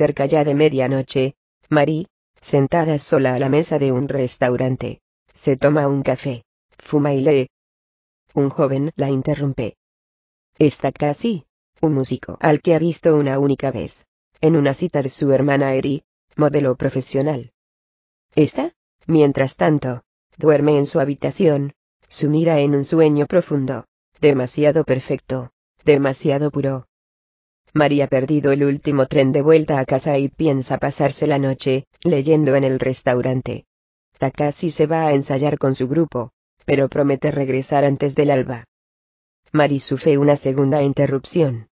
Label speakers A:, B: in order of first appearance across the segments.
A: Cerca ya de medianoche, Marie, sentada sola a la mesa de un restaurante, se toma un café, fuma y lee. Un joven la interrumpe. Está casi, un músico al que ha visto una única vez, en una cita de su hermana Eri, modelo profesional. Esta, mientras tanto, duerme en su habitación, sumida en un sueño profundo, demasiado perfecto, demasiado puro. María ha perdido el último tren de vuelta a casa y piensa pasarse la noche, leyendo en el restaurante. Takashi se va a ensayar con su grupo, pero promete regresar antes del alba. Mari sufre una segunda interrupción.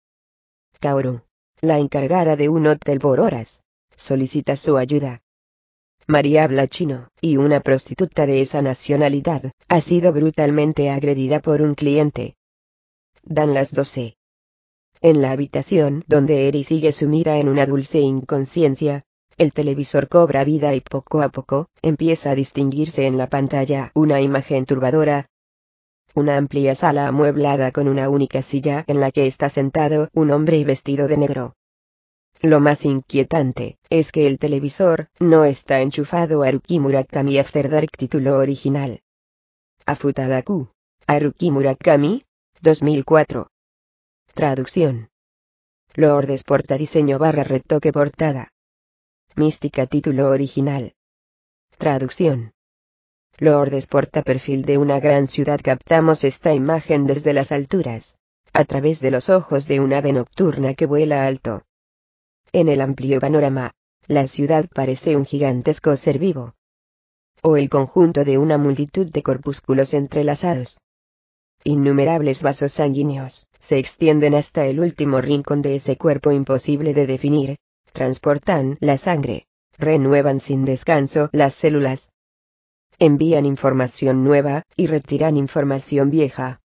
A: Kaoru, la encargada de un hotel por horas, solicita su ayuda. María habla chino, y una prostituta de esa nacionalidad, ha sido brutalmente agredida por un cliente. Dan las doce. En la habitación donde Eri sigue sumida en una dulce inconsciencia, el televisor cobra vida y poco a poco, empieza a distinguirse en la pantalla una imagen turbadora. Una amplia sala amueblada con una única silla en la que está sentado un hombre vestido de negro. Lo más inquietante, es que el televisor, no está enchufado a Haruki Murakami After Dark título original. Afutadaku. Haruki Murakami, 2004. Traducción. Lourdes Porta diseño barra retoque portada. Mística título original. Traducción. Lourdes Porta perfil de una gran ciudad captamos esta imagen desde las alturas. A través de los ojos de un ave nocturna que vuela alto. En el amplio panorama, la ciudad parece un gigantesco ser vivo. O el conjunto de una multitud de corpúsculos entrelazados. Innumerables vasos sanguíneos, se extienden hasta el último rincón de ese cuerpo imposible de definir, transportan la sangre, renuevan sin descanso las células, envían información nueva, y retiran información vieja.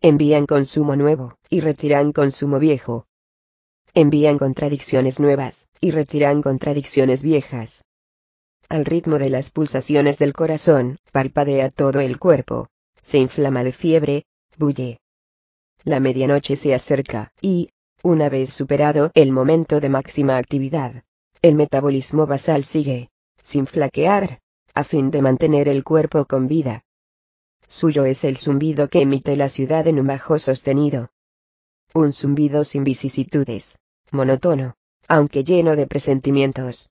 A: Envían consumo nuevo, y retiran consumo viejo. Envían contradicciones nuevas, y retiran contradicciones viejas. Al ritmo de las pulsaciones del corazón, parpadea todo el cuerpo, se inflama de fiebre, bulle. La medianoche se acerca, y, una vez superado el momento de máxima actividad, el metabolismo basal sigue, sin flaquear, a fin de mantener el cuerpo con vida. Suyo es el zumbido que emite la ciudad en un bajo sostenido. Un zumbido sin vicisitudes, monótono, aunque lleno de presentimientos.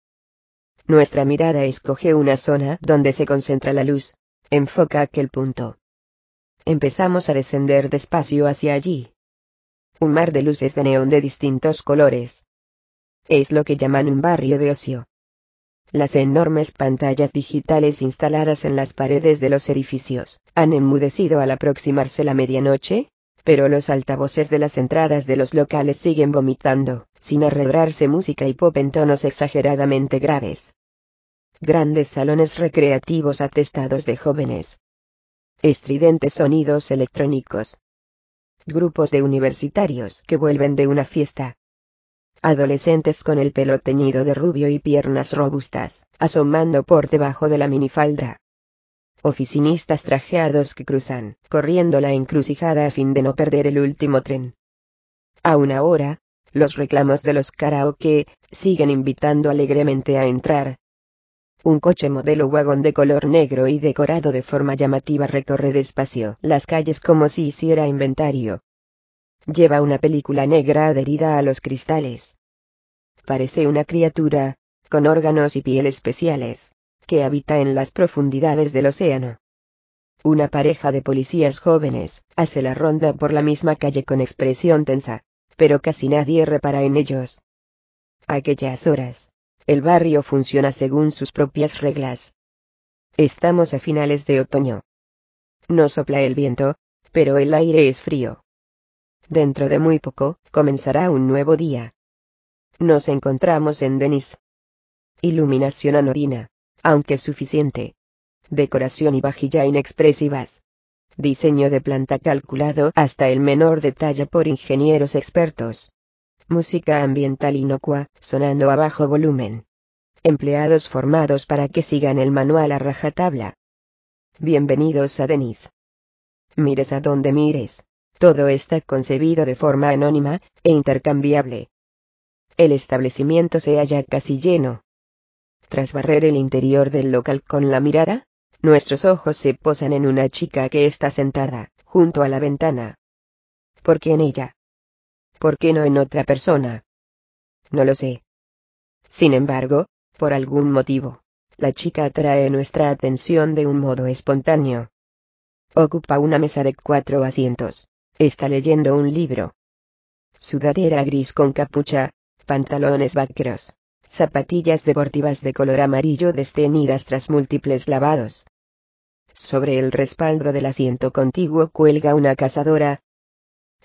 A: Nuestra mirada escoge una zona donde se concentra la luz, enfoca aquel punto empezamos a descender despacio hacia allí. Un mar de luces de neón de distintos colores. Es lo que llaman un barrio de ocio. Las enormes pantallas digitales instaladas en las paredes de los edificios han enmudecido al aproximarse la medianoche, pero los altavoces de las entradas de los locales siguen vomitando, sin arredrarse música y pop en tonos exageradamente graves. Grandes salones recreativos atestados de jóvenes, estridentes sonidos electrónicos. Grupos de universitarios que vuelven de una fiesta. Adolescentes con el pelo teñido de rubio y piernas robustas, asomando por debajo de la minifalda. Oficinistas trajeados que cruzan, corriendo la encrucijada a fin de no perder el último tren. A una hora, los reclamos de los karaoke, siguen invitando alegremente a entrar, un coche modelo wagón de color negro y decorado de forma llamativa recorre despacio las calles como si hiciera inventario. Lleva una película negra adherida a los cristales. Parece una criatura, con órganos y piel especiales, que habita en las profundidades del océano. Una pareja de policías jóvenes hace la ronda por la misma calle con expresión tensa, pero casi nadie repara en ellos. Aquellas horas, el barrio funciona según sus propias reglas. Estamos a finales de otoño. No sopla el viento, pero el aire es frío. Dentro de muy poco, comenzará un nuevo día. Nos encontramos en Denis. Iluminación anodina, aunque suficiente. Decoración y vajilla inexpresivas. Diseño de planta calculado hasta el menor detalle por ingenieros expertos. Música ambiental inocua, sonando a bajo volumen. Empleados formados para que sigan el manual a rajatabla. Bienvenidos a Denis. Mires a donde mires. Todo está concebido de forma anónima, e intercambiable. El establecimiento se halla casi lleno. Tras barrer el interior del local con la mirada, nuestros ojos se posan en una chica que está sentada, junto a la ventana. ¿Por qué en ella? ¿Por qué no en otra persona? No lo sé. Sin embargo, por algún motivo, la chica atrae nuestra atención de un modo espontáneo. Ocupa una mesa de cuatro asientos. Está leyendo un libro. Sudadera gris con capucha, pantalones vaqueros, zapatillas deportivas de color amarillo desteñidas tras múltiples lavados. Sobre el respaldo del asiento contiguo cuelga una cazadora.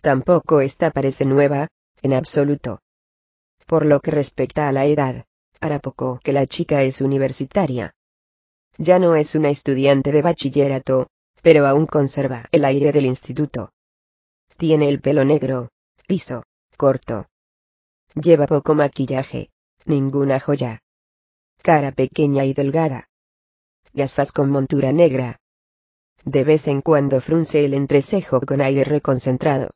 A: Tampoco esta parece nueva, en absoluto. Por lo que respecta a la edad, hará poco que la chica es universitaria. Ya no es una estudiante de bachillerato, pero aún conserva el aire del instituto. Tiene el pelo negro, liso, corto. Lleva poco maquillaje, ninguna joya. Cara pequeña y delgada. Gafas con montura negra. De vez en cuando frunce el entrecejo con aire reconcentrado.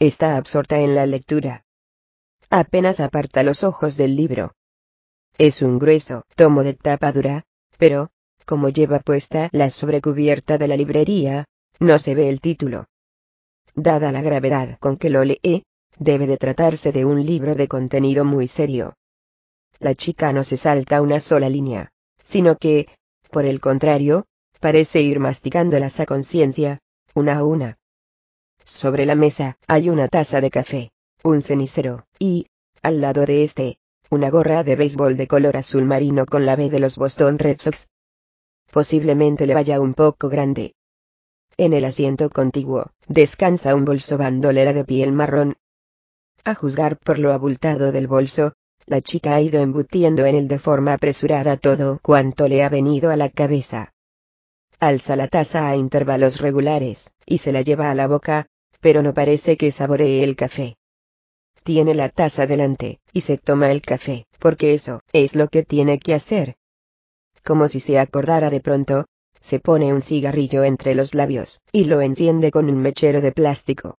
A: Está absorta en la lectura. Apenas aparta los ojos del libro. Es un grueso tomo de tapa dura, pero, como lleva puesta la sobrecubierta de la librería, no se ve el título. Dada la gravedad con que lo lee, debe de tratarse de un libro de contenido muy serio. La chica no se salta una sola línea, sino que, por el contrario, parece ir masticándolas a conciencia, una a una. Sobre la mesa hay una taza de café, un cenicero, y, al lado de este, una gorra de béisbol de color azul marino con la B de los Boston Red Sox. Posiblemente le vaya un poco grande. En el asiento contiguo, descansa un bolso bandolera de piel marrón. A juzgar por lo abultado del bolso, la chica ha ido embutiendo en él de forma apresurada todo cuanto le ha venido a la cabeza. Alza la taza a intervalos regulares, y se la lleva a la boca, pero no parece que saboree el café tiene la taza delante, y se toma el café, porque eso es lo que tiene que hacer. Como si se acordara de pronto, se pone un cigarrillo entre los labios, y lo enciende con un mechero de plástico.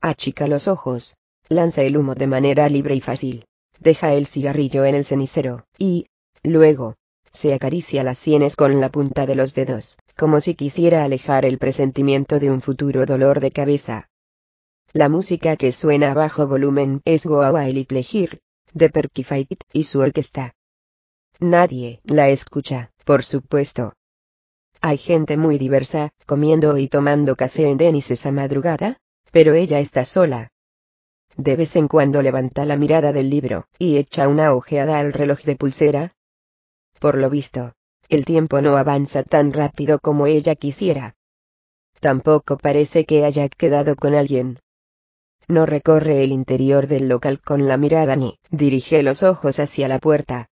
A: Achica los ojos, lanza el humo de manera libre y fácil, deja el cigarrillo en el cenicero, y, luego, se acaricia las sienes con la punta de los dedos, como si quisiera alejar el presentimiento de un futuro dolor de cabeza. La música que suena a bajo volumen es Go a Little de Perky Fight y su orquesta. Nadie la escucha, por supuesto. Hay gente muy diversa, comiendo y tomando café en Denis esa madrugada, pero ella está sola. De vez en cuando levanta la mirada del libro, y echa una ojeada al reloj de pulsera. Por lo visto, el tiempo no avanza tan rápido como ella quisiera. Tampoco parece que haya quedado con alguien. No recorre el interior del local con la mirada ni dirige los ojos hacia la puerta.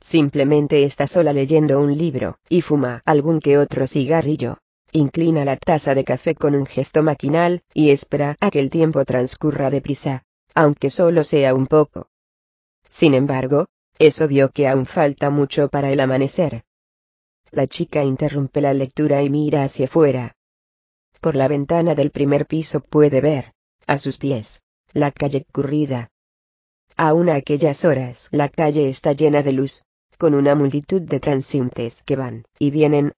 A: Simplemente está sola leyendo un libro, y fuma algún que otro cigarrillo. Inclina la taza de café con un gesto maquinal, y espera a que el tiempo transcurra deprisa, aunque solo sea un poco. Sin embargo, es obvio que aún falta mucho para el amanecer. La chica interrumpe la lectura y mira hacia afuera. Por la ventana del primer piso puede ver, a sus pies, la calle currida. Aún a aquellas horas la calle está llena de luz, con una multitud de transeúntes que van y vienen.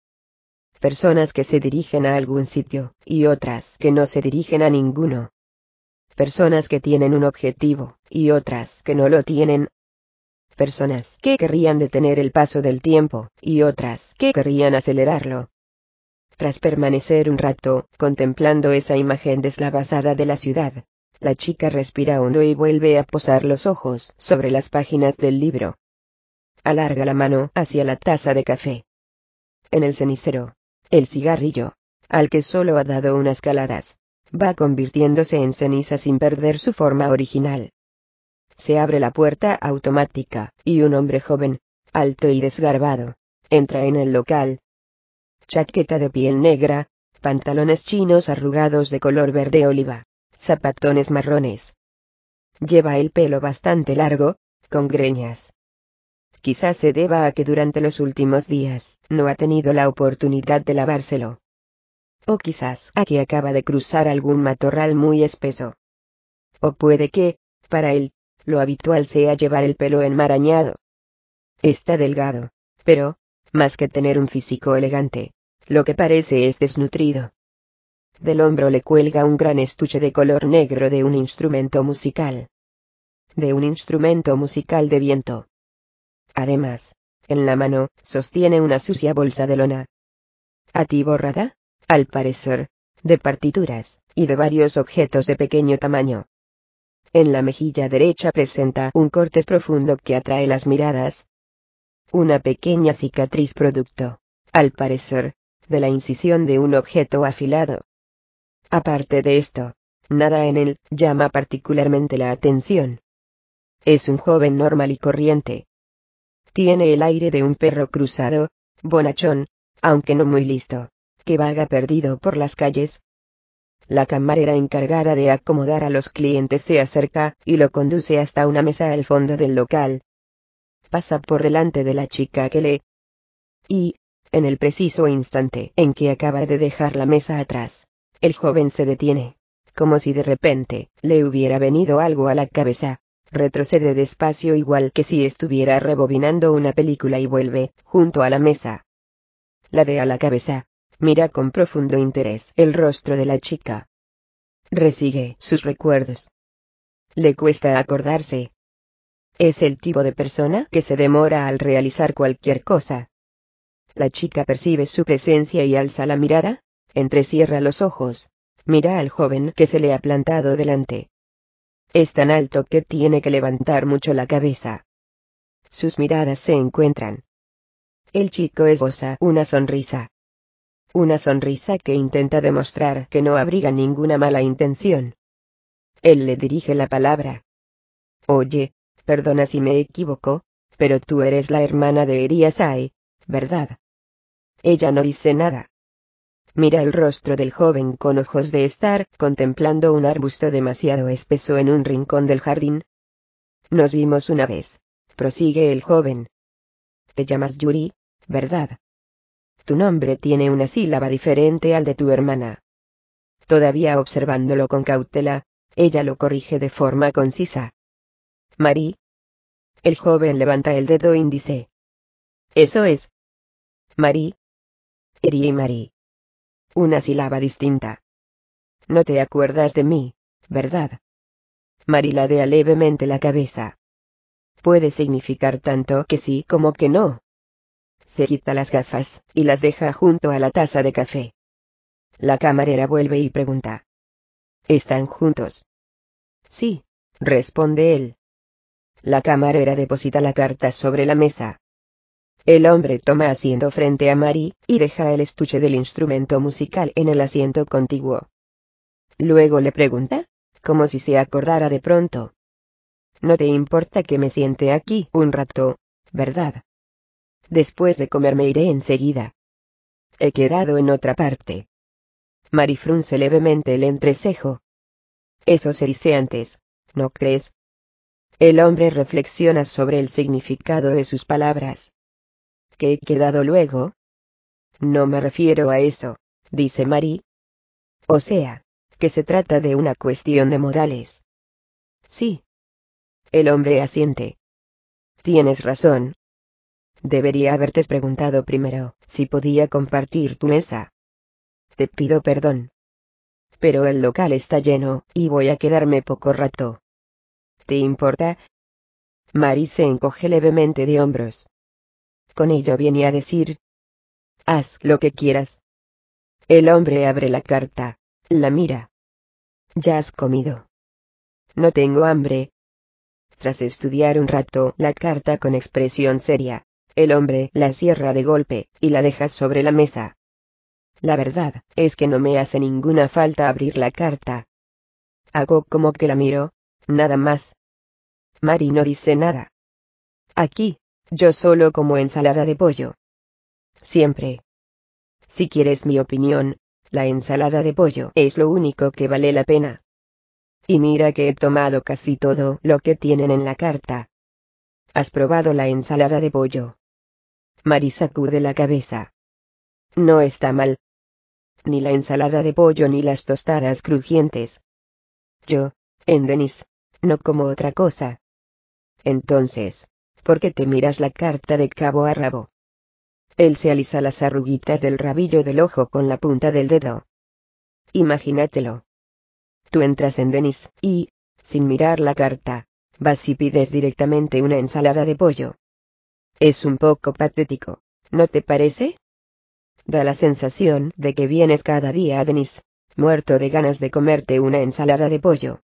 A: Personas que se dirigen a algún sitio, y otras que no se dirigen a ninguno. Personas que tienen un objetivo, y otras que no lo tienen. Personas que querrían detener el paso del tiempo, y otras que querrían acelerarlo. Tras permanecer un rato, contemplando esa imagen deslavazada de la ciudad, la chica respira hondo y vuelve a posar los ojos sobre las páginas del libro. Alarga la mano hacia la taza de café. En el cenicero, el cigarrillo, al que solo ha dado unas caladas, va convirtiéndose en ceniza sin perder su forma original. Se abre la puerta automática, y un hombre joven, alto y desgarbado, entra en el local, chaqueta de piel negra, pantalones chinos arrugados de color verde oliva, zapatones marrones. Lleva el pelo bastante largo, con greñas. Quizás se deba a que durante los últimos días no ha tenido la oportunidad de lavárselo. O quizás a que acaba de cruzar algún matorral muy espeso. O puede que, para él, lo habitual sea llevar el pelo enmarañado. Está delgado, pero, más que tener un físico elegante, lo que parece es desnutrido. Del hombro le cuelga un gran estuche de color negro de un instrumento musical. De un instrumento musical de viento. Además, en la mano, sostiene una sucia bolsa de lona. Atiborrada, al parecer, de partituras, y de varios objetos de pequeño tamaño. En la mejilla derecha presenta un corte profundo que atrae las miradas. Una pequeña cicatriz producto, al parecer, de la incisión de un objeto afilado. Aparte de esto, nada en él llama particularmente la atención. Es un joven normal y corriente. Tiene el aire de un perro cruzado, bonachón, aunque no muy listo, que vaga perdido por las calles. La camarera encargada de acomodar a los clientes se acerca y lo conduce hasta una mesa al fondo del local. Pasa por delante de la chica que le... Y, en el preciso instante en que acaba de dejar la mesa atrás, el joven se detiene, como si de repente le hubiera venido algo a la cabeza. Retrocede despacio igual que si estuviera rebobinando una película y vuelve, junto a la mesa. La de a la cabeza, mira con profundo interés el rostro de la chica. Resigue sus recuerdos. Le cuesta acordarse. Es el tipo de persona que se demora al realizar cualquier cosa. La chica percibe su presencia y alza la mirada, Entrecierra los ojos. Mira al joven que se le ha plantado delante. Es tan alto que tiene que levantar mucho la cabeza. Sus miradas se encuentran. El chico esboza una sonrisa. Una sonrisa que intenta demostrar que no abriga ninguna mala intención. Él le dirige la palabra. Oye, perdona si me equivoco, pero tú eres la hermana de Eriasai, ¿verdad? Ella no dice nada. Mira el rostro del joven con ojos de estar contemplando un arbusto demasiado espeso en un rincón del jardín. Nos vimos una vez. Prosigue el joven. Te llamas Yuri, ¿verdad? Tu nombre tiene una sílaba diferente al de tu hermana. Todavía observándolo con cautela, ella lo corrige de forma concisa. Marí. El joven levanta el dedo índice. Eso es. Marí. Eri y Marí una sílaba distinta. No te acuerdas de mí, ¿verdad? Mariladea levemente la cabeza. Puede significar tanto que sí como que no. Se quita las gafas, y las deja junto a la taza de café. La camarera vuelve y pregunta. ¿Están juntos? Sí, responde él. La camarera deposita la carta sobre la mesa. El hombre toma asiento frente a Mary, y deja el estuche del instrumento musical en el asiento contiguo. Luego le pregunta, como si se acordara de pronto. No te importa que me siente aquí un rato, ¿verdad? Después de comer me iré enseguida. He quedado en otra parte. Mary frunce levemente el entrecejo. Eso se dice antes, ¿no crees? El hombre reflexiona sobre el significado de sus palabras que he quedado luego? No me refiero a eso, dice Mari. O sea, que se trata de una cuestión de modales. Sí. El hombre asiente. Tienes razón. Debería haberte preguntado primero si podía compartir tu mesa. Te pido perdón. Pero el local está lleno, y voy a quedarme poco rato. ¿Te importa? Mari se encoge levemente de hombros. Con ello viene a decir, haz lo que quieras. El hombre abre la carta, la mira. ¿Ya has comido? No tengo hambre. Tras estudiar un rato la carta con expresión seria, el hombre la cierra de golpe, y la deja sobre la mesa. La verdad, es que no me hace ninguna falta abrir la carta. Hago como que la miro, nada más. Mari no dice nada. Aquí, yo solo como ensalada de pollo. Siempre. Si quieres mi opinión, la ensalada de pollo es lo único que vale la pena. Y mira que he tomado casi todo lo que tienen en la carta. ¿Has probado la ensalada de pollo? Mari sacude la cabeza. No está mal. Ni la ensalada de pollo ni las tostadas crujientes. Yo, en Denis, no como otra cosa, Entonces, ¿por qué te miras la carta de cabo a rabo? Él se alisa las arruguitas del rabillo del ojo con la punta del dedo. Imagínatelo. Tú entras en Denis, y, sin mirar la carta, vas y pides directamente una ensalada de pollo. Es un poco patético, ¿no te parece? Da la sensación de que vienes cada día a Denis, muerto de ganas de comerte una ensalada de pollo.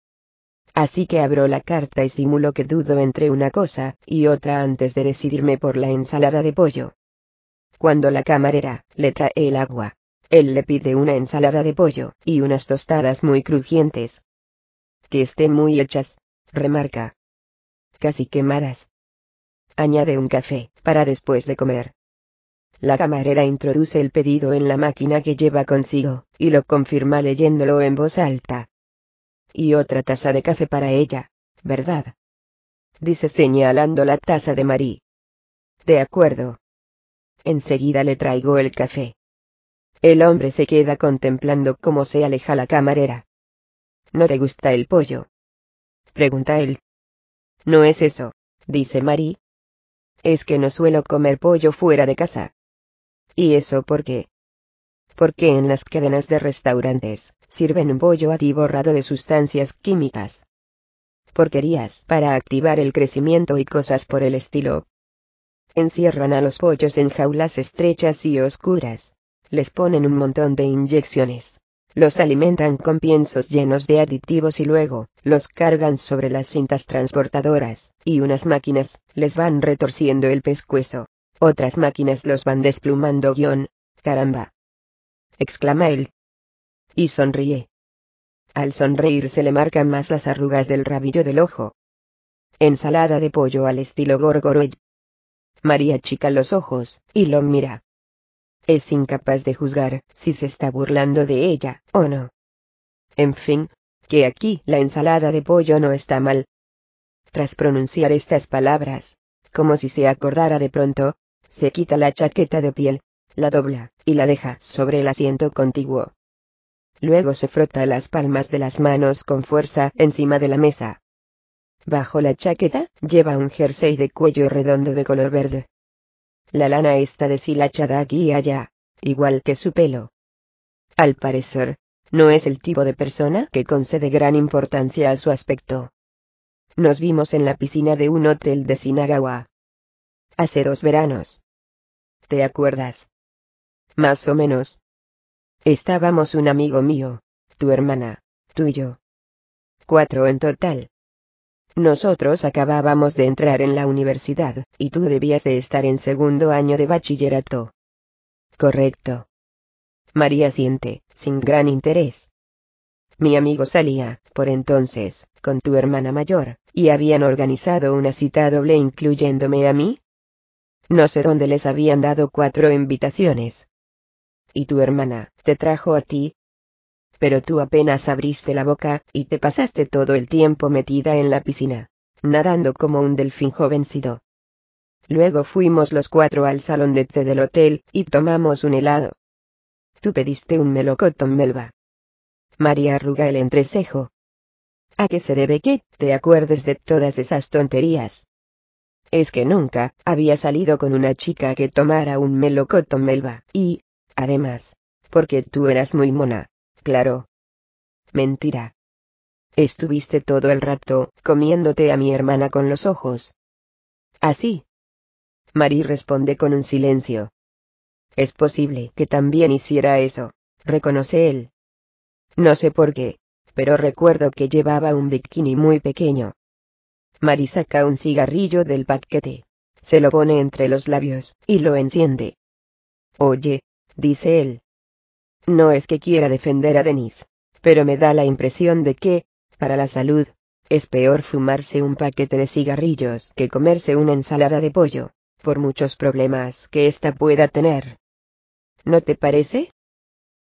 A: Así que abro la carta y simulo que dudo entre una cosa y otra antes de decidirme por la ensalada de pollo. Cuando la camarera le trae el agua, él le pide una ensalada de pollo y unas tostadas muy crujientes. Que estén muy hechas, remarca. Casi quemadas. Añade un café, para después de comer. La camarera introduce el pedido en la máquina que lleva consigo, y lo confirma leyéndolo en voz alta. Y otra taza de café para ella, ¿verdad? Dice señalando la taza de Marie. De acuerdo. Enseguida le traigo el café. El hombre se queda contemplando cómo se aleja la camarera. ¿No te gusta el pollo? Pregunta él. No es eso, dice Marie. Es que no suelo comer pollo fuera de casa. ¿Y eso por qué? Porque en las cadenas de restaurantes, sirven un pollo atiborrado de sustancias químicas. Porquerías para activar el crecimiento y cosas por el estilo. Encierran a los pollos en jaulas estrechas y oscuras les ponen un montón de inyecciones. Los alimentan con piensos llenos de aditivos y luego, los cargan sobre las cintas transportadoras, y unas máquinas, les van retorciendo el pescuezo. Otras máquinas los van desplumando guion. Caramba. exclama él. Y sonríe. Al sonreír se le marcan más las arrugas del rabillo del ojo. Ensalada de pollo al estilo Gorgoroy. María chica los ojos, y lo mira. Es incapaz de juzgar si se está burlando de ella o no. En fin, que aquí la ensalada de pollo no está mal. Tras pronunciar estas palabras, como si se acordara de pronto, se quita la chaqueta de piel, la dobla, y la deja sobre el asiento contiguo. Luego se frota las palmas de las manos con fuerza encima de la mesa. Bajo la chaqueta, lleva un jersey de cuello redondo de color verde. La lana está deshilachada aquí y allá, igual que su pelo. Al parecer, no es el tipo de persona que concede gran importancia a su aspecto. Nos vimos en la piscina de un hotel de Sinagawa. Hace dos veranos. ¿Te acuerdas? Más o menos. Estábamos un amigo mío, tu hermana, tú y yo. Cuatro en total. Nosotros acabábamos de entrar en la universidad, y tú debías de estar en segundo año de bachillerato. Correcto. María siente, sin gran interés. Mi amigo salía, por entonces, con tu hermana mayor, y habían organizado una cita doble incluyéndome a mí. No sé dónde les habían dado cuatro invitaciones. Y tu hermana, te trajo a ti, pero tú apenas abriste la boca, y te pasaste todo el tiempo metida en la piscina, nadando como un delfín jovencido. Luego fuimos los cuatro al salón de té del hotel, y tomamos un helado. Tú pediste un melocotón melba. María arruga el entrecejo. ¿A qué se debe que te acuerdes de todas esas tonterías? Es que nunca había salido con una chica que tomara un melocotón melba, y, además, porque tú eras muy mona. Claro. Mentira. Estuviste todo el rato, comiéndote a mi hermana con los ojos. Así. Marie responde con un silencio. Es posible que también hiciera eso, reconoce él. No sé por qué, pero recuerdo que llevaba un bikini muy pequeño. Marie saca un cigarrillo del paquete, se lo pone entre los labios, y lo enciende. Oye, dice él, no es que quiera defender a Denis, pero me da la impresión de que, para la salud, es peor fumarse un paquete de cigarrillos que comerse una ensalada de pollo, por muchos problemas que ésta pueda tener. ¿No te parece?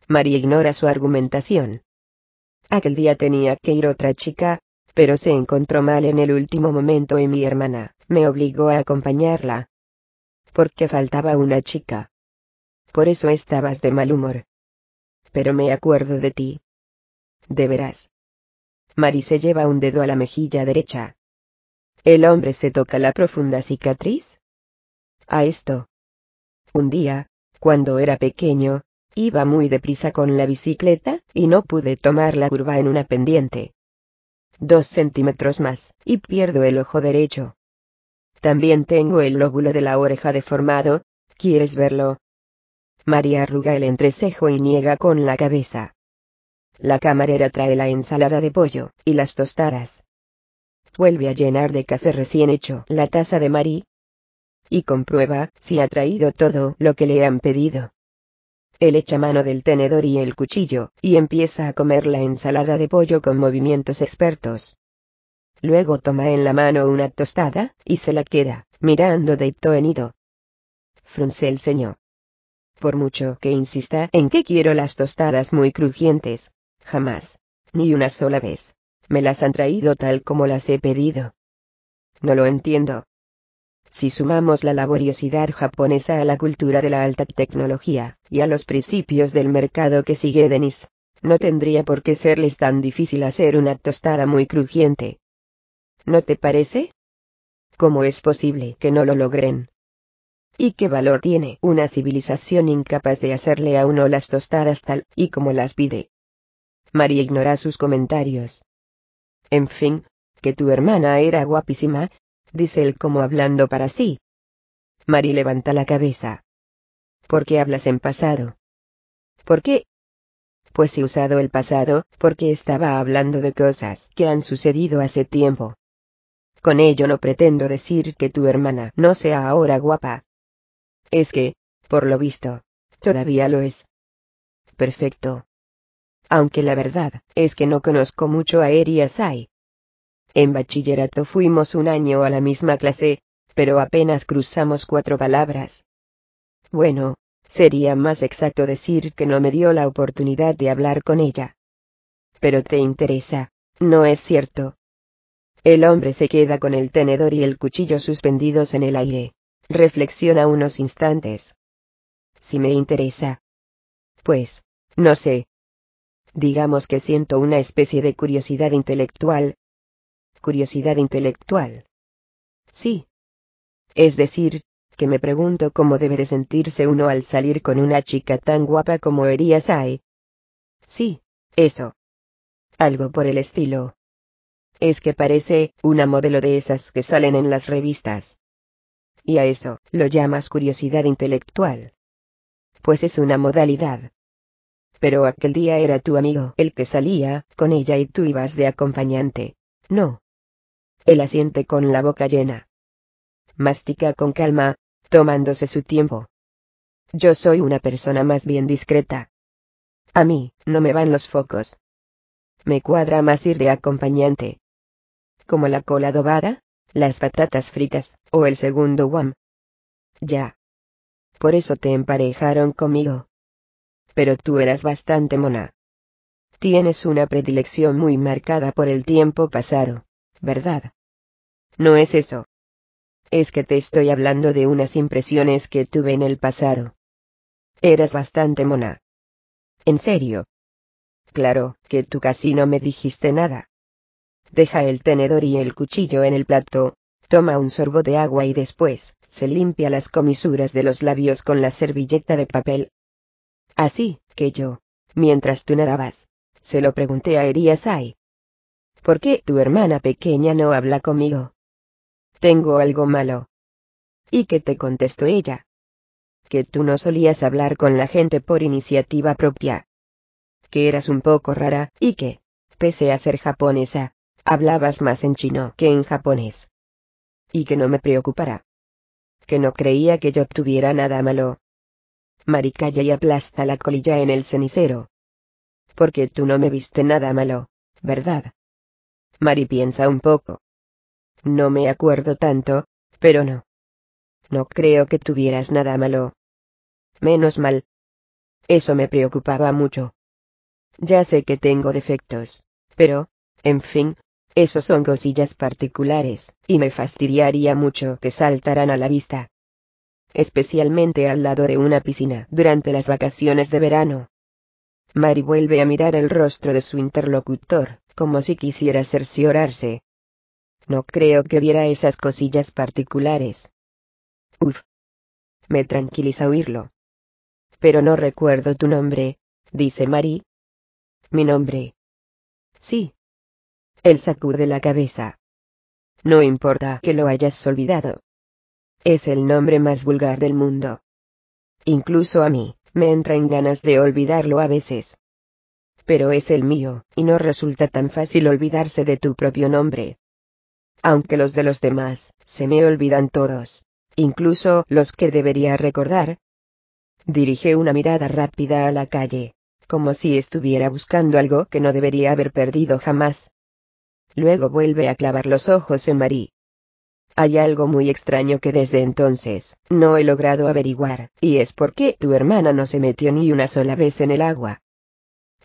A: María ignora su argumentación. Aquel día tenía que ir otra chica, pero se encontró mal en el último momento y mi hermana me obligó a acompañarla. Porque faltaba una chica. Por eso estabas de mal humor pero me acuerdo de ti. De veras. Mari se lleva un dedo a la mejilla derecha. El hombre se toca la profunda cicatriz. A esto. Un día, cuando era pequeño, iba muy deprisa con la bicicleta, y no pude tomar la curva en una pendiente. Dos centímetros más, y pierdo el ojo derecho. También tengo el lóbulo de la oreja deformado, ¿quieres verlo? María arruga el entrecejo y niega con la cabeza. La camarera trae la ensalada de pollo, y las tostadas. Vuelve a llenar de café recién hecho la taza de Marí. Y comprueba si ha traído todo lo que le han pedido. Él echa mano del tenedor y el cuchillo, y empieza a comer la ensalada de pollo con movimientos expertos. Luego toma en la mano una tostada, y se la queda, mirando de hito en hito. Frunce el ceño. Por mucho que insista en que quiero las tostadas muy crujientes, jamás, ni una sola vez, me las han traído tal como las he pedido. No lo entiendo. Si sumamos la laboriosidad japonesa a la cultura de la alta tecnología, y a los principios del mercado que sigue Denis, no tendría por qué serles tan difícil hacer una tostada muy crujiente. ¿No te parece? ¿Cómo es posible que no lo logren? ¿Y qué valor tiene una civilización incapaz de hacerle a uno las tostadas tal y como las pide? María ignora sus comentarios. En fin, que tu hermana era guapísima, dice él como hablando para sí. Mari levanta la cabeza. ¿Por qué hablas en pasado? ¿Por qué? Pues he usado el pasado, porque estaba hablando de cosas que han sucedido hace tiempo. Con ello no pretendo decir que tu hermana no sea ahora guapa. Es que, por lo visto, todavía lo es. Perfecto. Aunque la verdad es que no conozco mucho a Eri Asai. En bachillerato fuimos un año a la misma clase, pero apenas cruzamos cuatro palabras. Bueno, sería más exacto decir que no me dio la oportunidad de hablar con ella. Pero te interesa, ¿no es cierto? El hombre se queda con el tenedor y el cuchillo suspendidos en el aire. Reflexiona unos instantes. Si me interesa. Pues, no sé. Digamos que siento una especie de curiosidad intelectual. Curiosidad intelectual. Sí. Es decir, que me pregunto cómo debe de sentirse uno al salir con una chica tan guapa como Eria Sai. Sí, eso. Algo por el estilo es que parece una modelo de esas que salen en las revistas. Y a eso lo llamas curiosidad intelectual. Pues es una modalidad. Pero aquel día era tu amigo el que salía con ella y tú ibas de acompañante. No. Él asiente con la boca llena. Mastica con calma, tomándose su tiempo. Yo soy una persona más bien discreta. A mí, no me van los focos. Me cuadra más ir de acompañante como la cola adobada, las patatas fritas, o el segundo guam. Ya. Por eso te emparejaron conmigo. Pero tú eras bastante mona. Tienes una predilección muy marcada por el tiempo pasado, ¿verdad? No es eso. Es que te estoy hablando de unas impresiones que tuve en el pasado. Eras bastante mona. ¿En serio? Claro, que tú casi no me dijiste nada. Deja el tenedor y el cuchillo en el plato, toma un sorbo de agua y después, se limpia las comisuras de los labios con la servilleta de papel. Así, que yo, mientras tú nadabas, se lo pregunté a Eriasai. ¿Por qué tu hermana pequeña no habla conmigo? Tengo algo malo. ¿Y qué te contestó ella? Que tú no solías hablar con la gente por iniciativa propia. Que eras un poco rara, y que, pese a ser japonesa, Hablabas más en chino que en japonés. Y que no me preocupara. Que no creía que yo tuviera nada malo. Maricaya y aplasta la colilla en el cenicero. Porque tú no me viste nada malo, ¿verdad? Mari piensa un poco. No me acuerdo tanto, pero no. No creo que tuvieras nada malo. Menos mal. Eso me preocupaba mucho. Ya sé que tengo defectos, pero, en fin, esos son cosillas particulares, y me fastidiaría mucho que saltaran a la vista. Especialmente al lado de una piscina durante las vacaciones de verano. Mari vuelve a mirar el rostro de su interlocutor, como si quisiera cerciorarse. no creo que viera esas cosillas particulares. Uf. Me tranquiliza oírlo. Pero no recuerdo tu nombre, dice Mari. Mi nombre. Sí. Él sacude la cabeza. No importa que lo hayas olvidado. Es el nombre más vulgar del mundo. Incluso a mí, me entra en ganas de olvidarlo a veces. Pero es el mío, y no resulta tan fácil olvidarse de tu propio nombre. Aunque los de los demás, se me olvidan todos. Incluso los que debería recordar. Dirige una mirada rápida a la calle, como si estuviera buscando algo que no debería haber perdido jamás. Luego vuelve a clavar los ojos en Marie. Hay algo muy extraño que desde entonces no he logrado averiguar, y es por qué tu hermana no se metió ni una sola vez en el agua.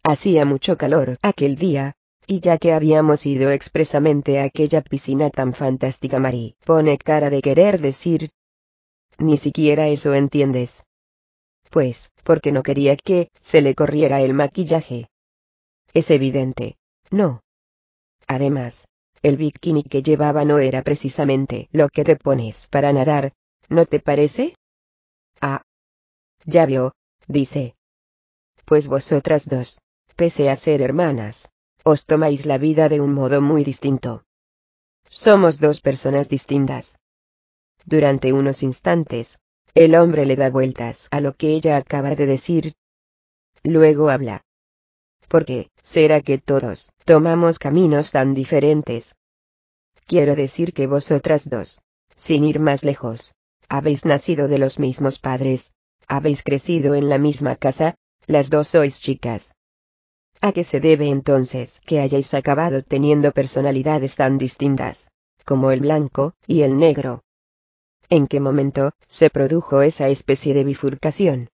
A: Hacía mucho calor aquel día, y ya que habíamos ido expresamente a aquella piscina tan fantástica, Marie pone cara de querer decir. Ni siquiera eso entiendes. Pues, porque no quería que se le corriera el maquillaje. Es evidente. No. Además, el bikini que llevaba no era precisamente lo que te pones para nadar, ¿no te parece? Ah. Ya vio, dice. Pues vosotras dos, pese a ser hermanas, os tomáis la vida de un modo muy distinto. Somos dos personas distintas. Durante unos instantes, el hombre le da vueltas a lo que ella acaba de decir. Luego habla. ¿Por qué será que todos tomamos caminos tan diferentes? Quiero decir que vosotras dos, sin ir más lejos, habéis nacido de los mismos padres, habéis crecido en la misma casa, las dos sois chicas. ¿A qué se debe entonces que hayáis acabado teniendo personalidades tan distintas, como el blanco y el negro? ¿En qué momento se produjo esa especie de bifurcación?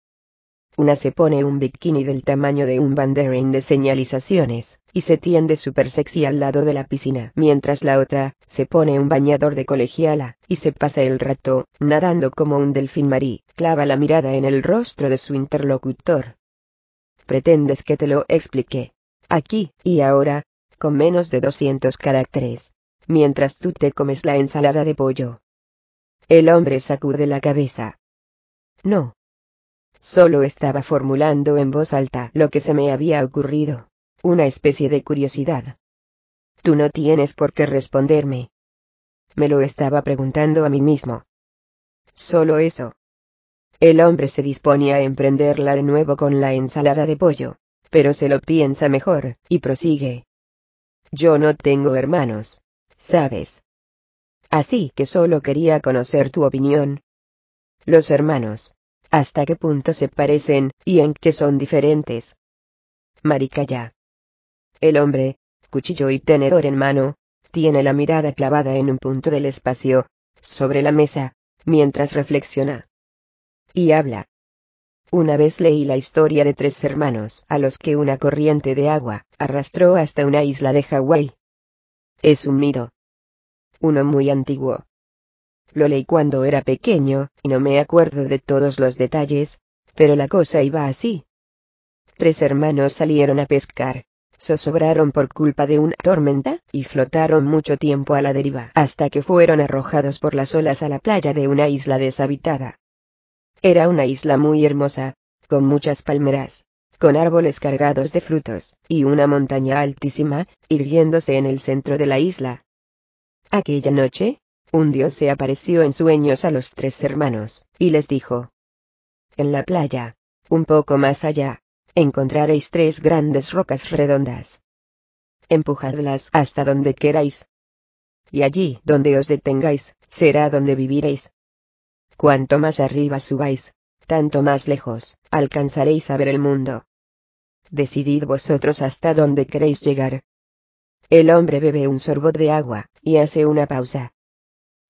A: Una se pone un bikini del tamaño de un banderín de señalizaciones, y se tiende super sexy al lado de la piscina, mientras la otra, se pone un bañador de colegiala, y se pasa el rato, nadando como un delfín marí, clava la mirada en el rostro de su interlocutor. Pretendes que te lo explique. Aquí, y ahora, con menos de 200 caracteres. Mientras tú te comes la ensalada de pollo. El hombre sacude la cabeza. No, Solo estaba formulando en voz alta lo que se me había ocurrido. Una especie de curiosidad. Tú no tienes por qué responderme. Me lo estaba preguntando a mí mismo. Solo eso. El hombre se disponía a emprenderla de nuevo con la ensalada de pollo, pero se lo piensa mejor, y prosigue. Yo no tengo hermanos, ¿sabes? Así que solo quería conocer tu opinión. Los hermanos, hasta qué punto se parecen, y en qué son diferentes. Marica ya. El hombre, cuchillo y tenedor en mano, tiene la mirada clavada en un punto del espacio, sobre la mesa, mientras reflexiona. Y habla. Una vez leí la historia de tres hermanos a los que una corriente de agua arrastró hasta una isla de Hawái. Es un mito. Uno muy antiguo, lo leí cuando era pequeño, y no me acuerdo de todos los detalles, pero la cosa iba así. Tres hermanos salieron a pescar, zozobraron por culpa de una tormenta, y flotaron mucho tiempo a la deriva hasta que fueron arrojados por las olas a la playa de una isla deshabitada. Era una isla muy hermosa, con muchas palmeras, con árboles cargados de frutos, y una montaña altísima, irguiéndose en el centro de la isla. Aquella noche, un dios se apareció en sueños a los tres hermanos, y les dijo. En la playa, un poco más allá, encontraréis tres grandes rocas redondas. Empujadlas hasta donde queráis. Y allí donde os detengáis, será donde viviréis. Cuanto más arriba subáis, tanto más lejos, alcanzaréis a ver el mundo. Decidid vosotros hasta dónde queréis llegar. El hombre bebe un sorbo de agua, y hace una pausa.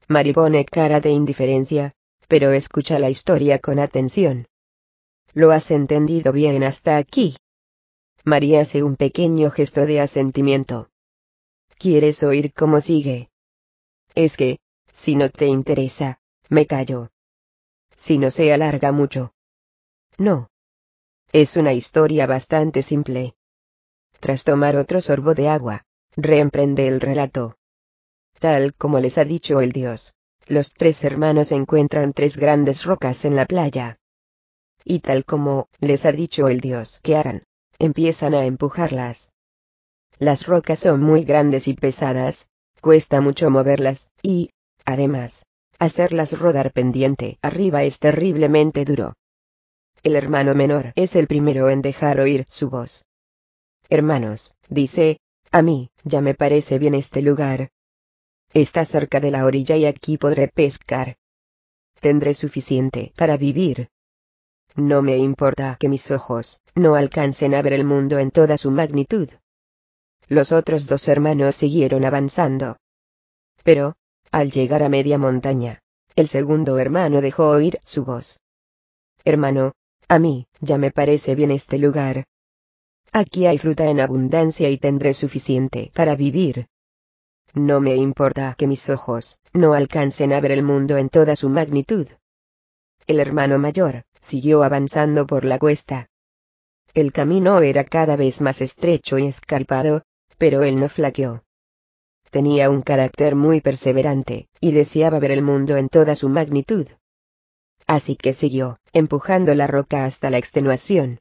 A: Mari pone cara de indiferencia, pero escucha la historia con atención. ¿Lo has entendido bien hasta aquí? María hace un pequeño gesto de asentimiento. ¿Quieres oír cómo sigue? Es que, si no te interesa, me callo. Si no se alarga mucho. No. Es una historia bastante simple. Tras tomar otro sorbo de agua, reemprende el relato. Tal como les ha dicho el dios. Los tres hermanos encuentran tres grandes rocas en la playa. Y tal como les ha dicho el dios que harán, empiezan a empujarlas. Las rocas son muy grandes y pesadas, cuesta mucho moverlas, y, además, hacerlas rodar pendiente arriba es terriblemente duro. El hermano menor es el primero en dejar oír su voz. Hermanos, dice, a mí, ya me parece bien este lugar. Está cerca de la orilla y aquí podré pescar. Tendré suficiente para vivir. No me importa que mis ojos no alcancen a ver el mundo en toda su magnitud. Los otros dos hermanos siguieron avanzando. Pero, al llegar a media montaña, el segundo hermano dejó oír su voz. Hermano, a mí, ya me parece bien este lugar. Aquí hay fruta en abundancia y tendré suficiente para vivir. No me importa que mis ojos no alcancen a ver el mundo en toda su magnitud. El hermano mayor siguió avanzando por la cuesta. El camino era cada vez más estrecho y escarpado, pero él no flaqueó. Tenía un carácter muy perseverante, y deseaba ver el mundo en toda su magnitud. Así que siguió, empujando la roca hasta la extenuación.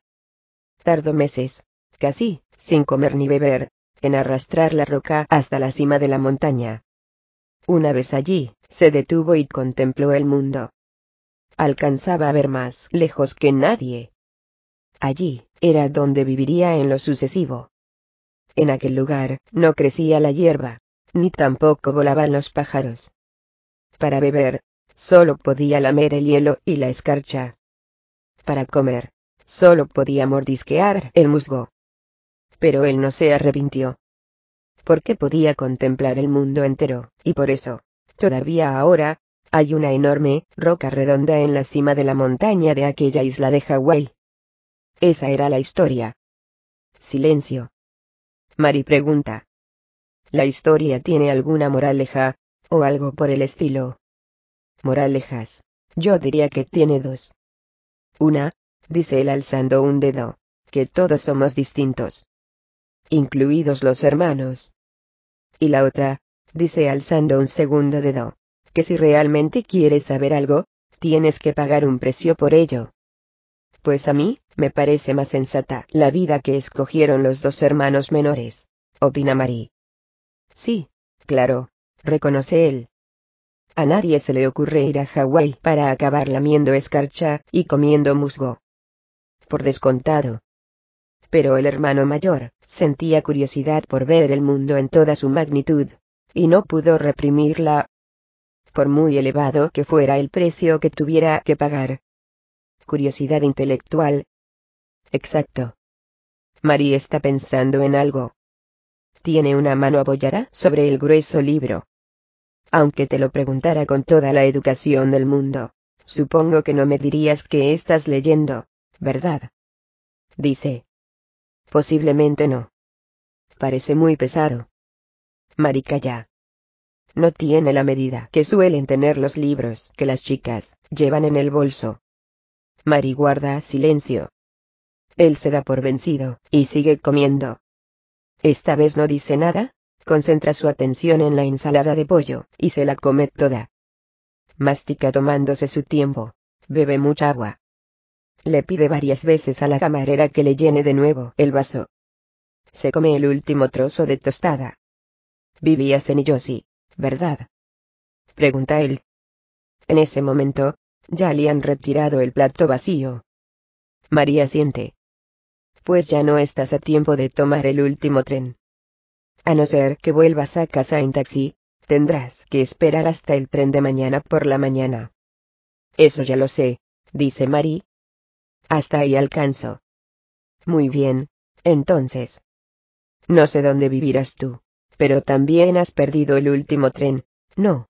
A: Tardó meses, casi, sin comer ni beber, en arrastrar la roca hasta la cima de la montaña. Una vez allí, se detuvo y contempló el mundo. Alcanzaba a ver más lejos que nadie. Allí, era donde viviría en lo sucesivo. En aquel lugar, no crecía la hierba, ni tampoco volaban los pájaros. Para beber, solo podía lamer el hielo y la escarcha. Para comer, solo podía mordisquear el musgo. Pero él no se arrepintió. Porque podía contemplar el mundo entero, y por eso, todavía ahora, hay una enorme roca redonda en la cima de la montaña de aquella isla de Hawái. Esa era la historia. Silencio. Mari pregunta. ¿La historia tiene alguna moraleja, o algo por el estilo? Moralejas. Yo diría que tiene dos. Una, dice él alzando un dedo, que todos somos distintos. Incluidos los hermanos. Y la otra, dice alzando un segundo dedo, que si realmente quieres saber algo, tienes que pagar un precio por ello. Pues a mí, me parece más sensata la vida que escogieron los dos hermanos menores, opina Marie. Sí, claro, reconoce él. A nadie se le ocurre ir a Hawái para acabar lamiendo escarcha y comiendo musgo. Por descontado. Pero el hermano mayor, sentía curiosidad por ver el mundo en toda su magnitud, y no pudo reprimirla. Por muy elevado que fuera el precio que tuviera que pagar, curiosidad intelectual. Exacto. María está pensando en algo. Tiene una mano apoyada sobre el grueso libro. Aunque te lo preguntara con toda la educación del mundo, supongo que no me dirías que estás leyendo, ¿verdad? Dice. Posiblemente no. Parece muy pesado. Marica ya. No tiene la medida que suelen tener los libros que las chicas llevan en el bolso. Mari guarda silencio. Él se da por vencido, y sigue comiendo. Esta vez no dice nada, concentra su atención en la ensalada de pollo, y se la come toda. Mastica tomándose su tiempo, bebe mucha agua. Le pide varias veces a la camarera que le llene de nuevo el vaso. Se come el último trozo de tostada. Vivías en Iyosi, ¿verdad? Pregunta él. En ese momento, ya le han retirado el plato vacío. María siente. Pues ya no estás a tiempo de tomar el último tren. A no ser que vuelvas a casa en taxi, tendrás que esperar hasta el tren de mañana por la mañana. Eso ya lo sé, dice Marie. Hasta ahí alcanzo. Muy bien, entonces. No sé dónde vivirás tú, pero también has perdido el último tren, ¿no?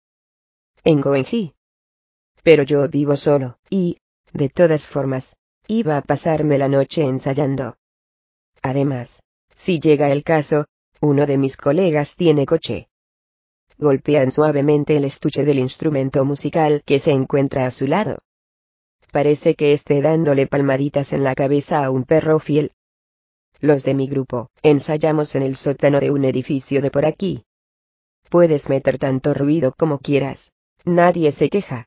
A: En Goenji pero yo vivo solo, y, de todas formas, iba a pasarme la noche ensayando. Además, si llega el caso, uno de mis colegas tiene coche. Golpean suavemente el estuche del instrumento musical que se encuentra a su lado. Parece que esté dándole palmaditas en la cabeza a un perro fiel. Los de mi grupo, ensayamos en el sótano de un edificio de por aquí. Puedes meter tanto ruido como quieras. Nadie se queja.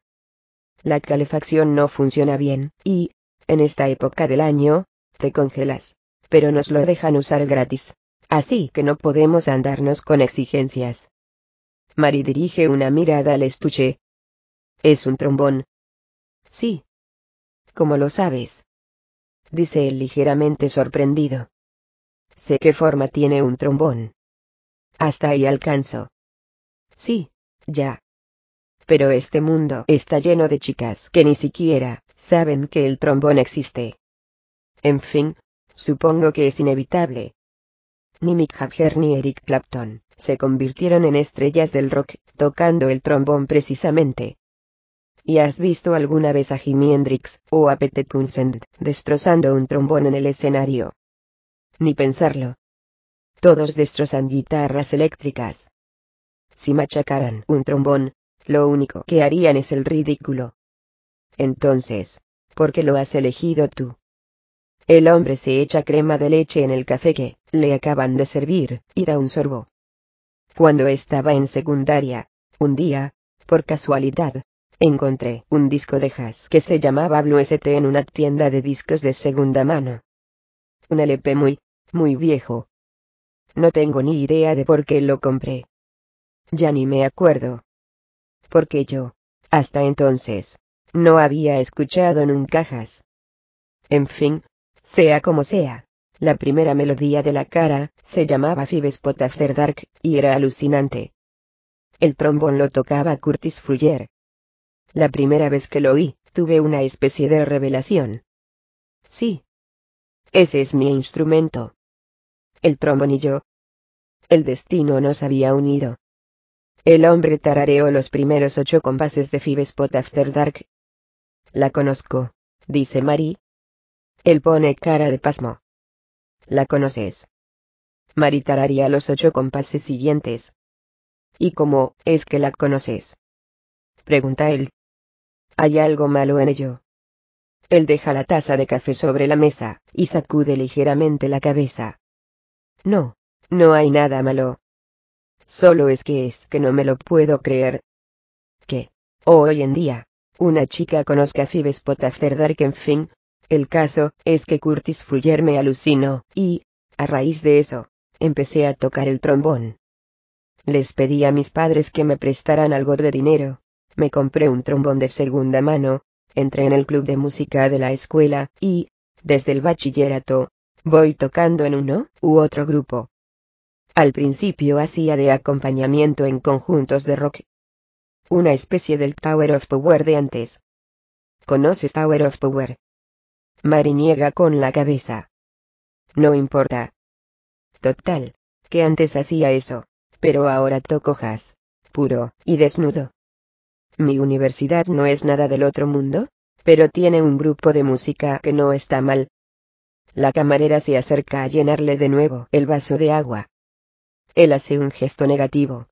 A: La calefacción no funciona bien, y, en esta época del año, te congelas. Pero nos lo dejan usar gratis. Así que no podemos andarnos con exigencias. Mari dirige una mirada al estuche. Es un trombón. Sí. ¿Cómo lo sabes? Dice él ligeramente sorprendido. Sé qué forma tiene un trombón. Hasta ahí alcanzo. Sí, ya. Pero este mundo está lleno de chicas que ni siquiera saben que el trombón existe. En fin, supongo que es inevitable. Ni Mick Jagger ni Eric Clapton se convirtieron en estrellas del rock tocando el trombón precisamente. ¿Y has visto alguna vez a Jimi Hendrix o a Pete Townsend destrozando un trombón en el escenario? Ni pensarlo. Todos destrozan guitarras eléctricas. Si machacaran un trombón, lo único que harían es el ridículo. Entonces, ¿por qué lo has elegido tú? El hombre se echa crema de leche en el café que le acaban de servir, y da un sorbo. Cuando estaba en secundaria, un día, por casualidad, encontré un disco de jazz que se llamaba Blue ST en una tienda de discos de segunda mano. Un LP muy, muy viejo. No tengo ni idea de por qué lo compré. Ya ni me acuerdo. Porque yo, hasta entonces, no había escuchado nunca jazz. En fin, sea como sea, la primera melodía de la cara se llamaba Spot After Dark y era alucinante. El trombón lo tocaba Curtis Fuller. La primera vez que lo oí, tuve una especie de revelación. Sí. Ese es mi instrumento. El trombón y yo. El destino nos había unido. El hombre tarareó los primeros ocho compases de Five Spot After Dark. La conozco, dice Mari. Él pone cara de pasmo. ¿La conoces? Mari tararía los ocho compases siguientes. ¿Y cómo es que la conoces? Pregunta él. Hay algo malo en ello. Él deja la taza de café sobre la mesa, y sacude ligeramente la cabeza. No, no hay nada malo, Solo es que es que no me lo puedo creer. Que, hoy en día, una chica conozca a Dark en fin. El caso es que Curtis Fuller me alucinó, y, a raíz de eso, empecé a tocar el trombón. Les pedí a mis padres que me prestaran algo de dinero. Me compré un trombón de segunda mano, entré en el club de música de la escuela, y, desde el bachillerato, voy tocando en uno u otro grupo. Al principio hacía de acompañamiento en conjuntos de rock. Una especie del Tower of Power de antes. ¿Conoces Tower of Power? Mari niega con la cabeza. No importa. Total, que antes hacía eso, pero ahora toco jazz, puro y desnudo. Mi universidad no es nada del otro mundo, pero tiene un grupo de música que no está mal. La camarera se acerca a llenarle de nuevo el vaso de agua. Él hace un gesto negativo.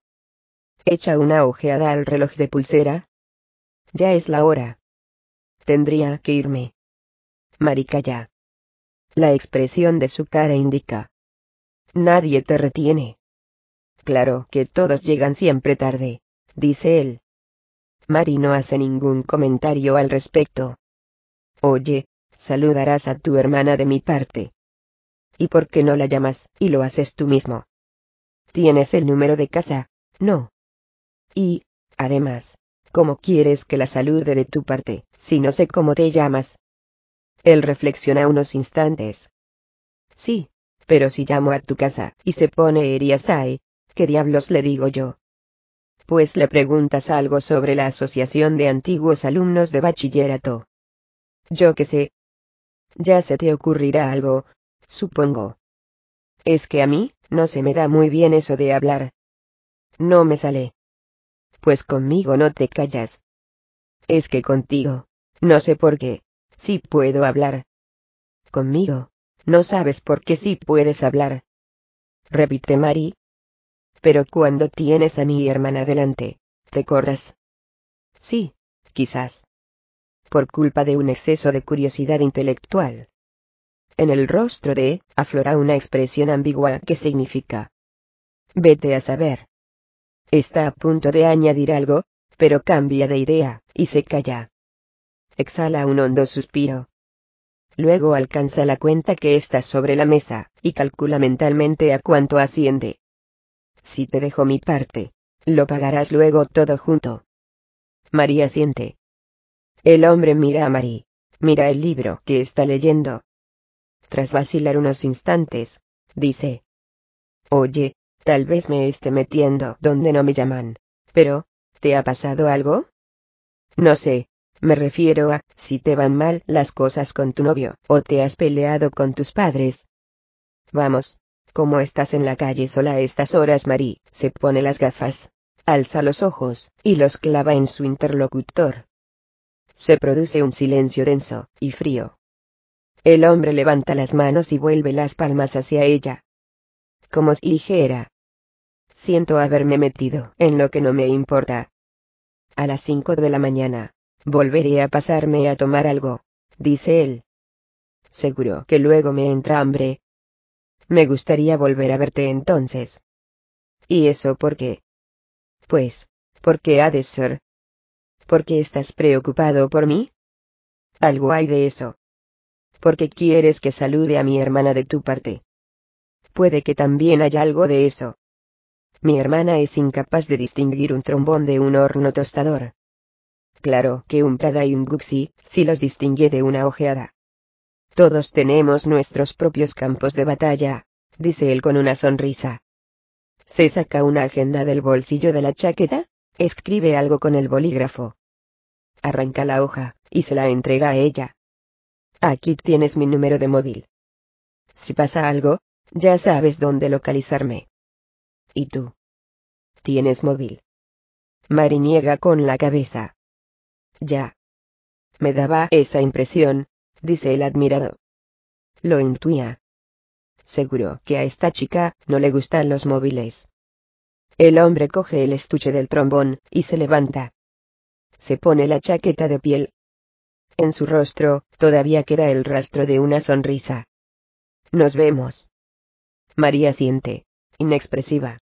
A: Echa una ojeada al reloj de pulsera. Ya es la hora. Tendría que irme. Marica ya. La expresión de su cara indica. Nadie te retiene. Claro que todos llegan siempre tarde, dice él. Mari no hace ningún comentario al respecto. Oye, saludarás a tu hermana de mi parte. ¿Y por qué no la llamas y lo haces tú mismo? ¿Tienes el número de casa? No. Y, además, ¿cómo quieres que la salude de tu parte, si no sé cómo te llamas? Él reflexiona unos instantes. Sí, pero si llamo a tu casa y se pone Eriasai, ¿qué diablos le digo yo? Pues le preguntas algo sobre la asociación de antiguos alumnos de bachillerato. Yo qué sé. Ya se te ocurrirá algo, supongo. Es que a mí, no se me da muy bien eso de hablar. No me sale. Pues conmigo no te callas. Es que contigo, no sé por qué, sí puedo hablar. Conmigo, no sabes por qué sí puedes hablar. Repite Mari. Pero cuando tienes a mi hermana delante, te corras. Sí, quizás. Por culpa de un exceso de curiosidad intelectual. En el rostro de, aflora una expresión ambigua que significa. Vete a saber. Está a punto de añadir algo, pero cambia de idea, y se calla. Exhala un hondo suspiro. Luego alcanza la cuenta que está sobre la mesa, y calcula mentalmente a cuánto asciende. Si te dejo mi parte, lo pagarás luego todo junto. María siente. El hombre mira a María. Mira el libro que está leyendo. Tras vacilar unos instantes, dice. Oye, tal vez me esté metiendo donde no me llaman. Pero, ¿te ha pasado algo? No sé, me refiero a, si te van mal las cosas con tu novio, o te has peleado con tus padres. Vamos, ¿cómo estás en la calle sola a estas horas? Marie se pone las gafas, alza los ojos, y los clava en su interlocutor. Se produce un silencio denso, y frío. El hombre levanta las manos y vuelve las palmas hacia ella. Como si dijera. Siento haberme metido en lo que no me importa. A las cinco de la mañana, volveré a pasarme a tomar algo, dice él. Seguro que luego me entra hambre. Me gustaría volver a verte entonces. ¿Y eso por qué? Pues, porque ha de ser. ¿Por qué estás preocupado por mí? Algo hay de eso. Porque quieres que salude a mi hermana de tu parte. Puede que también haya algo de eso. Mi hermana es incapaz de distinguir un trombón de un horno tostador. Claro que un Prada y un Guxi, si los distingue de una ojeada. Todos tenemos nuestros propios campos de batalla, dice él con una sonrisa. Se saca una agenda del bolsillo de la chaqueta, escribe algo con el bolígrafo arranca la hoja, y se la entrega a ella. Aquí tienes mi número de móvil. Si pasa algo, ya sabes dónde localizarme. ¿Y tú? ¿Tienes móvil? Mari niega con la cabeza. Ya. Me daba esa impresión, dice el admirado. Lo intuía. Seguro que a esta chica no le gustan los móviles. El hombre coge el estuche del trombón, y se levanta se pone la chaqueta de piel. En su rostro, todavía queda el rastro de una sonrisa. Nos vemos. María siente, inexpresiva.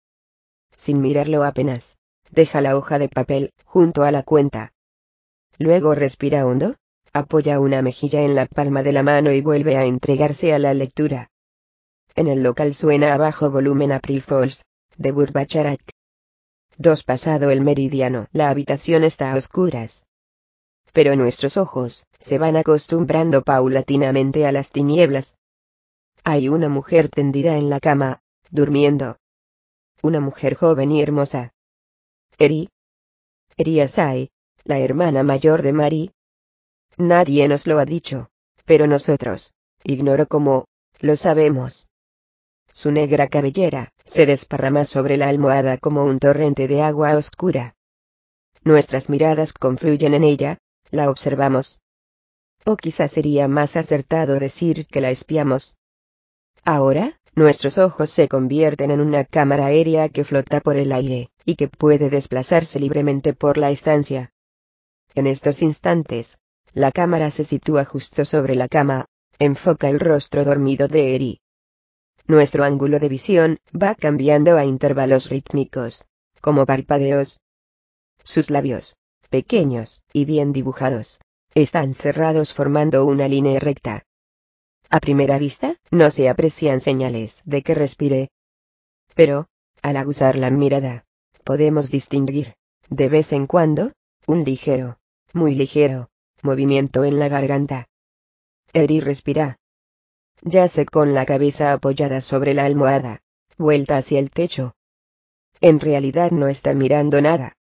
A: Sin mirarlo apenas, deja la hoja de papel, junto a la cuenta. Luego respira hondo, apoya una mejilla en la palma de la mano y vuelve a entregarse a la lectura. En el local suena a bajo volumen April Falls, de Burbacharak. Dos pasado el meridiano. La habitación está a oscuras. Pero nuestros ojos se van acostumbrando paulatinamente a las tinieblas. Hay una mujer tendida en la cama, durmiendo. Una mujer joven y hermosa. Eri. Eri Asai, la hermana mayor de Mari. Nadie nos lo ha dicho, pero nosotros, ignoro cómo, lo sabemos. Su negra cabellera, se desparrama sobre la almohada como un torrente de agua oscura. Nuestras miradas confluyen en ella, la observamos. O quizás sería más acertado decir que la espiamos. Ahora, nuestros ojos se convierten en una cámara aérea que flota por el aire, y que puede desplazarse libremente por la estancia. En estos instantes, la cámara se sitúa justo sobre la cama, enfoca el rostro dormido de Eri, nuestro ángulo de visión va cambiando a intervalos rítmicos, como parpadeos. Sus labios, pequeños y bien dibujados, están cerrados formando una línea recta. A primera vista, no se aprecian señales de que respire. Pero, al aguzar la mirada, podemos distinguir, de vez en cuando, un ligero, muy ligero, movimiento en la garganta. Eri respira, Yace con la cabeza apoyada sobre la almohada, vuelta hacia el techo. En realidad no está mirando nada.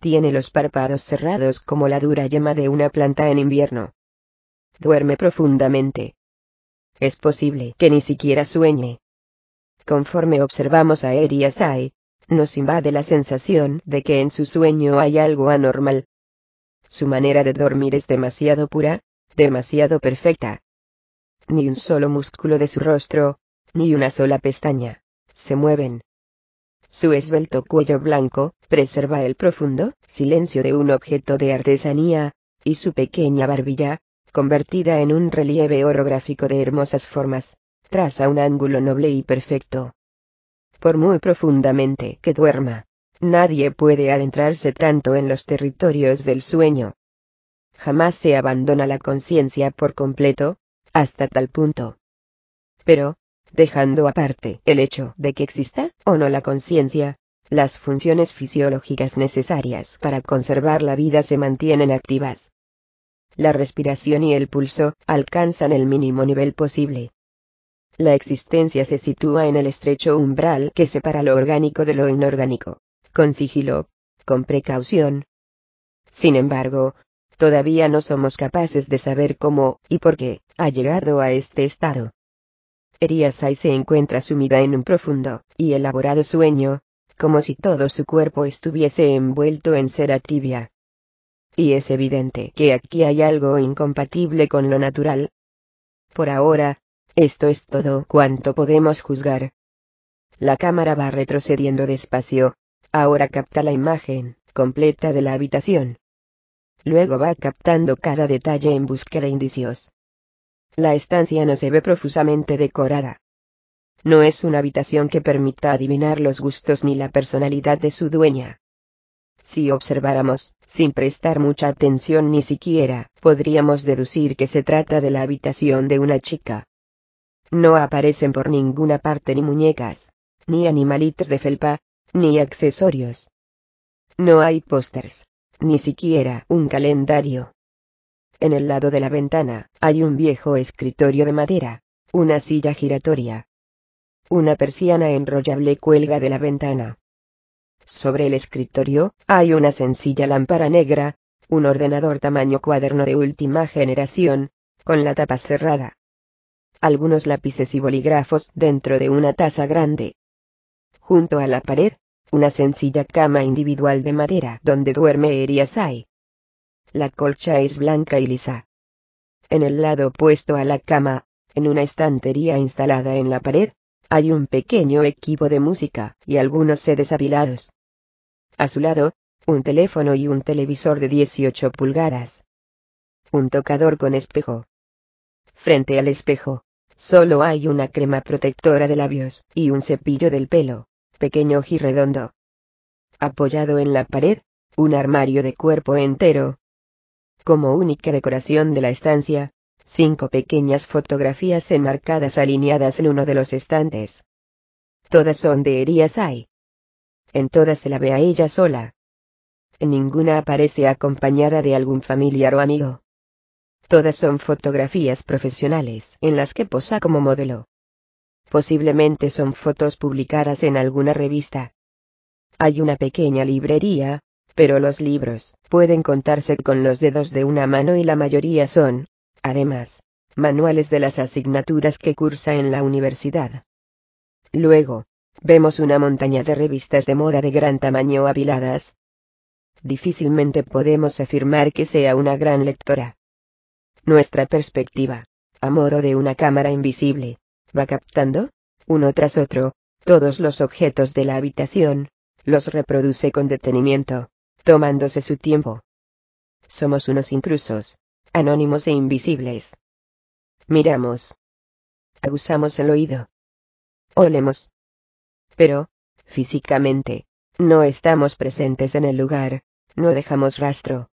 A: Tiene los párpados cerrados como la dura yema de una planta en invierno. Duerme profundamente. Es posible que ni siquiera sueñe. Conforme observamos a Eri Asai, nos invade la sensación de que en su sueño hay algo anormal. Su manera de dormir es demasiado pura, demasiado perfecta ni un solo músculo de su rostro, ni una sola pestaña, se mueven. Su esbelto cuello blanco, preserva el profundo silencio de un objeto de artesanía, y su pequeña barbilla, convertida en un relieve orográfico de hermosas formas, traza un ángulo noble y perfecto. Por muy profundamente que duerma, Nadie puede adentrarse tanto en los territorios del sueño. Jamás se abandona la conciencia por completo, hasta tal punto. Pero, dejando aparte el hecho de que exista o no la conciencia, las funciones fisiológicas necesarias para conservar la vida se mantienen activas. La respiración y el pulso alcanzan el mínimo nivel posible. La existencia se sitúa en el estrecho umbral que separa lo orgánico de lo inorgánico, con sigilo, con precaución. Sin embargo, todavía no somos capaces de saber cómo y por qué ha llegado a este estado. Eriasai se encuentra sumida en un profundo y elaborado sueño, como si todo su cuerpo estuviese envuelto en cera tibia. Y es evidente que aquí hay algo incompatible con lo natural. Por ahora, esto es todo cuanto podemos juzgar. La cámara va retrocediendo despacio, ahora capta la imagen completa de la habitación. Luego va captando cada detalle en busca de indicios. La estancia no se ve profusamente decorada. No es una habitación que permita adivinar los gustos ni la personalidad de su dueña. Si observáramos, sin prestar mucha atención ni siquiera, podríamos deducir que se trata de la habitación de una chica. No aparecen por ninguna parte ni muñecas, ni animalitos de felpa, ni accesorios. No hay pósters, ni siquiera un calendario. En el lado de la ventana, hay un viejo escritorio de madera, una silla giratoria. Una persiana enrollable cuelga de la ventana. Sobre el escritorio, hay una sencilla lámpara negra, un ordenador tamaño cuaderno de última generación, con la tapa cerrada. Algunos lápices y bolígrafos dentro de una taza grande. Junto a la pared, una sencilla cama individual de madera donde duerme Eriasai. La colcha es blanca y lisa. En el lado opuesto a la cama, en una estantería instalada en la pared, hay un pequeño equipo de música y algunos sedes apilados. A su lado, un teléfono y un televisor de 18 pulgadas. Un tocador con espejo. Frente al espejo, solo hay una crema protectora de labios y un cepillo del pelo, pequeño y redondo. Apoyado en la pared, un armario de cuerpo entero, como única decoración de la estancia, cinco pequeñas fotografías enmarcadas alineadas en uno de los estantes. Todas son de Eriasai. En todas se la ve a ella sola. En ninguna aparece acompañada de algún familiar o amigo. Todas son fotografías profesionales en las que posa como modelo. Posiblemente son fotos publicadas en alguna revista. Hay una pequeña librería, pero los libros pueden contarse con los dedos de una mano y la mayoría son, además, manuales de las asignaturas que cursa en la universidad. Luego, vemos una montaña de revistas de moda de gran tamaño apiladas. Difícilmente podemos afirmar que sea una gran lectora. Nuestra perspectiva, a modo de una cámara invisible, va captando, uno tras otro, todos los objetos de la habitación, los reproduce con detenimiento, tomándose su tiempo. Somos unos intrusos, anónimos e invisibles. Miramos. Aguzamos el oído. Olemos. Pero, físicamente, no estamos presentes en el lugar, no dejamos rastro.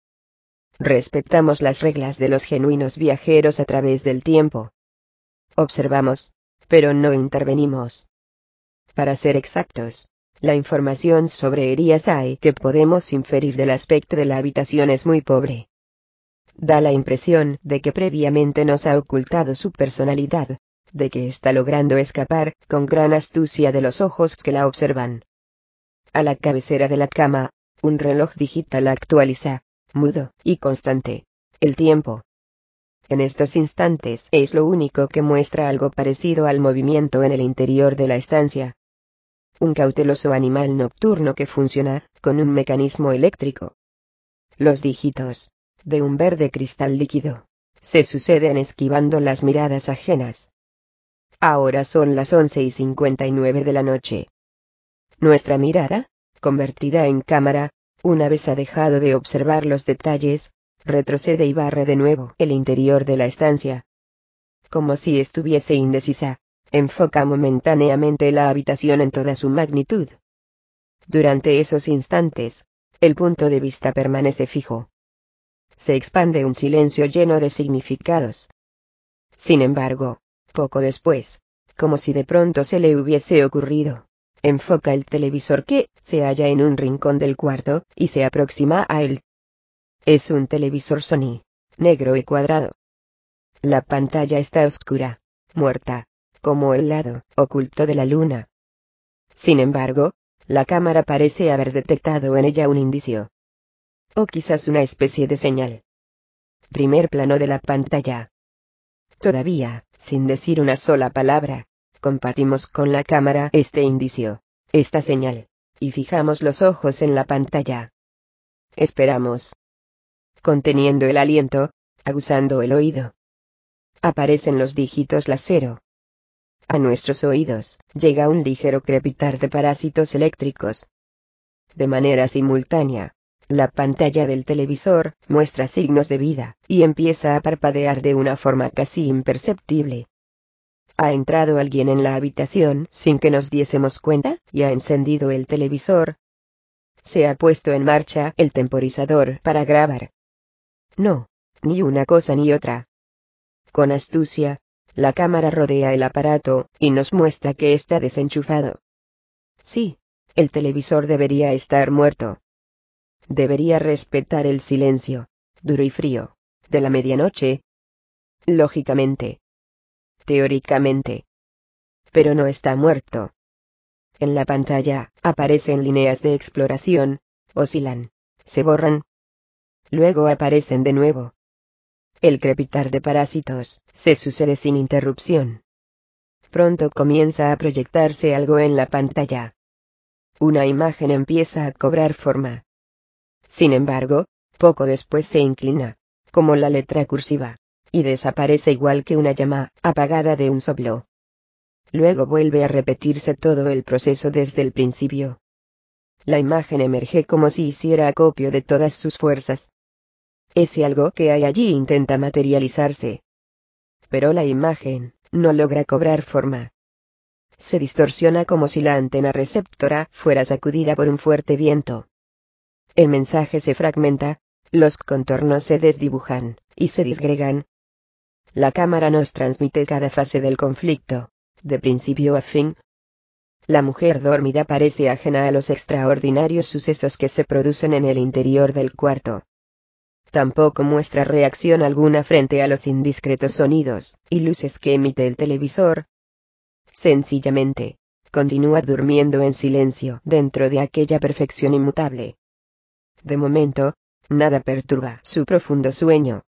A: Respetamos las reglas de los genuinos viajeros a través del tiempo. Observamos, pero no intervenimos. Para ser exactos, la información sobre Eriasai que podemos inferir del aspecto de la habitación es muy pobre. Da la impresión de que previamente nos ha ocultado su personalidad, de que está logrando escapar con gran astucia de los ojos que la observan. A la cabecera de la cama, un reloj digital actualiza, mudo y constante, el tiempo. En estos instantes es lo único que muestra algo parecido al movimiento en el interior de la estancia un cauteloso animal nocturno que funciona con un mecanismo eléctrico. Los dígitos, de un verde cristal líquido, se suceden esquivando las miradas ajenas. Ahora son las once y cincuenta y nueve de la noche. Nuestra mirada, convertida en cámara, una vez ha dejado de observar los detalles, retrocede y barre de nuevo el interior de la estancia. Como si estuviese indecisa, enfoca momentáneamente la habitación en toda su magnitud. Durante esos instantes, el punto de vista permanece fijo. Se expande un silencio lleno de significados. Sin embargo, poco después, como si de pronto se le hubiese ocurrido, enfoca el televisor que se halla en un rincón del cuarto y se aproxima a él. Es un televisor Sony, negro y cuadrado. La pantalla está oscura, muerta, como el lado oculto de la luna. Sin embargo, la cámara parece haber detectado en ella un indicio. O quizás una especie de señal. Primer plano de la pantalla. Todavía, sin decir una sola palabra, compartimos con la cámara este indicio, esta señal, y fijamos los ojos en la pantalla. Esperamos. Conteniendo el aliento, aguzando el oído. Aparecen los dígitos la cero. A nuestros oídos llega un ligero crepitar de parásitos eléctricos. De manera simultánea, la pantalla del televisor muestra signos de vida y empieza a parpadear de una forma casi imperceptible. Ha entrado alguien en la habitación sin que nos diésemos cuenta y ha encendido el televisor. Se ha puesto en marcha el temporizador para grabar. No, ni una cosa ni otra. Con astucia, la cámara rodea el aparato y nos muestra que está desenchufado. Sí, el televisor debería estar muerto. Debería respetar el silencio, duro y frío, de la medianoche. Lógicamente. Teóricamente. Pero no está muerto. En la pantalla, aparecen líneas de exploración, oscilan, se borran. Luego aparecen de nuevo. El crepitar de parásitos se sucede sin interrupción. Pronto comienza a proyectarse algo en la pantalla. Una imagen empieza a cobrar forma. Sin embargo, poco después se inclina, como la letra cursiva, y desaparece igual que una llama apagada de un soplo. Luego vuelve a repetirse todo el proceso desde el principio. La imagen emerge como si hiciera acopio de todas sus fuerzas. Ese algo que hay allí intenta materializarse. Pero la imagen no logra cobrar forma. Se distorsiona como si la antena receptora fuera sacudida por un fuerte viento. El mensaje se fragmenta, los contornos se desdibujan, y se disgregan. La cámara nos transmite cada fase del conflicto, de principio a fin. La mujer dormida parece ajena a los extraordinarios sucesos que se producen en el interior del cuarto. Tampoco muestra reacción alguna frente a los indiscretos sonidos y luces que emite el televisor. Sencillamente, continúa durmiendo en silencio dentro de aquella perfección inmutable. De momento, nada perturba su profundo sueño.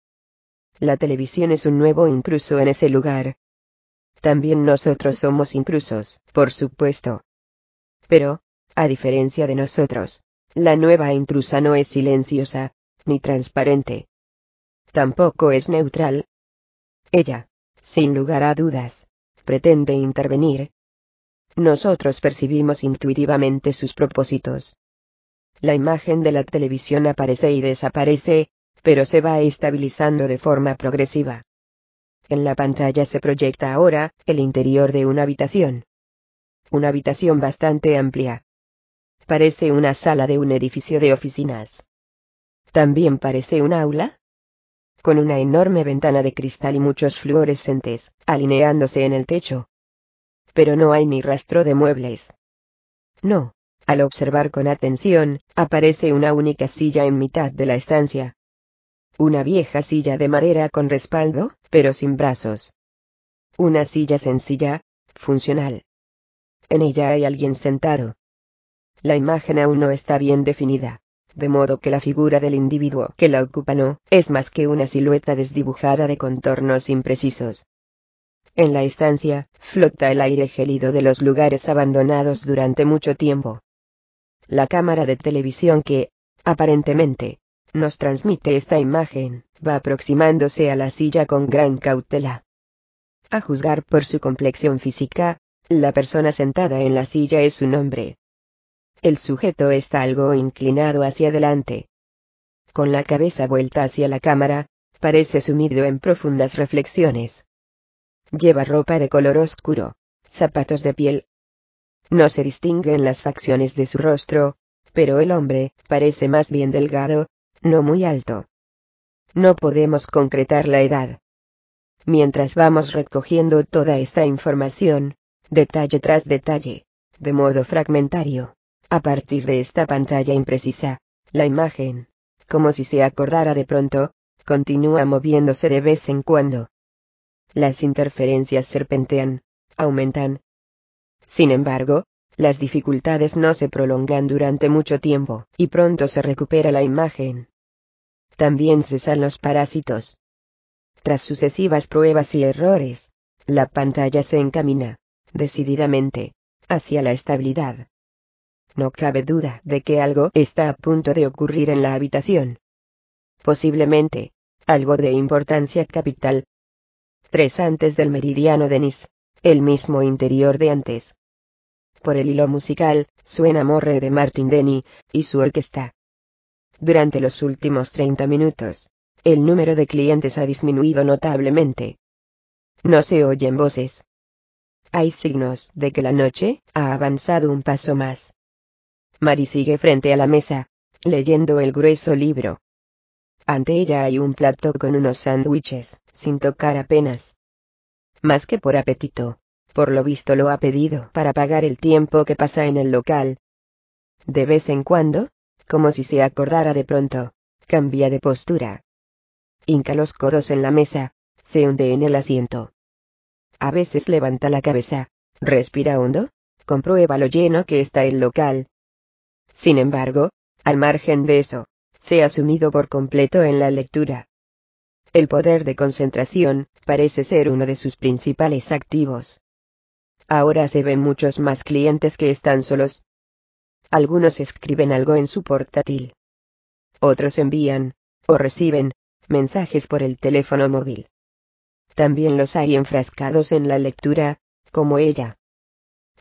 A: La televisión es un nuevo intruso en ese lugar. También nosotros somos intrusos, por supuesto. Pero, a diferencia de nosotros, la nueva intrusa no es silenciosa, ni transparente. Tampoco es neutral. Ella, sin lugar a dudas, pretende intervenir. Nosotros percibimos intuitivamente sus propósitos. La imagen de la televisión aparece y desaparece, pero se va estabilizando de forma progresiva. En la pantalla se proyecta ahora el interior de una habitación. Una habitación bastante amplia. Parece una sala de un edificio de oficinas. También parece un aula. Con una enorme ventana de cristal y muchos fluorescentes, alineándose en el techo. Pero no hay ni rastro de muebles. No, al observar con atención, aparece una única silla en mitad de la estancia. Una vieja silla de madera con respaldo, pero sin brazos. Una silla sencilla, funcional. En ella hay alguien sentado. La imagen aún no está bien definida, de modo que la figura del individuo que la ocupa no es más que una silueta desdibujada de contornos imprecisos. En la estancia, flota el aire gélido de los lugares abandonados durante mucho tiempo. La cámara de televisión que, aparentemente, nos transmite esta imagen, va aproximándose a la silla con gran cautela. A juzgar por su complexión física, la persona sentada en la silla es un hombre. El sujeto está algo inclinado hacia adelante. Con la cabeza vuelta hacia la cámara, parece sumido en profundas reflexiones. Lleva ropa de color oscuro, zapatos de piel, No se distinguen las facciones de su rostro, pero el hombre parece más bien delgado, no muy alto. No podemos concretar la edad. Mientras vamos recogiendo toda esta información, detalle tras detalle, de modo fragmentario, a partir de esta pantalla imprecisa, la imagen, como si se acordara de pronto, continúa moviéndose de vez en cuando. Las interferencias serpentean, aumentan. Sin embargo, las dificultades no se prolongan durante mucho tiempo, y pronto se recupera la imagen. También cesan los parásitos. Tras sucesivas pruebas y errores, la pantalla se encamina, decididamente, hacia la estabilidad. No cabe duda de que algo está a punto de ocurrir en la habitación. Posiblemente, algo de importancia capital. Tres antes del meridiano de Nice, el mismo interior de antes. Por el hilo musical, suena Morre de Martin Denny, y su orquesta. Durante los últimos 30 minutos, el número de clientes ha disminuido notablemente. No se oyen voces. Hay signos de que la noche ha avanzado un paso más. Mari sigue frente a la mesa, leyendo el grueso libro. Ante ella hay un plato con unos sándwiches, sin tocar apenas. Más que por apetito, por lo visto lo ha pedido para pagar el tiempo que pasa en el local. De vez en cuando, como si se acordara de pronto, cambia de postura. Hinca los codos en la mesa, se hunde en el asiento. A veces levanta la cabeza, respira hondo, comprueba lo lleno que está el local. Sin embargo, al margen de eso, se ha sumido por completo en la lectura. El poder de concentración parece ser uno de sus principales activos. Ahora se ven muchos más clientes que están solos. Algunos escriben algo en su portátil. Otros envían, o reciben, mensajes por el teléfono móvil. También los hay enfrascados en la lectura, como ella.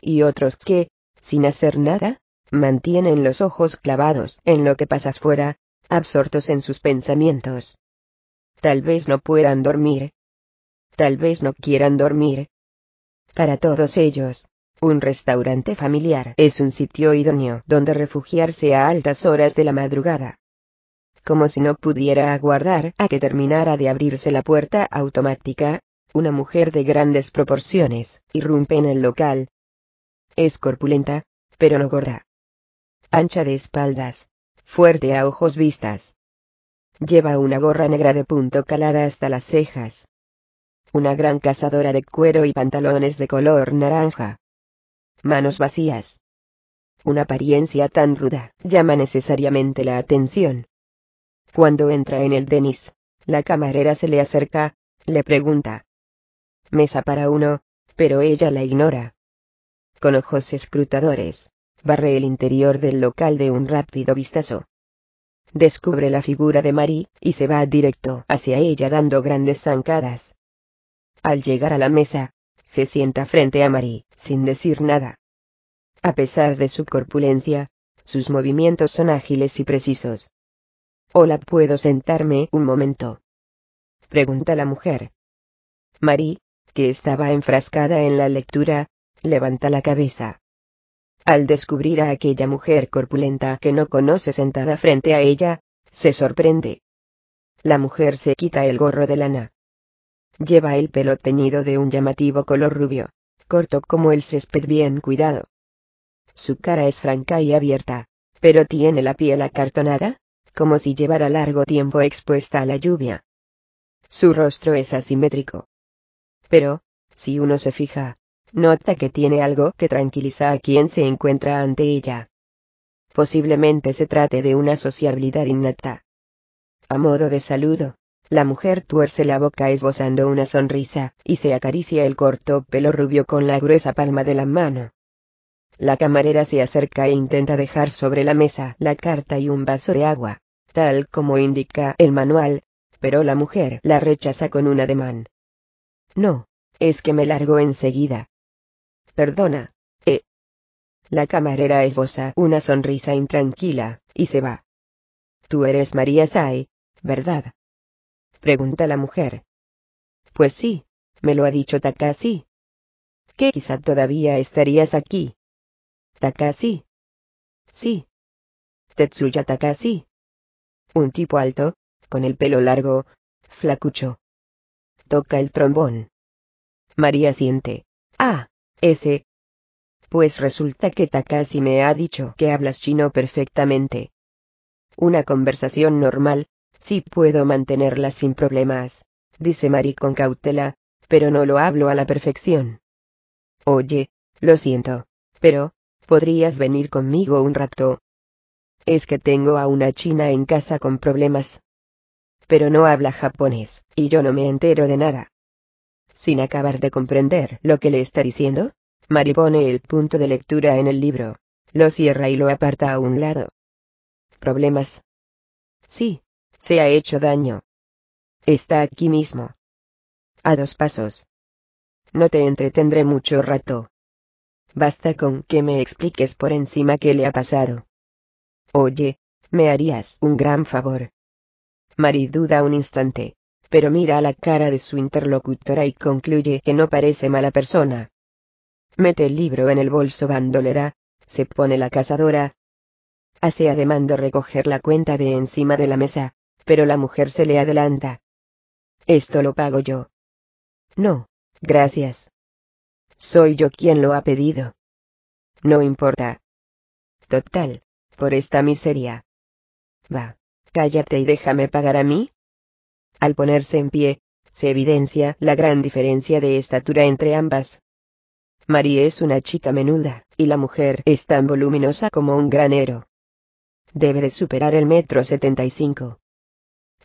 A: Y otros que, sin hacer nada, mantienen los ojos clavados en lo que pasa fuera, absortos en sus pensamientos. Tal vez no puedan dormir. Tal vez no quieran dormir. Para todos ellos, un restaurante familiar es un sitio idóneo donde refugiarse a altas horas de la madrugada. Como si no pudiera aguardar a que terminara de abrirse la puerta automática, una mujer de grandes proporciones irrumpe en el local. Es corpulenta, pero no gorda. Ancha de espaldas, fuerte a ojos vistas. Lleva una gorra negra de punto calada hasta las cejas. Una gran cazadora de cuero y pantalones de color naranja. Manos vacías. Una apariencia tan ruda llama necesariamente la atención. Cuando entra en el Denis, la camarera se le acerca, le pregunta. Mesa para uno, pero ella la ignora. Con ojos escrutadores, barre el interior del local de un rápido vistazo. Descubre la figura de Marie, y se va directo hacia ella dando grandes zancadas. Al llegar a la mesa, se sienta frente a Marie, sin decir nada. A pesar de su corpulencia, sus movimientos son ágiles y precisos. Hola, ¿puedo sentarme un momento? Pregunta la mujer. Marie, que estaba enfrascada en la lectura, levanta la cabeza. Al descubrir a aquella mujer corpulenta que no conoce sentada frente a ella, se sorprende. La mujer se quita el gorro de lana. Lleva el pelo teñido de un llamativo color rubio, corto como el césped bien cuidado. Su cara es franca y abierta, pero tiene la piel acartonada, como si llevara largo tiempo expuesta a la lluvia. Su rostro es asimétrico. Pero, si uno se fija, Nota que tiene algo que tranquiliza a quien se encuentra ante ella. Posiblemente se trate de una sociabilidad innata. A modo de saludo, la mujer tuerce la boca esbozando una sonrisa, y se acaricia el corto pelo rubio con la gruesa palma de la mano. La camarera se acerca e intenta dejar sobre la mesa la carta y un vaso de agua, tal como indica el manual, pero la mujer la rechaza con un ademán. No, es que me largo enseguida. Perdona, eh. La camarera esboza una sonrisa intranquila, y se va. Tú eres María Sai, ¿verdad? Pregunta la mujer. Pues sí, me lo ha dicho Takashi. ¿Qué quizá todavía estarías aquí? Takashi. Sí. Tetsuya Takashi. Un tipo alto, con el pelo largo, flacucho. Toca el trombón. María siente. Ah, ese. Pues resulta que Takashi me ha dicho que hablas chino perfectamente. Una conversación normal, sí puedo mantenerla sin problemas, dice Mari con cautela, pero no lo hablo a la perfección. Oye, lo siento, pero, ¿podrías venir conmigo un rato? Es que tengo a una china en casa con problemas. Pero no habla japonés, y yo no me entero de nada. Sin acabar de comprender lo que le está diciendo, Mari pone el punto de lectura en el libro, lo cierra y lo aparta a un lado. ¿Problemas? Sí, se ha hecho daño. Está aquí mismo. A dos pasos. No te entretendré mucho rato. Basta con que me expliques por encima qué le ha pasado. Oye, me harías un gran favor. Mari duda un instante, pero mira a la cara de su interlocutora y concluye que no parece mala persona. Mete el libro en el bolso bandolera, se pone la cazadora. Hace ademán de recoger la cuenta de encima de la mesa, pero la mujer se le adelanta. Esto lo pago yo. No, gracias. Soy yo quien lo ha pedido. No importa. Total, por esta miseria. Va, cállate y déjame pagar a mí. Al ponerse en pie, se evidencia la gran diferencia de estatura entre ambas. Marie es una chica menuda, y la mujer es tan voluminosa como un granero. Debe de superar el metro setenta y cinco.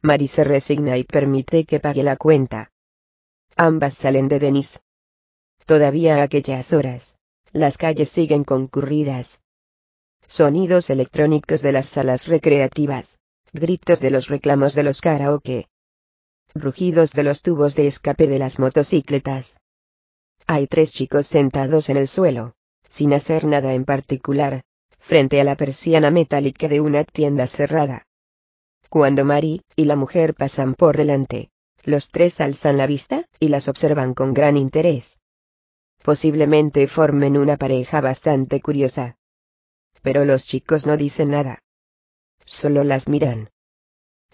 A: Marie se resigna y permite que pague la cuenta. Ambas salen de Denis. Todavía a aquellas horas, las calles siguen concurridas. Sonidos electrónicos de las salas recreativas, gritos de los reclamos de los karaoke, rugidos de los tubos de escape de las motocicletas. Hay tres chicos sentados en el suelo, sin hacer nada en particular, frente a la persiana metálica de una tienda cerrada. Cuando Mari y la mujer pasan por delante, los tres alzan la vista y las observan con gran interés. Posiblemente formen una pareja bastante curiosa. Pero los chicos no dicen nada. Solo las miran.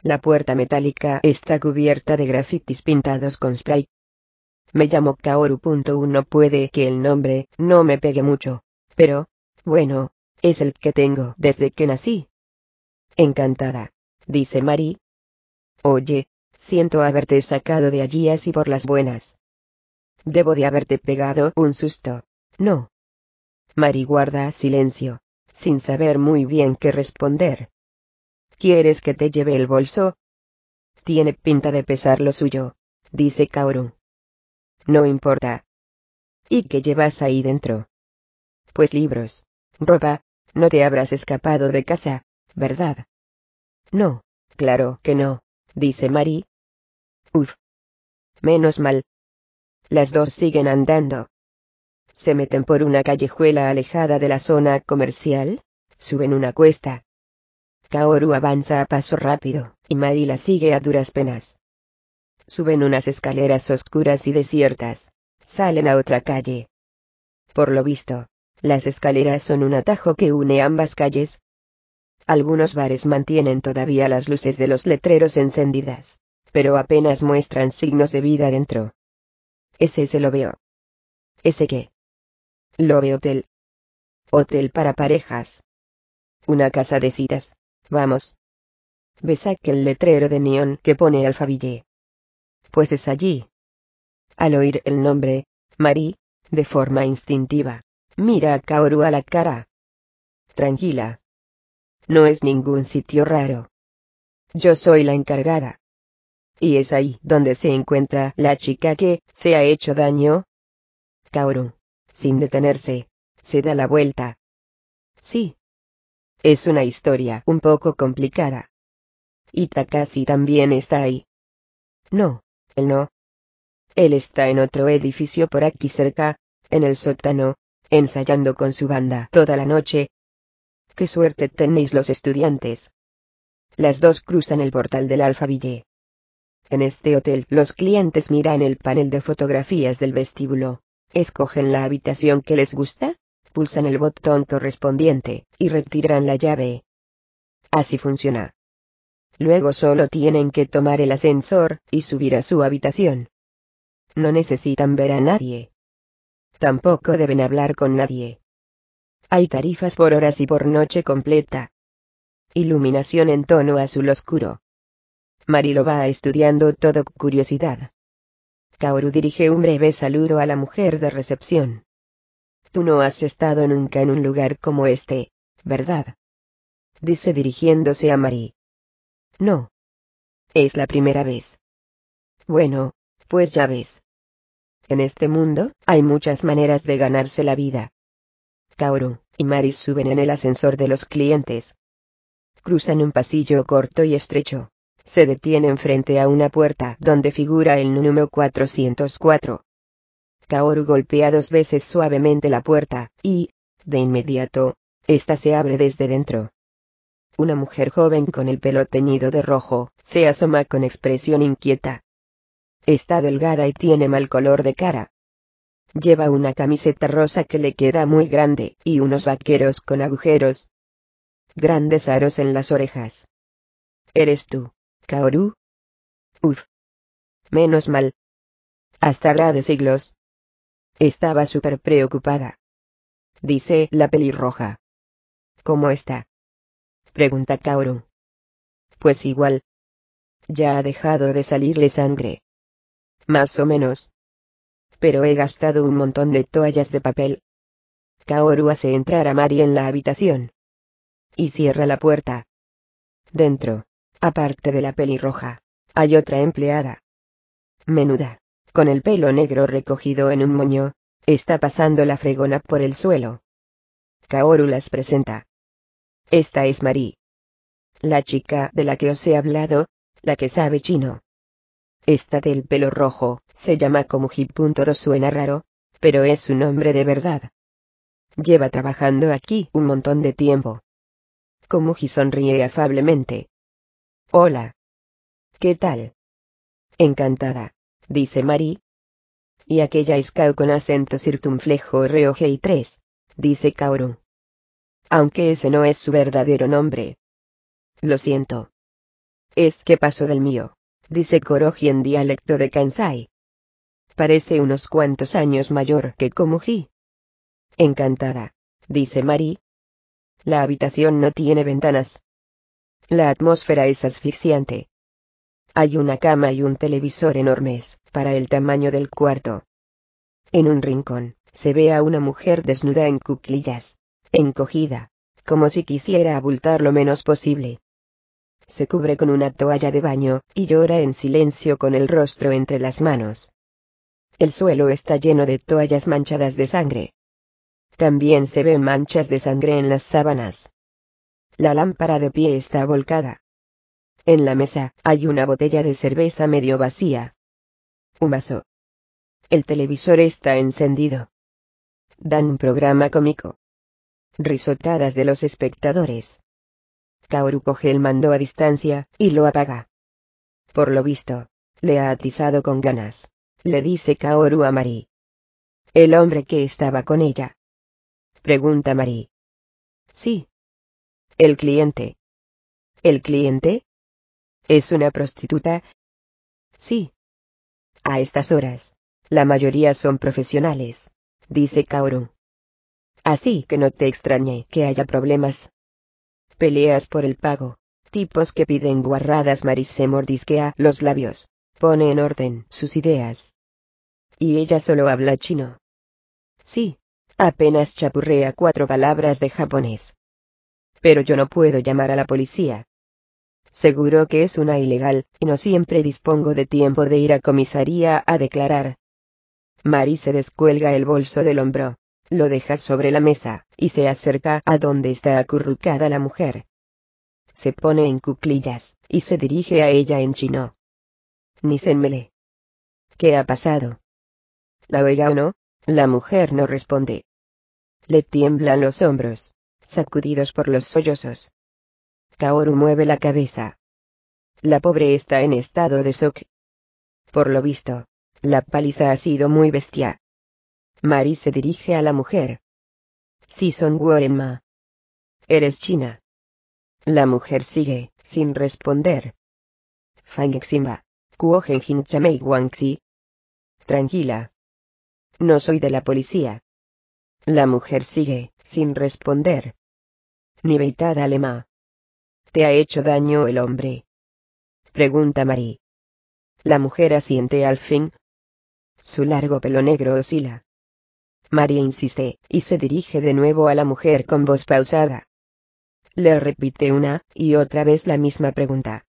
A: La puerta metálica está cubierta de grafitis pintados con spray. Me llamo Kaoru.1 puede que el nombre no me pegue mucho, pero, bueno, es el que tengo desde que nací. Encantada, dice Mari. Oye, siento haberte sacado de allí así por las buenas. Debo de haberte pegado un susto, ¿no? Mari guarda silencio, sin saber muy bien qué responder. ¿Quieres que te lleve el bolso? Tiene pinta de pesar lo suyo, dice Kaoru. No importa. ¿Y qué llevas ahí dentro? Pues libros, ropa, no te habrás escapado de casa, ¿verdad? No, claro que no, dice Mari. Uf. Menos mal. Las dos siguen andando. Se meten por una callejuela alejada de la zona comercial, suben una cuesta, Kaoru avanza a paso rápido, y Mari la sigue a duras penas. Suben unas escaleras oscuras y desiertas. Salen a otra calle. Por lo visto, las escaleras son un atajo que une ambas calles. Algunos bares mantienen todavía las luces de los letreros encendidas, pero apenas muestran signos de vida dentro. Ese se lo veo. ¿Ese qué? Love Hotel. Hotel para parejas. Una casa de citas. Vamos. ¿Ves aquel letrero de neón que pone Alfaville? Pues es allí. Al oír el nombre, Marie, de forma instintiva, mira a Kaoru a la cara. Tranquila. No es ningún sitio raro. Yo soy la encargada. ¿Y es ahí donde se encuentra la chica que se ha hecho daño? Kaoru, sin detenerse, se da la vuelta. Sí, es una historia un poco complicada. Y Takashi también está ahí. No, él no. Él está en otro edificio por aquí cerca, en el sótano, ensayando con su banda toda la noche. Qué suerte tenéis los estudiantes. Las dos cruzan el portal del Alfaville. En este hotel los clientes miran el panel de fotografías del vestíbulo, escogen la habitación que les gusta, pulsan el botón correspondiente, y retiran la llave. Así funciona. Luego solo tienen que tomar el ascensor, y subir a su habitación. No necesitan ver a nadie. Tampoco deben hablar con nadie. Hay tarifas por horas y por noche completa. Iluminación en tono azul oscuro. Mari lo va estudiando todo curiosidad. Kaoru dirige un breve saludo a la mujer de recepción. Tú no has estado nunca en un lugar como este, ¿verdad? Dice dirigiéndose a Mari. No. Es la primera vez. Bueno, pues ya ves. En este mundo, hay muchas maneras de ganarse la vida. Kaoru y Mari suben en el ascensor de los clientes. Cruzan un pasillo corto y estrecho. Se detienen frente a una puerta donde figura el número 404. Kaoru golpea dos veces suavemente la puerta, y, de inmediato, esta se abre desde dentro. Una mujer joven con el pelo teñido de rojo, se asoma con expresión inquieta. Está delgada y tiene mal color de cara. Lleva una camiseta rosa que le queda muy grande, y unos vaqueros con agujeros. Grandes aros en las orejas. ¿Eres tú, Kaoru? Uf. Menos mal. Hasta la de siglos. Estaba súper preocupada. Dice la pelirroja. ¿Cómo está? Pregunta Kaoru. Pues igual. Ya ha dejado de salirle sangre. Más o menos pero he gastado un montón de toallas de papel. Kaoru hace entrar a Mari en la habitación. Y cierra la puerta. Dentro, aparte de la pelirroja, hay otra empleada. Menuda, con el pelo negro recogido en un moño, está pasando la fregona por el suelo. Kaoru las presenta. Esta es Mari. La chica de la que os he hablado, la que sabe chino. Esta del pelo rojo, se llama Komuji.2 suena raro, pero es su nombre de verdad. Lleva trabajando aquí un montón de tiempo. Komuji sonríe afablemente. Hola. ¿Qué tal? Encantada, dice Mari. Y aquella es con acento circunflejo y 3, dice Kaoru. Aunque ese no es su verdadero nombre. Lo siento. Es que paso del mío dice Koroji en dialecto de Kansai. Parece unos cuantos años mayor que Komuji. Encantada, dice Mari. La habitación no tiene ventanas. La atmósfera es asfixiante. Hay una cama y un televisor enormes, para el tamaño del cuarto. En un rincón, se ve a una mujer desnuda en cuclillas, encogida, como si quisiera abultar lo menos posible se cubre con una toalla de baño, y llora en silencio con el rostro entre las manos. El suelo está lleno de toallas manchadas de sangre. También se ven manchas de sangre en las sábanas. La lámpara de pie está volcada. En la mesa, hay una botella de cerveza medio vacía. Un vaso. El televisor está encendido. Dan un programa cómico. Risotadas de los espectadores. Kaoru coge el mando a distancia, y lo apaga. Por lo visto, le ha atizado con ganas, le dice Kaoru a Mari. ¿El hombre que estaba con ella? Pregunta Mari. Sí. El cliente. ¿El cliente? ¿Es una prostituta? Sí. A estas horas, la mayoría son profesionales, dice Kaoru. Así que no te extrañe que haya problemas, Peleas por el pago. Tipos que piden guarradas Maris se mordisquea los labios. Pone en orden sus ideas. Y ella solo habla chino. Sí. Apenas chapurrea cuatro palabras de japonés. Pero yo no puedo llamar a la policía. Seguro que es una ilegal, y no siempre dispongo de tiempo de ir a comisaría a declarar. Mari se descuelga el bolso del hombro lo deja sobre la mesa, y se acerca a donde está acurrucada la mujer. Se pone en cuclillas, y se dirige a ella en chino. Nisenmele. ¿Qué ha pasado? ¿La oiga o no? La mujer no responde. Le tiemblan los hombros, sacudidos por los sollozos. Kaoru mueve la cabeza. La pobre está en estado de shock. Por lo visto, la paliza ha sido muy bestia. Mari se dirige a la mujer. Si son Guorema. Eres china. La mujer sigue, sin responder. Fang Ximba. Kuogen Jin Chamei Guangxi. Tranquila. No soy de la policía. La mujer sigue, sin responder. Ni Beitada Alema. ¿Te ha hecho daño el hombre? Pregunta Marie. La mujer asiente al fin. Su largo pelo negro oscila. María insiste, y se dirige de nuevo a la mujer con voz pausada. Le repite una y otra vez la misma pregunta.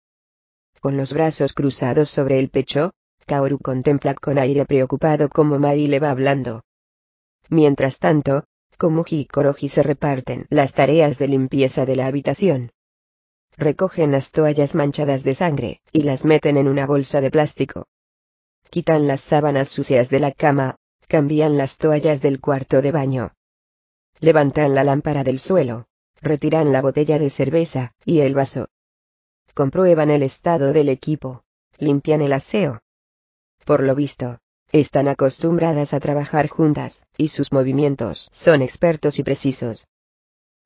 A: Con los brazos cruzados sobre el pecho, Kaoru contempla con aire preocupado cómo Mari le va hablando. Mientras tanto, Komuji y Koroji se reparten las tareas de limpieza de la habitación. Recogen las toallas manchadas de sangre, y las meten en una bolsa de plástico. Quitan las sábanas sucias de la cama, cambian las toallas del cuarto de baño. Levantan la lámpara del suelo, retiran la botella de cerveza, y el vaso. Comprueban el estado del equipo, limpian el aseo. Por lo visto, están acostumbradas a trabajar juntas, y sus movimientos son expertos y precisos.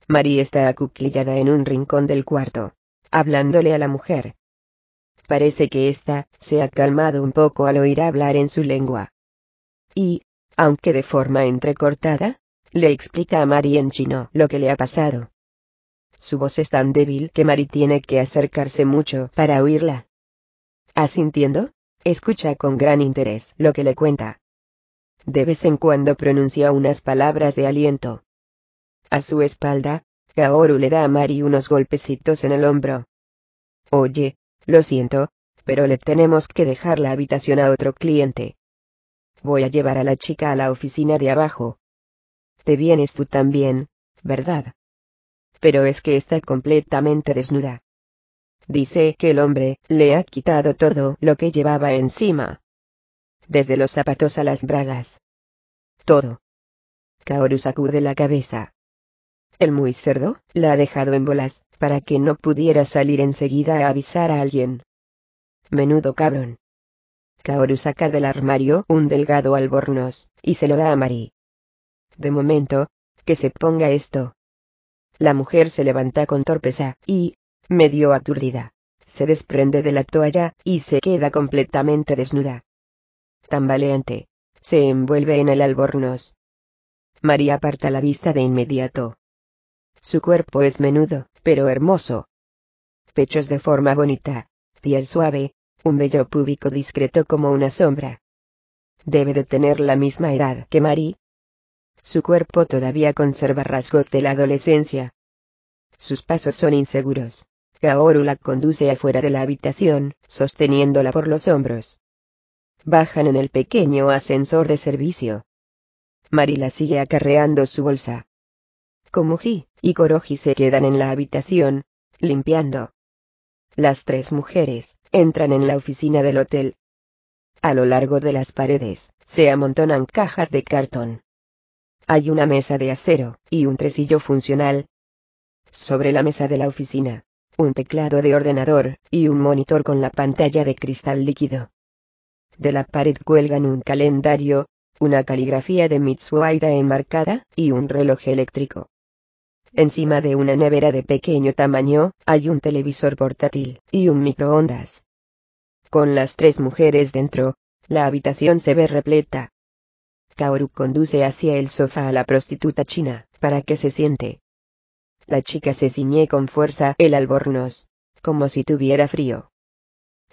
A: María está acuclillada en un rincón del cuarto, hablándole a la mujer. Parece que ésta se ha calmado un poco al oír hablar en su lengua. Y, aunque de forma entrecortada, le explica a Mari en chino lo que le ha pasado. Su voz es tan débil que Mari tiene que acercarse mucho para oírla. Asintiendo, escucha con gran interés lo que le cuenta. De vez en cuando pronuncia unas palabras de aliento. A su espalda, Kaoru le da a Mari unos golpecitos en el hombro. Oye, lo siento, pero le tenemos que dejar la habitación a otro cliente. Voy a llevar a la chica a la oficina de abajo. Te vienes tú también, ¿verdad? Pero es que está completamente desnuda. Dice que el hombre le ha quitado todo lo que llevaba encima. Desde los zapatos a las bragas. Todo. Kaoru sacude la cabeza. El muy cerdo la ha dejado en bolas, para que no pudiera salir enseguida a avisar a alguien. Menudo cabrón. Kaoru saca del armario un delgado albornoz, y se lo da a Mari. De momento, que se ponga esto. La mujer se levanta con torpeza, y, medio aturdida, se desprende de la toalla, y se queda completamente desnuda. Tambaleante, se envuelve en el albornoz. María aparta la vista de inmediato. Su cuerpo es menudo, pero hermoso. Pechos de forma bonita, piel suave, un vello púbico discreto como una sombra. Debe de tener la misma edad que Marie. Su cuerpo todavía conserva rasgos de la adolescencia. Sus pasos son inseguros. Kaoru la conduce afuera de la habitación, sosteniéndola por los hombros. Bajan en el pequeño ascensor de servicio. Mari la sigue acarreando su bolsa. Komuji y Koroji se quedan en la habitación, limpiando. Las tres mujeres entran en la oficina del hotel. A lo largo de las paredes se amontonan cajas de cartón. Hay una mesa de acero y un tresillo funcional. Sobre la mesa de la oficina, un teclado de ordenador y un monitor con la pantalla de cristal líquido. De la pared cuelgan un calendario, una caligrafía de Mitsuaida enmarcada y un reloj eléctrico. Encima de una nevera de pequeño tamaño, hay un televisor portátil y un microondas. Con las tres mujeres dentro, la habitación se ve repleta. Kaoru conduce hacia el sofá a la prostituta china, para que se siente. La chica se ciñe con fuerza el albornoz, como si tuviera frío.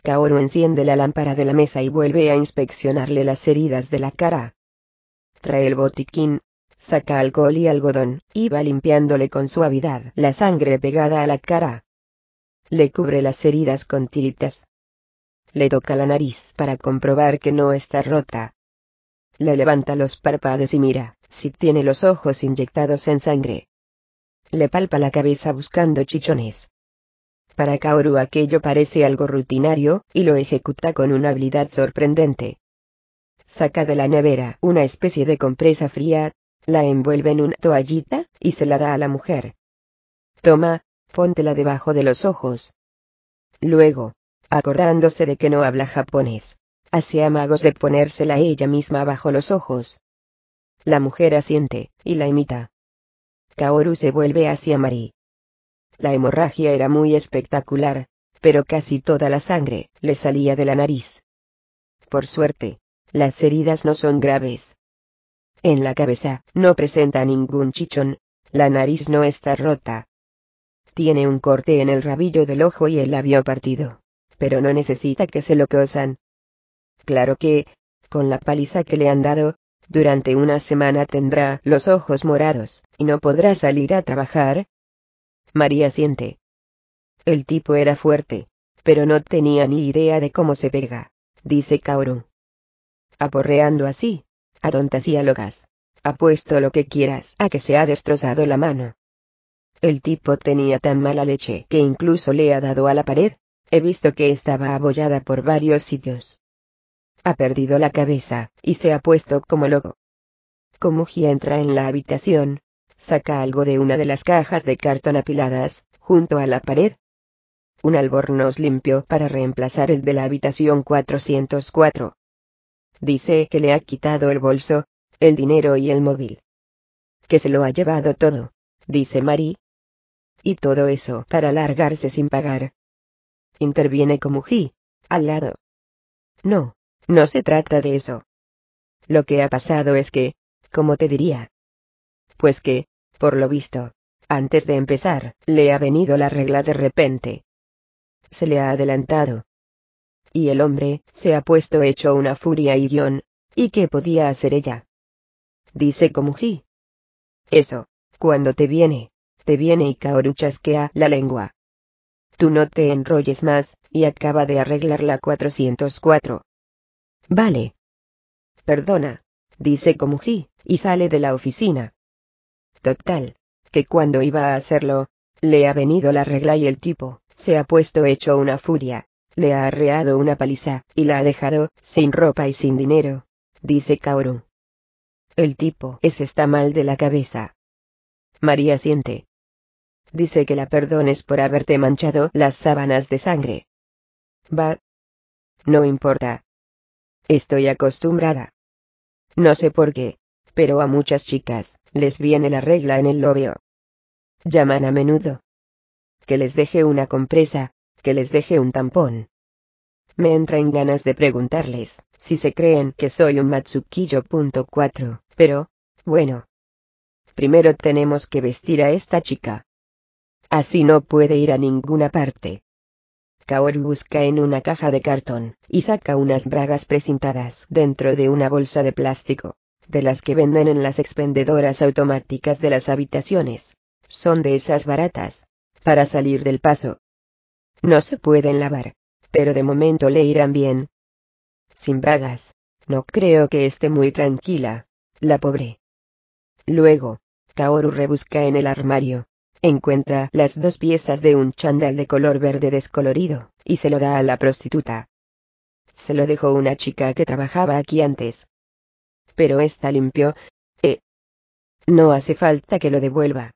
A: Kaoru enciende la lámpara de la mesa y vuelve a inspeccionarle las heridas de la cara. Trae el botiquín, saca alcohol y algodón, y va limpiándole con suavidad la sangre pegada a la cara. Le cubre las heridas con tiritas. Le toca la nariz para comprobar que no está rota. Le levanta los párpados y mira, si tiene los ojos inyectados en sangre. Le palpa la cabeza buscando chichones. Para Kaoru aquello parece algo rutinario, y lo ejecuta con una habilidad sorprendente. Saca de la nevera una especie de compresa fría, la envuelve en una toallita, y se la da a la mujer. Toma, póntela debajo de los ojos. Luego, acordándose de que no habla japonés, hace amagos de ponérsela ella misma bajo los ojos. La mujer asiente, y la imita. Kaoru se vuelve hacia Mari. La hemorragia era muy espectacular, pero casi toda la sangre le salía de la nariz. Por suerte, las heridas no son graves. En la cabeza no presenta ningún chichón, la nariz no está rota. Tiene un corte en el rabillo del ojo y el labio partido, pero no necesita que se lo cosan. Claro que, con la paliza que le han dado, durante una semana tendrá los ojos morados, y no podrá salir a trabajar. María siente. El tipo era fuerte, pero no tenía ni idea de cómo se pega, dice Kaoru. Aporreando así, a locas. Apuesto lo que quieras a que se ha destrozado la mano. El tipo tenía tan mala leche que incluso le ha dado a la pared, he visto que estaba abollada por varios sitios. Ha perdido la cabeza, y se ha puesto como loco. Komuji entra en la habitación, saca algo de una de las cajas de cartón apiladas, junto a la pared. Un albornoz limpio para reemplazar el de la habitación 404. Dice que le ha quitado el bolso, el dinero y el móvil. Que se lo ha llevado todo, dice Mari. Y todo eso para largarse sin pagar. Interviene Komuji, al lado. No, no se trata de eso. Lo que ha pasado es que, como te diría? Pues que, por lo visto, antes de empezar, le ha venido la regla de repente. Se le ha adelantado. Y el hombre, se ha puesto hecho una furia y guion, ¿y qué podía hacer ella? Dice Komuji. Eso, cuando te viene, te viene y Kaoru chasquea la lengua. Tú no te enrolles más, y acaba de arreglar la 404. Vale. Perdona, dice Komuji, y sale de la oficina. Total, que cuando iba a hacerlo, le ha venido la regla y el tipo, se ha puesto hecho una furia, le ha arreado una paliza, y la ha dejado, sin ropa y sin dinero, dice Kaoru. El tipo es está mal de la cabeza. María siente. Dice que la perdones por haberte manchado las sábanas de sangre. Va. No importa, Estoy acostumbrada. No sé por qué, pero a muchas chicas, les viene la regla en el lobio. Llaman a menudo. Que les deje una compresa, que les deje un tampón. Me entra en ganas de preguntarles, si se creen que soy un Matsukiyo.4, pero, bueno. Primero tenemos que vestir a esta chica. Así no puede ir a ninguna parte. Kaoru busca en una caja de cartón, y saca unas bragas precintadas dentro de una bolsa de plástico, de las que venden en las expendedoras automáticas de las habitaciones. Son de esas baratas, para salir del paso. No se pueden lavar, pero de momento le irán bien. Sin bragas, no creo que esté muy tranquila, la pobre. Luego, Kaoru rebusca en el armario, encuentra las dos piezas de un chandal de color verde descolorido, y se lo da a la prostituta. Se lo dejó una chica que trabajaba aquí antes. Pero está limpio, eh. No hace falta que lo devuelva.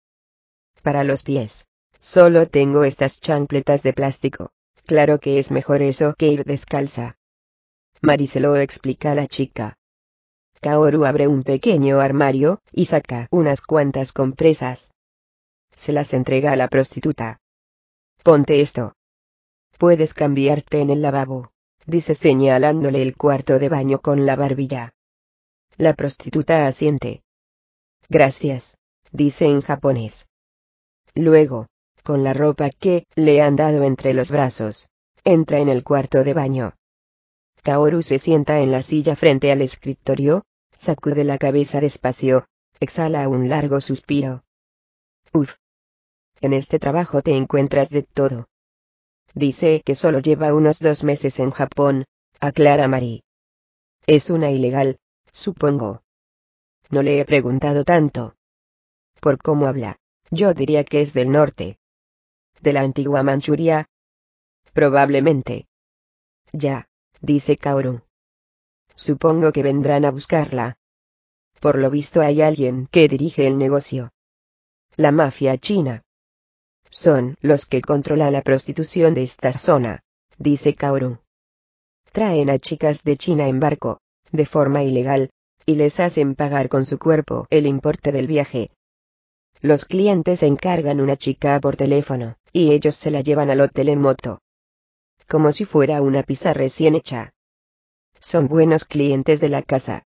A: Para los pies. Solo tengo estas chancletas de plástico. Claro que es mejor eso que ir descalza. Mari se lo explica a la chica. Kaoru abre un pequeño armario, y saca unas cuantas compresas, se las entrega a la prostituta. Ponte esto. Puedes cambiarte en el lavabo, dice señalándole el cuarto de baño con la barbilla. La prostituta asiente. Gracias, dice en japonés. Luego, con la ropa que le han dado entre los brazos, entra en el cuarto de baño. Kaoru se sienta en la silla frente al escritorio, sacude la cabeza despacio, exhala un largo suspiro. Uf, en este trabajo te encuentras de todo. Dice que solo lleva unos dos meses en Japón, aclara Mari. Es una ilegal, supongo. No le he preguntado tanto. Por cómo habla, yo diría que es del norte. De la antigua Manchuria. Probablemente. Ya, dice Kaoru. Supongo que vendrán a buscarla. Por lo visto hay alguien que dirige el negocio. La mafia china son los que controlan la prostitución de esta zona, dice Kaoru. Traen a chicas de China en barco, de forma ilegal, y les hacen pagar con su cuerpo el importe del viaje. Los clientes encargan una chica por teléfono, y ellos se la llevan al hotel en moto. Como si fuera una pizza recién hecha. Son buenos clientes de la casa.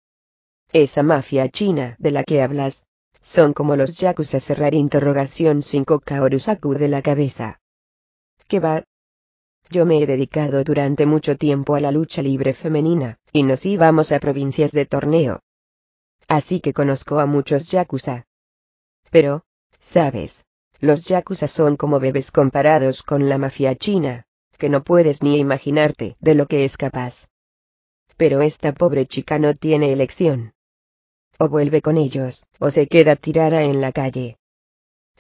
A: Esa mafia china de la que hablas, son como los yakuza cerrar interrogación 5 Kaoru sacude la cabeza. ¿Qué va? Yo me he dedicado durante mucho tiempo a la lucha libre femenina, y nos íbamos a provincias de torneo. Así que conozco a muchos yakuza. Pero, sabes, los yakuza son como bebés comparados con la mafia china, que no puedes ni imaginarte de lo que es capaz. Pero esta pobre chica no tiene elección o vuelve con ellos, o se queda tirada en la calle.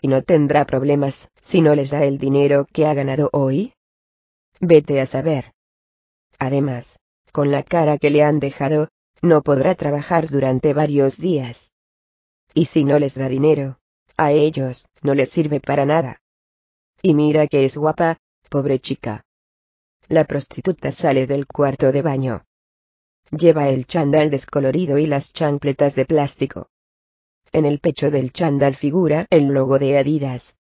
A: Y no tendrá problemas, si no les da el dinero que ha ganado hoy. Vete a saber. Además, con la cara que le han dejado, no podrá trabajar durante varios días. Y si no les da dinero, a ellos, no les sirve para nada. Y mira que es guapa, pobre chica. La prostituta sale del cuarto de baño. Lleva el chandal descolorido y las chancletas de plástico. En el pecho del chandal figura el logo de Adidas.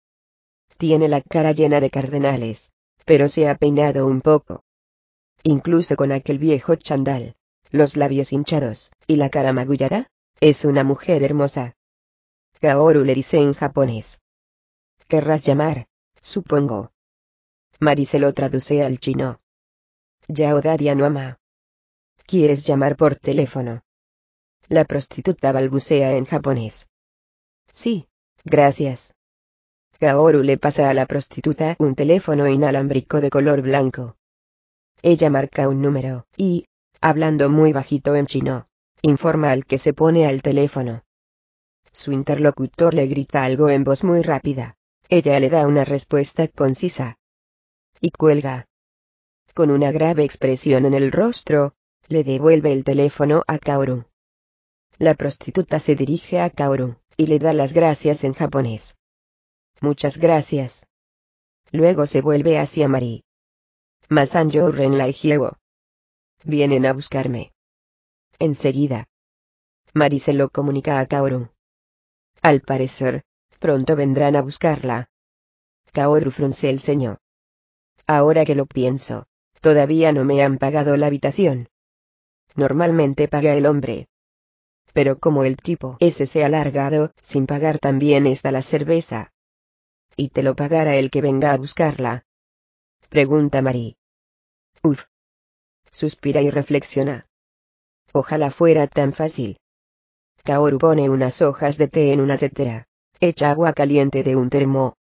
A: Tiene la cara llena de cardenales, pero se ha peinado un poco. Incluso con aquel viejo chandal, los labios hinchados, y la cara magullada, es una mujer hermosa. Kaoru le dice en japonés. Querrás llamar, supongo. Mari lo traduce al chino. Yao no ama. ¿Quieres llamar por teléfono? La prostituta balbucea en japonés. Sí, gracias. Kaoru le pasa a la prostituta un teléfono inalámbrico de color blanco. Ella marca un número, y, hablando muy bajito en chino, informa al que se pone al teléfono. Su interlocutor le grita algo en voz muy rápida. Ella le da una respuesta concisa. Y cuelga. Con una grave expresión en el rostro, le devuelve el teléfono a Kaoru. La prostituta se dirige a Kaoru, y le da las gracias en japonés. Muchas gracias. Luego se vuelve hacia Mari. Masanjo Renlai Vienen a buscarme. Enseguida. Mari se lo comunica a Kaoru. Al parecer, pronto vendrán a buscarla. Kaoru frunce el ceño. Ahora que lo pienso, todavía no me han pagado la habitación normalmente paga el hombre. Pero como el tipo ese se ha largado, sin pagar también está la cerveza. ¿Y te lo pagará el que venga a buscarla? Pregunta Marie. Uf. Suspira y reflexiona. Ojalá fuera tan fácil. Kaoru pone unas hojas de té en una tetera. Echa agua caliente de un termo.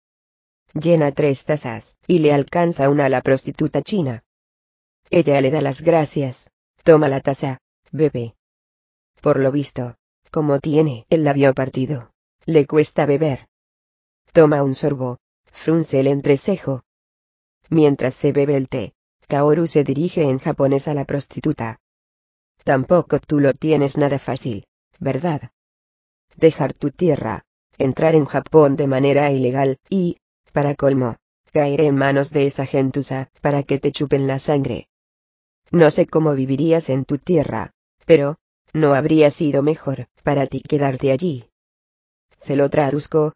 A: Llena tres tazas, y le alcanza una a la prostituta china. Ella le da las gracias, Toma la taza, bebe. Por lo visto, como tiene el labio partido, le cuesta beber. Toma un sorbo, frunce el entrecejo. Mientras se bebe el té, Kaoru se dirige en japonés a la prostituta. Tampoco tú lo tienes nada fácil, ¿verdad? Dejar tu tierra, entrar en Japón de manera ilegal, y, para colmo, caer en manos de esa gentuza, para que te chupen la sangre. No sé cómo vivirías en tu tierra, pero, ¿no habría sido mejor para ti quedarte allí? ¿Se lo traduzco?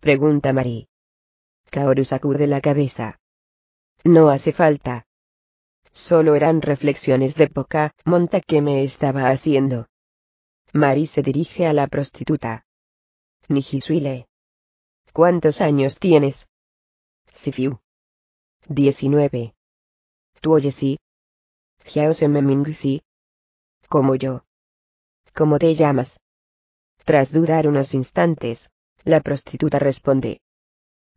A: Pregunta Mari. Kaoru sacude la cabeza. No hace falta. Solo eran reflexiones de poca monta que me estaba haciendo. Mari se dirige a la prostituta. Nijisuile. ¿Cuántos años tienes? Sifiu. Diecinueve. ¿Tú oyes sí? Como yo. ¿Cómo te llamas? Tras dudar unos instantes, la prostituta responde.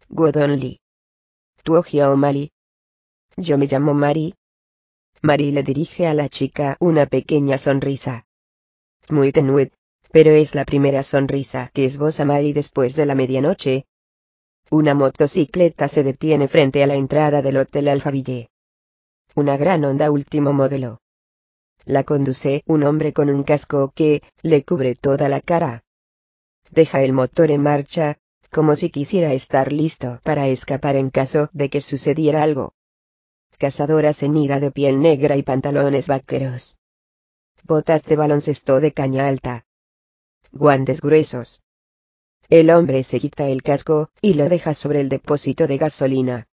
A: Godon Lee. ¿Tú Jiao Mali? Yo me llamo Mari. Mari le dirige a la chica una pequeña sonrisa. Muy tenue, pero es la primera sonrisa que esboza Mari después de la medianoche. Una motocicleta se detiene frente a la entrada del Hotel Alfaville. Una gran onda último modelo. La conduce un hombre con un casco que le cubre toda la cara. Deja el motor en marcha, como si quisiera estar listo para escapar en caso de que sucediera algo. Cazadora ceñida de piel negra y pantalones vaqueros. Botas de baloncesto de caña alta. Guantes gruesos. El hombre se quita el casco, y lo deja sobre el depósito de gasolina.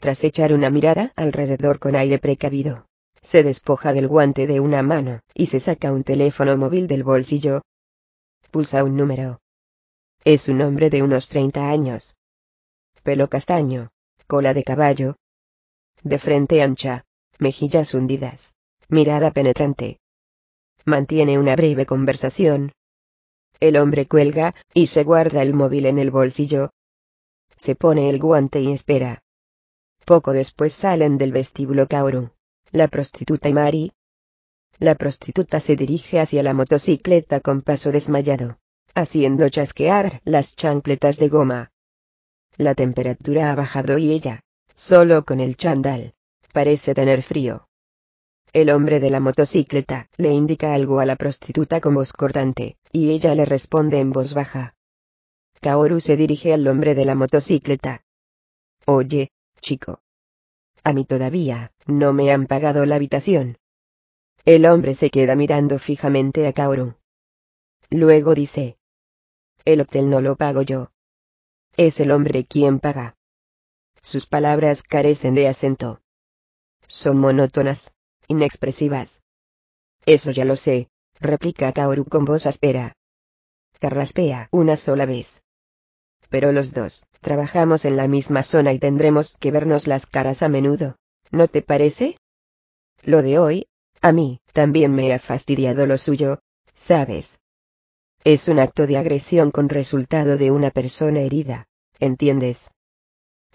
A: Tras echar una mirada alrededor con aire precavido, se despoja del guante de una mano, y se saca un teléfono móvil del bolsillo. Pulsa un número. Es un hombre de unos 30 años. Pelo castaño, cola de caballo, de frente ancha, mejillas hundidas, mirada penetrante. Mantiene una breve conversación. El hombre cuelga, y se guarda el móvil en el bolsillo. Se pone el guante y espera. Poco después salen del vestíbulo Kaoru, la prostituta y Mari. La prostituta se dirige hacia la motocicleta con paso desmayado, haciendo chasquear las chancletas de goma. La temperatura ha bajado y ella, solo con el chandal, parece tener frío. El hombre de la motocicleta le indica algo a la prostituta con voz cortante, y ella le responde en voz baja. Kaoru se dirige al hombre de la motocicleta. Oye, chico. A mí todavía, no me han pagado la habitación. El hombre se queda mirando fijamente a Kaoru. Luego dice. El hotel no lo pago yo. Es el hombre quien paga. Sus palabras carecen de acento. Son monótonas, inexpresivas. Eso ya lo sé, replica Kaoru con voz áspera. Carraspea una sola vez. Pero los dos, trabajamos en la misma zona y tendremos que vernos las caras a menudo, ¿no te parece? Lo de hoy, a mí, también me ha fastidiado lo suyo, ¿sabes? Es un acto de agresión con resultado de una persona herida, ¿entiendes?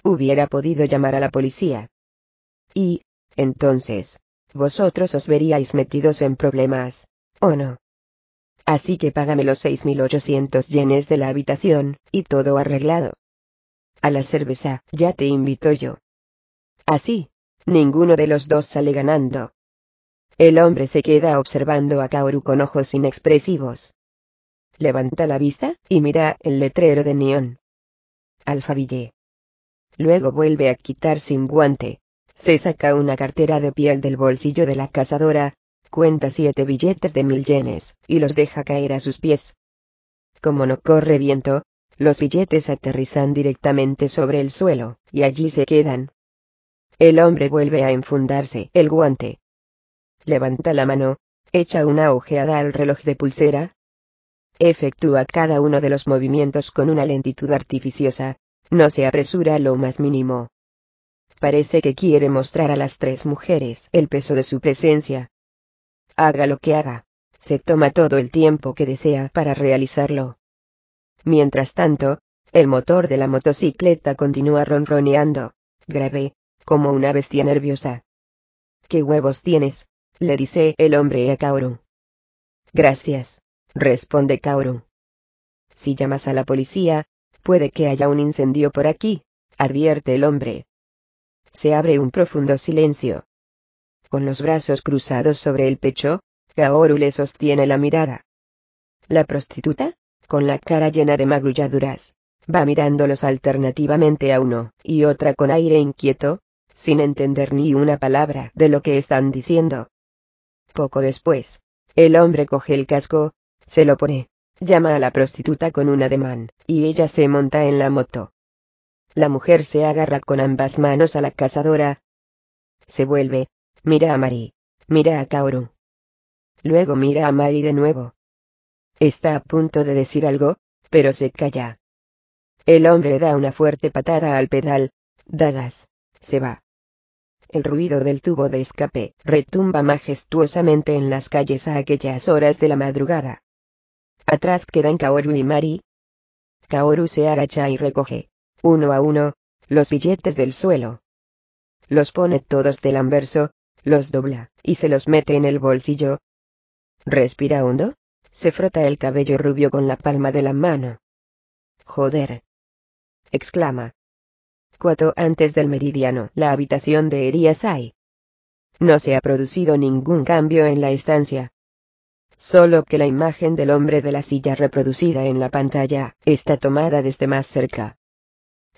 A: hubiera podido llamar a la policía. Y, entonces, vosotros os veríais metidos en problemas, ¿o no? Así que págame los 6.800 yenes de la habitación, y todo arreglado. A la cerveza, ya te invito yo. Así, ninguno de los dos sale ganando. El hombre se queda observando a Kaoru con ojos inexpresivos. Levanta la vista, y mira el letrero de neón. Alfaville. Luego vuelve a quitar sin guante. Se saca una cartera de piel del bolsillo de la cazadora, cuenta siete billetes de mil yenes, y los deja caer a sus pies. Como no corre viento, los billetes aterrizan directamente sobre el suelo, y allí se quedan. El hombre vuelve a enfundarse el guante. Levanta la mano, echa una ojeada al reloj de pulsera. Efectúa cada uno de los movimientos con una lentitud artificiosa, no se apresura lo más mínimo. Parece que quiere mostrar a las tres mujeres el peso de su presencia. Haga lo que haga, se toma todo el tiempo que desea para realizarlo. Mientras tanto, el motor de la motocicleta continúa ronroneando, grave, como una bestia nerviosa. ¿Qué huevos tienes? le dice el hombre a Kaoru. Gracias, responde Kaoru. Si llamas a la policía, Puede que haya un incendio por aquí, advierte el hombre. Se abre un profundo silencio. Con los brazos cruzados sobre el pecho, Kaoru le sostiene la mirada. La prostituta, con la cara llena de magulladuras, va mirándolos alternativamente a uno y otra con aire inquieto, sin entender ni una palabra de lo que están diciendo. Poco después, el hombre coge el casco, se lo pone, llama a la prostituta con un ademán, y ella se monta en la moto. La mujer se agarra con ambas manos a la cazadora. Se vuelve, mira a Mari, mira a Kaoru. Luego mira a Mari de nuevo. Está a punto de decir algo, pero se calla. El hombre da una fuerte patada al pedal, dagas, se va. El ruido del tubo de escape retumba majestuosamente en las calles a aquellas horas de la madrugada. Atrás quedan Kaoru y Mari. Kaoru se agacha y recoge, uno a uno, los billetes del suelo. Los pone todos del anverso, los dobla, y se los mete en el bolsillo. Respira hondo, se frota el cabello rubio con la palma de la mano. Joder. exclama. Cuatro antes del meridiano, la habitación de Eriasai. No se ha producido ningún cambio en la estancia, solo que la imagen del hombre de la silla reproducida en la pantalla está tomada desde más cerca.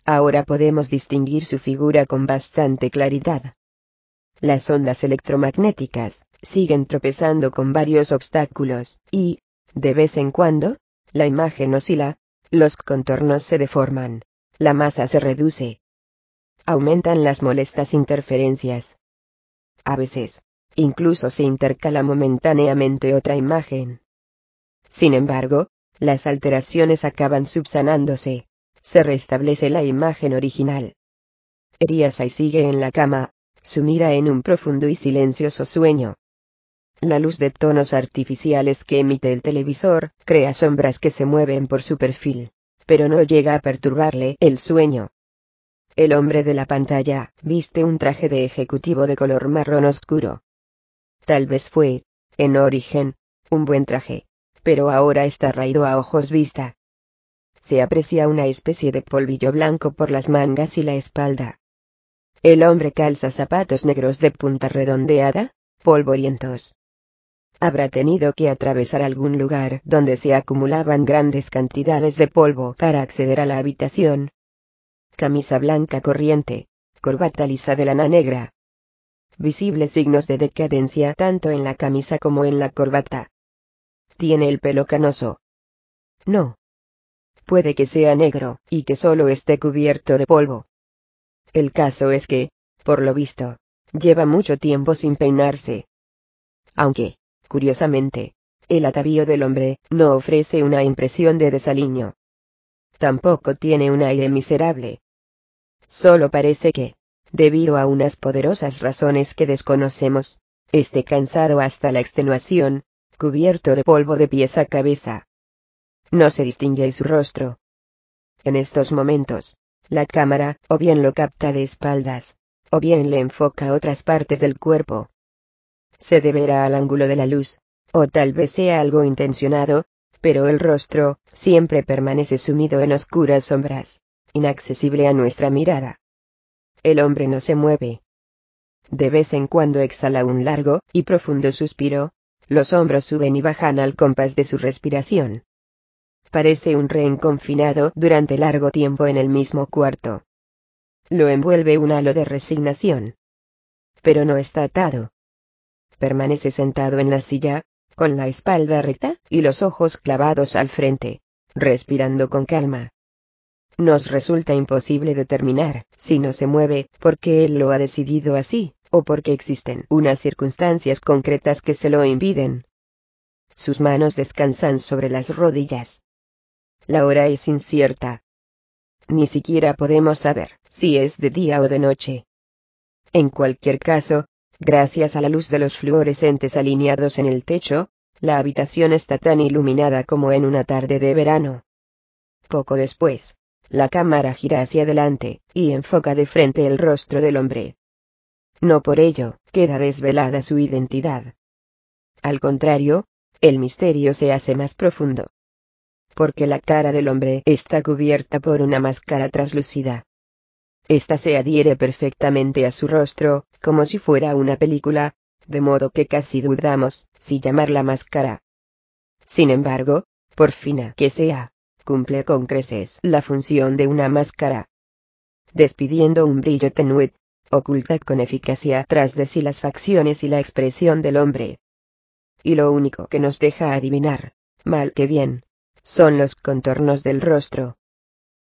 A: Ahora podemos distinguir su figura con bastante claridad. Las ondas electromagnéticas siguen tropezando con varios obstáculos, y, de vez en cuando, la imagen oscila, los contornos se deforman, la masa se reduce. Aumentan las molestas interferencias. A veces, incluso se intercala momentáneamente otra imagen. Sin embargo, las alteraciones acaban subsanándose. Se restablece la imagen original. Eriasai sigue en la cama, sumida en un profundo y silencioso sueño. La luz de tonos artificiales que emite el televisor crea sombras que se mueven por su perfil, pero no llega a perturbarle el sueño. El hombre de la pantalla viste un traje de ejecutivo de color marrón oscuro. Tal vez fue, en origen, un buen traje, pero ahora está raído a ojos vista. Se aprecia una especie de polvillo blanco por las mangas y la espalda. El hombre calza zapatos negros de punta redondeada, polvorientos. Habrá tenido que atravesar algún lugar donde se acumulaban grandes cantidades de polvo para acceder a la habitación. Camisa blanca corriente, corbata lisa de lana negra. Visibles signos de decadencia tanto en la camisa como en la corbata. Tiene el pelo canoso. No. Puede que sea negro, y que solo esté cubierto de polvo. El caso es que, por lo visto, lleva mucho tiempo sin peinarse. Aunque, curiosamente, el atavío del hombre no ofrece una impresión de desaliño. Tampoco tiene un aire miserable. Solo parece que, debido a unas poderosas razones que desconocemos, esté cansado hasta la extenuación, cubierto de polvo de pies a cabeza. No se distingue su rostro. En estos momentos, la cámara, o bien lo capta de espaldas, o bien le enfoca a otras partes del cuerpo. Se deberá al ángulo de la luz, o tal vez sea algo intencionado, pero el rostro, siempre permanece sumido en oscuras sombras, inaccesible a nuestra mirada. El hombre no se mueve. De vez en cuando exhala un largo y profundo suspiro, los hombros suben y bajan al compás de su respiración parece un rehén confinado durante largo tiempo en el mismo cuarto. Lo envuelve un halo de resignación. Pero no está atado. Permanece sentado en la silla, con la espalda recta y los ojos clavados al frente, respirando con calma. Nos resulta imposible determinar si no se mueve porque él lo ha decidido así, o porque existen unas circunstancias concretas que se lo impiden. Sus manos descansan sobre las rodillas. La hora es incierta. Ni siquiera podemos saber si es de día o de noche. En cualquier caso, gracias a la luz de los fluorescentes alineados en el techo, la habitación está tan iluminada como en una tarde de verano. Poco después, la cámara gira hacia adelante, y enfoca de frente el rostro del hombre. No por ello, queda desvelada su identidad. Al contrario, el misterio se hace más profundo porque la cara del hombre está cubierta por una máscara traslúcida. Esta se adhiere perfectamente a su rostro, como si fuera una película, de modo que casi dudamos si llamarla máscara. Sin embargo, por fina que sea, cumple con creces la función de una máscara. Despidiendo un brillo tenue, oculta con eficacia tras de sí las facciones y la expresión del hombre. Y lo único que nos deja adivinar, mal que bien, son los contornos del rostro.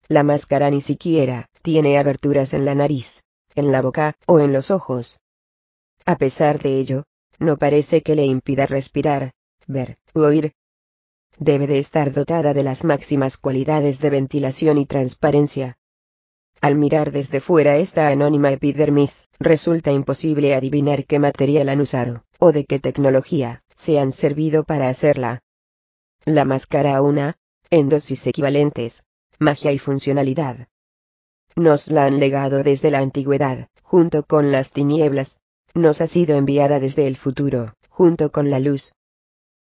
A: La máscara ni siquiera tiene aberturas en la nariz, en la boca o en los ojos. A pesar de ello, no parece que le impida respirar, ver u oír. Debe de estar dotada de las máximas cualidades de ventilación y transparencia. Al mirar desde fuera esta anónima epidermis, resulta imposible adivinar qué material han usado, o de qué tecnología, se han servido para hacerla. La máscara una, en dosis equivalentes, magia y funcionalidad. Nos la han legado desde la antigüedad, junto con las tinieblas. Nos ha sido enviada desde el futuro, junto con la luz.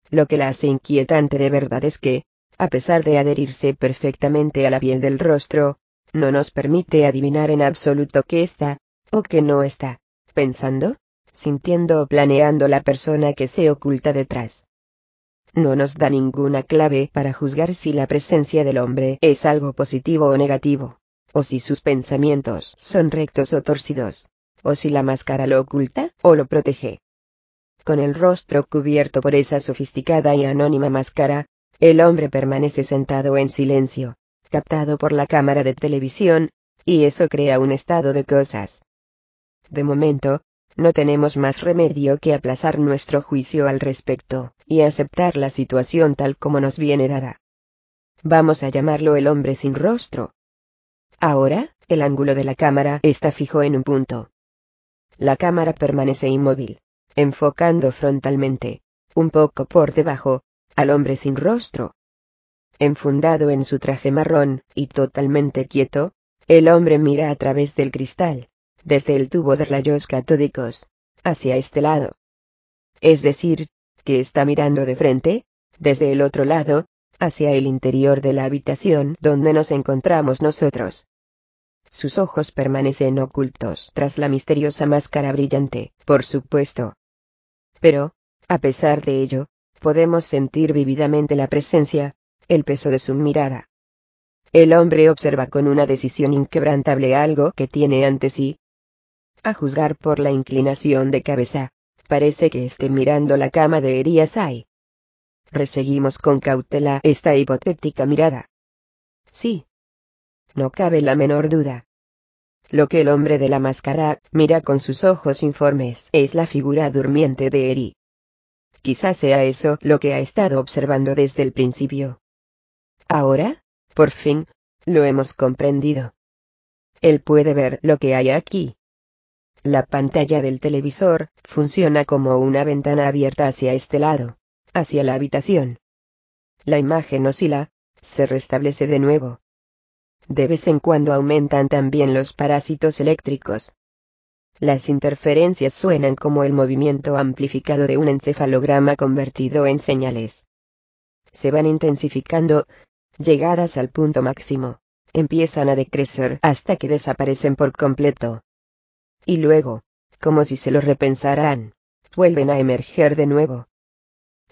A: Lo que la hace inquietante de verdad es que, a pesar de adherirse perfectamente a la piel del rostro, no nos permite adivinar en absoluto qué está, o qué no está, pensando, sintiendo o planeando la persona que se oculta detrás no nos da ninguna clave para juzgar si la presencia del hombre es algo positivo o negativo, o si sus pensamientos son rectos o torcidos, o si la máscara lo oculta o lo protege. Con el rostro cubierto por esa sofisticada y anónima máscara, el hombre permanece sentado en silencio, captado por la cámara de televisión, y eso crea un estado de cosas. De momento, no tenemos más remedio que aplazar nuestro juicio al respecto, y aceptar la situación tal como nos viene dada. Vamos a llamarlo el hombre sin rostro. Ahora, el ángulo de la cámara está fijo en un punto. La cámara permanece inmóvil, enfocando frontalmente, un poco por debajo, al hombre sin rostro. Enfundado en su traje marrón, y totalmente quieto, el hombre mira a través del cristal, desde el tubo de rayos catódicos, hacia este lado. Es decir, que está mirando de frente, desde el otro lado, hacia el interior de la habitación donde nos encontramos nosotros. Sus ojos permanecen ocultos tras la misteriosa máscara brillante, por supuesto. Pero, a pesar de ello, podemos sentir vividamente la presencia, el peso de su mirada. El hombre observa con una decisión inquebrantable algo que tiene ante sí. A juzgar por la inclinación de cabeza, parece que esté mirando la cama de Eriasai. Reseguimos con cautela esta hipotética mirada. Sí. No cabe la menor duda. Lo que el hombre de la máscara mira con sus ojos informes es la figura durmiente de Eri. Quizás sea eso lo que ha estado observando desde el principio. Ahora, por fin, lo hemos comprendido. Él puede ver lo que hay aquí. La pantalla del televisor funciona como una ventana abierta hacia este lado, hacia la habitación. La imagen oscila, se restablece de nuevo. De vez en cuando aumentan también los parásitos eléctricos. Las interferencias suenan como el movimiento amplificado de un encefalograma convertido en señales. Se van intensificando, llegadas al punto máximo, empiezan a decrecer hasta que desaparecen por completo. Y luego, como si se lo repensaran, vuelven a emerger de nuevo.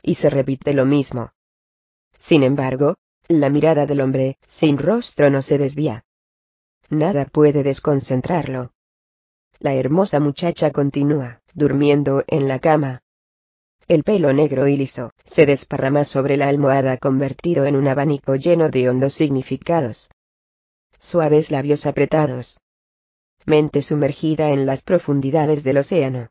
A: Y se repite lo mismo. Sin embargo, la mirada del hombre sin rostro no se desvía. Nada puede desconcentrarlo. La hermosa muchacha continúa, durmiendo en la cama. El pelo negro y liso se desparrama sobre la almohada convertido en un abanico lleno de hondos significados. Suaves labios apretados. Sumergida en las profundidades del océano.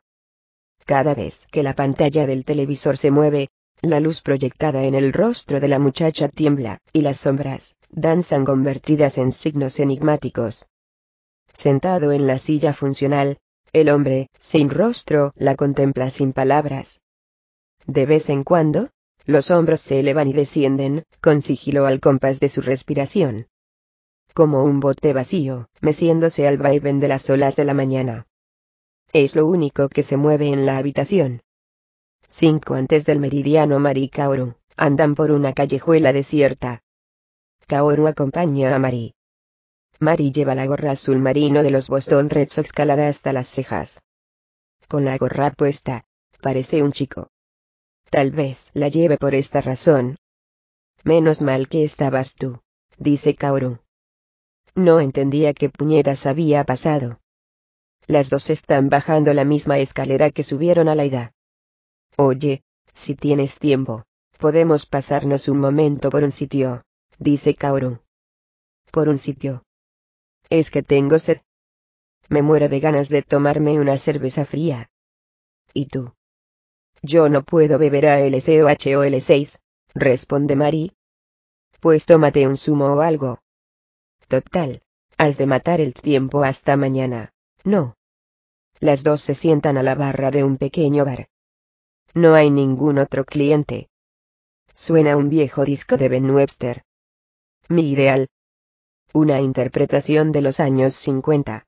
A: Cada vez que la pantalla del televisor se mueve, la luz proyectada en el rostro de la muchacha tiembla, y las sombras, danzan convertidas en signos enigmáticos. Sentado en la silla funcional, el hombre, sin rostro, la contempla sin palabras. De vez en cuando, los hombros se elevan y descienden, con sigilo al compás de su respiración. Como un bote vacío, meciéndose al vaivén de las olas de la mañana. Es lo único que se mueve en la habitación. Cinco antes del meridiano Mari y Kaoru, andan por una callejuela desierta. Kaoru acompaña a Mari. Mari lleva la gorra azul marino de los Boston Red Sox hasta las cejas. Con la gorra puesta, parece un chico. Tal vez la lleve por esta razón. Menos mal que estabas tú, dice Kaoru. No entendía qué puñetas había pasado. Las dos están bajando la misma escalera que subieron a la ida. Oye, si tienes tiempo, podemos pasarnos un momento por un sitio, dice Kaoru. Por un sitio. Es que tengo sed. Me muero de ganas de tomarme una cerveza fría. ¿Y tú? Yo no puedo beber a o HOL6, responde Mari. Pues tómate un zumo o algo. Total, has de matar el tiempo hasta mañana, ¿no? Las dos se sientan a la barra de un pequeño bar. No hay ningún otro cliente. Suena un viejo disco de Ben Webster. Mi ideal, una interpretación de los años 50.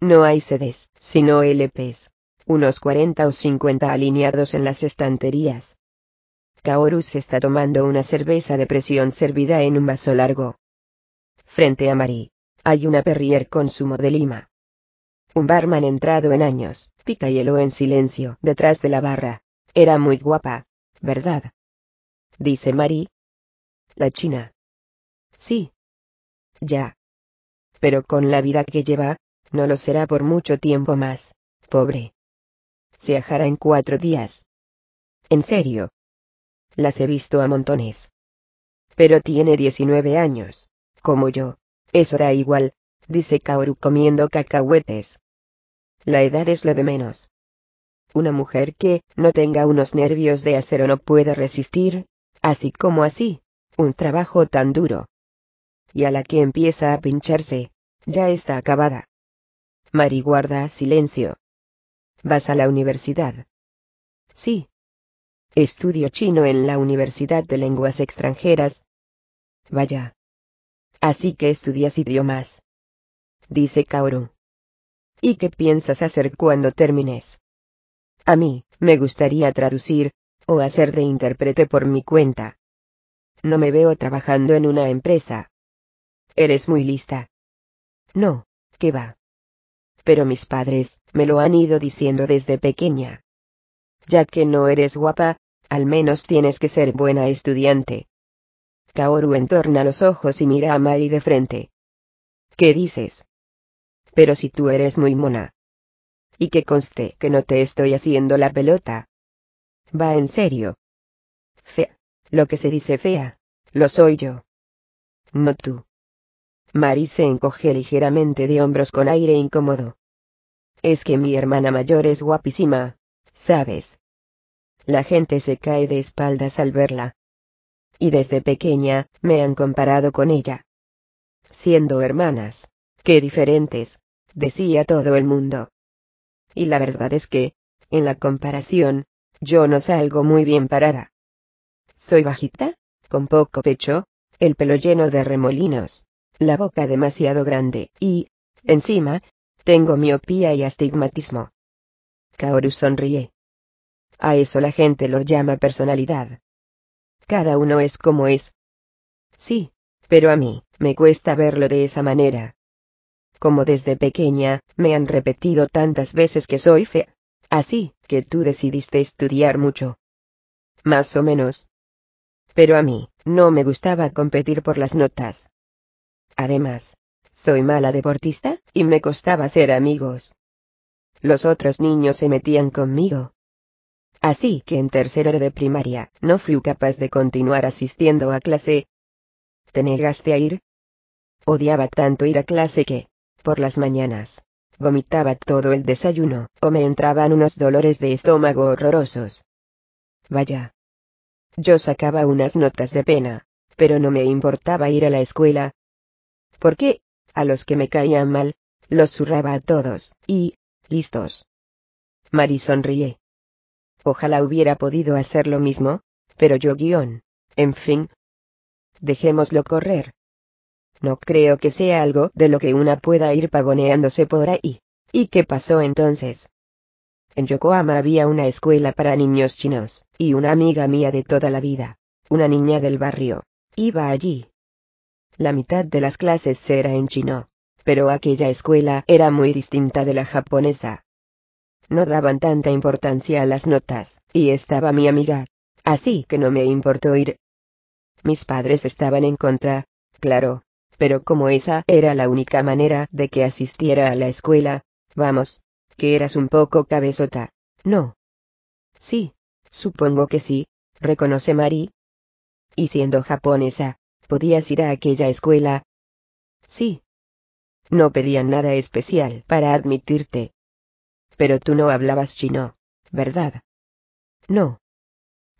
A: No hay CDs, sino LPs, unos 40 o 50 alineados en las estanterías. Kaoru está tomando una cerveza de presión servida en un vaso largo. Frente a Mari, hay una Perrier con zumo de lima. Un barman entrado en años, pica hielo en silencio detrás de la barra. Era muy guapa, ¿verdad? Dice Mari. La china. Sí, ya. Pero con la vida que lleva, no lo será por mucho tiempo más, pobre. Se ajará en cuatro días. En serio. Las he visto a montones. Pero tiene 19 años. Como yo. Eso da igual, dice Kaoru comiendo cacahuetes. La edad es lo de menos. Una mujer que no tenga unos nervios de acero no puede resistir, así como así, un trabajo tan duro. Y a la que empieza a pincharse, ya está acabada. Mari guarda silencio. ¿Vas a la universidad? Sí. Estudio chino en la Universidad de Lenguas Extranjeras. Vaya. Así que estudias idiomas. Dice Kaoru. ¿Y qué piensas hacer cuando termines? A mí, me gustaría traducir, o hacer de intérprete por mi cuenta. No me veo trabajando en una empresa. Eres muy lista. No, ¿qué va? Pero mis padres, me lo han ido diciendo desde pequeña. Ya que no eres guapa, al menos tienes que ser buena estudiante. Kaoru entorna los ojos y mira a Mari de frente. ¿Qué dices? Pero si tú eres muy mona. Y que conste que no te estoy haciendo la pelota. Va en serio. Fea. Lo que se dice fea. Lo soy yo. No tú. Mari se encoge ligeramente de hombros con aire incómodo. Es que mi hermana mayor es guapísima, ¿sabes? La gente se cae de espaldas al verla. Y desde pequeña, me han comparado con ella. Siendo hermanas, qué diferentes, decía todo el mundo. Y la verdad es que, en la comparación, yo no salgo muy bien parada. Soy bajita, con poco pecho, el pelo lleno de remolinos, la boca demasiado grande, y, encima, tengo miopía y astigmatismo. Kaoru sonríe. A eso la gente lo llama personalidad. Cada uno es como es. Sí, pero a mí, me cuesta verlo de esa manera. Como desde pequeña, me han repetido tantas veces que soy fea. Así, que tú decidiste estudiar mucho. Más o menos. Pero a mí, no me gustaba competir por las notas. Además, soy mala deportista, y me costaba ser amigos. Los otros niños se metían conmigo. Así que en tercero de primaria, no fui capaz de continuar asistiendo a clase. ¿Te negaste a ir? Odiaba tanto ir a clase que, por las mañanas, vomitaba todo el desayuno, o me entraban unos dolores de estómago horrorosos. Vaya. Yo sacaba unas notas de pena, pero no me importaba ir a la escuela. Porque, a los que me caían mal, los zurraba a todos, y, listos. Mari sonríe. Ojalá hubiera podido hacer lo mismo, pero yo guion, en fin. Dejémoslo correr. No creo que sea algo de lo que una pueda ir pavoneándose por ahí. ¿Y qué pasó entonces? En Yokohama había una escuela para niños chinos, y una amiga mía de toda la vida, una niña del barrio, iba allí. La mitad de las clases era en chino, pero aquella escuela era muy distinta de la japonesa. No daban tanta importancia a las notas, y estaba mi amiga, así que no me importó ir. Mis padres estaban en contra, claro, pero como esa era la única manera de que asistiera a la escuela, vamos, que eras un poco cabezota, ¿no? Sí, supongo que sí, reconoce Mari. Y siendo japonesa, ¿podías ir a aquella escuela? Sí. No pedían nada especial para admitirte. Pero tú no hablabas chino, ¿verdad? No.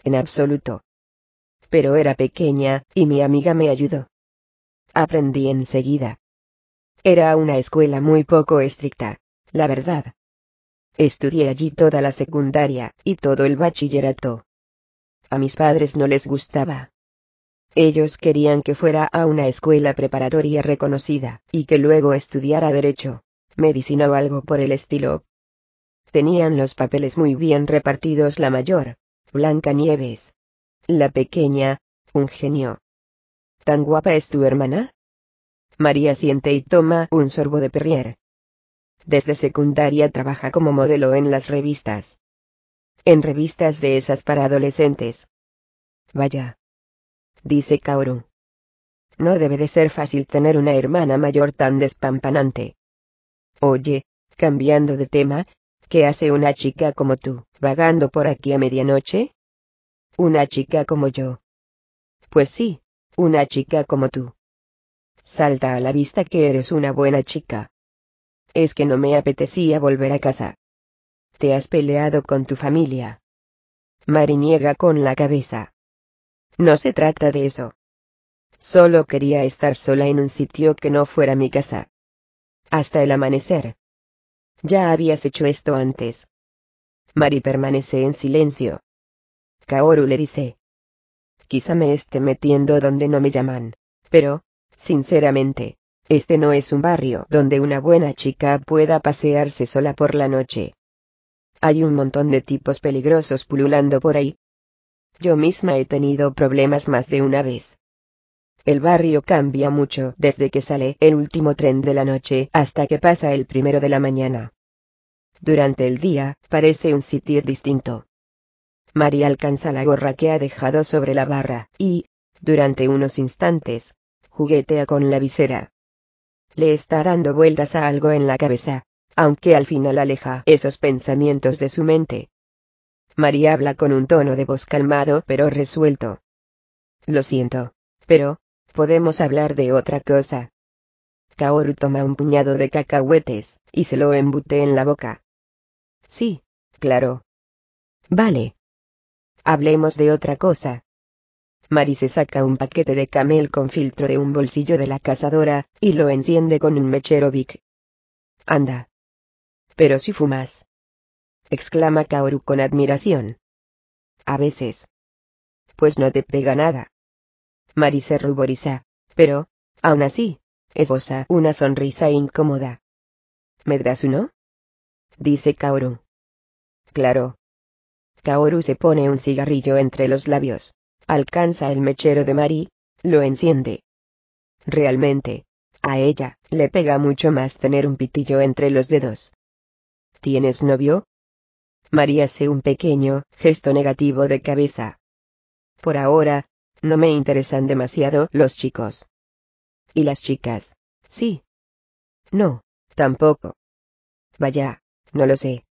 A: En absoluto. Pero era pequeña, y mi amiga me ayudó aprendí enseguida. Era una escuela muy poco estricta, la verdad. Estudié allí toda la secundaria, y todo el bachillerato. A mis padres no les gustaba. Ellos querían que fuera a una escuela preparatoria reconocida, y que luego estudiara derecho, medicina o algo por el estilo. Tenían los papeles muy bien repartidos la mayor, Blanca Nieves. La pequeña, un genio. ¿Tan guapa es tu hermana? María siente y toma un sorbo de Perrier. Desde secundaria trabaja como modelo en las revistas. En revistas de esas para adolescentes. Vaya. Dice Kaoru. No debe de ser fácil tener una hermana mayor tan despampanante. Oye, cambiando de tema, ¿qué hace una chica como tú, vagando por aquí a medianoche? Una chica como yo. Pues sí, una chica como tú. salta a la vista que eres una buena chica. Es que no me apetecía volver a casa. Te has peleado con tu familia. Mari niega con la cabeza. No se trata de eso. Solo quería estar sola en un sitio que no fuera mi casa. Hasta el amanecer. Ya habías hecho esto antes. Mari permanece en silencio. Kaoru le dice. Quizá me esté metiendo donde no me llaman. Pero, sinceramente, este no es un barrio donde una buena chica pueda pasearse sola por la noche. Hay un montón de tipos peligrosos pululando por ahí. Yo misma he tenido problemas más de una vez. El barrio cambia mucho desde que sale el último tren de la noche hasta que pasa el primero de la mañana. Durante el día, parece un sitio distinto. María alcanza la gorra que ha dejado sobre la barra, y, durante unos instantes, juguetea con la visera. Le está dando vueltas a algo en la cabeza, aunque al final aleja esos pensamientos de su mente. María habla con un tono de voz calmado pero resuelto. Lo siento, pero, podemos hablar de otra cosa. Kaoru toma un puñado de cacahuetes, y se lo embute en la boca. Sí, claro. Vale. Hablemos de otra cosa. Mari se saca un paquete de camel con filtro de un bolsillo de la cazadora, y lo enciende con un mechero Vic. Anda. Pero si fumas. exclama Kaoru con admiración. A veces. Pues no te pega nada. Mari se ruboriza, pero, aún así, esboza una sonrisa incómoda. ¿Me das uno? dice Kaoru. Claro. Kaoru se pone un cigarrillo entre los labios, alcanza el mechero de Mari, lo enciende. Realmente, a ella, le pega mucho más tener un pitillo entre los dedos. ¿Tienes novio? María hace un pequeño gesto negativo de cabeza. Por ahora, no me interesan demasiado los chicos. ¿Y las chicas? Sí. No, tampoco. Vaya, no lo sé.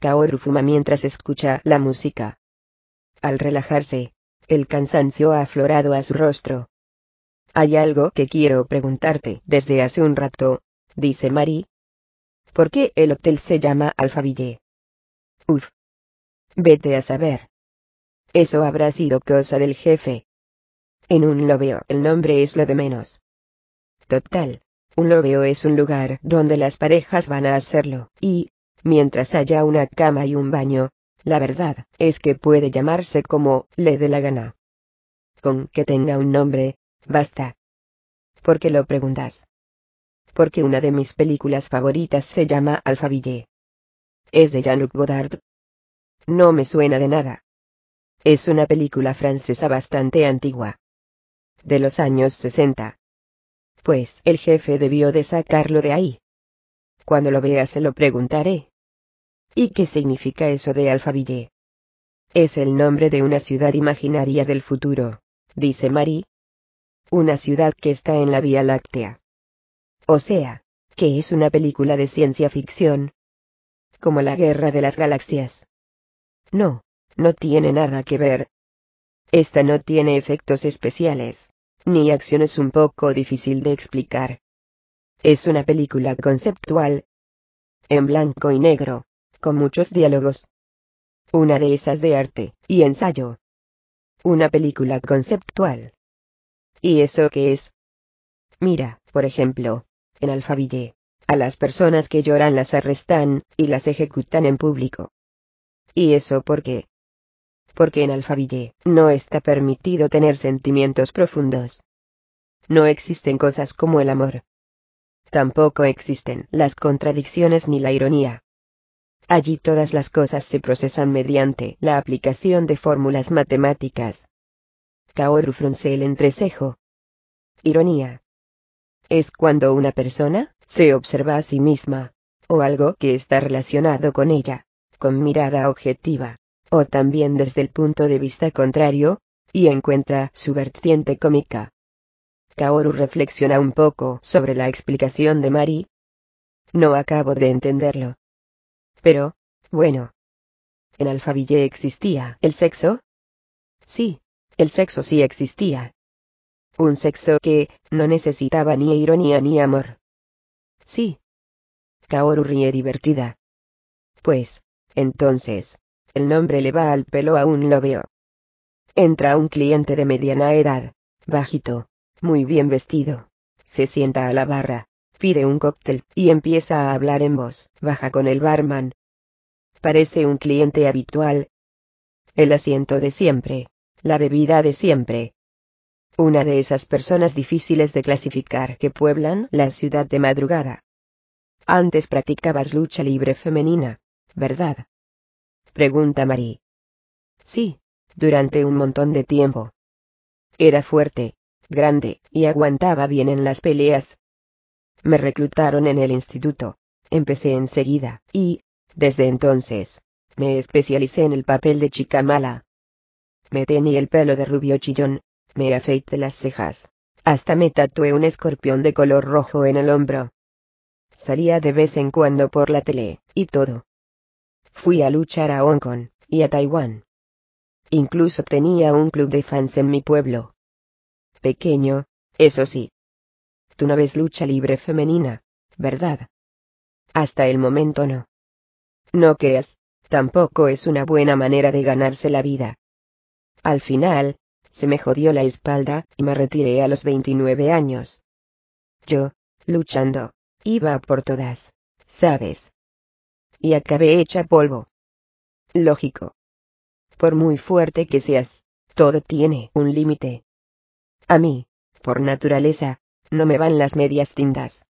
A: Kaoru fuma mientras escucha la música. Al relajarse, el cansancio ha aflorado a su rostro. Hay algo que quiero preguntarte desde hace un rato, dice Mari. ¿Por qué el hotel se llama Alfaville? Uf. Vete a saber. Eso habrá sido cosa del jefe. En un lobeo el nombre es lo de menos. Total, un lobeo es un lugar donde las parejas van a hacerlo, y, mientras haya una cama y un baño, la verdad es que puede llamarse como le dé la gana. Con que tenga un nombre, basta. ¿Por qué lo preguntas? Porque una de mis películas favoritas se llama Alphaville. ¿Es de Jean-Luc Godard? No me suena de nada. Es una película francesa bastante antigua. De los años 60. Pues el jefe debió de sacarlo de ahí. Cuando lo vea se lo preguntaré. ¿Y qué significa eso de Alphaville? Es el nombre de una ciudad imaginaria del futuro, dice Marie. Una ciudad que está en la Vía Láctea. O sea, que es una película de ciencia ficción. Como la Guerra de las Galaxias. No, no tiene nada que ver. Esta no tiene efectos especiales, ni acciones un poco difícil de explicar. Es una película conceptual. En blanco y negro, con muchos diálogos. Una de esas de arte y ensayo. Una película conceptual. ¿Y eso qué es? Mira, por ejemplo, en Alfaville, a las personas que lloran las arrestan y las ejecutan en público. ¿Y eso por qué? Porque en Alfaville no está permitido tener sentimientos profundos. No existen cosas como el amor. Tampoco existen las contradicciones ni la ironía. Allí todas las cosas se procesan mediante la aplicación de fórmulas matemáticas. Kaoru frunce el entrecejo. Ironía. Es cuando una persona se observa a sí misma, o algo que está relacionado con ella, con mirada objetiva o también desde el punto de vista contrario, y encuentra su vertiente cómica. Kaoru reflexiona un poco sobre la explicación de Mari. No acabo de entenderlo. Pero, bueno. ¿En Alfaville existía el sexo? Sí, el sexo sí existía. Un sexo que, no necesitaba ni ironía ni amor. Sí. Kaoru ríe divertida. Pues, entonces, el nombre le va al pelo aún lo veo. Entra un cliente de mediana edad, bajito, muy bien vestido. Se sienta a la barra, pide un cóctel y empieza a hablar en voz baja con el barman. Parece un cliente habitual. El asiento de siempre, la bebida de siempre. Una de esas personas difíciles de clasificar que pueblan la ciudad de madrugada. Antes practicabas lucha libre femenina, ¿verdad? Pregunta Marie. Sí, durante un montón de tiempo. Era fuerte, grande, y aguantaba bien en las peleas. Me reclutaron en el instituto. Empecé enseguida, y, desde entonces, me especialicé en el papel de chica mala. Me teñí el pelo de rubio chillón, me afeité las cejas. Hasta me tatué un escorpión de color rojo en el hombro. Salía de vez en cuando por la tele, y todo. Fui a luchar a Hong Kong, y a Taiwán. Incluso tenía un club de fans en mi pueblo. Pequeño, eso sí. Tú no ves lucha libre femenina, ¿verdad? Hasta el momento no. No creas, tampoco es una buena manera de ganarse la vida. Al final, se me jodió la espalda y me retiré a los 29 años. Yo, luchando, iba por todas, ¿sabes? Y acabé hecha polvo. Lógico. Por muy fuerte que seas, todo tiene un límite. A mí, por naturaleza, no me van las medias tintas.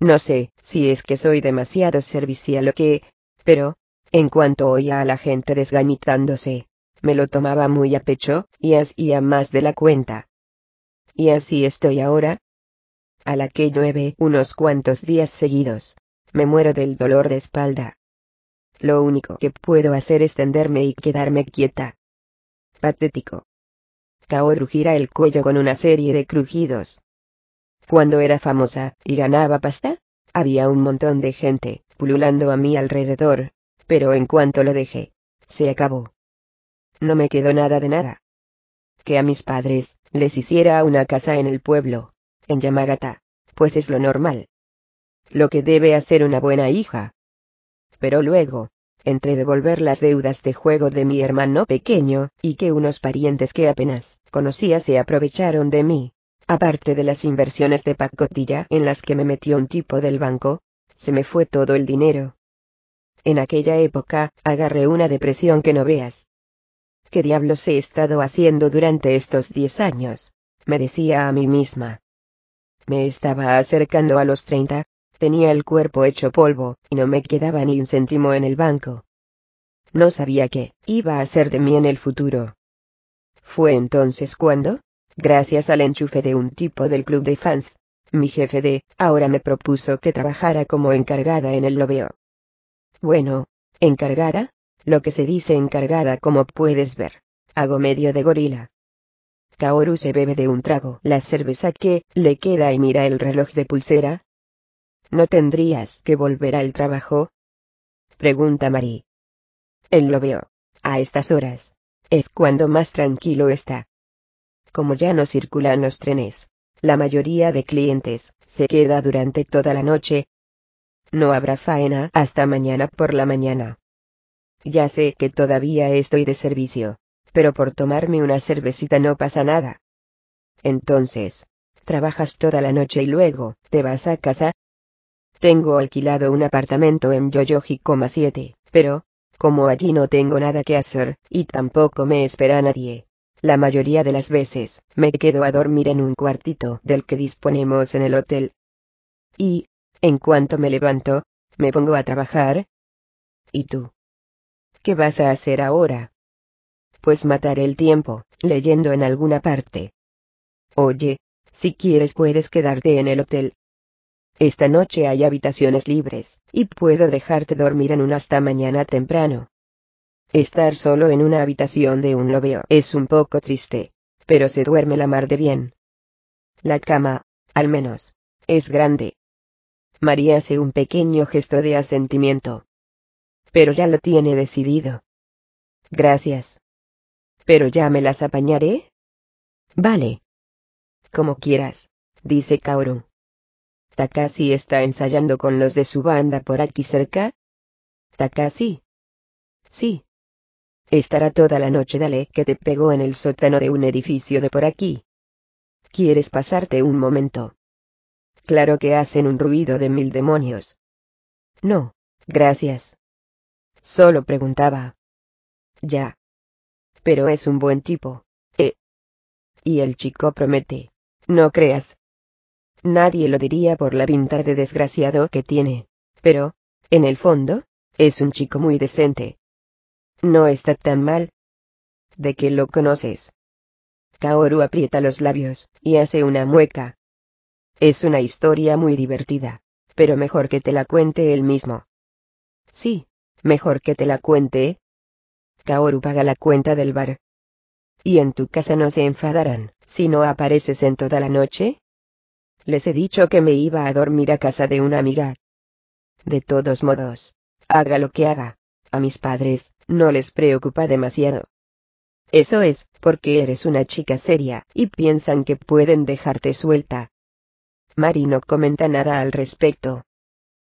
A: No sé si es que soy demasiado servicial o qué, pero, en cuanto oía a la gente desgañitándose, me lo tomaba muy a pecho, y hacía más de la cuenta. Y así estoy ahora. A la que llueve unos cuantos días seguidos. Me muero del dolor de espalda. Lo único que puedo hacer es tenderme y quedarme quieta. Patético. Kaoru gira el cuello con una serie de crujidos. Cuando era famosa y ganaba pasta, había un montón de gente pululando a mi alrededor, pero en cuanto lo dejé, se acabó no me quedó nada de nada. Que a mis padres, les hiciera una casa en el pueblo, en Yamagata, pues es lo normal. Lo que debe hacer una buena hija. Pero luego, entre devolver las deudas de juego de mi hermano pequeño, y que unos parientes que apenas conocía se aprovecharon de mí, aparte de las inversiones de pacotilla en las que me metió un tipo del banco, se me fue todo el dinero. En aquella época, agarré una depresión que no veas. ¿Qué diablos he estado haciendo durante estos diez años? Me decía a mí misma. Me estaba acercando a los treinta, tenía el cuerpo hecho polvo, y no me quedaba ni un céntimo en el banco. No sabía qué iba a ser de mí en el futuro. Fue entonces cuando, gracias al enchufe de un tipo del club de fans, mi jefe de ahora me propuso que trabajara como encargada en el lobeo. Bueno, encargada, lo que se dice encargada como puedes ver. Hago medio de gorila. Kaoru se bebe de un trago la cerveza que le queda y mira el reloj de pulsera. ¿No tendrías que volver al trabajo? Pregunta Marie. Él lo veo. A estas horas. Es cuando más tranquilo está. Como ya no circulan los trenes, la mayoría de clientes se queda durante toda la noche. No habrá faena hasta mañana por la mañana. Ya sé que todavía estoy de servicio, pero por tomarme una cervecita no pasa nada. Entonces, ¿trabajas toda la noche y luego, te vas a casa? Tengo alquilado un apartamento en Yoyoji, 7, pero, como allí no tengo nada que hacer, y tampoco me espera nadie, la mayoría de las veces, me quedo a dormir en un cuartito del que disponemos en el hotel. Y, en cuanto me levanto, me pongo a trabajar. ¿Y tú? ¿Qué vas a hacer ahora? Pues matar el tiempo, leyendo en alguna parte. Oye, si quieres puedes quedarte en el hotel. Esta noche hay habitaciones libres, y puedo dejarte dormir en una hasta mañana temprano. Estar solo en una habitación de un lobeo es un poco triste, pero se duerme la mar de bien. La cama, al menos, es grande. María hace un pequeño gesto de asentimiento pero ya lo tiene decidido. Gracias. Pero ya me las apañaré. Vale. Como quieras, dice Kaoru. Takashi está ensayando con los de su banda por aquí cerca. Takashi. Sí. Estará toda la noche, dale, que te pegó en el sótano de un edificio de por aquí. ¿Quieres pasarte un momento? Claro que hacen un ruido de mil demonios. No, gracias. Solo preguntaba. Ya. Pero es un buen tipo. Eh. Y el chico promete. No creas. Nadie lo diría por la pinta de desgraciado que tiene. Pero, en el fondo, es un chico muy decente. No está tan mal. ¿De qué lo conoces? Kaoru aprieta los labios, y hace una mueca. Es una historia muy divertida, pero mejor que te la cuente él mismo. Sí, mejor que te la cuente. Kaoru paga la cuenta del bar. ¿Y en tu casa no se enfadarán, si no apareces en toda la noche? Les he dicho que me iba a dormir a casa de una amiga. De todos modos, haga lo que haga, a mis padres, no les preocupa demasiado. Eso es, porque eres una chica seria, y piensan que pueden dejarte suelta. Mari no comenta nada al respecto.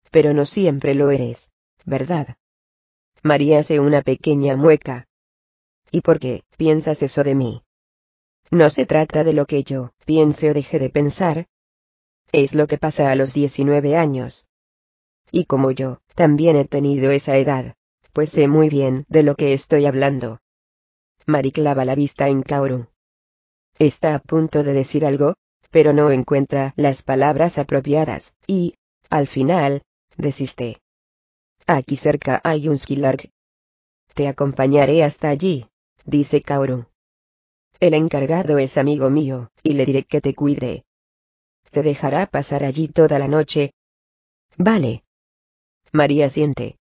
A: Pero no siempre lo eres, ¿verdad? María hace una pequeña mueca. ¿Y por qué piensas eso de mí? No se trata de lo que yo piense o deje de pensar. Es lo que pasa a los 19 años. Y como yo, también he tenido esa edad, pues sé muy bien de lo que estoy hablando. Mari clava la vista en Kaoru. Está a punto de decir algo, pero no encuentra las palabras apropiadas, y, al final, desiste. Aquí cerca hay un Skillark. Te acompañaré hasta allí, dice Kaoru. El encargado es amigo mío, y le diré que te cuide. Te dejará pasar allí toda la noche. Vale. María siente.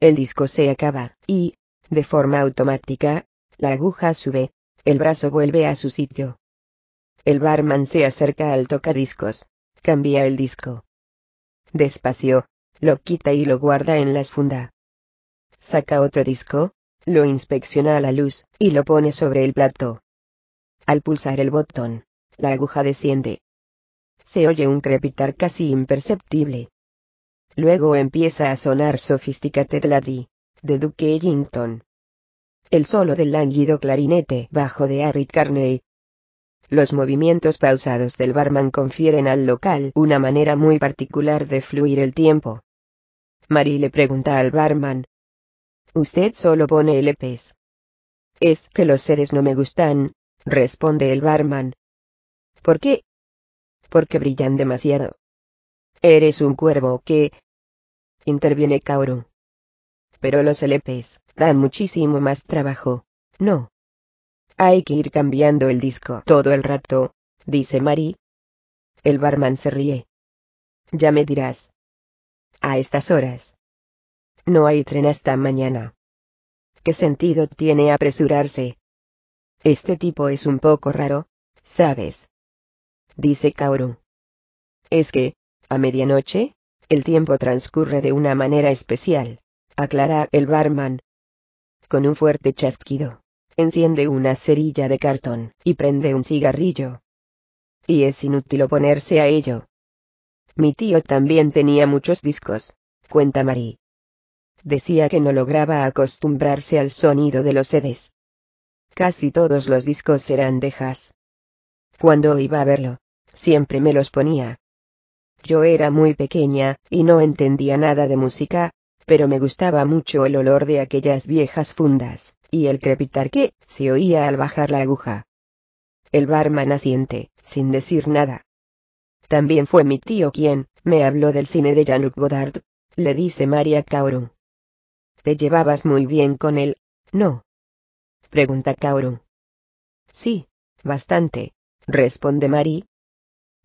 A: El disco se acaba, y, de forma automática, la aguja sube, el brazo vuelve a su sitio. El barman se acerca al tocadiscos, cambia el disco. Despacio, lo quita y lo guarda en la funda. Saca otro disco, lo inspecciona a la luz, y lo pone sobre el plato. Al pulsar el botón, la aguja desciende. Se oye un crepitar casi imperceptible. Luego empieza a sonar Sophisticated Lady, de Duke Ellington el solo del lánguido clarinete bajo de Harry Carney. Los movimientos pausados del barman confieren al local una manera muy particular de fluir el tiempo. Marie le pregunta al barman. Usted solo pone LPs. Es que los sedes no me gustan, responde el barman. ¿Por qué? Porque brillan demasiado. Eres un cuervo que... interviene Kaoru. Pero los LPs dan muchísimo más trabajo. No. Hay que ir cambiando el disco todo el rato, dice Mari. El barman se ríe. Ya me dirás. A estas horas. No hay tren hasta mañana. ¿Qué sentido tiene apresurarse? Este tipo es un poco raro, ¿sabes? Dice Kaoru. Es que, a medianoche, el tiempo transcurre de una manera especial aclara el barman. Con un fuerte chasquido, enciende una cerilla de cartón y prende un cigarrillo. Y es inútil oponerse a ello. Mi tío también tenía muchos discos, cuenta Marie. Decía que no lograba acostumbrarse al sonido de los sedes. Casi todos los discos eran de jazz. Cuando iba a verlo, siempre me los ponía. Yo era muy pequeña, y no entendía nada de música, pero me gustaba mucho el olor de aquellas viejas fundas, y el crepitar que se oía al bajar la aguja. El barman asiente, sin decir nada. También fue mi tío quien me habló del cine de Jean-Luc Godard, le dice María Kaoru. ¿Te llevabas muy bien con él? No. Pregunta Kaoru. Sí, bastante, responde Mari.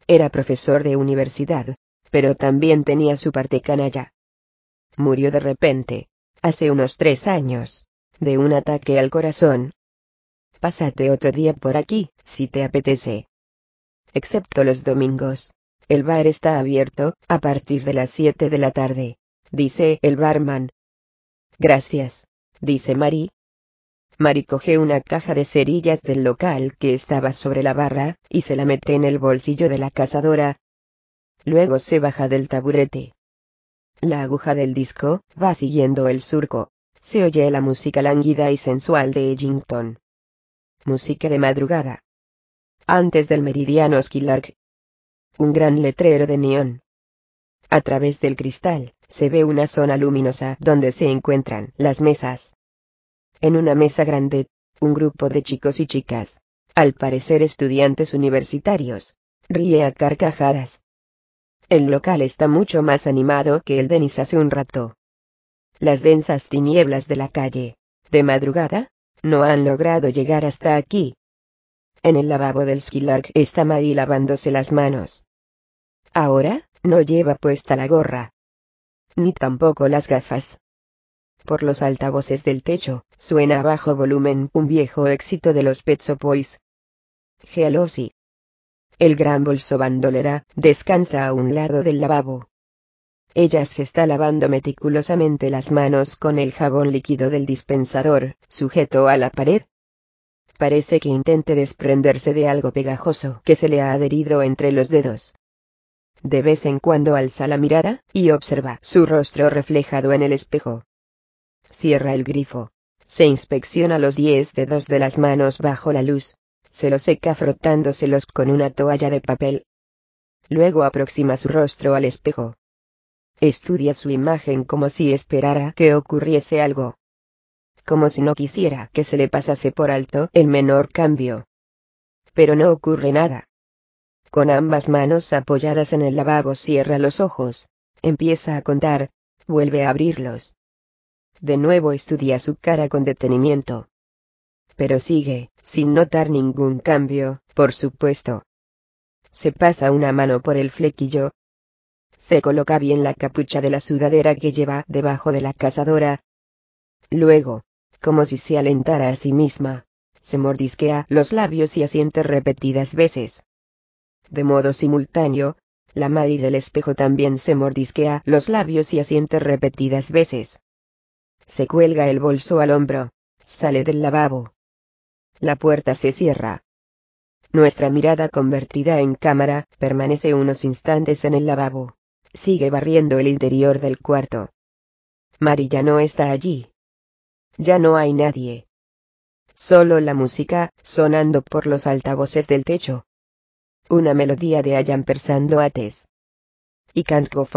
A: Era profesor de universidad, pero también tenía su parte canalla. Murió de repente, hace unos tres años, de un ataque al corazón. Pásate otro día por aquí, si te apetece. Excepto los domingos. El bar está abierto, a partir de las siete de la tarde, dice el barman. Gracias, dice Mari. Mari coge una caja de cerillas del local que estaba sobre la barra, y se la mete en el bolsillo de la cazadora. Luego se baja del taburete. La aguja del disco va siguiendo el surco. Se oye la música lánguida y sensual de Ellington. Música de madrugada. Antes del meridiano Skylark. Un gran letrero de neón. A través del cristal, se ve una zona luminosa donde se encuentran las mesas. En una mesa grande, un grupo de chicos y chicas, al parecer estudiantes universitarios, ríe a carcajadas. El local está mucho más animado que el de hace un rato. Las densas tinieblas de la calle, de madrugada, no han logrado llegar hasta aquí. En el lavabo del Skylark está Mary lavándose las manos. Ahora, no lleva puesta la gorra. Ni tampoco las gafas. Por los altavoces del techo, suena a bajo volumen un viejo éxito de los Shop Boys. Gealosi. El gran bolso bandolera descansa a un lado del lavabo. Ella se está lavando meticulosamente las manos con el jabón líquido del dispensador, sujeto a la pared. Parece que intente desprenderse de algo pegajoso que se le ha adherido entre los dedos. De vez en cuando alza la mirada, y observa su rostro reflejado en el espejo. Cierra el grifo. Se inspecciona los diez dedos de las manos bajo la luz se lo seca frotándoselos con una toalla de papel. Luego aproxima su rostro al espejo. Estudia su imagen como si esperara que ocurriese algo. Como si no quisiera que se le pasase por alto el menor cambio. Pero no ocurre nada. Con ambas manos apoyadas en el lavabo cierra los ojos, empieza a contar, vuelve a abrirlos. De nuevo estudia su cara con detenimiento pero sigue, sin notar ningún cambio, por supuesto. Se pasa una mano por el flequillo. Se coloca bien la capucha de la sudadera que lleva debajo de la cazadora. Luego, como si se alentara a sí misma, se mordisquea los labios y asiente repetidas veces. De modo simultáneo, la Mari del espejo también se mordisquea los labios y asiente repetidas veces. Se cuelga el bolso al hombro, sale del lavabo, la puerta se cierra. Nuestra mirada convertida en cámara permanece unos instantes en el lavabo. Sigue barriendo el interior del cuarto. Mari ya no está allí. Ya no hay nadie. Solo la música, sonando por los altavoces del techo. Una melodía de Ayan Persando Ates. Y Can't Go.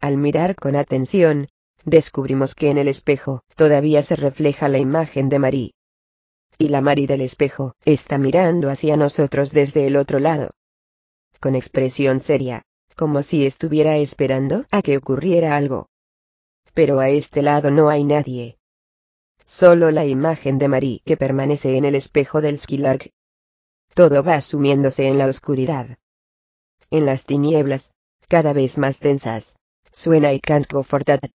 A: Al mirar con atención, descubrimos que en el espejo todavía se refleja la imagen de Marí. Y la Marí del espejo está mirando hacia nosotros desde el otro lado. Con expresión seria, como si estuviera esperando a que ocurriera algo. Pero a este lado no hay nadie. Solo la imagen de Marí que permanece en el espejo del Skilark. Todo va sumiéndose en la oscuridad. En las tinieblas, cada vez más densas, suena y canto fortat.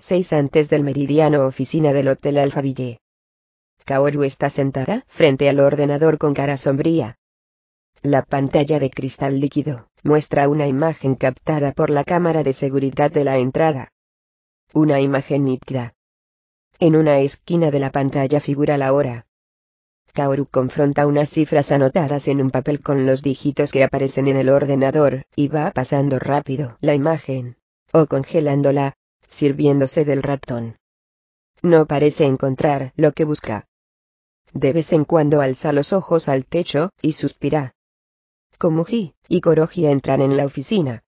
A: 6 antes del meridiano oficina del Hotel Alfaville. Kaoru está sentada frente al ordenador con cara sombría. La pantalla de cristal líquido muestra una imagen captada por la cámara de seguridad de la entrada. Una imagen nítida. En una esquina de la pantalla figura la hora. Kaoru confronta unas cifras anotadas en un papel con los dígitos que aparecen en el ordenador, y va pasando rápido la imagen, o congelándola, sirviéndose del ratón. No parece encontrar lo que busca. De vez en cuando alza los ojos al techo, y suspira. Komuji y Koroji entran en la oficina.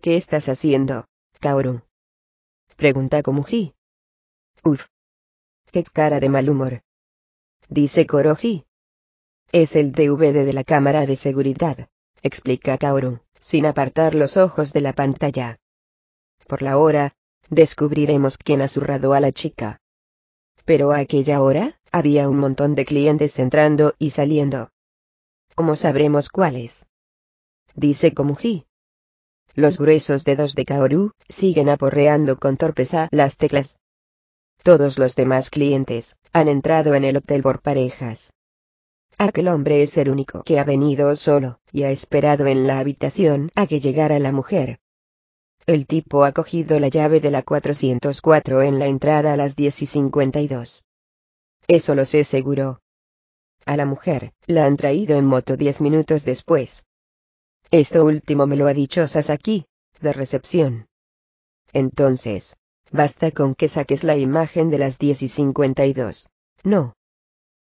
A: ¿Qué estás haciendo, Kaoru? Pregunta Komuji. Uf. Qué cara de mal humor. Dice Koroji. Es el DVD de la cámara de seguridad, explica Kaoru, sin apartar los ojos de la pantalla. Por la hora, descubriremos quién ha zurrado a la chica. Pero a aquella hora, había un montón de clientes entrando y saliendo. ¿Cómo sabremos cuáles? Dice Komuji. Los gruesos dedos de Kaoru siguen aporreando con torpeza las teclas. Todos los demás clientes han entrado en el hotel por parejas. Aquel hombre es el único que ha venido solo y ha esperado en la habitación a que llegara la mujer. El tipo ha cogido la llave de la 404 en la entrada a las 10 y 52. Eso lo sé seguro. A la mujer, la han traído en moto diez minutos después. Esto último me lo ha dicho Sasaki, de recepción. Entonces, basta con que saques la imagen de las 10 y 52. No.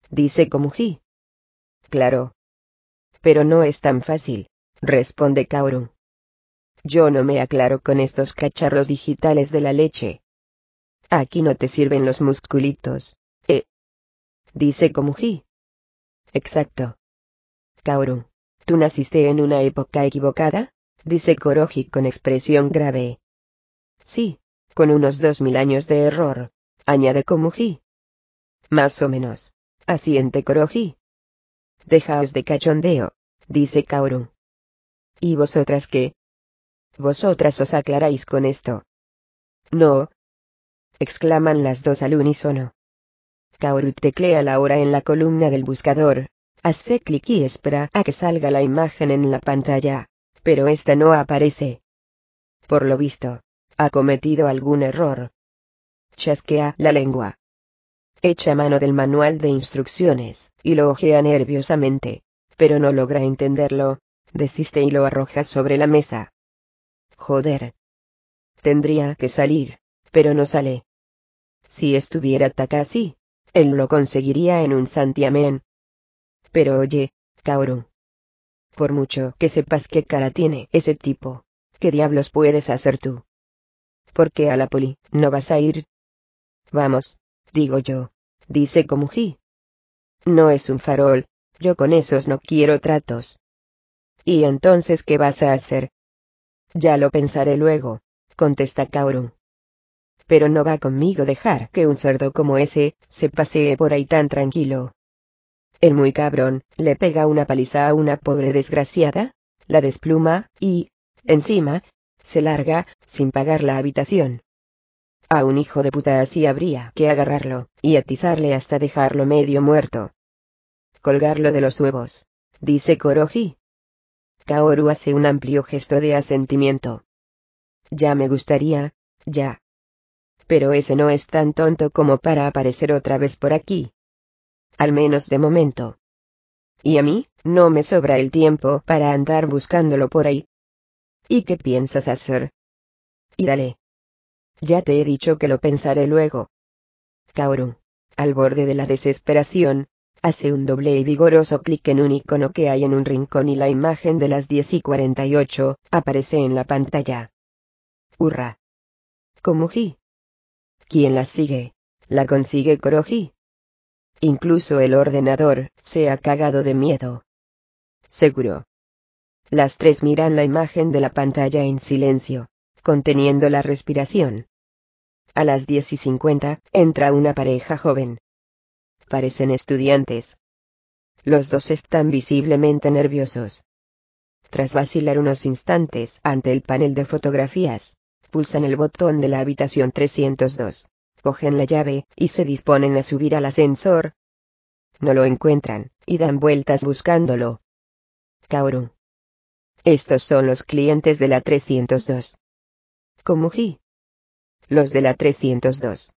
A: Dice Komuji. Claro. Pero no es tan fácil, responde Kaoru. Yo no me aclaro con estos cacharros digitales de la leche. Aquí no te sirven los musculitos, eh. Dice Komuji. Exacto. Kaoru, ¿tú naciste en una época equivocada? Dice Koroji con expresión grave. Sí, con unos dos mil años de error, añade Komuji. Más o menos. Asiente Koroji. Dejaos de cachondeo, dice Kaoru. ¿Y vosotras qué? Vosotras os aclaráis con esto. No. exclaman las dos al unísono. Kaoru teclea la hora en la columna del buscador, hace clic y espera a que salga la imagen en la pantalla, pero esta no aparece. Por lo visto, ha cometido algún error. Chasquea la lengua. Echa mano del manual de instrucciones, y lo ojea nerviosamente, pero no logra entenderlo, desiste y lo arroja sobre la mesa. Joder. Tendría que salir, pero no sale. Si estuviera Takashi, él lo conseguiría en un santiamén. Pero oye, Kaoru. Por mucho que sepas qué cara tiene ese tipo, ¿qué diablos puedes hacer tú? ¿Por qué a la poli no vas a ir? Vamos, digo yo, dice Komuji. No es un farol, yo con esos no quiero tratos. ¿Y entonces qué vas a hacer? Ya lo pensaré luego, contesta Kaoru. Pero no va conmigo dejar que un cerdo como ese, se pasee por ahí tan tranquilo. El muy cabrón, le pega una paliza a una pobre desgraciada, la despluma, y, encima, se larga, sin pagar la habitación. A un hijo de puta así habría que agarrarlo, y atizarle hasta dejarlo medio muerto. Colgarlo de los huevos, dice Koroji. Kaoru hace un amplio gesto de asentimiento. Ya me gustaría, ya. Pero ese no es tan tonto como para aparecer otra vez por aquí. Al menos de momento. Y a mí, no me sobra el tiempo para andar buscándolo por ahí. ¿Y qué piensas hacer? Y dale. Ya te he dicho que lo pensaré luego. Kaoru, al borde de la desesperación, Hace un doble y vigoroso clic en un icono que hay en un rincón y la imagen de las 10 y 48 aparece en la pantalla. Hurra. Komuji. ¿Quién la sigue? ¿La consigue Koroji? Incluso el ordenador se ha cagado de miedo. Seguro. Las tres miran la imagen de la pantalla en silencio, conteniendo la respiración. A las 10 y 50 entra una pareja joven, Parecen estudiantes. Los dos están visiblemente nerviosos. Tras vacilar unos instantes ante el panel de fotografías, pulsan el botón de la habitación 302, cogen la llave y se disponen a subir al ascensor. No lo encuentran, y dan vueltas buscándolo. Kaoru. Estos son los clientes de la 302. Komuji. Los de la 302.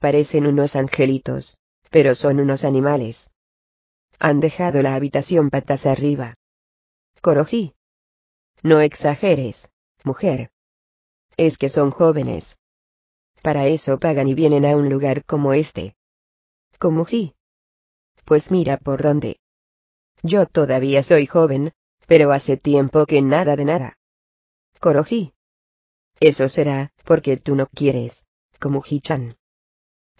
A: Parecen unos angelitos pero son unos animales. Han dejado la habitación patas arriba. Koroji. No exageres, mujer. Es que son jóvenes. Para eso pagan y vienen a un lugar como este. Komuji. Pues mira por dónde. Yo todavía soy joven, pero hace tiempo que nada de nada. Koroji. Eso será, porque tú no quieres, Komuji-chan.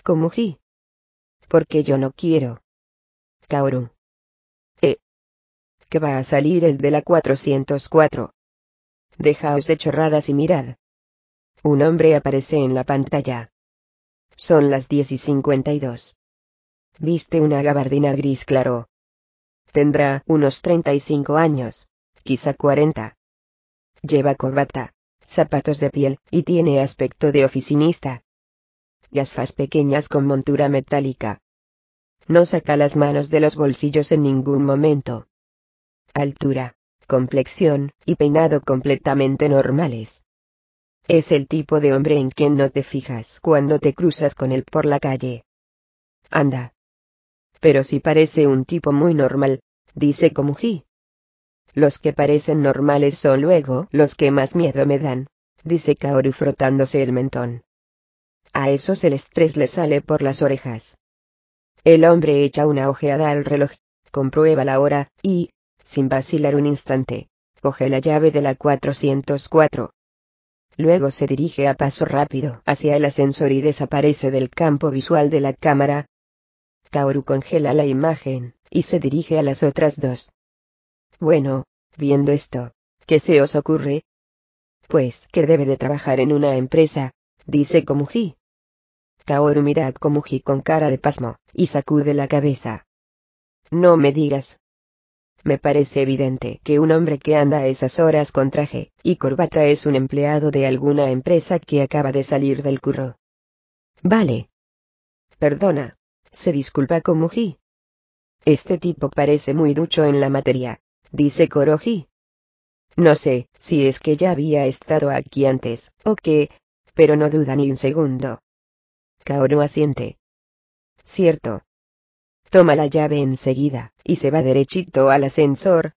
A: Komuji porque yo no quiero. Kaoru. Eh. Que va a salir el de la 404. Dejaos de chorradas y mirad. Un hombre aparece en la pantalla. Son las 10 y 52. Viste una gabardina gris claro. Tendrá unos 35 años, quizá 40. Lleva corbata, zapatos de piel, y tiene aspecto de oficinista. Gafas pequeñas con montura metálica. No saca las manos de los bolsillos en ningún momento. Altura, complexión y peinado completamente normales. Es el tipo de hombre en quien no te fijas cuando te cruzas con él por la calle. anda. Pero si parece un tipo muy normal, dice Komuji. Los que parecen normales son luego los que más miedo me dan, dice Kaoru frotándose el mentón. A esos el estrés le sale por las orejas. El hombre echa una ojeada al reloj, comprueba la hora, y, sin vacilar un instante, coge la llave de la 404. Luego se dirige a paso rápido hacia el ascensor y desaparece del campo visual de la cámara. Kaoru congela la imagen, y se dirige a las otras dos. Bueno, viendo esto, ¿qué se os ocurre? Pues que debe de trabajar en una empresa, dice Komuji. Kaoru mira a Komuji con cara de pasmo, y sacude la cabeza. No me digas. Me parece evidente que un hombre que anda a esas horas con traje y corbata es un empleado de alguna empresa que acaba de salir del curro. Vale. Perdona, se disculpa Komuji. Este tipo parece muy ducho en la materia, dice Koroji. No sé si es que ya había estado aquí antes, o qué, pero no duda ni un segundo. Kaoru asiente. Cierto. Toma la llave enseguida, y se va derechito al ascensor.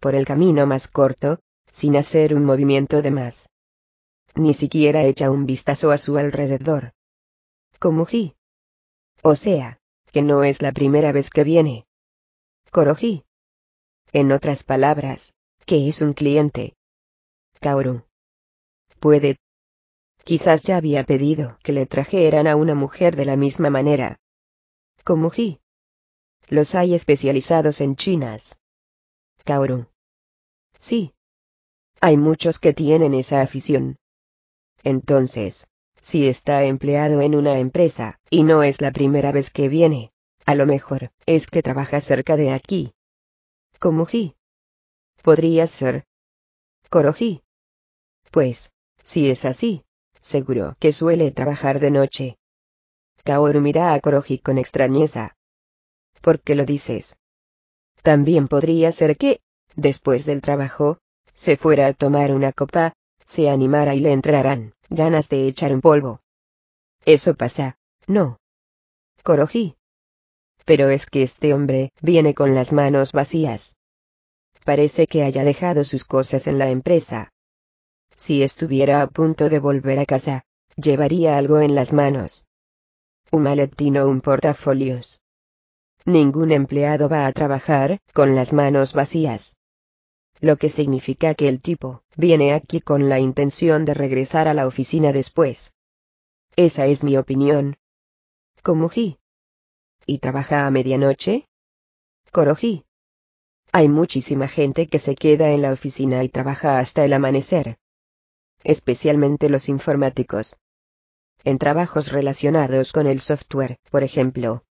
A: Por el camino más corto, sin hacer un movimiento de más. Ni siquiera echa un vistazo a su alrededor. Komuji. O sea, que no es la primera vez que viene. Koroji. En otras palabras, que es un cliente. Kaoru. Puede, Quizás ya había pedido que le trajeran a una mujer de la misma manera. Como Ji. Los hay especializados en chinas. Kaoru. Sí. Hay muchos que tienen esa afición. Entonces, si está empleado en una empresa, y no es la primera vez que viene, a lo mejor, es que trabaja cerca de aquí. Como Ji. Podría ser. Koroji. Pues, si es así, Seguro que suele trabajar de noche. Kaoru mira a Koroji con extrañeza. ¿Por qué lo dices? También podría ser que, después del trabajo, se fuera a tomar una copa, se animara y le entrarán ganas de echar un polvo. Eso pasa, ¿no? Koroji. Pero es que este hombre viene con las manos vacías. Parece que haya dejado sus cosas en la empresa. Si estuviera a punto de volver a casa, llevaría algo en las manos. Un maletín o un portafolios. Ningún empleado va a trabajar con las manos vacías. Lo que significa que el tipo viene aquí con la intención de regresar a la oficina después. Esa es mi opinión. Komuji. ¿Y trabaja a medianoche? Koroji. Hay muchísima gente que se queda en la oficina y trabaja hasta el amanecer especialmente los informáticos. En trabajos relacionados con el software, por ejemplo.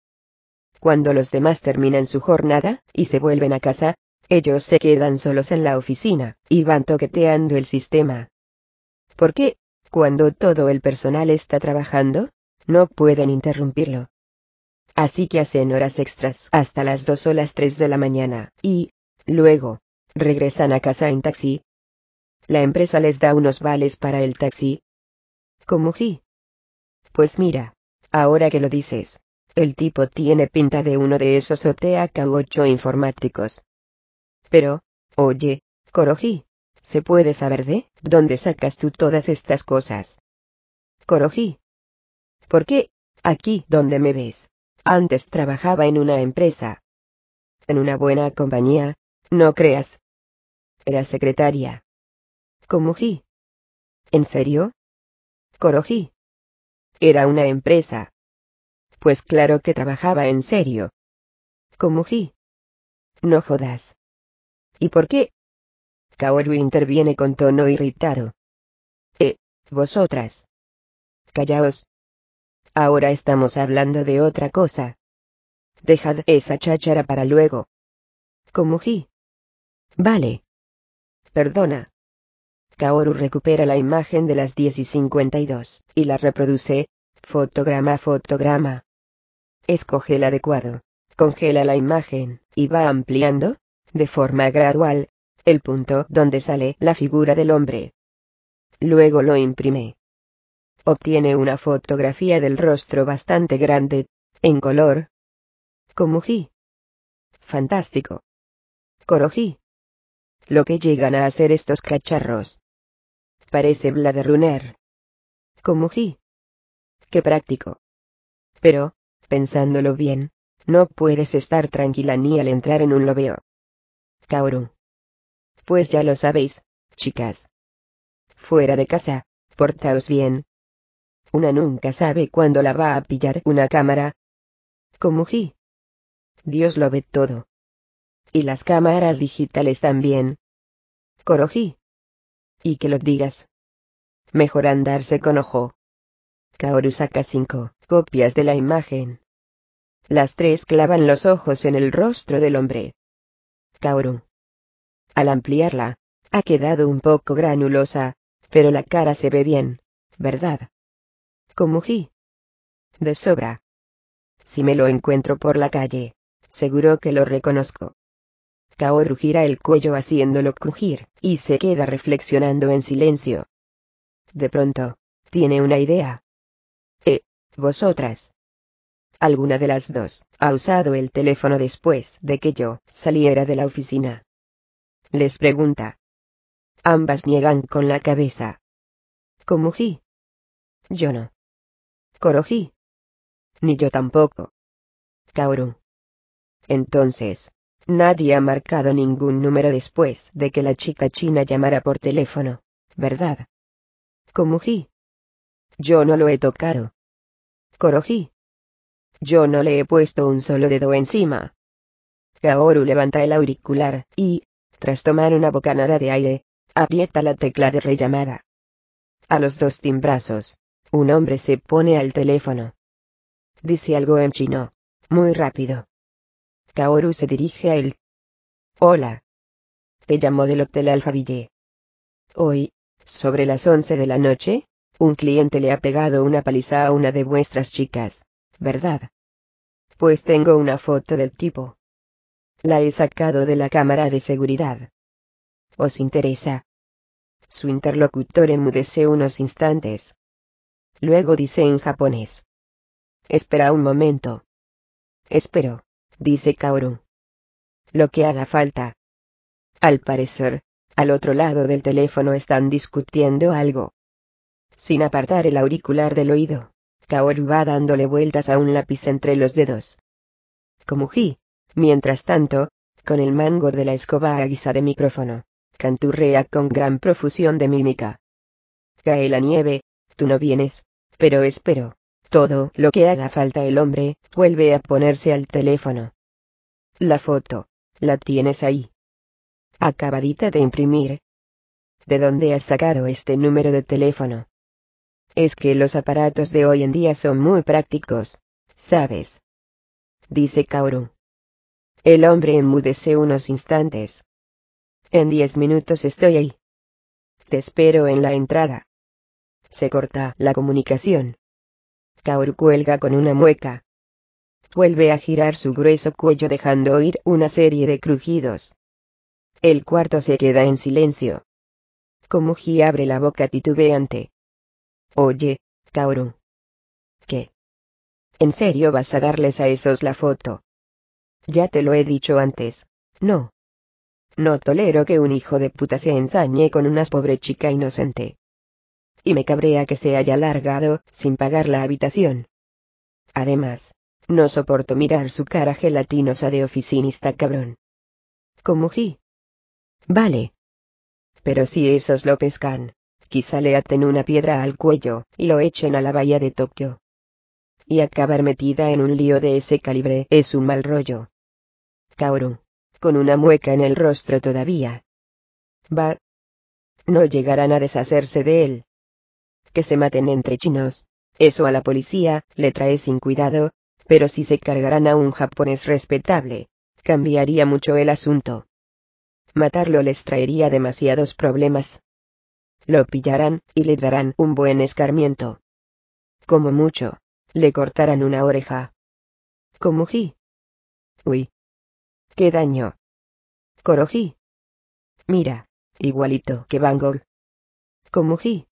A: Cuando los demás terminan su jornada, y se vuelven a casa, ellos se quedan solos en la oficina, y van toqueteando el sistema. ¿Por qué? Cuando todo el personal está trabajando, no pueden interrumpirlo. Así que hacen horas extras hasta las 2 o las 3 de la mañana, y, luego, regresan a casa en taxi, la empresa les da unos vales para el taxi. ¿Cómo Ji? Pues mira, ahora que lo dices, el tipo tiene pinta de uno de esos OTA 8 informáticos. Pero, oye, Koroji, ¿se puede saber de dónde sacas tú todas estas cosas? Koroji. ¿Por qué? Aquí donde me ves. Antes trabajaba en una empresa. En una buena compañía, no creas. Era secretaria. Komuji. ¿En serio? Koroji. Era una empresa. Pues claro que trabajaba en serio. Komuji. No jodas. ¿Y por qué? Kaoru interviene con tono irritado. Eh, vosotras. Callaos. Ahora estamos hablando de otra cosa. Dejad esa cháchara para luego. Komuji. Vale. Perdona. Kaoru recupera la imagen de las 10 y 52, y la reproduce, fotograma a fotograma. Escoge el adecuado. Congela la imagen, y va ampliando, de forma gradual, el punto donde sale la figura del hombre. Luego lo imprime. Obtiene una fotografía del rostro bastante grande, En color. Komuji. Fantástico. Koroji. Lo que llegan a hacer estos cacharros. Parece Blade Runner. Komuji. Qué práctico. Pero, pensándolo bien, no puedes estar tranquila ni al entrar en un lobeo. Kaoru. Pues ya lo sabéis, chicas. Fuera de casa, portaos bien. Una nunca sabe cuándo la va a pillar una cámara. Komuji. Dios lo ve todo. Y las cámaras digitales también. Koroji. Y que lo digas. Mejor andarse con ojo. Kaoru saca cinco copias de la imagen. Las tres clavan los ojos en el rostro del hombre. Kaoru. Al ampliarla, ha quedado un poco granulosa, pero la cara se ve bien, ¿verdad? Komuji. De sobra. Si me lo encuentro por la calle, seguro que lo reconozco. Kaoru gira el cuello haciéndolo crujir, y se queda reflexionando en silencio. De pronto, tiene una idea. Eh, vosotras. Alguna de las dos ha usado el teléfono después de que yo saliera de la oficina. Les pregunta. Ambas niegan con la cabeza. Komuji. Yo no. Koroji. Ni yo tampoco. Kaoru. Entonces, nadie ha marcado ningún número después de que la chica china llamara por teléfono, ¿verdad? Komuji. Yo no lo he tocado. Koroji. Yo no le he puesto un solo dedo encima. Kaoru levanta el auricular, y, tras tomar una bocanada de aire, aprieta la tecla de rellamada. A los dos timbrazos, un hombre se pone al teléfono. Dice algo en chino, muy rápido. Kaoru se dirige a él. Hola. Te llamo del Hotel Alfaville. Hoy, sobre las once de la noche, un cliente le ha pegado una paliza a una de vuestras chicas. ¿verdad? Pues tengo una foto del tipo. La he sacado de la cámara de seguridad. ¿Os interesa? Su interlocutor enmudece unos instantes. Luego dice en japonés. Espera un momento. Espero, dice Kaoru. Lo que haga falta. Al parecer, al otro lado del teléfono están discutiendo algo. Sin apartar el auricular del oído, Kaoru va dándole vueltas a un lápiz entre los dedos. Komuji, mientras tanto, con el mango de la escoba a guisa de micrófono, canturrea con gran profusión de mímica. Cae la nieve, tú no vienes, pero espero. Todo lo que haga falta el hombre, vuelve a ponerse al teléfono. La foto, la tienes ahí. Acabadita de imprimir. ¿De dónde has sacado este número de teléfono? Es que los aparatos de hoy en día son muy prácticos, ¿sabes? Dice Kaoru. El hombre enmudece unos instantes. En diez minutos estoy ahí. Te espero en la entrada. Se corta la comunicación. Kaoru cuelga con una mueca. Vuelve a girar su grueso cuello dejando oír una serie de crujidos. El cuarto se queda en silencio. Komuji abre la boca titubeante. Oye, Kaoru. ¿Qué? ¿En serio vas a darles a esos la foto? Ya te lo he dicho antes, no. No tolero que un hijo de puta se ensañe con una pobre chica inocente. Y me cabrea que se haya largado, sin pagar la habitación. Además, no soporto mirar su cara gelatinosa de oficinista cabrón. Komuji. Vale. Pero si esos lo pescan, quizá le aten una piedra al cuello, y lo echen a la bahía de Tokio. Y acabar metida en un lío de ese calibre es un mal rollo. Kaoru. Con una mueca en el rostro todavía. Va. No llegarán a deshacerse de él. Que se maten entre chinos. Eso a la policía le trae sin cuidado, pero si se cargarán a un japonés respetable, cambiaría mucho el asunto. Matarlo les traería demasiados problemas lo pillarán, y le darán un buen escarmiento. Como mucho, le cortarán una oreja. Komuji. Uy. ¿Qué daño? Koroji. Mira, igualito que Van Gogh. Komuji.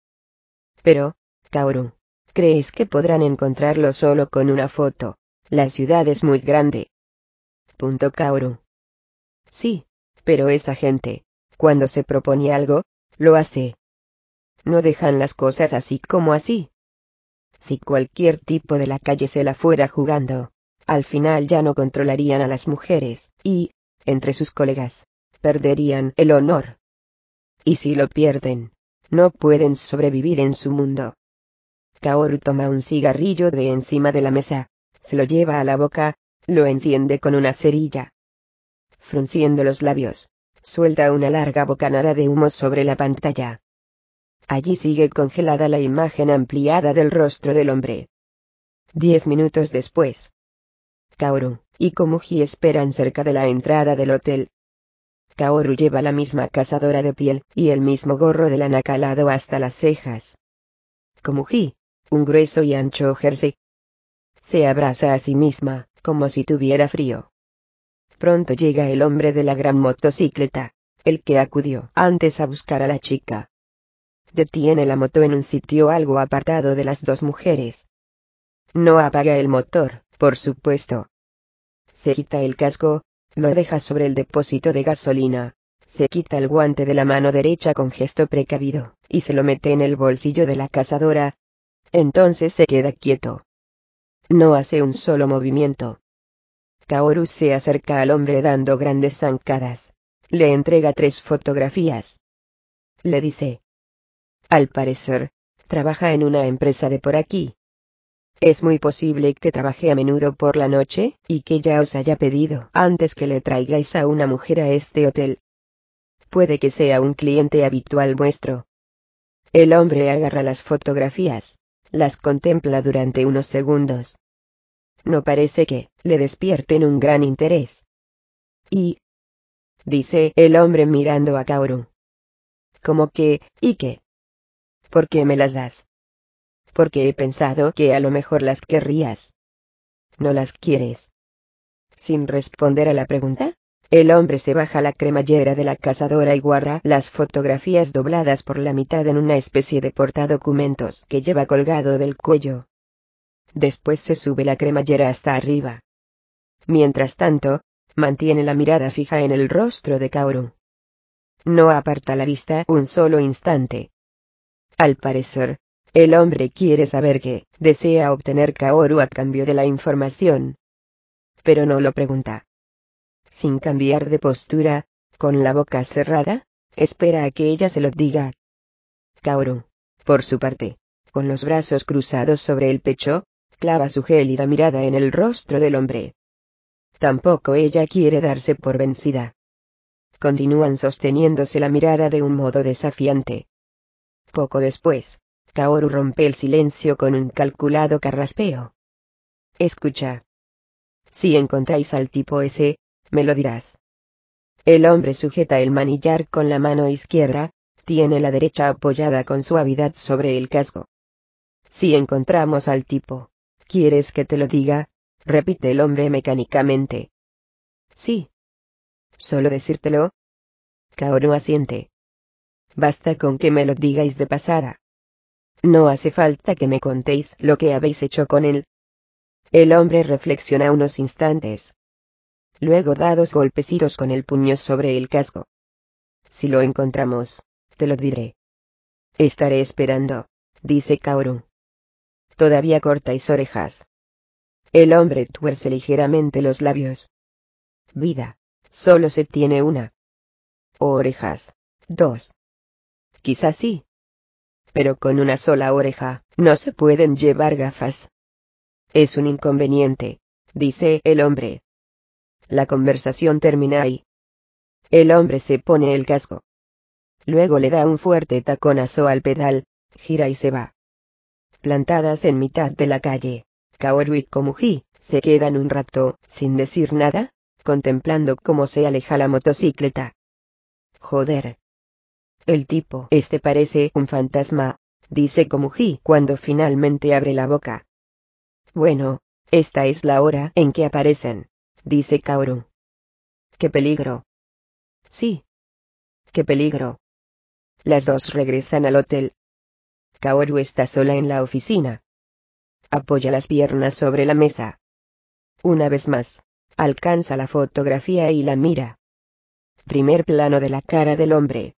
A: Pero, Kaoru, ¿crees que podrán encontrarlo solo con una foto? La ciudad es muy grande. Punto Kaoru. Sí, pero esa gente, cuando se propone algo, lo hace. No dejan las cosas así como así. Si cualquier tipo de la calle se la fuera jugando, al final ya no controlarían a las mujeres, y, entre sus colegas, perderían el honor. Y si lo pierden, no pueden sobrevivir en su mundo. Kaoru toma un cigarrillo de encima de la mesa, se lo lleva a la boca, lo enciende con una cerilla. Frunciendo los labios, suelta una larga bocanada de humo sobre la pantalla. Allí sigue congelada la imagen ampliada del rostro del hombre. Diez minutos después. Kaoru y Komuji esperan cerca de la entrada del hotel. Kaoru lleva la misma cazadora de piel y el mismo gorro de lana calado hasta las cejas. Komuji, un grueso y ancho jersey. Se abraza a sí misma, como si tuviera frío. Pronto llega el hombre de la gran motocicleta, el que acudió antes a buscar a la chica. Detiene la moto en un sitio algo apartado de las dos mujeres. No apaga el motor, por supuesto. Se quita el casco, lo deja sobre el depósito de gasolina, se quita el guante de la mano derecha con gesto precavido, y se lo mete en el bolsillo de la cazadora, entonces se queda quieto. No hace un solo movimiento. Kaoru se acerca al hombre dando grandes zancadas. Le entrega tres fotografías. Le dice. Al parecer, trabaja en una empresa de por aquí. Es muy posible que trabaje a menudo por la noche, y que ya os haya pedido antes que le traigáis a una mujer a este hotel. Puede que sea un cliente habitual vuestro. El hombre agarra las fotografías. Las contempla durante unos segundos. No parece que le despierten un gran interés. Y... dice el hombre mirando a Kaoru. ¿Cómo que, y qué? ¿Por qué me las das? Porque he pensado que a lo mejor las querrías. ¿No las quieres? Sin responder a la pregunta, el hombre se baja la cremallera de la cazadora y guarda las fotografías dobladas por la mitad en una especie de portadocumentos que lleva colgado del cuello. Después se sube la cremallera hasta arriba. Mientras tanto, mantiene la mirada fija en el rostro de Kaoru. No aparta la vista un solo instante. Al parecer, el hombre quiere saber qué desea obtener Kaoru a cambio de la información. Pero no lo pregunta sin cambiar de postura, con la boca cerrada, espera a que ella se lo diga. Kaoru, por su parte, con los brazos cruzados sobre el pecho, clava su gélida mirada en el rostro del hombre. Tampoco ella quiere darse por vencida. Continúan sosteniéndose la mirada de un modo desafiante. Poco después, Kaoru rompe el silencio con un calculado carraspeo. Escucha. Si encontráis al tipo ese, me lo dirás. El hombre sujeta el manillar con la mano izquierda, tiene la derecha apoyada con suavidad sobre el casco. Si encontramos al tipo, ¿quieres que te lo diga? repite el hombre mecánicamente. Sí. ¿Solo decírtelo? Kaoru asiente. Basta con que me lo digáis de pasada. No hace falta que me contéis lo que habéis hecho con él. El hombre reflexiona unos instantes. Luego da dos golpecitos con el puño sobre el casco. Si lo encontramos, te lo diré. Estaré esperando, dice Kaoru. Todavía cortáis orejas. El hombre tuerce ligeramente los labios. Vida, solo se tiene una. Orejas, dos. Quizás sí. Pero con una sola oreja, no se pueden llevar gafas. Es un inconveniente, dice el hombre. La conversación termina ahí. El hombre se pone el casco. Luego le da un fuerte taconazo al pedal, gira y se va. Plantadas en mitad de la calle, Kaoru y Komuji, se quedan un rato, sin decir nada, contemplando cómo se aleja la motocicleta. Joder. El tipo este parece un fantasma, dice Komuji cuando finalmente abre la boca. Bueno, esta es la hora en que aparecen dice Kaoru. ¡Qué peligro! Sí. ¡Qué peligro! Las dos regresan al hotel. Kaoru está sola en la oficina. Apoya las piernas sobre la mesa. Una vez más, alcanza la fotografía y la mira. Primer plano de la cara del hombre.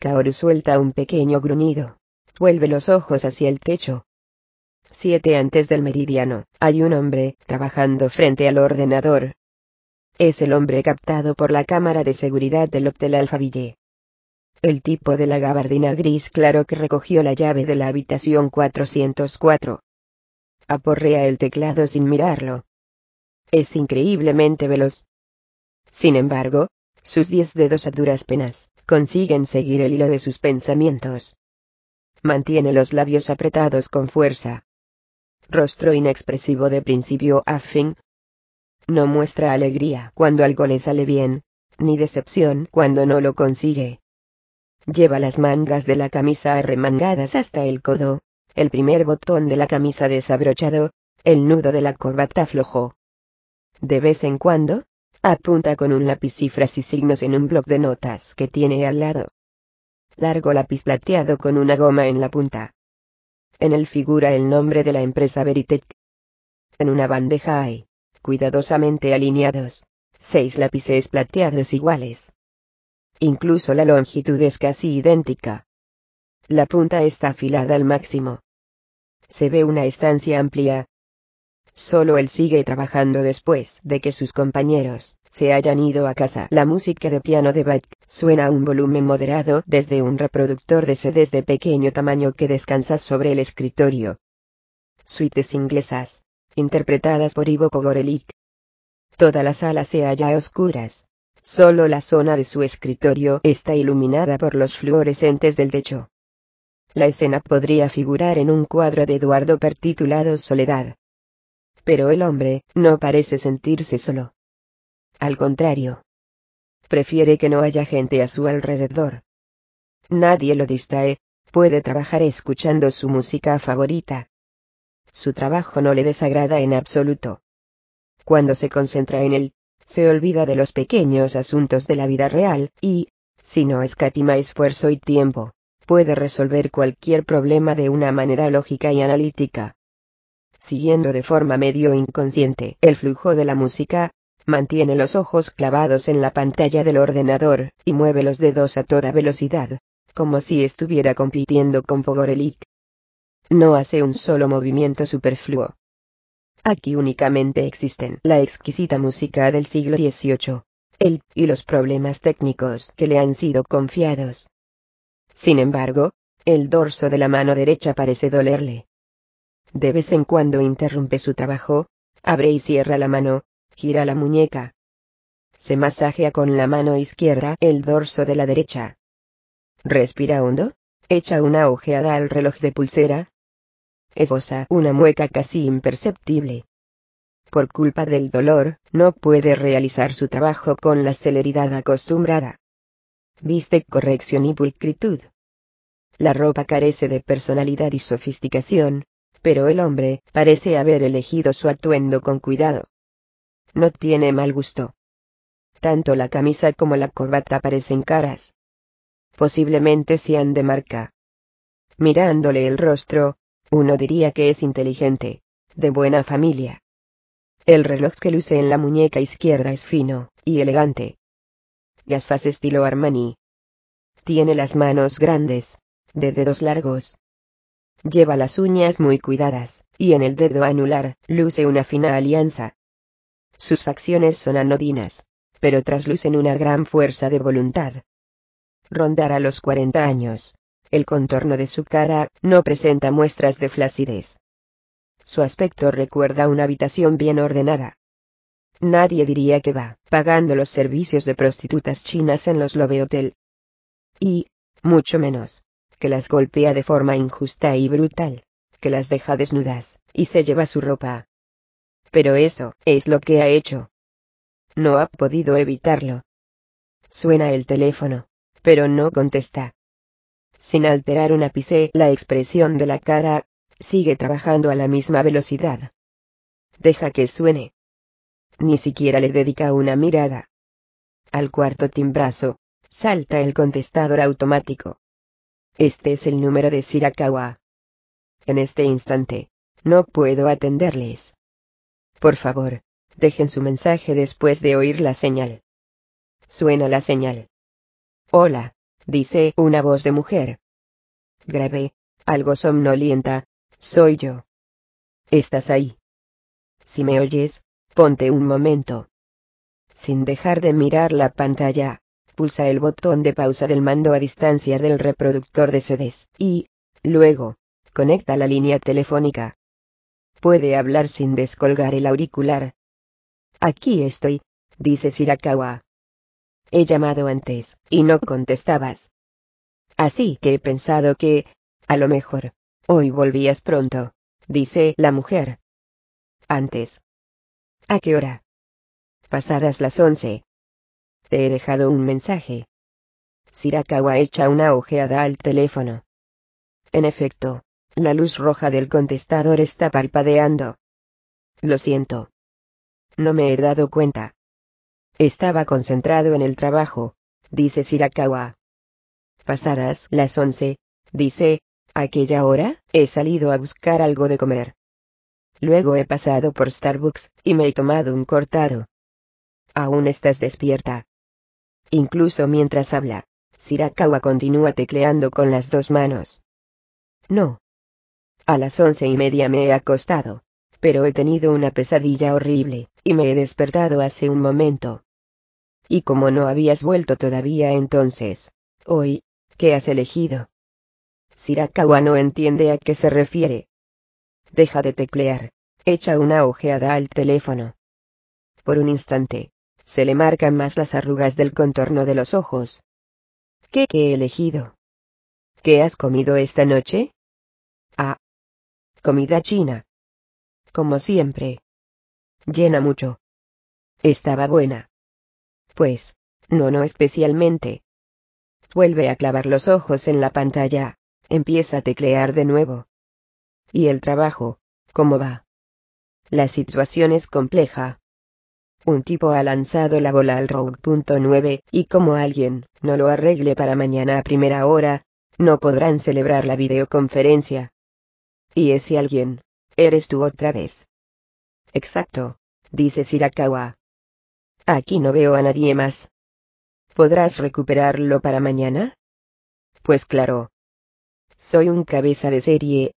A: Kaoru suelta un pequeño gruñido. Vuelve los ojos hacia el techo. Siete antes del meridiano, hay un hombre, trabajando frente al ordenador. Es el hombre captado por la cámara de seguridad del Hotel Alfaville. El tipo de la gabardina gris claro que recogió la llave de la habitación 404. Aporrea el teclado sin mirarlo. Es increíblemente veloz. Sin embargo, sus diez dedos a duras penas consiguen seguir el hilo de sus pensamientos. Mantiene los labios apretados con fuerza. Rostro inexpresivo de principio a fin. No muestra alegría cuando algo le sale bien, ni decepción cuando no lo consigue. Lleva las mangas de la camisa arremangadas hasta el codo, el primer botón de la camisa desabrochado, el nudo de la corbata flojo. De vez en cuando, apunta con un lápiz cifras y signos en un bloc de notas que tiene al lado. Largo lápiz plateado con una goma en la punta. En él figura el nombre de la empresa Veritech. En una bandeja hay, cuidadosamente alineados, seis lápices plateados iguales. Incluso la longitud es casi idéntica. La punta está afilada al máximo. Se ve una estancia amplia. Solo él sigue trabajando después de que sus compañeros se hayan ido a casa. La música de piano de Bach suena a un volumen moderado desde un reproductor de CDs de pequeño tamaño que descansa sobre el escritorio. Suites inglesas, interpretadas por Ivo Pogorelik. Toda la sala se halla a oscuras. Solo la zona de su escritorio está iluminada por los fluorescentes del techo. La escena podría figurar en un cuadro de Eduardo Per titulado Soledad. Pero el hombre no parece sentirse solo. Al contrario. Prefiere que no haya gente a su alrededor. Nadie lo distrae, puede trabajar escuchando su música favorita. Su trabajo no le desagrada en absoluto. Cuando se concentra en él, se olvida de los pequeños asuntos de la vida real, y, si no escatima esfuerzo y tiempo, puede resolver cualquier problema de una manera lógica y analítica. Siguiendo de forma medio inconsciente el flujo de la música, mantiene los ojos clavados en la pantalla del ordenador, y mueve los dedos a toda velocidad, como si estuviera compitiendo con Pogorelik. No hace un solo movimiento superfluo. Aquí únicamente existen la exquisita música del siglo XVIII, él y los problemas técnicos que le han sido confiados. Sin embargo, el dorso de la mano derecha parece dolerle. De vez en cuando interrumpe su trabajo, abre y cierra la mano, gira la muñeca. Se masajea con la mano izquierda el dorso de la derecha. Respira hondo, echa una ojeada al reloj de pulsera, esboza una mueca casi imperceptible. Por culpa del dolor, no puede realizar su trabajo con la celeridad acostumbrada. Viste corrección y pulcritud. La ropa carece de personalidad y sofisticación, pero el hombre parece haber elegido su atuendo con cuidado. No tiene mal gusto. Tanto la camisa como la corbata parecen caras. Posiblemente sean de marca. Mirándole el rostro, uno diría que es inteligente, de buena familia. El reloj que luce en la muñeca izquierda es fino y elegante. Gafas estilo Armani. Tiene las manos grandes, de dedos largos. Lleva las uñas muy cuidadas, y en el dedo anular luce una fina alianza. Sus facciones son anodinas, pero traslucen una gran fuerza de voluntad. Rondará los 40 años, el contorno de su cara no presenta muestras de flacidez. Su aspecto recuerda una habitación bien ordenada. Nadie diría que va pagando los servicios de prostitutas chinas en los Love Hotel. Y, mucho menos, que las golpea de forma injusta y brutal, que las deja desnudas, y se lleva su ropa. Pero eso es lo que ha hecho. No ha podido evitarlo. Suena el teléfono, pero no contesta. Sin alterar un ápice la expresión de la cara, sigue trabajando a la misma velocidad. Deja que suene. Ni siquiera le dedica una mirada. Al cuarto timbrazo, salta el contestador automático. Este es el número de Shirakawa. En este instante, no puedo atenderles. Por favor, Dejen su mensaje después de oír la señal. Suena la señal. Hola, dice una voz de mujer. Grave, algo somnolienta, soy yo. ¿Estás ahí? Si me oyes, ponte un momento. Sin dejar de mirar la pantalla, pulsa el botón de pausa del mando a distancia del reproductor de CDs y, luego, conecta la línea telefónica. Puede hablar sin descolgar el auricular. Aquí estoy, dice Shirakawa. He llamado antes, y no contestabas. Así que he pensado que, a lo mejor, hoy volvías pronto, dice la mujer. Antes. ¿A qué hora? Pasadas las once. Te he dejado un mensaje. Shirakawa echa una ojeada al teléfono. En efecto, la luz roja del contestador está parpadeando. Lo siento. No me he dado cuenta. Estaba concentrado en el trabajo, dice Shirakawa. Pasadas las once, dice, aquella hora, he salido a buscar algo de comer. Luego he pasado por Starbucks, y me he tomado un cortado. Aún estás despierta. Incluso mientras habla, Shirakawa continúa tecleando con las dos manos. No. A las once y media me he acostado. Pero he tenido una pesadilla horrible, y me he despertado hace un momento. Y como no habías vuelto todavía entonces, hoy, ¿qué has elegido? Shirakawa no entiende a qué se refiere. Deja de teclear. Echa una ojeada al teléfono. Por un instante, se le marcan más las arrugas del contorno de los ojos. ¿Qué, he elegido? ¿Qué has comido esta noche? Ah. Comida china. Como siempre. Llena mucho. Estaba buena. Pues, no, no especialmente. Vuelve a clavar los ojos en la pantalla. Empieza a teclear de nuevo. ¿Y el trabajo? ¿Cómo va? La situación es compleja. Un tipo ha lanzado la bola al Rogue.9, y como alguien no lo arregle para mañana a primera hora, no podrán celebrar la videoconferencia. Y ese alguien, eres tú otra vez. Exacto, dice Shirakawa. Aquí no veo a nadie más. ¿Podrás recuperarlo para mañana? Pues claro. Soy un cabeza de serie.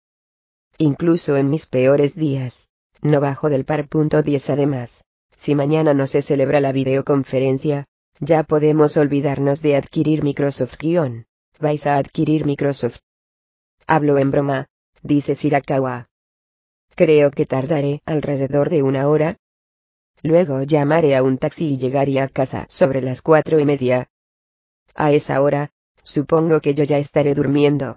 A: Incluso en mis peores días, no bajo del par punto 10 además. Si mañana no se celebra la videoconferencia, ya podemos olvidarnos de adquirir Microsoft-. Vais a adquirir Microsoft. Hablo en broma, dice Shirakawa. Creo que tardaré alrededor de una hora. Luego llamaré a un taxi y llegaré a casa sobre las cuatro y media. A esa hora, supongo que yo ya estaré durmiendo.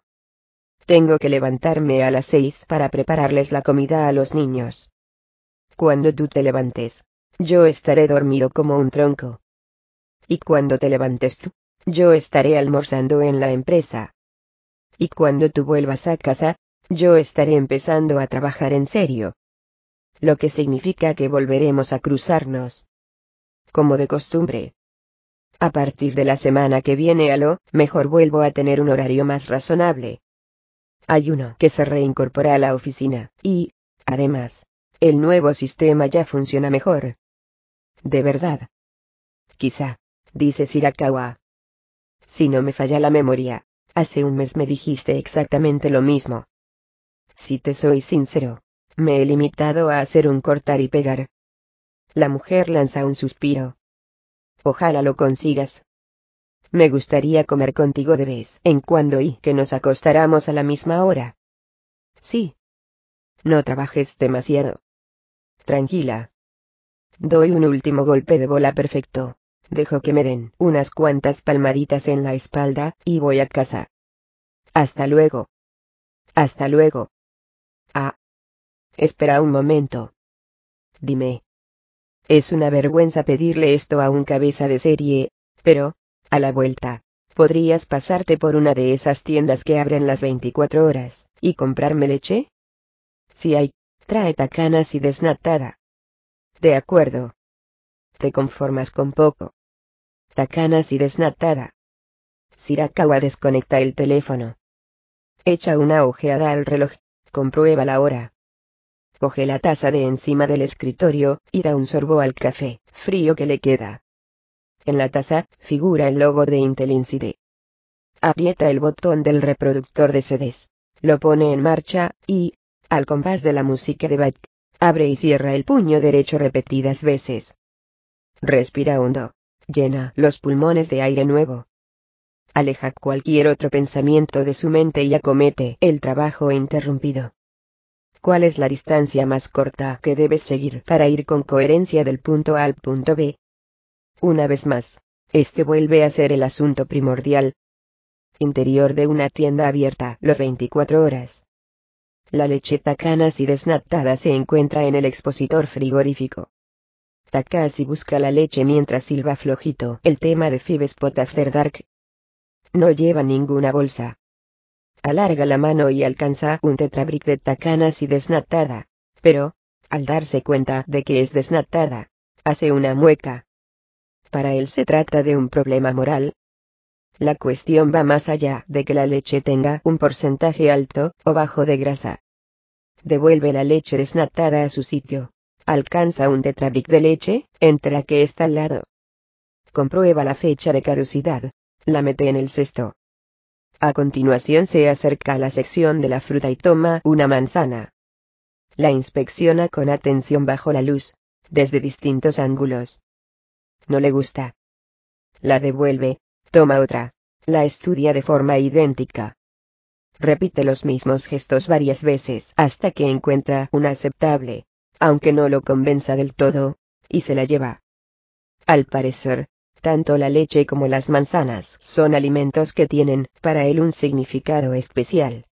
A: Tengo que levantarme a las seis para prepararles la comida a los niños. Cuando tú te levantes, yo estaré dormido como un tronco. Y cuando te levantes tú, yo estaré almorzando en la empresa. Y cuando tú vuelvas a casa, yo estaré empezando a trabajar en serio. Lo que significa que volveremos a cruzarnos. Como de costumbre. A partir de la semana que viene a lo mejor vuelvo a tener un horario más razonable. Hay uno que se reincorpora a la oficina, y, además, el nuevo sistema ya funciona mejor. De verdad. Quizá, dice Shirakawa. Si no me falla la memoria, hace un mes me dijiste exactamente lo mismo. Si te soy sincero, me he limitado a hacer un cortar y pegar. La mujer lanza un suspiro. Ojalá lo consigas. Me gustaría comer contigo de vez en cuando y que nos acostáramos a la misma hora. Sí. No trabajes demasiado. Tranquila. Doy un último golpe de bola perfecto. Dejo que me den unas cuantas palmaditas en la espalda, y voy a casa. Hasta luego. Hasta luego. Ah. Espera un momento. Dime. Es una vergüenza pedirle esto a un cabeza de serie, pero, a la vuelta, ¿podrías pasarte por una de esas tiendas que abren las 24 horas, y comprarme leche? Si hay, trae tacanas y desnatada. De acuerdo. Te conformas con poco. Tacanas y desnatada. Sirakawa desconecta el teléfono. Echa una ojeada al reloj, comprueba la hora. Coge la taza de encima del escritorio, y da un sorbo al café, frío que le queda. En la taza, figura el logo de Intel Aprieta el botón del reproductor de CDs. Lo pone en marcha, y, al compás de la música de Bach, abre y cierra el puño derecho repetidas veces. Respira hondo. Llena los pulmones de aire nuevo. Aleja cualquier otro pensamiento de su mente y acomete el trabajo interrumpido. ¿Cuál es la distancia más corta que debes seguir para ir con coherencia del punto A al punto B? Una vez más, este vuelve a ser el asunto primordial. Interior de una tienda abierta los 24 horas. La leche Takanashi desnatada se encuentra en el expositor frigorífico. Takashi busca la leche mientras silba flojito el tema de Five Spot After Dark. No lleva ninguna bolsa. Alarga la mano y alcanza un tetrabric de Takanashi desnatada. Pero, al darse cuenta de que es desnatada, hace una mueca. Para él se trata de un problema moral. La cuestión va más allá de que la leche tenga un porcentaje alto o bajo de grasa. Devuelve la leche desnatada a su sitio. Alcanza un tetrabric de leche, entra que está al lado. Comprueba la fecha de caducidad. La mete en el cesto. A continuación se acerca a la sección de la fruta y toma una manzana. La inspecciona con atención bajo la luz, desde distintos ángulos. No le gusta. La devuelve, toma otra, la estudia de forma idéntica. Repite los mismos gestos varias veces hasta que encuentra una aceptable, aunque no lo convenza del todo, y se la lleva. Al parecer, tanto la leche como las manzanas son alimentos que tienen, para él, un significado especial.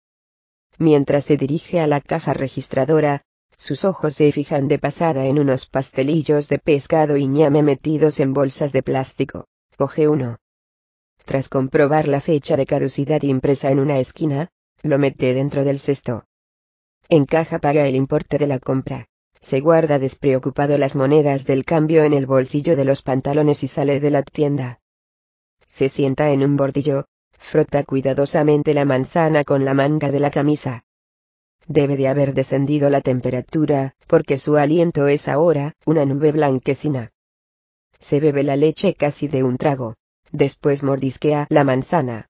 A: Mientras se dirige a la caja registradora, sus ojos se fijan de pasada en unos pastelillos de pescado y ñame metidos en bolsas de plástico. Coge uno. Tras comprobar la fecha de caducidad impresa en una esquina, lo mete dentro del cesto. En caja paga el importe de la compra. Se guarda despreocupado las monedas del cambio en el bolsillo de los pantalones y sale de la tienda. Se sienta en un bordillo, frota cuidadosamente la manzana con la manga de la camisa. Debe de haber descendido la temperatura, porque su aliento es ahora, una nube blanquecina. Se bebe la leche casi de un trago. Después mordisquea la manzana.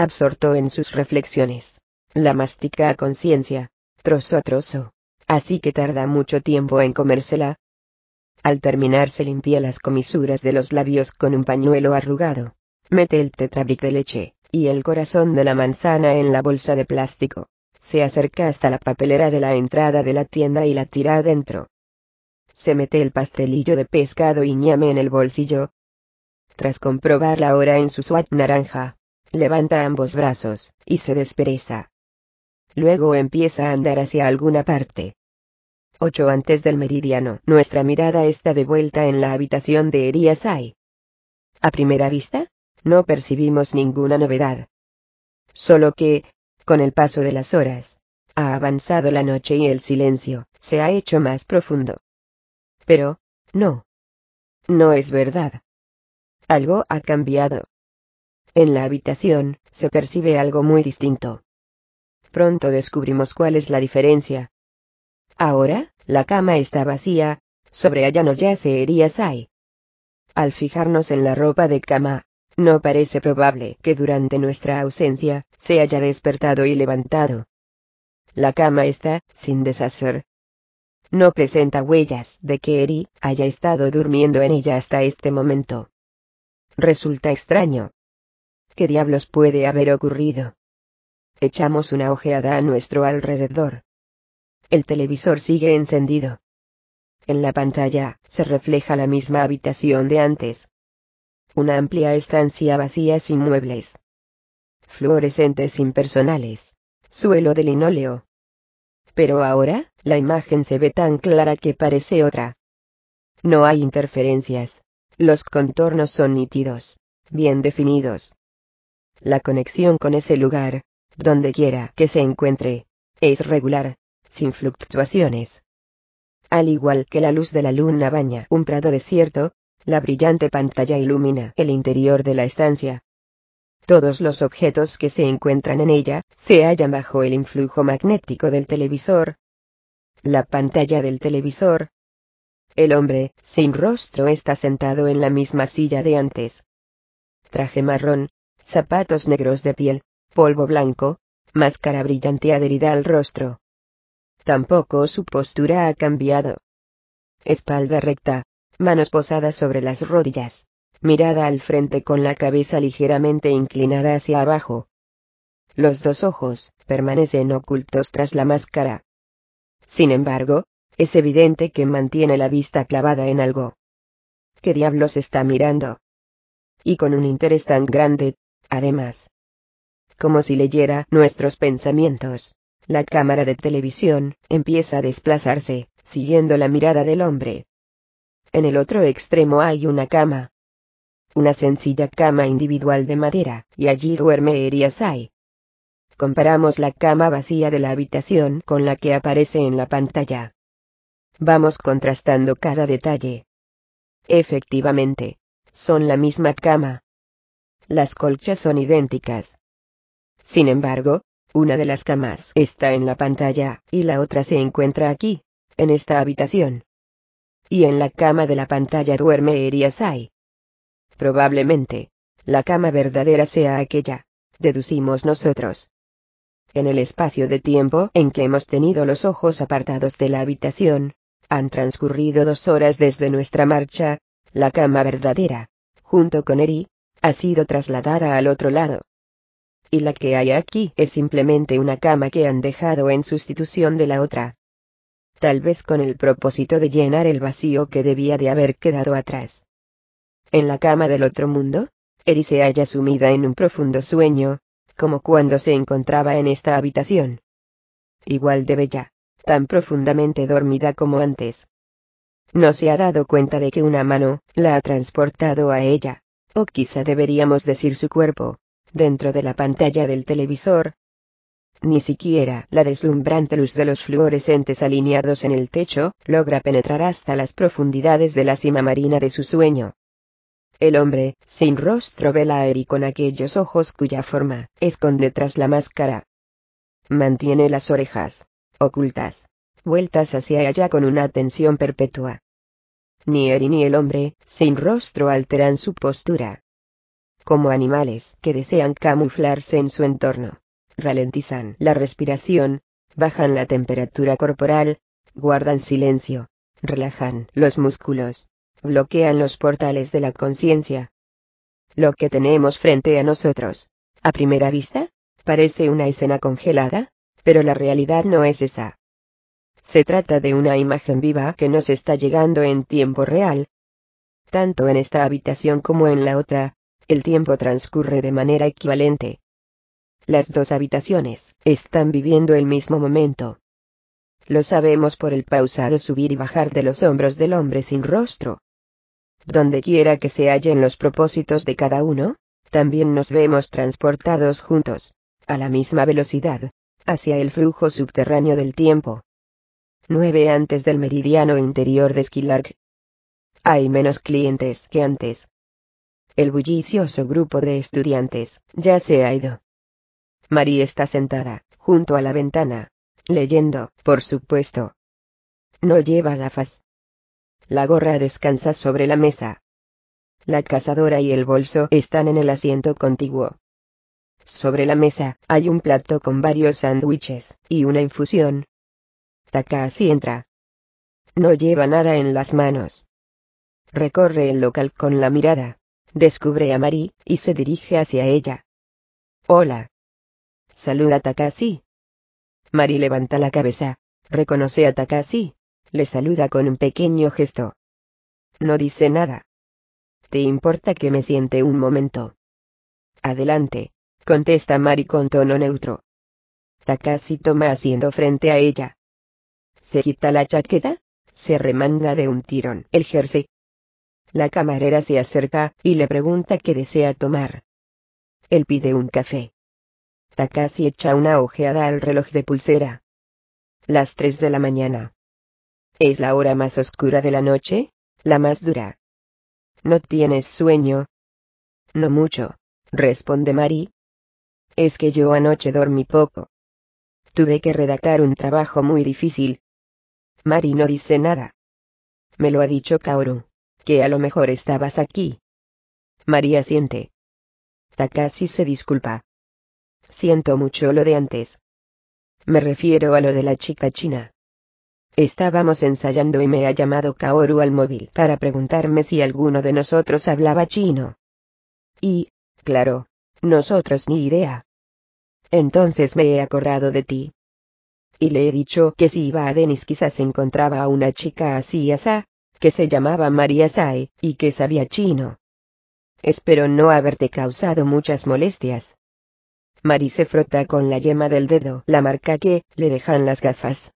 A: Absorto en sus reflexiones. La mastica a conciencia, trozo a trozo. Así que tarda mucho tiempo en comérsela. Al terminar se limpia las comisuras de los labios con un pañuelo arrugado. Mete el tetrabric de leche, y el corazón de la manzana en la bolsa de plástico se acerca hasta la papelera de la entrada de la tienda y la tira adentro. Se mete el pastelillo de pescado y ñame en el bolsillo. Tras comprobar la hora en su swat naranja, levanta ambos brazos, y se despereza. Luego empieza a andar hacia alguna parte. Ocho antes del meridiano. Nuestra mirada está de vuelta en la habitación de Eriasai. A primera vista, no percibimos ninguna novedad. Solo que, con el paso de las horas, ha avanzado la noche y el silencio se ha hecho más profundo. Pero, no. No es verdad. Algo ha cambiado. En la habitación, se percibe algo muy distinto. Pronto descubrimos cuál es la diferencia. Ahora, la cama está vacía, sobre ella no yace Sai. Al fijarnos en la ropa de cama, no parece probable que durante nuestra ausencia, se haya despertado y levantado. La cama está, sin deshacer. No presenta huellas de que Eri haya estado durmiendo en ella hasta este momento. Resulta extraño. ¿Qué diablos puede haber ocurrido? Echamos una ojeada a nuestro alrededor. El televisor sigue encendido. En la pantalla, se refleja la misma habitación de antes, una amplia estancia vacía sin muebles. Fluorescentes impersonales. Suelo de linóleo. Pero ahora, la imagen se ve tan clara que parece otra. No hay interferencias. Los contornos son nítidos, bien definidos. La conexión con ese lugar, donde quiera que se encuentre, es regular, sin fluctuaciones. Al igual que la luz de la luna baña un prado desierto, la brillante pantalla ilumina el interior de la estancia. Todos los objetos que se encuentran en ella se hallan bajo el influjo magnético del televisor. La pantalla del televisor. El hombre, sin rostro, está sentado en la misma silla de antes. Traje marrón, zapatos negros de piel, polvo blanco, máscara brillante adherida al rostro. Tampoco su postura ha cambiado. Espalda recta, manos posadas sobre las rodillas, mirada al frente con la cabeza ligeramente inclinada hacia abajo. Los dos ojos permanecen ocultos tras la máscara. Sin embargo, es evidente que mantiene la vista clavada en algo. ¿Qué diablos está mirando? Y con un interés tan grande, además. Como si leyera nuestros pensamientos. La cámara de televisión empieza a desplazarse, siguiendo la mirada del hombre. En el otro extremo hay una cama. Una sencilla cama individual de madera, y allí duerme Eriasai. Comparamos la cama vacía de la habitación con la que aparece en la pantalla. Vamos contrastando cada detalle. Efectivamente, son la misma cama. Las colchas son idénticas. Sin embargo, una de las camas está en la pantalla, y la otra se encuentra aquí, en esta habitación. Y en la cama de la pantalla duerme Eriasai. Probablemente, la cama verdadera sea aquella, deducimos nosotros. En el espacio de tiempo en que hemos tenido los ojos apartados de la habitación, han transcurrido dos horas desde nuestra marcha, la cama verdadera, junto con Eri, ha sido trasladada al otro lado. Y la que hay aquí es simplemente una cama que han dejado en sustitución de la otra. Tal vez con el propósito de llenar el vacío que debía de haber quedado atrás. En la cama del otro mundo, Eri se halla sumida en un profundo sueño, como cuando se encontraba en esta habitación. Igual de bella, tan profundamente dormida como antes. No se ha dado cuenta de que una mano la ha transportado a ella, o quizá deberíamos decir su cuerpo, dentro de la pantalla del televisor. Ni siquiera la deslumbrante luz de los fluorescentes alineados en el techo logra penetrar hasta las profundidades de la cima marina de su sueño. El hombre, sin rostro vela a Eri con aquellos ojos cuya forma esconde tras la máscara. Mantiene las orejas, ocultas, vueltas hacia allá con una tensión perpetua. Ni Eri ni el hombre, sin rostro alteran su postura. Como animales que desean camuflarse en su entorno, ralentizan la respiración, bajan la temperatura corporal, guardan silencio, relajan los músculos, bloquean los portales de la conciencia. Lo que tenemos frente a nosotros, a primera vista, parece una escena congelada, pero la realidad no es esa. Se trata de una imagen viva que nos está llegando en tiempo real. Tanto en esta habitación como en la otra, el tiempo transcurre de manera equivalente. Las dos habitaciones están viviendo el mismo momento. Lo sabemos por el pausado subir y bajar de los hombros del hombre sin rostro donde quiera que se hallen los propósitos de cada uno, también nos vemos transportados juntos, a la misma velocidad, hacia el flujo subterráneo del tiempo. 9 antes del meridiano interior de Skylark. Hay menos clientes que antes. El bullicioso grupo de estudiantes ya se ha ido. Marie está sentada, junto a la ventana, leyendo, por supuesto. No lleva gafas. La gorra descansa sobre la mesa. La cazadora y el bolso están en el asiento contiguo. Sobre la mesa hay un plato con varios sándwiches y una infusión. Takashi entra. No lleva nada en las manos. Recorre el local con la mirada. Descubre a Mari y se dirige hacia ella. Hola. Saluda a Takashi. Mari levanta la cabeza. Reconoce a Takashi. Le saluda con un pequeño gesto. No dice nada. ¿Te importa que me siente un momento? Adelante, contesta Mari con tono neutro. Takashi toma asiento frente a ella. Se quita la chaqueta, se remanga de un tirón el jersey. La camarera se acerca y le pregunta qué desea tomar. Él pide un café. Takashi echa una ojeada al reloj de pulsera. Las tres de la mañana. Es la hora más oscura de la noche, la más dura. ¿No tienes sueño? No mucho, responde Mari. Es que yo anoche dormí poco. Tuve que redactar un trabajo muy difícil. Mari no dice nada. Me lo ha dicho Kaoru. Que a lo mejor estabas aquí. María siente. Takashi se disculpa. Siento mucho lo de antes. Me refiero a lo de la chica china. Estábamos ensayando y me ha llamado Kaoru al móvil para preguntarme si alguno de nosotros hablaba chino. Y, claro, nosotros ni idea. Entonces me he acordado de ti. Y le he dicho que si iba a Denis quizás encontraba a una chica así asá, que se llamaba María Sai, y que sabía chino. Espero no haberte causado muchas molestias. Mari se frota con la yema del dedo la marca que le dejan las gafas.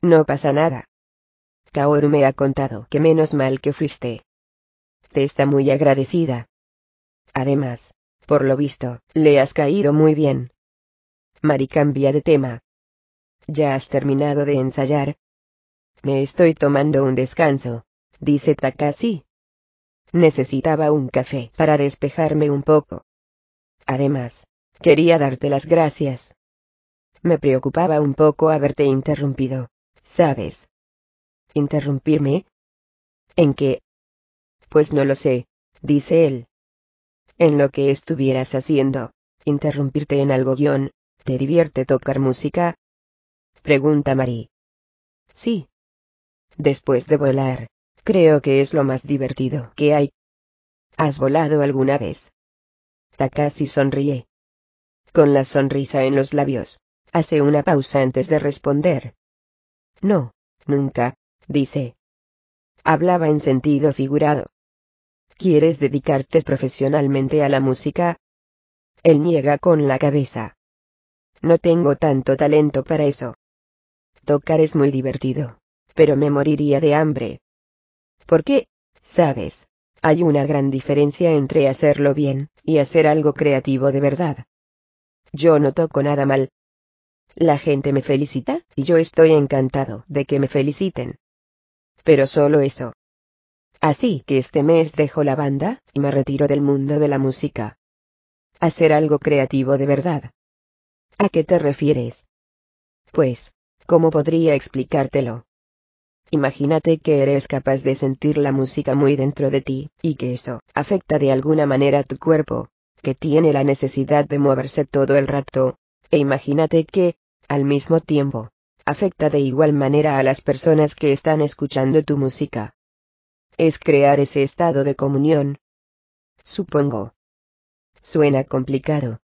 A: No pasa nada. Kaoru me ha contado que menos mal que fuiste. Te está muy agradecida. Además, por lo visto, le has caído muy bien. Mari cambia de tema. ¿Ya has terminado de ensayar? Me estoy tomando un descanso, dice Takashi. Necesitaba un café para despejarme un poco. Además, quería darte las gracias. Me preocupaba un poco haberte interrumpido, ¿sabes? ¿Interrumpirme? ¿En qué? Pues no lo sé, dice él. En lo que estuvieras haciendo, interrumpirte en algo guion, ¿te divierte tocar música? Pregunta Marie. Sí. Después de volar, creo que es lo más divertido que hay. ¿Has volado alguna vez? Takashi sonríe. Con la sonrisa en los labios, hace una pausa antes de responder. No, nunca, dice. Hablaba en sentido figurado. ¿Quieres dedicarte profesionalmente a la música? Él niega con la cabeza. No tengo tanto talento para eso. Tocar es muy divertido, pero me moriría de hambre. ¿Por qué? Sabes, hay una gran diferencia entre hacerlo bien y hacer algo creativo de verdad. Yo no toco nada mal. La gente me felicita y yo estoy encantado de que me feliciten. Pero solo eso. Así que este mes dejo la banda y me retiro del mundo de la música. Hacer algo creativo de verdad. ¿A qué te refieres? Pues, ¿cómo podría explicártelo? Imagínate que eres capaz de sentir la música muy dentro de ti, y que eso afecta de alguna manera tu cuerpo, que tiene la necesidad de moverse todo el rato, e imagínate que, al mismo tiempo, afecta de igual manera a las personas que están escuchando tu música. Es crear ese estado de comunión. Supongo. Suena complicado.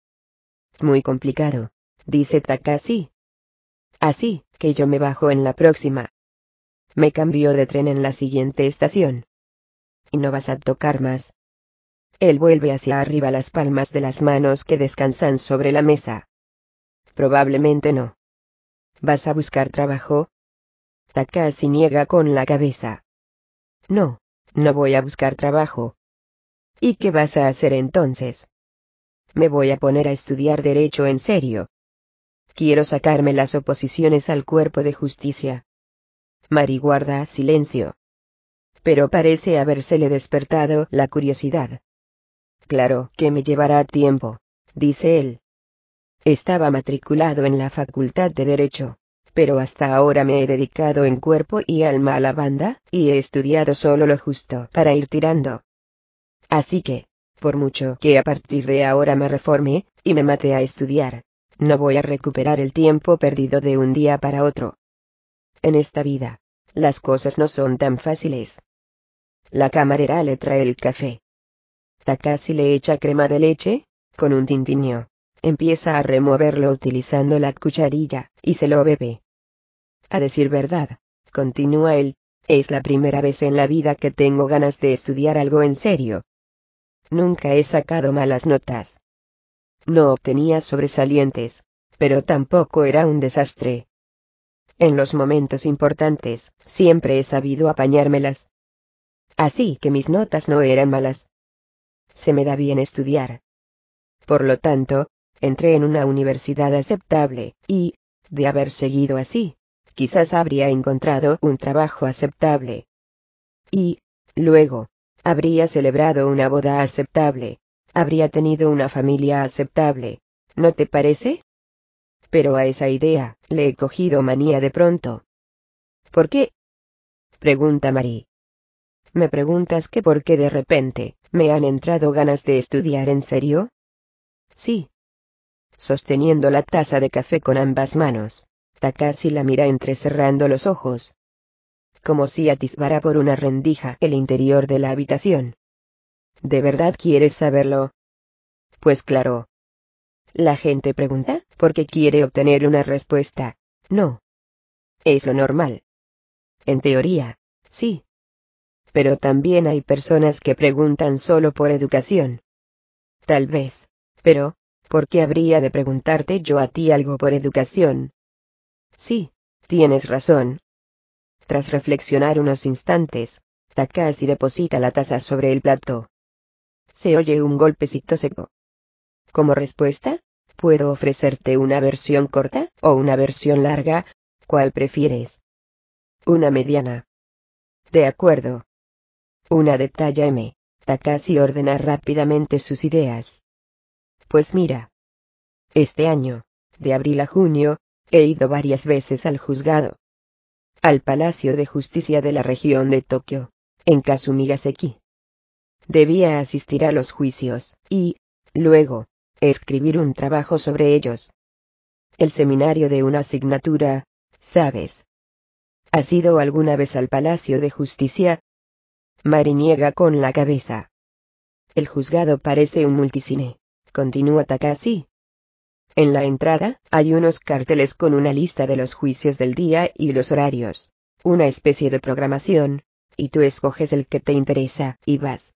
A: Muy complicado, dice Takashi. Así, que yo me bajo en la próxima. Me cambio de tren en la siguiente estación. Y no vas a tocar más. Él vuelve hacia arriba las palmas de las manos que descansan sobre la mesa. Probablemente no. ¿Vas a buscar trabajo? Takashi niega con la cabeza. No, no voy a buscar trabajo. ¿Y qué vas a hacer entonces? Me voy a poner a estudiar derecho en serio. Quiero sacarme las oposiciones al cuerpo de justicia. Mari guarda silencio. Pero parece habérsele despertado la curiosidad. Claro que me llevará tiempo, dice él. Estaba matriculado en la Facultad de Derecho pero hasta ahora me he dedicado en cuerpo y alma a la banda, y he estudiado solo lo justo para ir tirando. Así que, por mucho que a partir de ahora me reforme, y me mate a estudiar, no voy a recuperar el tiempo perdido de un día para otro. En esta vida, las cosas no son tan fáciles. La camarera le trae el café. Takashi le echa crema de leche, con un tintiño. Empieza a removerlo utilizando la cucharilla, y se lo bebe. A decir verdad, continúa él, es la primera vez en la vida que tengo ganas de estudiar algo en serio. Nunca he sacado malas notas. No obtenía sobresalientes, pero tampoco era un desastre. En los momentos importantes, siempre he sabido apañármelas. Así que mis notas no eran malas. Se me da bien estudiar. Por lo tanto, entré en una universidad aceptable, y, de haber seguido así, quizás habría encontrado un trabajo aceptable. Y, luego, habría celebrado una boda aceptable, habría tenido una familia aceptable, ¿no te parece? Pero a esa idea, le he cogido manía de pronto. ¿Por qué? Pregunta Marie. ¿Me preguntas que por qué de repente me han entrado ganas de estudiar en serio? Sí. Sosteniendo la taza de café con ambas manos, Takashi la mira entrecerrando los ojos. Como si atisbara por una rendija el interior de la habitación. ¿De verdad quieres saberlo? Pues claro. La gente pregunta, porque quiere obtener una respuesta. No. Es lo normal. En teoría, sí. Pero también hay personas que preguntan solo por educación. Tal vez. Pero, ¿por qué habría de preguntarte yo a ti algo por educación? Sí, tienes razón. Tras reflexionar unos instantes, Takashi deposita la taza sobre el plato. Se oye un golpecito seco. Como respuesta, puedo ofrecerte una versión corta o una versión larga, ¿cuál prefieres? Una mediana. De acuerdo. Una de talla M. Takashi ordena rápidamente sus ideas. Pues mira. Este año, de abril a junio, he ido varias veces al juzgado. Al Palacio de Justicia de la región de Tokio, en Kasumigaseki. Debía asistir a los juicios, y, luego, escribir un trabajo sobre ellos. El seminario de una asignatura, ¿sabes? ¿Has ido alguna vez al Palacio de Justicia? Mari niega con la cabeza. El juzgado parece un multicine, continúa Takashi. En la entrada, hay unos carteles con una lista de los juicios del día y los horarios. Una especie de programación, y tú escoges el que te interesa, y vas.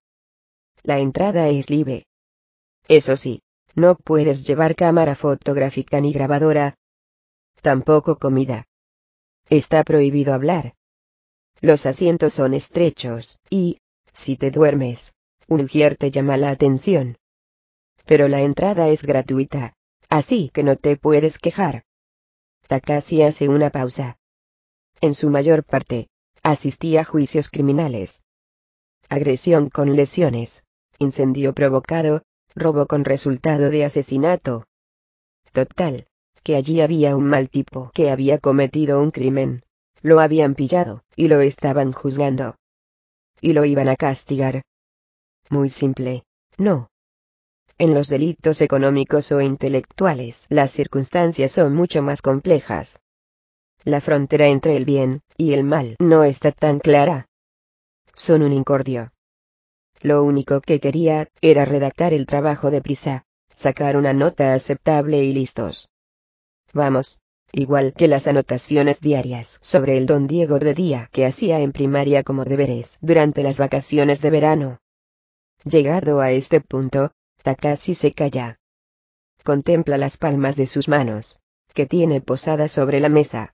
A: La entrada es libre. Eso sí, no puedes llevar cámara fotográfica ni grabadora. Tampoco comida. Está prohibido hablar. Los asientos son estrechos, y, si te duermes, un ujier te llama la atención. Pero la entrada es gratuita, así que no te puedes quejar. Takashi hace una pausa. En su mayor parte, asistía a juicios criminales. Agresión con lesiones, incendio provocado, robo con resultado de asesinato. Total, que allí había un mal tipo que había cometido un crimen. Lo habían pillado, y lo estaban juzgando. Y lo iban a castigar. Muy simple, ¿no? En los delitos económicos o intelectuales las circunstancias son mucho más complejas. La frontera entre el bien y el mal no está tan clara. Son un incordio. Lo único que quería era redactar el trabajo de prisa, sacar una nota aceptable y listos. Vamos, igual que las anotaciones diarias sobre el don Diego de día que hacía en primaria como deberes durante las vacaciones de verano. Llegado a este punto, Takashi se calla. Contempla las palmas de sus manos, que tiene posadas sobre la mesa.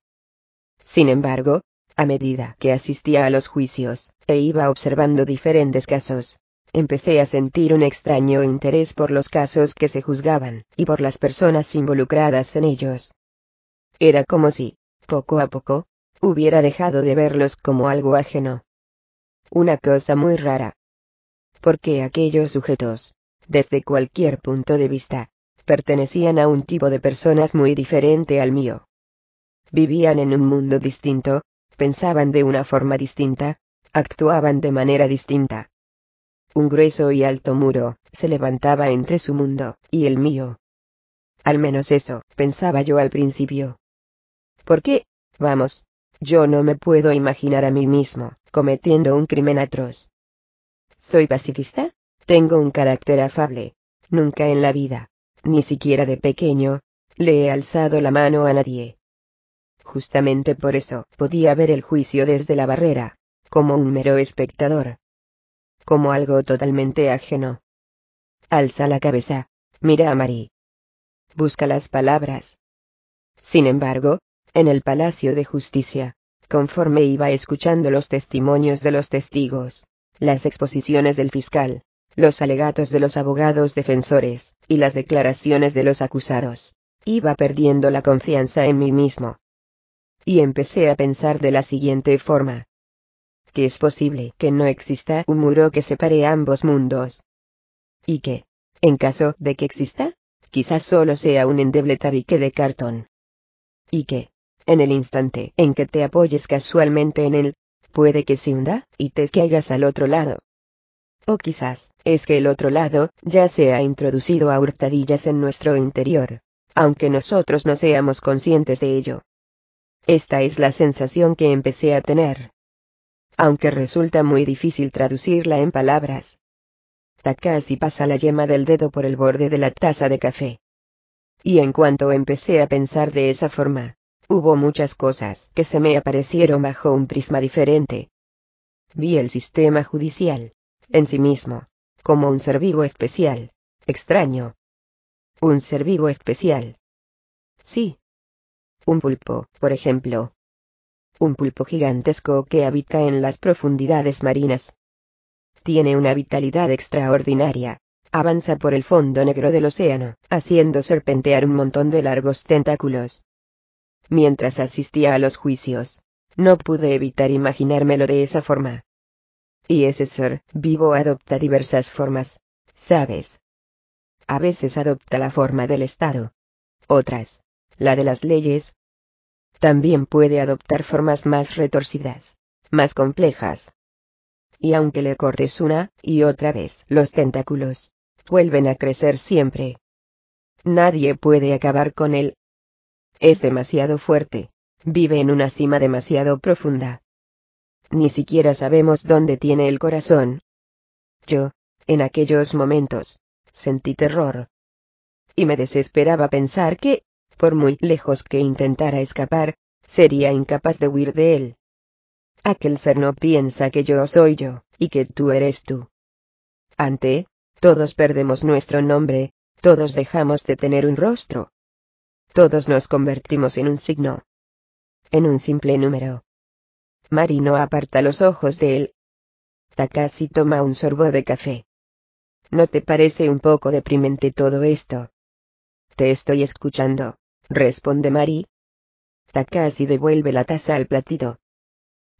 A: Sin embargo, a medida que asistía a los juicios, e iba observando diferentes casos, empecé a sentir un extraño interés por los casos que se juzgaban, y por las personas involucradas en ellos. Era como si, poco a poco, hubiera dejado de verlos como algo ajeno. Una cosa muy rara. Porque aquellos sujetos, desde cualquier punto de vista, pertenecían a un tipo de personas muy diferente al mío. Vivían en un mundo distinto, pensaban de una forma distinta, actuaban de manera distinta. Un grueso y alto muro se levantaba entre su mundo y el mío. Al menos eso, pensaba yo al principio. ¿Por qué? Vamos, yo no me puedo imaginar a mí mismo cometiendo un crimen atroz. ¿Soy pacifista? Tengo un carácter afable. Nunca en la vida, ni siquiera de pequeño, le he alzado la mano a nadie. Justamente por eso podía ver el juicio desde la barrera, como un mero espectador. Como algo totalmente ajeno. Alza la cabeza, mira a Marie. Busca las palabras. Sin embargo, en el Palacio de Justicia, conforme iba escuchando los testimonios de los testigos, las exposiciones del fiscal, los alegatos de los abogados defensores, y las declaraciones de los acusados, iba perdiendo la confianza en mí mismo y empecé a pensar de la siguiente forma. Que es posible que no exista un muro que separe ambos mundos. Y que, en caso de que exista, quizás solo sea un endeble tabique de cartón. Y que, En el instante en que te apoyes casualmente en él, puede que se hunda, y te caigas al otro lado. O quizás, es que el otro lado, ya se ha introducido a hurtadillas en nuestro interior, aunque nosotros no seamos conscientes de ello. Esta es la sensación que empecé a tener. Aunque resulta muy difícil traducirla en palabras. Takashi pasa la yema del dedo por el borde de la taza de café. Y en cuanto empecé a pensar de esa forma, hubo muchas cosas que se me aparecieron bajo un prisma diferente. Vi el sistema judicial, en sí mismo, como un ser vivo especial, extraño. Un ser vivo especial. Sí. Un pulpo, por ejemplo. Un pulpo gigantesco que habita en las profundidades marinas. Tiene una vitalidad extraordinaria. Avanza por el fondo negro del océano, haciendo serpentear un montón de largos tentáculos. Mientras asistía a los juicios, no pude evitar imaginármelo de esa forma. Y ese ser vivo adopta diversas formas, ¿sabes? A veces adopta la forma del Estado. Otras, la de las leyes. También puede adoptar formas más retorcidas, más complejas. Y aunque le cortes una y otra vez los tentáculos, vuelven a crecer siempre. Nadie puede acabar con él. Es demasiado fuerte, vive en una cima demasiado profunda. Ni siquiera sabemos dónde tiene el corazón. Yo, en aquellos momentos, sentí terror. Y me desesperaba pensar que, por muy lejos que intentara escapar, sería incapaz de huir de él. Aquel ser no piensa que yo soy yo, y que tú eres tú. Ante, todos perdemos nuestro nombre, todos dejamos de tener un rostro. Todos nos convertimos en un signo. En un simple número. Marino aparta los ojos de él. Takashi toma un sorbo de café. ¿No te parece un poco deprimente todo esto? Te estoy escuchando, responde Mari. Takashi devuelve la taza al platito.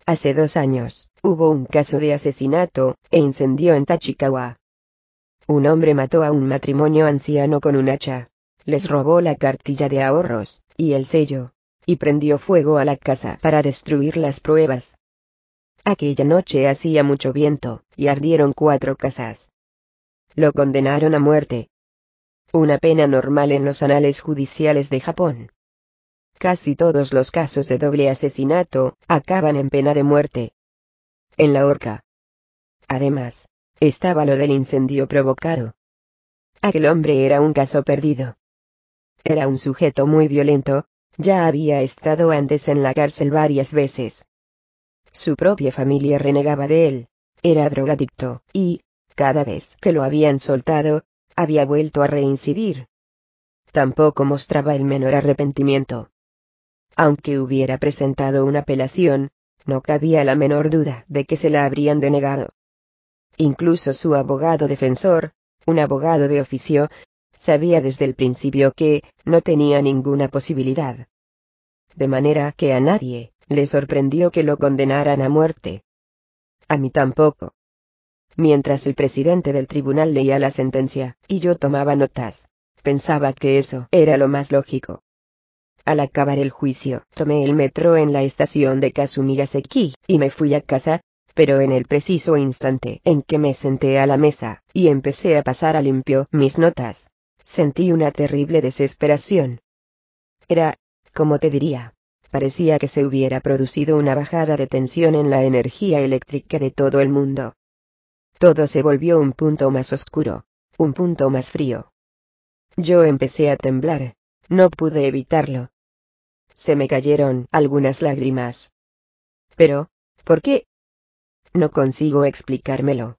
A: Hace dos años, hubo un caso de asesinato e incendio en Tachikawa. Un hombre mató a un matrimonio anciano con un hacha. Les robó la cartilla de ahorros, y el sello, y prendió fuego a la casa para destruir las pruebas. Aquella noche hacía mucho viento, y ardieron cuatro casas. Lo condenaron a muerte. Una pena normal en los anales judiciales de Japón. Casi todos los casos de doble asesinato acaban en pena de muerte. En la horca. Además, estaba lo del incendio provocado. Aquel hombre era un caso perdido. Era un sujeto muy violento, ya había estado antes en la cárcel varias veces. Su propia familia renegaba de él, era drogadicto, y, cada vez que lo habían soltado, había vuelto a reincidir. Tampoco mostraba el menor arrepentimiento. Aunque hubiera presentado una apelación, no cabía la menor duda de que se la habrían denegado. Incluso su abogado defensor, un abogado de oficio, sabía desde el principio que, no tenía ninguna posibilidad. De manera que a nadie, le sorprendió que lo condenaran a muerte. A mí tampoco. Mientras el presidente del tribunal leía la sentencia, y yo tomaba notas, pensaba que eso era lo más lógico. Al acabar el juicio, tomé el metro en la estación de Kasumigaseki, y me fui a casa, pero en el preciso instante en que me senté a la mesa, y empecé a pasar a limpio mis notas, Sentí una terrible desesperación. Era, como te diría, parecía que se hubiera producido una bajada de tensión en la energía eléctrica de todo el mundo. Todo se volvió un punto más oscuro, un punto más frío. Yo empecé a temblar, no pude evitarlo. Se me cayeron algunas lágrimas. Pero, ¿por qué? No consigo explicármelo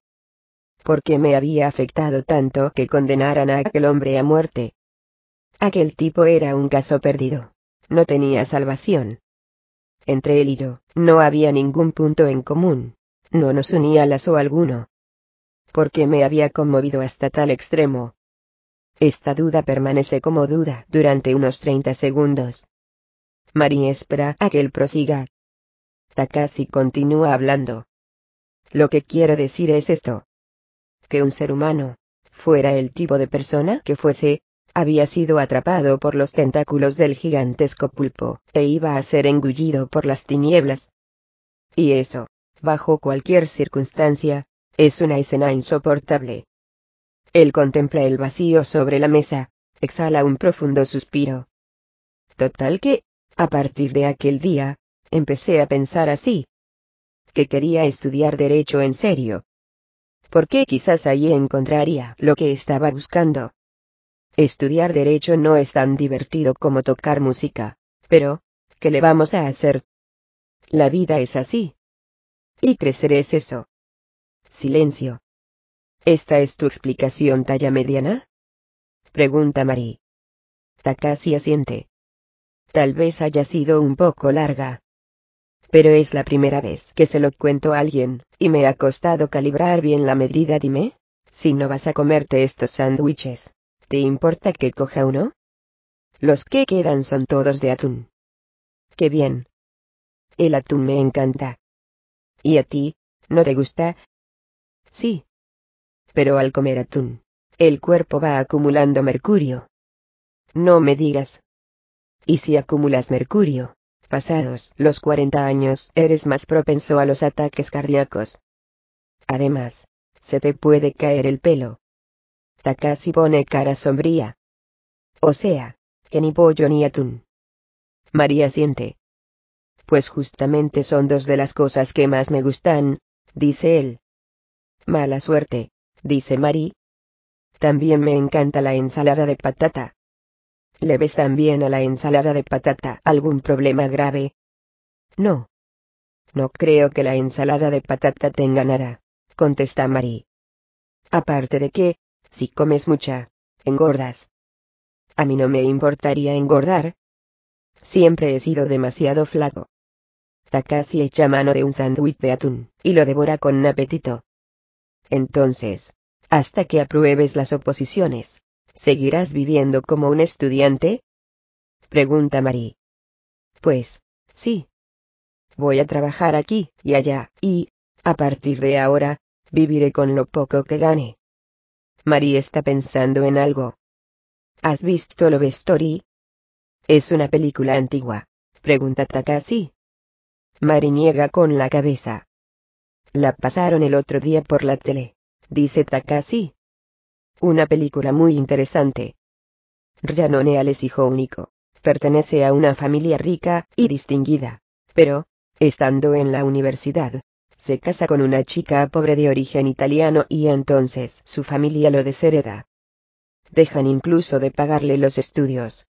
A: por qué me había afectado tanto que condenaran a aquel hombre a muerte. Aquel tipo era un caso perdido. No tenía salvación. Entre él y yo, no había ningún punto en común. No nos unía lazo alguno. ¿Por qué me había conmovido hasta tal extremo? Esta duda permanece como duda durante unos 30 segundos. María espera a que él prosiga. Takashi continúa hablando. Lo que quiero decir es esto que un ser humano, fuera el tipo de persona que fuese, había sido atrapado por los tentáculos del gigantesco pulpo, e iba a ser engullido por las tinieblas. Y eso, bajo cualquier circunstancia, es una escena insoportable. Él contempla el vacío sobre la mesa, exhala un profundo suspiro. Total que, a partir de aquel día, empecé a pensar así. Que quería estudiar derecho en serio. Porque quizás allí encontraría lo que estaba buscando. Estudiar derecho no es tan divertido como tocar música, pero, ¿qué le vamos a hacer? La vida es así. Y crecer es eso. Silencio. ¿Esta es tu explicación talla mediana? Pregunta Marie. Takashi asiente. Tal vez haya sido un poco larga. Pero es la primera vez que se lo cuento a alguien, y me ha costado calibrar bien la medida. Dime, si no vas a comerte estos sándwiches, ¿te importa que coja uno? Los que quedan son todos de atún. Qué bien. El atún me encanta. ¿Y a ti, no te gusta? Sí. Pero al comer atún, el cuerpo va acumulando mercurio. No me digas. Y si acumulas mercurio, pasados los 40 años, eres más propenso a los ataques cardíacos. Además, se te puede caer el pelo. Takashi pone cara sombría. O sea, que ni pollo ni atún. María siente. Pues justamente son dos de las cosas que más me gustan, dice él. Mala suerte, dice Mari. También me encanta la ensalada de patata. ¿Le ves también a la ensalada de patata algún problema grave? No. No creo que la ensalada de patata tenga nada, contesta Mari. Aparte de que, si comes mucha, engordas. A mí no me importaría engordar. Siempre he sido demasiado flaco. Takashi echa mano de un sándwich de atún, y lo devora con apetito. Entonces, hasta que apruebes las oposiciones, ¿Seguirás viviendo como un estudiante? Pregunta Marie. Pues, sí. Voy a trabajar aquí y allá, y, a partir de ahora, viviré con lo poco que gane. Marie está pensando en algo. ¿Has visto Love Story? Es una película antigua. Pregunta Takashi. Mari niega con la cabeza. La pasaron el otro día por la tele, dice Takashi. Una película muy interesante. Ryanonea es hijo único. Pertenece a una familia rica y distinguida. Pero, estando en la universidad, se casa con una chica pobre de origen italiano y entonces su familia lo deshereda. Dejan incluso de pagarle los estudios.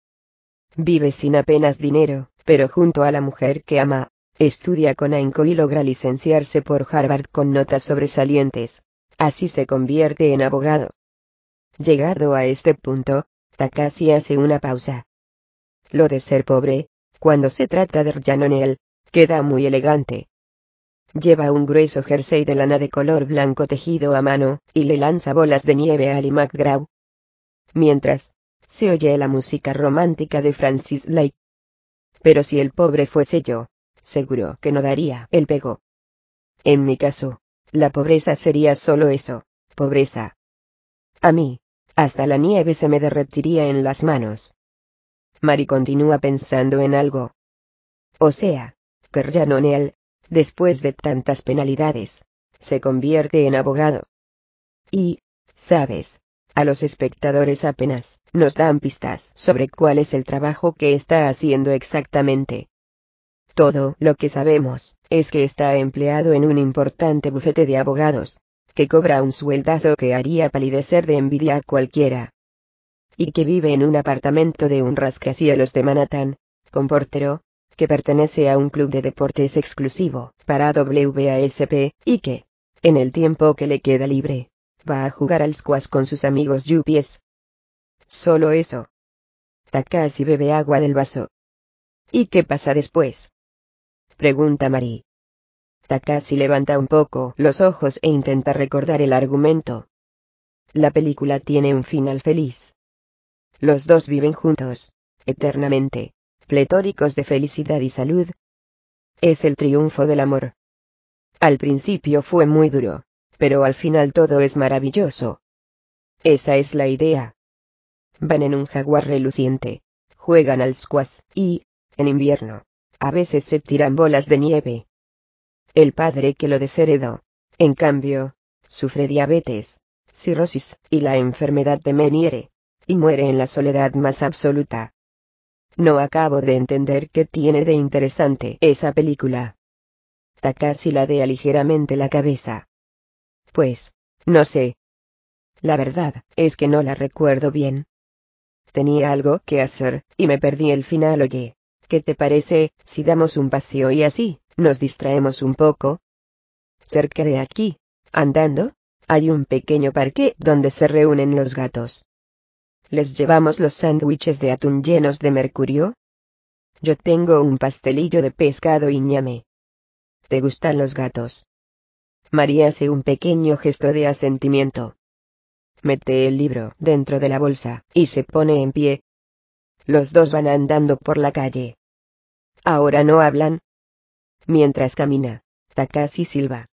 A: Vive sin apenas dinero, pero junto a la mujer que ama, estudia con ahínco y logra licenciarse por Harvard con notas sobresalientes. Así se convierte en abogado. Llegado a este punto, Takashi hace una pausa. Lo de ser pobre, cuando se trata de Ryanonel, queda muy elegante. Lleva un grueso jersey de lana de color blanco tejido a mano, y le lanza bolas de nieve a Ali McGraw. Mientras, se oye la música romántica de Francis Lake. Pero si el pobre fuese yo, seguro que no daría el pego. En mi caso, la pobreza sería solo eso, pobreza. A mí, hasta la nieve se me derretiría en las manos. Mari continúa pensando en algo. O sea, que Ryanonel, después de tantas penalidades, se convierte en abogado. Y, sabes, a los espectadores apenas nos dan pistas sobre cuál es el trabajo que está haciendo exactamente. Todo lo que sabemos es que está empleado en un importante bufete de abogados, que cobra un sueldazo que haría palidecer de envidia a cualquiera. Y que vive en un apartamento de un rascacielos de Manhattan, con portero, que pertenece a un club de deportes exclusivo para WASP, y que, en el tiempo que le queda libre, va a jugar al squash con sus amigos yupies. Solo eso. Takashi bebe agua del vaso. ¿Y qué pasa después? Pregunta Marie. Takashi levanta un poco los ojos e intenta recordar el argumento. La película tiene un final feliz. Los dos viven juntos, eternamente, pletóricos de felicidad y salud. Es el triunfo del amor. Al principio fue muy duro, pero al final todo es maravilloso. Esa es la idea. van en un jaguar reluciente, juegan al squash y, en invierno, a veces se tiran bolas de nieve. El padre que lo desheredó, en cambio, sufre diabetes, cirrosis y la enfermedad de Meniere, y muere en la soledad más absoluta. No acabo de entender qué tiene de interesante esa película. Takashi ladea ligeramente la cabeza. Pues, no sé. La verdad es que no la recuerdo bien. Tenía algo que hacer, y me perdí el final. Oye, ¿qué te parece si damos un paseo y así, nos distraemos un poco? Cerca de aquí, andando, hay un pequeño parque donde se reúnen los gatos. ¿Les llevamos los sándwiches de atún llenos de mercurio? Yo tengo un pastelillo de pescado y ñame. ¿Te gustan los gatos? María hace un pequeño gesto de asentimiento. Mete el libro dentro de la bolsa y se pone en pie. Los dos van andando por la calle. Ahora no hablan. Mientras camina, Takashi silba.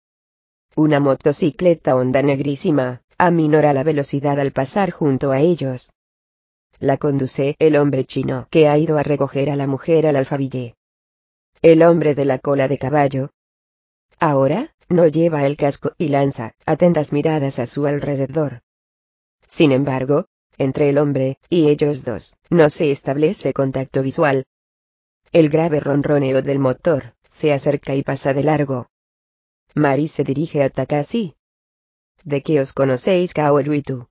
A: Una motocicleta honda negrísima, aminora la velocidad al pasar junto a ellos. La conduce el hombre chino que ha ido a recoger a la mujer al alfabille. El hombre de la cola de caballo. Ahora, no lleva el casco y lanza atentas miradas a su alrededor. Sin embargo, entre el hombre y ellos dos, no se establece contacto visual. El grave ronroneo del motor se acerca y pasa de largo. Mari se dirige a Takashi. ¿De qué os conocéis Kaoru y tú?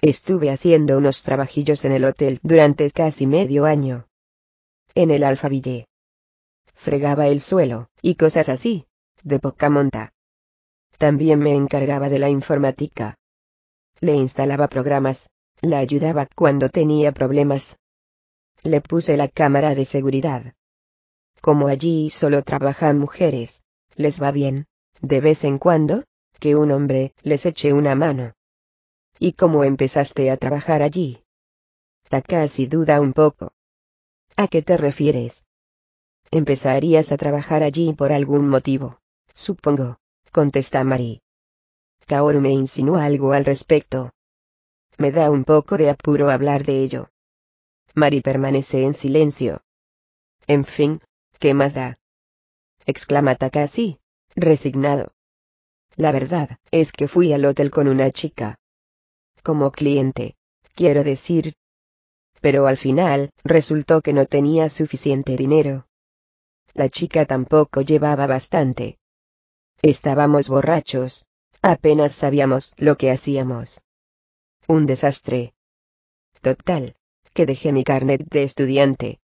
A: Estuve haciendo unos trabajillos en el hotel durante casi medio año. En el alfabille. Fregaba el suelo, y cosas así, de poca monta. También me encargaba de la informática. Le instalaba programas, la ayudaba cuando tenía problemas. Le puse la cámara de seguridad. Como allí solo trabajan mujeres, les va bien, de vez en cuando, que un hombre les eche una mano. ¿Y cómo empezaste a trabajar allí? Takashi duda un poco. ¿A qué te refieres? Empezarías a trabajar allí por algún motivo, supongo, contesta Mari. Kaoru me insinúa algo al respecto. Me da un poco de apuro hablar de ello. Mari permanece en silencio. En fin, ¿qué más da? exclama Takashi, resignado. La verdad es que fui al hotel con una chica. Como cliente, quiero decir. Pero al final, resultó que no tenía suficiente dinero. La chica tampoco llevaba bastante. Estábamos borrachos. Apenas sabíamos lo que hacíamos. Un desastre. Total, que dejé mi carnet de estudiante.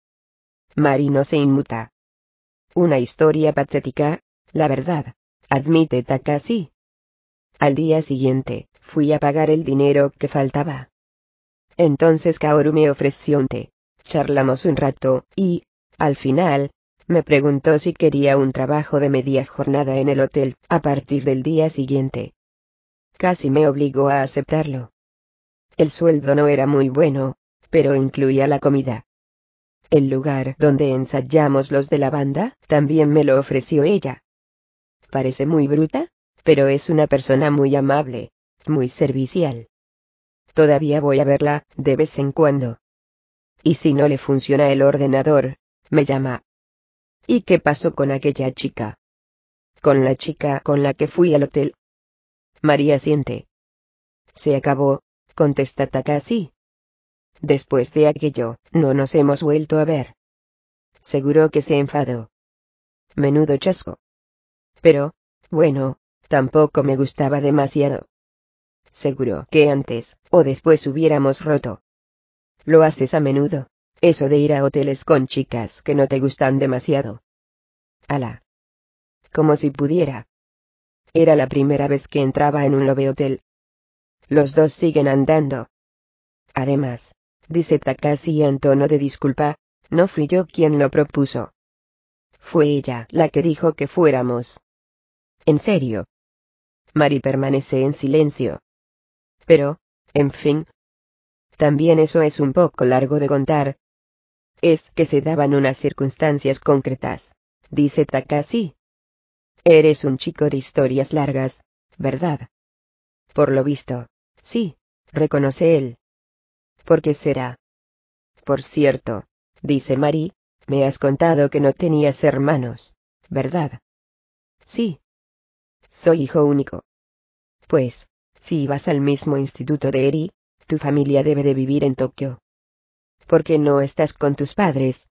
A: Marino se inmuta. Una historia patética, la verdad, admite Takashi. Al día siguiente, fui a pagar el dinero que faltaba. Entonces Kaoru me ofreció un té. Charlamos un rato, y, al final, me preguntó si quería un trabajo de media jornada en el hotel a partir del día siguiente. Casi me obligó a aceptarlo. El sueldo no era muy bueno, pero incluía la comida. El lugar donde ensayamos los de la banda también me lo ofreció ella. Parece muy bruta, pero es una persona muy amable, muy servicial. Todavía voy a verla, de vez en cuando. Y si no le funciona el ordenador, me llama. ¿Y qué pasó con aquella chica? Con la chica con la que fui al hotel. María siente. Se acabó, contesta Takashi. Después de aquello, no nos hemos vuelto a ver. Seguro que se enfadó. Menudo chasco. Pero, bueno, tampoco me gustaba demasiado. Seguro que antes o después hubiéramos roto. Lo haces a menudo, eso de ir a hoteles con chicas que no te gustan demasiado. Ala. Como si pudiera. Era la primera vez que entraba en un love hotel. Los dos siguen andando. Además, dice Takashi en tono de disculpa, no fui yo quien lo propuso. Fue ella la que dijo que fuéramos. ¿En serio? Mari permanece en silencio. Pero, en fin. También eso es un poco largo de contar. Es que se daban unas circunstancias concretas, dice Takashi. Eres un chico de historias largas, ¿verdad? Por lo visto, sí, reconoce él. ¿Por qué será? Por cierto, dice Mari, me has contado que no tenías hermanos, ¿verdad? Sí. Soy hijo único. Pues, si vas al mismo instituto de Eri, tu familia debe de vivir en Tokio. ¿Por qué no estás con tus padres?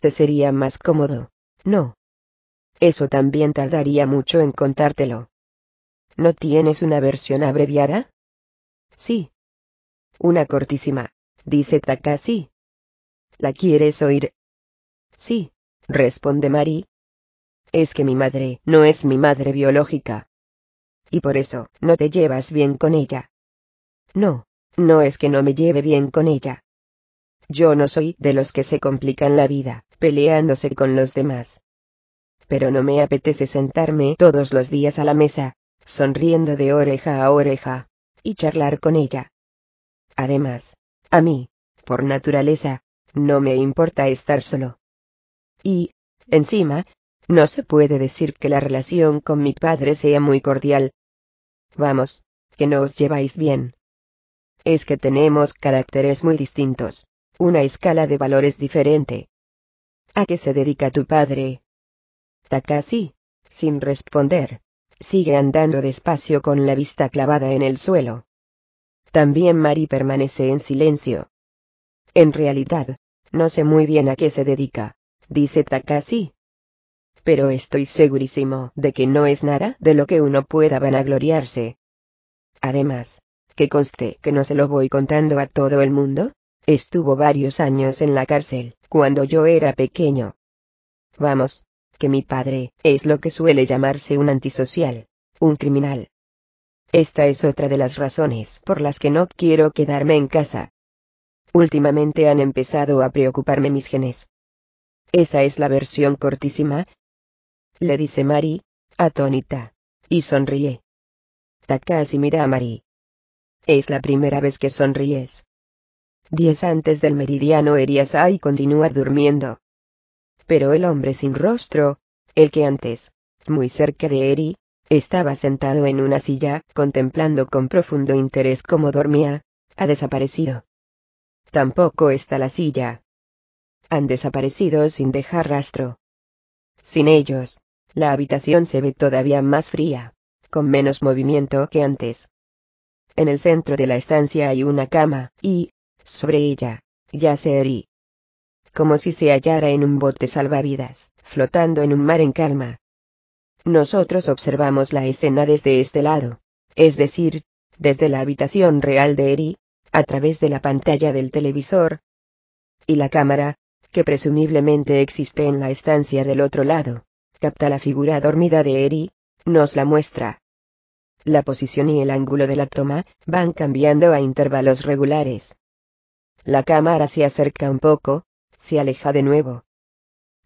A: Te sería más cómodo, ¿no? Eso también tardaría mucho en contártelo. ¿No tienes una versión abreviada? Sí. Una cortísima, dice Takashi. ¿La quieres oír? Sí, responde Mari. Es que mi madre no es mi madre biológica. Y por eso, no te llevas bien con ella. No, no es que no me lleve bien con ella. Yo no soy de los que se complican la vida, peleándose con los demás. Pero no me apetece sentarme todos los días a la mesa, sonriendo de oreja a oreja, y charlar con ella. Además, a mí, por naturaleza, no me importa estar solo. Y, encima, no se puede decir que la relación con mi padre sea muy cordial. Vamos, que no os lleváis bien. Es que tenemos caracteres muy distintos, una escala de valores diferente. ¿A qué se dedica tu padre? Takashi, sin responder, sigue andando despacio con la vista clavada en el suelo. También Mari permanece en silencio. En realidad, no sé muy bien a qué se dedica, dice Takashi. Pero estoy segurísimo de que no es nada de lo que uno pueda vanagloriarse. Además, que conste que no se lo voy contando a todo el mundo, estuvo varios años en la cárcel, cuando yo era pequeño. Vamos, que mi padre es lo que suele llamarse un antisocial, un criminal. Esta es otra de las razones por las que no quiero quedarme en casa. Últimamente han empezado a preocuparme mis genes. Esa es la versión cortísima. Le dice Mari, atónita, y sonríe. Takashi mira a Mari. Es la primera vez que sonríes. Diez antes del meridiano Eriasai continúa durmiendo. Pero el hombre sin rostro, el que antes, muy cerca de Eri, estaba sentado en una silla, contemplando con profundo interés cómo dormía, ha desaparecido. Tampoco está la silla. Han desaparecido sin dejar rastro. Sin ellos, la habitación se ve todavía más fría, con menos movimiento que antes. En el centro de la estancia hay una cama, y, sobre ella, yace Eri. Como si se hallara en un bote salvavidas, flotando en un mar en calma. Nosotros observamos la escena desde este lado, es decir, desde la habitación real de Eri, a través de la pantalla del televisor. Y la cámara, que presumiblemente existe en la estancia del otro lado, capta la figura dormida de Eri, nos la muestra. La posición y el ángulo de la toma van cambiando a intervalos regulares. La cámara se acerca un poco, se aleja de nuevo.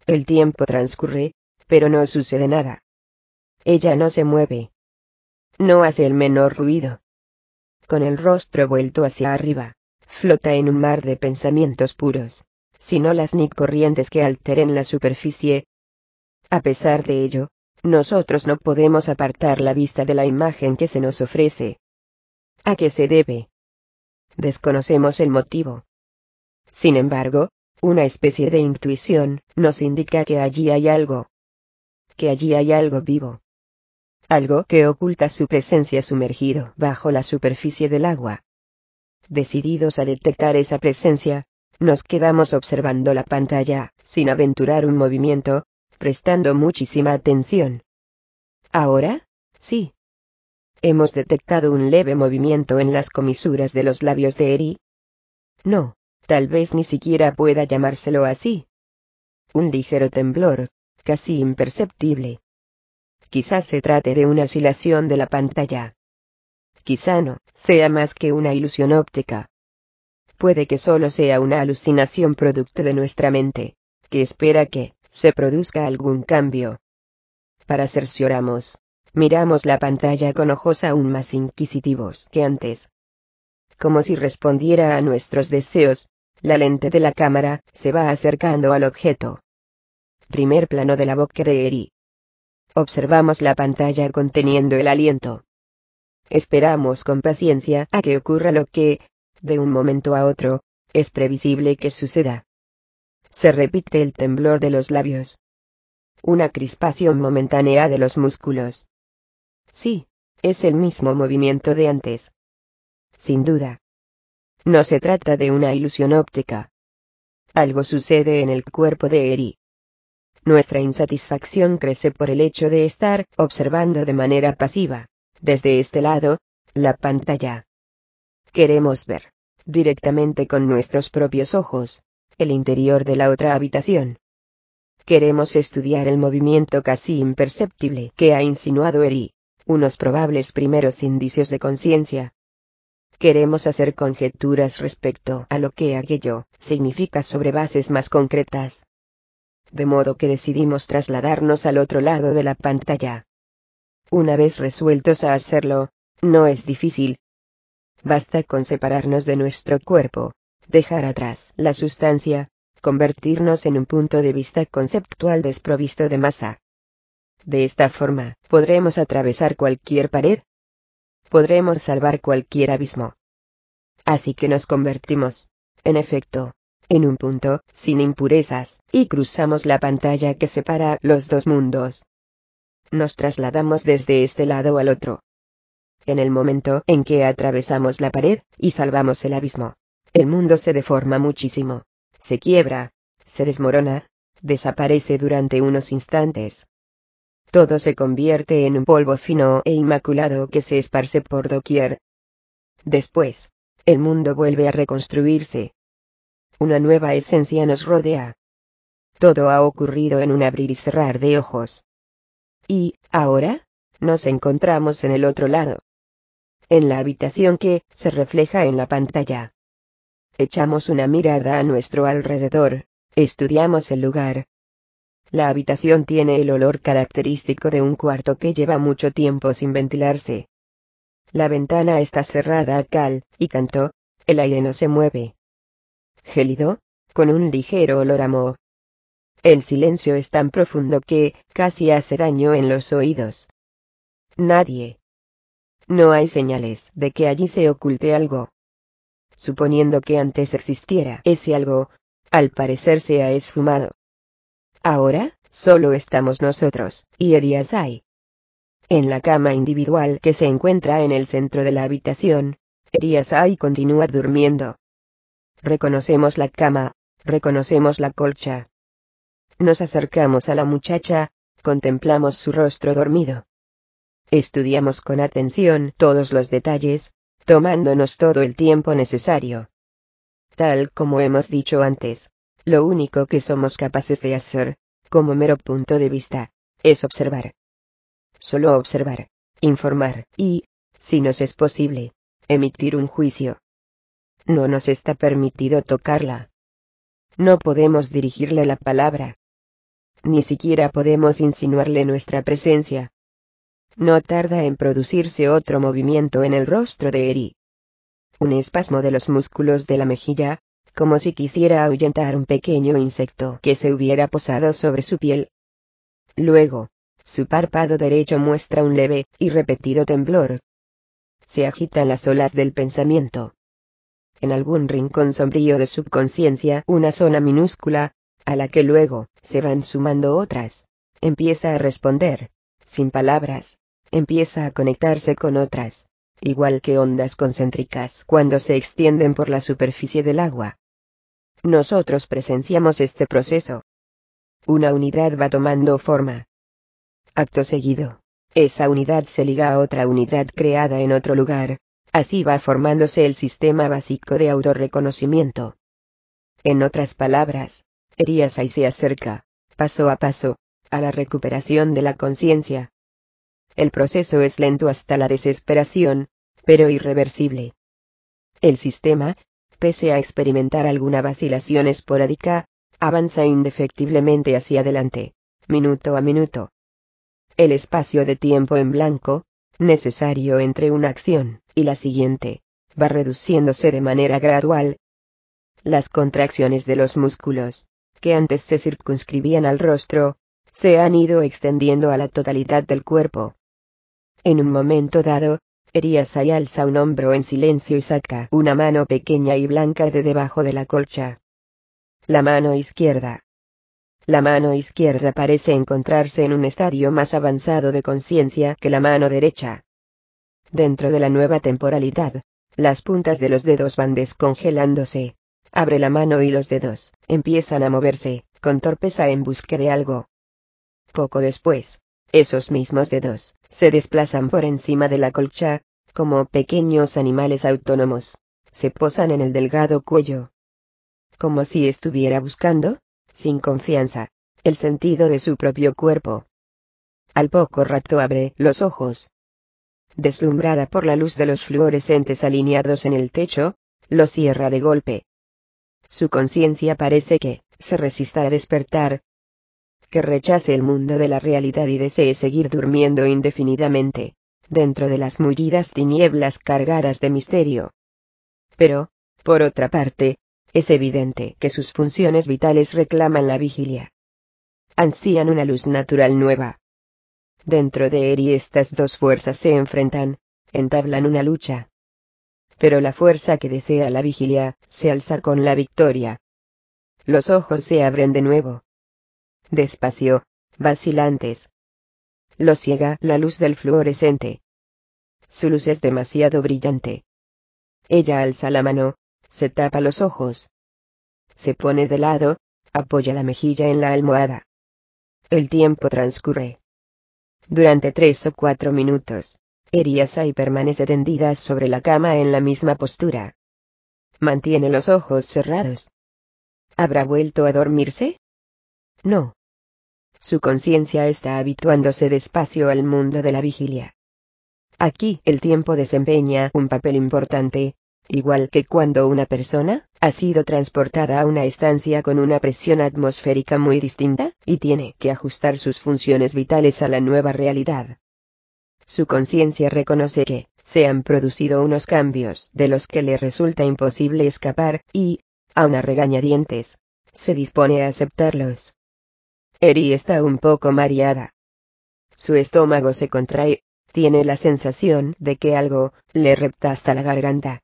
A: El tiempo transcurre, pero no sucede nada. Ella no se mueve. No hace el menor ruido con el rostro vuelto hacia arriba, flota en un mar de pensamientos puros, sin olas ni corrientes que alteren la superficie. A pesar de ello, nosotros no podemos apartar la vista de la imagen que se nos ofrece. ¿A qué se debe? Desconocemos el motivo. Sin embargo, una especie de intuición nos indica que allí hay algo. Que allí hay algo vivo algo que oculta su presencia sumergido bajo la superficie del agua. Decididos a detectar esa presencia, nos quedamos observando la pantalla, sin aventurar un movimiento, prestando muchísima atención. Ahora, sí. Hemos detectado un leve movimiento en las comisuras de los labios de Eri. No, tal vez ni siquiera pueda llamárselo así. Un ligero temblor, casi imperceptible. Quizás se trate de una oscilación de la pantalla. Quizá no, sea más que una ilusión óptica. Puede que solo sea una alucinación producto de nuestra mente, que espera que se produzca algún cambio. Para cercioramos, miramos la pantalla con ojos aún más inquisitivos que antes. Como si respondiera a nuestros deseos, la lente de la cámara se va acercando al objeto. Primer plano de la boca de Eri. Observamos la pantalla conteniendo el aliento. Esperamos con paciencia a que ocurra lo que, de un momento a otro, es previsible que suceda. Se repite el temblor de los labios. Una crispación momentánea de los músculos. Sí, es el mismo movimiento de antes. Sin duda. No se trata de una ilusión óptica. Algo sucede en el cuerpo de Eri. Nuestra insatisfacción crece por el hecho de estar observando de manera pasiva, desde este lado, la pantalla. Queremos ver, directamente con nuestros propios ojos, el interior de la otra habitación. Queremos estudiar el movimiento casi imperceptible que ha insinuado Eri, unos probables primeros indicios de conciencia. Queremos hacer conjeturas respecto a lo que aquello significa sobre bases más concretas de modo que decidimos trasladarnos al otro lado de la pantalla. Una vez resueltos a hacerlo, no es difícil. Basta con separarnos de nuestro cuerpo, dejar atrás la sustancia, convertirnos en un punto de vista conceptual desprovisto de masa. De esta forma, podremos atravesar cualquier pared. Podremos salvar cualquier abismo. Así que nos convertimos, en efecto, en un punto, sin impurezas, y cruzamos la pantalla que separa los dos mundos. Nos trasladamos desde este lado al otro. En el momento en que atravesamos la pared, y salvamos el abismo, el mundo se deforma muchísimo, se quiebra, se desmorona, desaparece durante unos instantes. Todo se convierte en un polvo fino e inmaculado que se esparce por doquier. Después, el mundo vuelve a reconstruirse, una nueva esencia nos rodea. Todo ha ocurrido en un abrir y cerrar de ojos. Y, ahora, nos encontramos en el otro lado. En la habitación que, se refleja en la pantalla. Echamos una mirada a nuestro alrededor, estudiamos el lugar. La habitación tiene el olor característico de un cuarto que lleva mucho tiempo sin ventilarse. La ventana está cerrada a cal y canto, el aire no se mueve gélido, con un ligero olor a moho. El silencio es tan profundo que, casi hace daño en los oídos. Nadie. No hay señales de que allí se oculte algo. Suponiendo que antes existiera ese algo, al parecer se ha esfumado. Ahora, solo estamos nosotros, y Eliasai. En la cama individual que se encuentra en el centro de la habitación, Eliasai continúa durmiendo. Reconocemos la cama, reconocemos la colcha. Nos acercamos a la muchacha, contemplamos su rostro dormido. Estudiamos con atención todos los detalles, tomándonos todo el tiempo necesario. Tal como hemos dicho antes, lo único que somos capaces de hacer, como mero punto de vista, es observar. Solo observar, informar y, si nos es posible, emitir un juicio no nos está permitido tocarla. No podemos dirigirle la palabra. Ni siquiera podemos insinuarle nuestra presencia. No tarda en producirse otro movimiento en el rostro de Eri. Un espasmo de los músculos de la mejilla, como si quisiera ahuyentar un pequeño insecto que se hubiera posado sobre su piel. Luego, su párpado derecho muestra un leve y repetido temblor. Se agitan las olas del pensamiento en algún rincón sombrío de su conciencia una zona minúscula, a la que luego se van sumando otras. Empieza a responder, sin palabras, empieza a conectarse con otras, igual que ondas concéntricas cuando se extienden por la superficie del agua. Nosotros presenciamos este proceso. Una unidad va tomando forma. Acto seguido, esa unidad se liga a otra unidad creada en otro lugar, Así va formándose el sistema básico de autorreconocimiento. En otras palabras, Eriasai se acerca, paso a paso, a la recuperación de la conciencia. El proceso es lento hasta la desesperación, pero irreversible. El sistema, pese a experimentar alguna vacilación esporádica, avanza indefectiblemente hacia adelante, minuto a minuto. El espacio de tiempo en blanco, necesario entre una acción y la siguiente, va reduciéndose de manera gradual. Las contracciones de los músculos, que antes se circunscribían al rostro, se han ido extendiendo a la totalidad del cuerpo. En un momento dado, Eriasai alza un hombro en silencio y saca una mano pequeña y blanca de debajo de la colcha. La mano izquierda. La mano izquierda parece encontrarse en un estadio más avanzado de conciencia que la mano derecha. Dentro de la nueva temporalidad, las puntas de los dedos van descongelándose. Abre la mano y los dedos empiezan a moverse, con torpeza en busca de algo. Poco después, esos mismos dedos se desplazan por encima de la colcha, como pequeños animales autónomos. Se posan en el delgado cuello. Como si estuviera buscando, sin confianza, el sentido de su propio cuerpo. Al poco rato abre los ojos. Deslumbrada por la luz de los fluorescentes alineados en el techo, lo cierra de golpe. Su conciencia parece que se resista a despertar, que rechace el mundo de la realidad y desee seguir durmiendo indefinidamente, dentro de las mullidas tinieblas cargadas de misterio. Pero, por otra parte, es evidente que sus funciones vitales reclaman la vigilia. Ansían una luz natural nueva. Dentro de Eri estas dos fuerzas se enfrentan, entablan una lucha. Pero la fuerza que desea la vigilia, se alza con la victoria. Los ojos se abren de nuevo despacio, vacilantes. Lo ciega la luz del fluorescente. Su luz es demasiado brillante. Ella alza la mano, se tapa los ojos. Se pone de lado, apoya la mejilla en la almohada. El tiempo transcurre. Durante tres o cuatro minutos, Eriasai permanece tendida sobre la cama en la misma postura. Mantiene los ojos cerrados. ¿Habrá vuelto a dormirse? No. Su conciencia está habituándose despacio al mundo de la vigilia. Aquí el tiempo desempeña un papel importante, igual que cuando una persona ha sido transportada a una estancia con una presión atmosférica muy distinta, y tiene que ajustar sus funciones vitales a la nueva realidad. Su conciencia reconoce que se han producido unos cambios de los que le resulta imposible escapar, y, a una regañadientes, se dispone a aceptarlos. Eri está un poco mareada. Su estómago se contrae, tiene la sensación de que algo le repta hasta la garganta.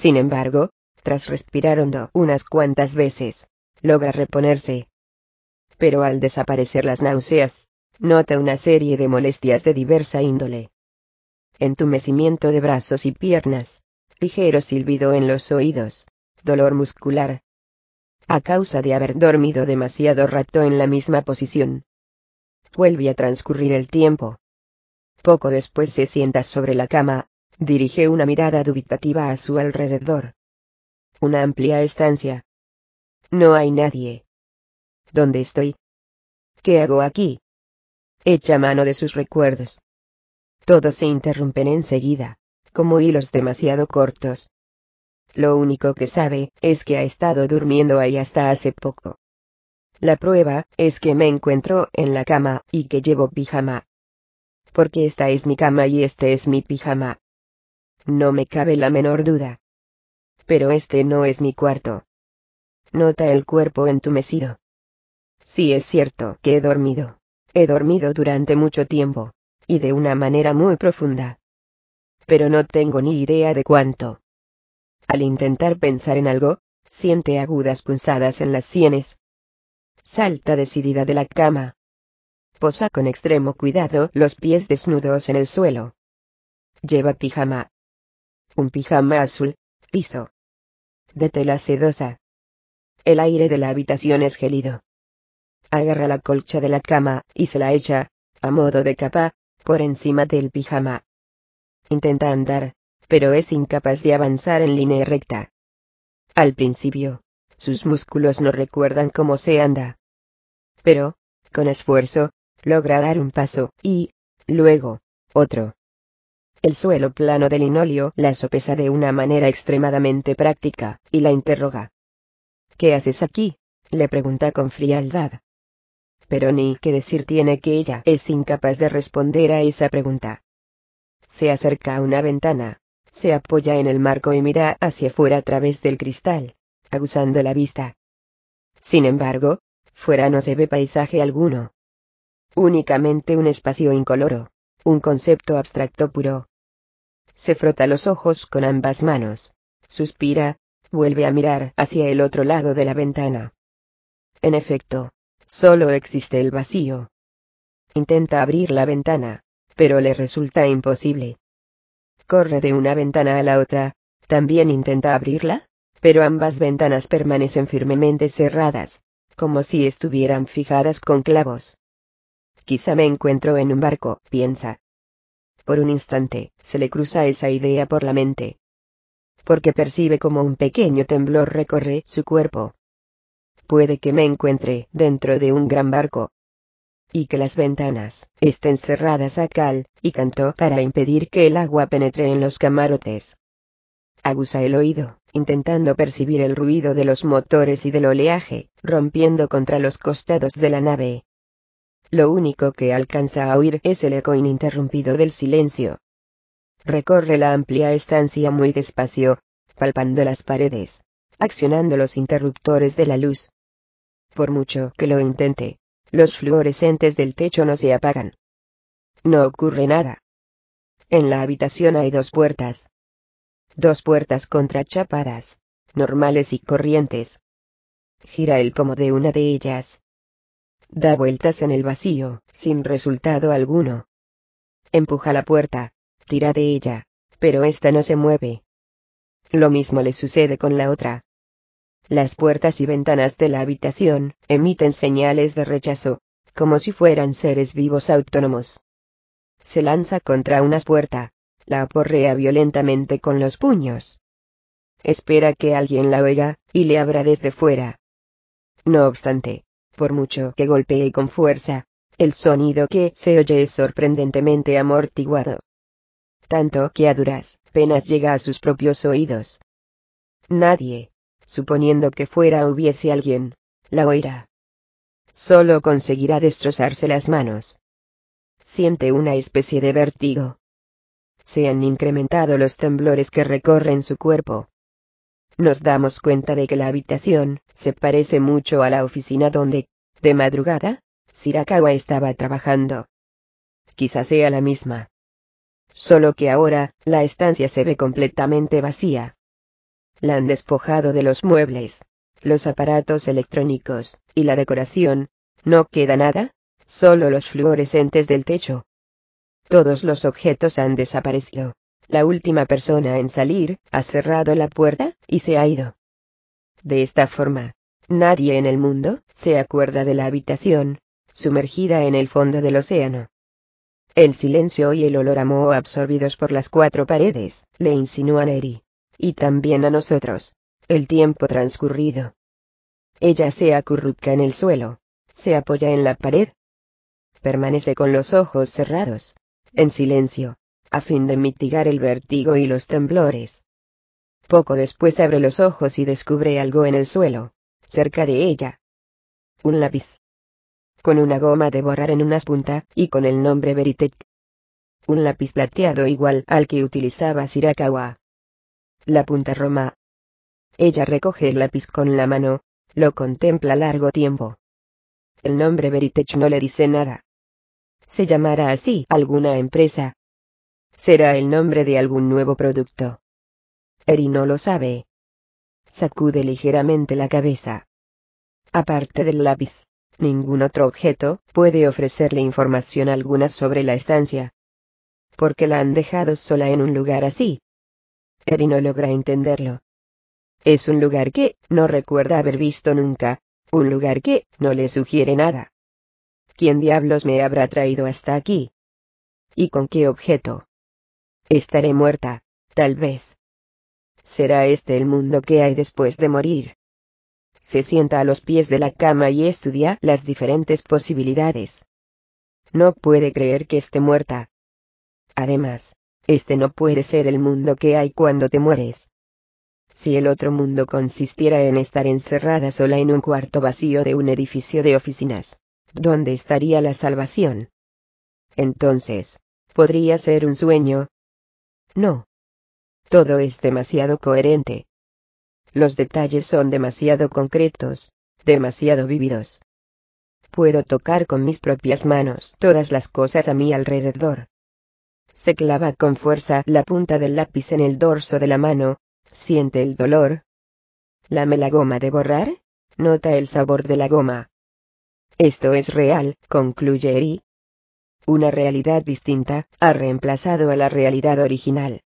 A: Sin embargo, tras respirar hondo unas cuantas veces, logra reponerse. Pero al desaparecer las náuseas, nota una serie de molestias de diversa índole. Entumecimiento de brazos y piernas, ligero silbido en los oídos, dolor muscular, a causa de haber dormido demasiado rato en la misma posición. Vuelve a transcurrir el tiempo. Poco después se sienta sobre la cama, dirige una mirada dubitativa a su alrededor. Una amplia estancia. No hay nadie. ¿Dónde estoy? ¿Qué hago aquí? Echa mano de sus recuerdos. Todos se interrumpen enseguida, como hilos demasiado cortos. Lo único que sabe es que ha estado durmiendo ahí hasta hace poco. La prueba es que me encuentro en la cama y que llevo pijama. Porque esta es mi cama y este es mi pijama. No me cabe la menor duda. Pero este no es mi cuarto. Nota el cuerpo entumecido. Sí es cierto que he dormido. He dormido durante mucho tiempo. Y de una manera muy profunda. Pero no tengo ni idea de cuánto. Al intentar pensar en algo, siente agudas punzadas en las sienes. Salta decidida de la cama. Posa con extremo cuidado los pies desnudos en el suelo. Lleva pijama. Un pijama azul, liso. De tela sedosa. El aire de la habitación es gélido. Agarra la colcha de la cama y se la echa, a modo de capa, por encima del pijama. Intenta andar, pero es incapaz de avanzar en línea recta. Al principio, sus músculos no recuerdan cómo se anda. Pero, con esfuerzo, logra dar un paso, y, luego, otro. El suelo plano del linóleo la sopesa de una manera extremadamente práctica, y la interroga. ¿Qué haces aquí? le pregunta con frialdad. Pero ni qué decir tiene que ella es incapaz de responder a esa pregunta. Se acerca a una ventana, se apoya en el marco y mira hacia fuera a través del cristal, aguzando la vista. Sin embargo, fuera no se ve paisaje alguno. Únicamente un espacio incoloro, un concepto abstracto puro. Se frota los ojos con ambas manos. Suspira, vuelve a mirar hacia el otro lado de la ventana. En efecto, solo existe el vacío. Intenta abrir la ventana, pero le resulta imposible. Corre de una ventana a la otra, también intenta abrirla, pero ambas ventanas permanecen firmemente cerradas, como si estuvieran fijadas con clavos. Quizá me encuentro en un barco, piensa. Por un instante, se le cruza esa idea por la mente. Porque percibe como un pequeño temblor recorre su cuerpo. Puede que me encuentre dentro de un gran barco. Y que las ventanas estén cerradas a cal y canto para impedir que el agua penetre en los camarotes. Aguza el oído, intentando percibir el ruido de los motores y del oleaje, rompiendo contra los costados de la nave. Lo único que alcanza a oír es el eco ininterrumpido del silencio. Recorre la amplia estancia muy despacio, palpando las paredes, accionando los interruptores de la luz. Por mucho que lo intente, los fluorescentes del techo no se apagan. No ocurre nada. En la habitación hay dos puertas. Dos puertas contrachapadas, normales y corrientes. Gira el pomo de una de ellas, Da vueltas en el vacío, sin resultado alguno. Empuja la puerta, tira de ella, pero esta no se mueve. Lo mismo le sucede con la otra. Las puertas y ventanas de la habitación emiten señales de rechazo, como si fueran seres vivos autónomos. Se lanza contra una puerta, la aporrea violentamente con los puños. Espera que alguien la oiga, y le abra desde fuera. No obstante, por mucho que golpee con fuerza, el sonido que se oye es sorprendentemente amortiguado. Tanto que a duras penas llega a sus propios oídos. Nadie, suponiendo que fuera hubiese alguien, la oirá. Solo conseguirá destrozarse las manos. Siente una especie de vértigo. Se han incrementado los temblores que recorren su cuerpo nos damos cuenta de que la habitación se parece mucho a la oficina donde, de madrugada, Sirakawa estaba trabajando. Quizá sea la misma. Solo que ahora, la estancia se ve completamente vacía. La han despojado de los muebles, los aparatos electrónicos, y la decoración, no queda nada, solo los fluorescentes del techo. Todos los objetos han desaparecido. La última persona en salir, ha cerrado la puerta, y se ha ido. De esta forma, nadie en el mundo, se acuerda de la habitación, sumergida en el fondo del océano. El silencio y el olor a moho absorbidos por las cuatro paredes, le insinúan a Eri. Y también a nosotros. El tiempo transcurrido. Ella se acurruca en el suelo. Se apoya en la pared. Permanece con los ojos cerrados. En silencio a fin de mitigar el vértigo y los temblores. Poco después abre los ojos y descubre algo en el suelo, cerca de ella. Un lápiz. Con una goma de borrar en una punta, y con el nombre Veritech. Un lápiz plateado igual al que utilizaba Shirakawa. La punta Roma. Ella recoge el lápiz con la mano, lo contempla largo tiempo. El nombre Veritech no le dice nada. Se llamará así alguna empresa, será el nombre de algún nuevo producto. Eri no lo sabe. Sacude ligeramente la cabeza. Aparte del lápiz, ningún otro objeto puede ofrecerle información alguna sobre la estancia. Porque la han dejado sola en un lugar así. Eri no logra entenderlo. Es un lugar que no recuerda haber visto nunca, un lugar que no le sugiere nada. ¿Quién diablos me habrá traído hasta aquí? ¿Y con qué objeto? Estaré muerta, tal vez. ¿Será este el mundo que hay después de morir? Se sienta a los pies de la cama y estudia las diferentes posibilidades. No puede creer que esté muerta. Además, este no puede ser el mundo que hay cuando te mueres. Si el otro mundo consistiera en estar encerrada sola en un cuarto vacío de un edificio de oficinas, ¿dónde estaría la salvación? Entonces, podría ser un sueño, no. Todo es demasiado coherente. Los detalles son demasiado concretos, demasiado vívidos. Puedo tocar con mis propias manos todas las cosas a mi alrededor. Se clava con fuerza la punta del lápiz en el dorso de la mano, siente el dolor. Lame la goma de borrar, nota el sabor de la goma. Esto es real, concluye Eri. Una realidad distinta ha reemplazado a la realidad original.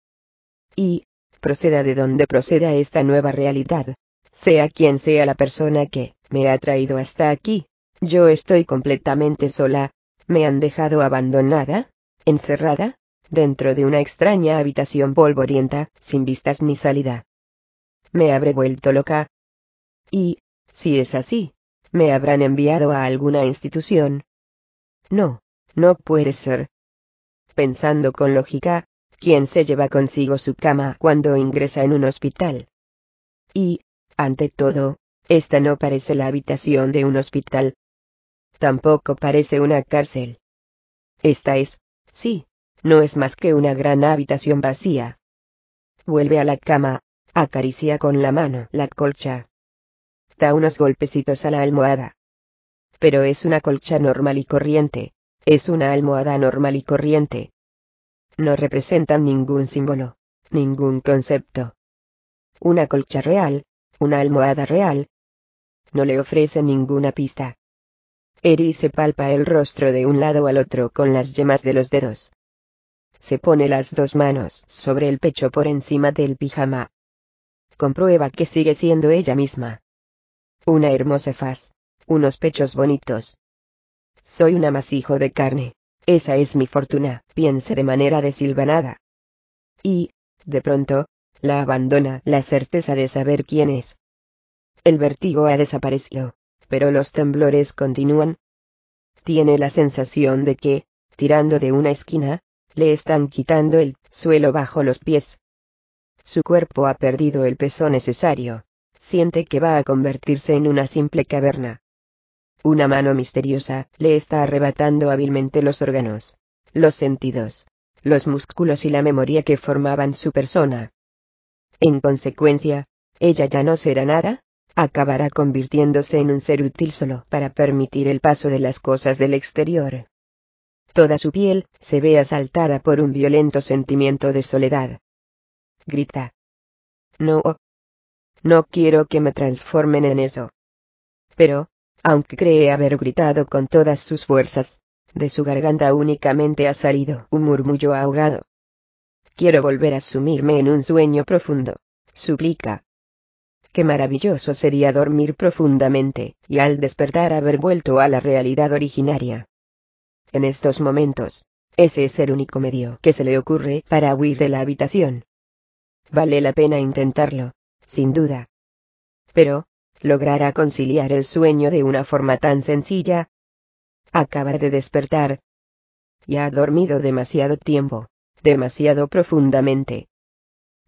A: Y, proceda de donde proceda esta nueva realidad, sea quien sea la persona que me ha traído hasta aquí, yo estoy completamente sola, me han dejado abandonada, encerrada, dentro de una extraña habitación polvorienta, sin vistas ni salida. Me habré vuelto loca. Y, si es así, me habrán enviado a alguna institución. No, no puede ser. Pensando con lógica, ¿quién se lleva consigo su cama cuando ingresa en un hospital? Y, ante todo, esta no parece la habitación de un hospital. Tampoco parece una cárcel. Esta es, sí, no es más que una gran habitación vacía. Vuelve a la cama, acaricia con la mano la colcha. Da unos golpecitos a la almohada. Pero es una colcha normal y corriente, es una almohada normal y corriente. No representan ningún símbolo, ningún concepto. Una colcha real, una almohada real. No le ofrece ninguna pista. Eri se palpa el rostro de un lado al otro con las yemas de los dedos. Se pone las dos manos sobre el pecho por encima del pijama. Comprueba que sigue siendo ella misma. Una hermosa faz. Unos pechos bonitos. Soy un amasijo de carne. Esa es mi fortuna, piense de manera desilvanada. Y, de pronto, la abandona la certeza de saber quién es. El vértigo ha desaparecido, pero los temblores continúan. Tiene la sensación de que, tirando de una esquina, le están quitando el suelo bajo los pies. Su cuerpo ha perdido el peso necesario. Siente que va a convertirse en una simple caverna. Una mano misteriosa le está arrebatando hábilmente los órganos, los sentidos, los músculos y la memoria que formaban su persona. En consecuencia, ella ya no será nada, acabará convirtiéndose en un ser útil solo para permitir el paso de las cosas del exterior. Toda su piel se ve asaltada por un violento sentimiento de soledad. Grita. No. No quiero que me transformen en eso. Pero, aunque cree haber gritado con todas sus fuerzas, de su garganta únicamente ha salido un murmullo ahogado. Quiero volver a sumirme en un sueño profundo, suplica. Qué maravilloso sería dormir profundamente, y al despertar haber vuelto a la realidad originaria. En estos momentos, ese es el único medio que se le ocurre para huir de la habitación. Vale la pena intentarlo, sin duda. Pero, ¿logrará conciliar el sueño de una forma tan sencilla? Acaba de despertar. Y ha dormido demasiado tiempo, demasiado profundamente.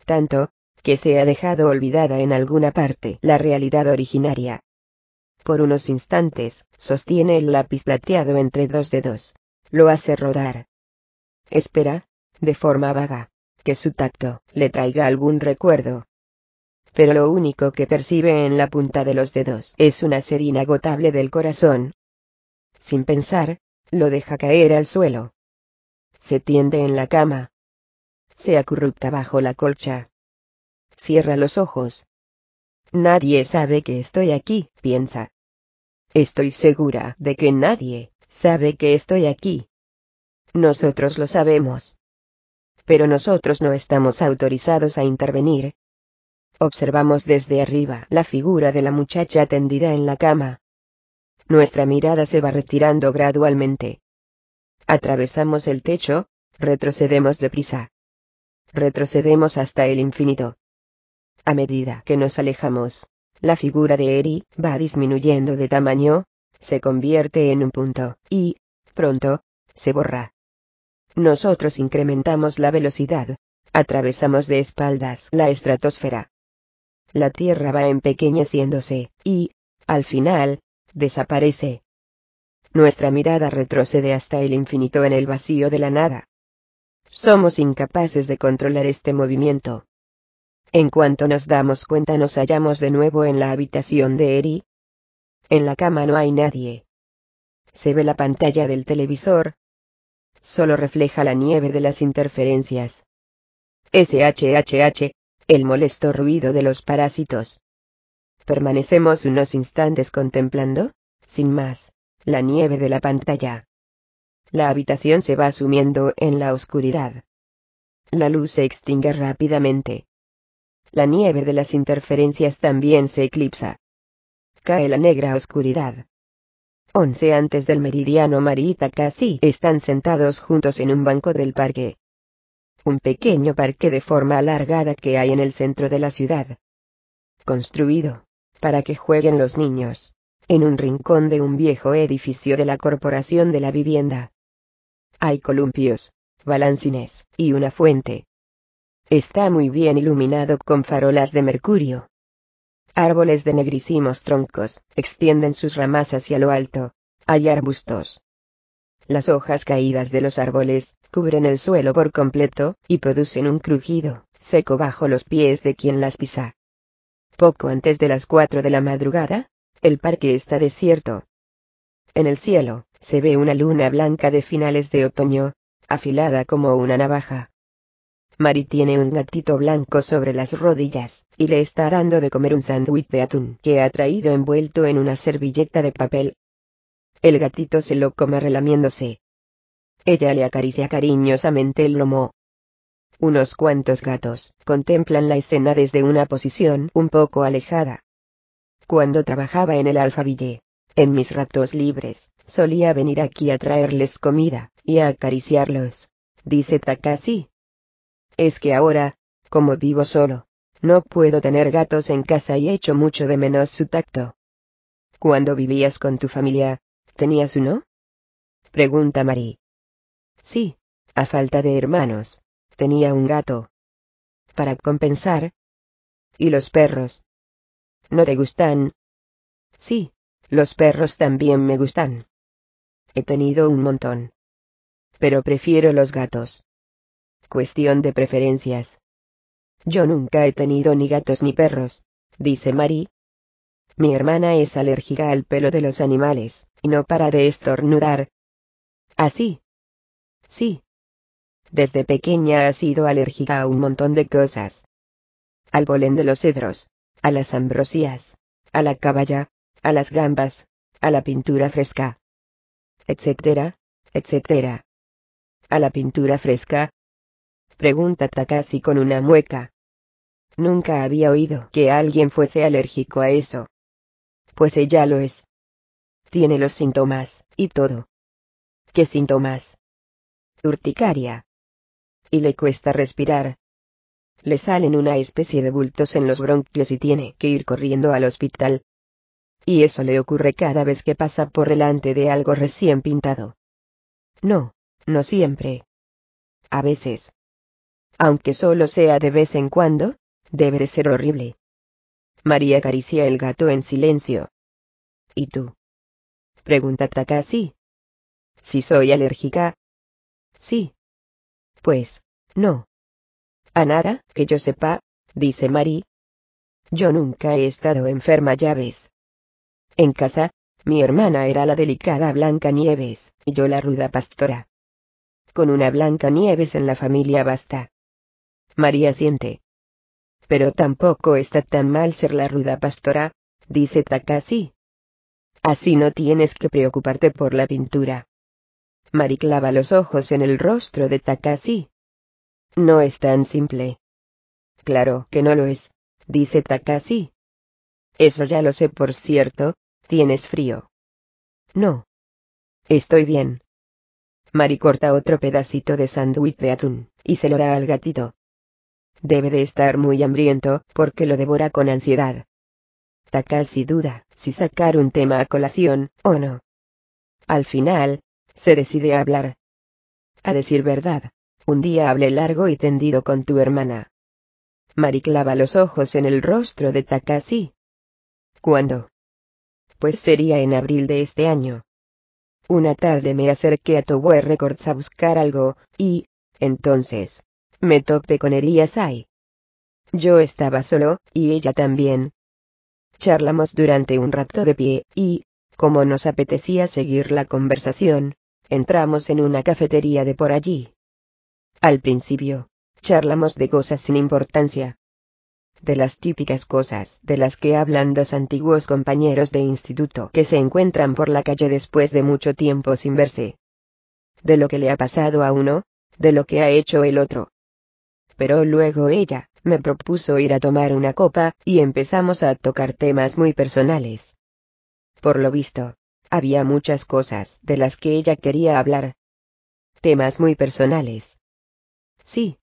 A: Tanto, que se ha dejado olvidada en alguna parte la realidad originaria. Por unos instantes, sostiene el lápiz plateado entre dos dedos. Lo hace rodar. Espera, de forma vaga, que su tacto le traiga algún recuerdo. Pero lo único que percibe en la punta de los dedos es una sed inagotable del corazón. Sin pensar, lo deja caer al suelo. Se tiende en la cama. Se acurruca bajo la colcha. Cierra los ojos. Nadie sabe que estoy aquí, piensa. Estoy segura de que nadie sabe que estoy aquí. Nosotros lo sabemos. Pero nosotros no estamos autorizados a intervenir. Observamos desde arriba la figura de la muchacha tendida en la cama. Nuestra mirada se va retirando gradualmente. Atravesamos el techo, retrocedemos deprisa. Retrocedemos hasta el infinito. A medida que nos alejamos, la figura de Eri va disminuyendo de tamaño, se convierte en un punto, y, pronto, se borra. Nosotros incrementamos la velocidad, atravesamos de espaldas la estratosfera. La Tierra va empequeñeciéndose, y, al final, desaparece. Nuestra mirada retrocede hasta el infinito en el vacío de la nada. Somos incapaces de controlar este movimiento. En cuanto nos damos cuenta nos hallamos de nuevo en la habitación de Eri. En la cama no hay nadie. Se ve la pantalla del televisor. solo refleja la nieve de las interferencias. SHHH, el molesto ruido de los parásitos. Permanecemos unos instantes contemplando, sin más, la nieve de la pantalla. La habitación se va sumiendo en la oscuridad. La luz se extingue rápidamente. La nieve de las interferencias también se eclipsa. Cae la negra oscuridad. Once antes del meridiano Marita casi están sentados juntos en un banco del parque. Un pequeño parque de forma alargada que hay en el centro de la ciudad. Construido, para que jueguen los niños, en un rincón de un viejo edificio de la Corporación de la Vivienda. Hay columpios, balancines, y una fuente. Está muy bien iluminado con farolas de mercurio. Árboles de negrísimos troncos, extienden sus ramas hacia lo alto. Hay arbustos. Las hojas caídas de los árboles, cubren el suelo por completo, y producen un crujido, seco bajo los pies de quien las pisa. Poco antes de las cuatro de la madrugada, el parque está desierto. En el cielo, se ve una luna blanca de finales de otoño, afilada como una navaja. Mari tiene un gatito blanco sobre las rodillas, y le está dando de comer un sándwich de atún que ha traído envuelto en una servilleta de papel. El gatito se lo come relamiéndose. Ella le acaricia cariñosamente el lomo. Unos cuantos gatos contemplan la escena desde una posición un poco alejada. Cuando trabajaba en el Alfaville, en mis ratos libres, solía venir aquí a traerles comida y a acariciarlos, dice Takashi. Es que ahora, como vivo solo, no puedo tener gatos en casa y echo mucho de menos su tacto. Cuando vivías con tu familia, ¿tenías uno? Pregunta Marie. Sí, a falta de hermanos, tenía un gato. Para compensar. ¿Y los perros? ¿No te gustan? Sí, los perros también me gustan. He tenido un montón. Pero prefiero los gatos. Cuestión de preferencias. Yo nunca he tenido ni gatos ni perros, dice Mari. Mi hermana es alérgica al pelo de los animales, y no para de estornudar. ¿Así? Sí. Desde pequeña ha sido alérgica a un montón de cosas. Al polen de los cedros, a las ambrosías, a la caballa, a las gambas, a la pintura fresca, etcétera, etcétera. A la pintura fresca, Pregunta Takashi con una mueca. Nunca había oído que alguien fuese alérgico a eso. Pues ella lo es. Tiene los síntomas, y todo. ¿Qué síntomas? Urticaria. Y le cuesta respirar. Le salen una especie de bultos en los bronquios y tiene que ir corriendo al hospital. Y eso le ocurre cada vez que pasa por delante de algo recién pintado. No, no siempre. A veces aunque solo sea de vez en cuando, debe de ser horrible. María acaricia el gato en silencio. ¿Y tú? Pregunta Takashi. Si soy alérgica. Sí. Pues, no. A nada, que yo sepa, dice Mari. Yo nunca he estado enferma, ya ves. En casa, mi hermana era la delicada Blanca Nieves, y yo la ruda pastora. Con una Blanca Nieves en la familia basta. María siente. Pero tampoco está tan mal ser la ruda pastora, dice Takashi. Así no tienes que preocuparte por la pintura. Mari clava los ojos en el rostro de Takashi. No es tan simple. Claro que no lo es, dice Takashi. Eso ya lo sé por cierto, tienes frío. No. Estoy bien. Mari corta otro pedacito de sándwich de atún, y se lo da al gatito. Debe de estar muy hambriento, porque lo devora con ansiedad. Takashi duda, si sacar un tema a colación, o no. Al final, se decide a hablar. A decir verdad, un día hablé largo y tendido con tu hermana. Mari clava los ojos en el rostro de Takashi. ¿Cuándo? Pues sería en abril de este año. Una tarde me acerqué a Tower Records a buscar algo, y, entonces, me topé con Elías ahí. Yo estaba solo, y ella también. Charlamos durante un rato de pie, y, como nos apetecía seguir la conversación, entramos en una cafetería de por allí. Al principio, charlamos de cosas sin importancia. De las típicas cosas de las que hablan dos antiguos compañeros de instituto que se encuentran por la calle después de mucho tiempo sin verse. De lo que le ha pasado a uno, de lo que ha hecho el otro. Pero luego ella, me propuso ir a tomar una copa, y empezamos a tocar temas muy personales. Por lo visto, había muchas cosas de las que ella quería hablar. Temas muy personales. Sí.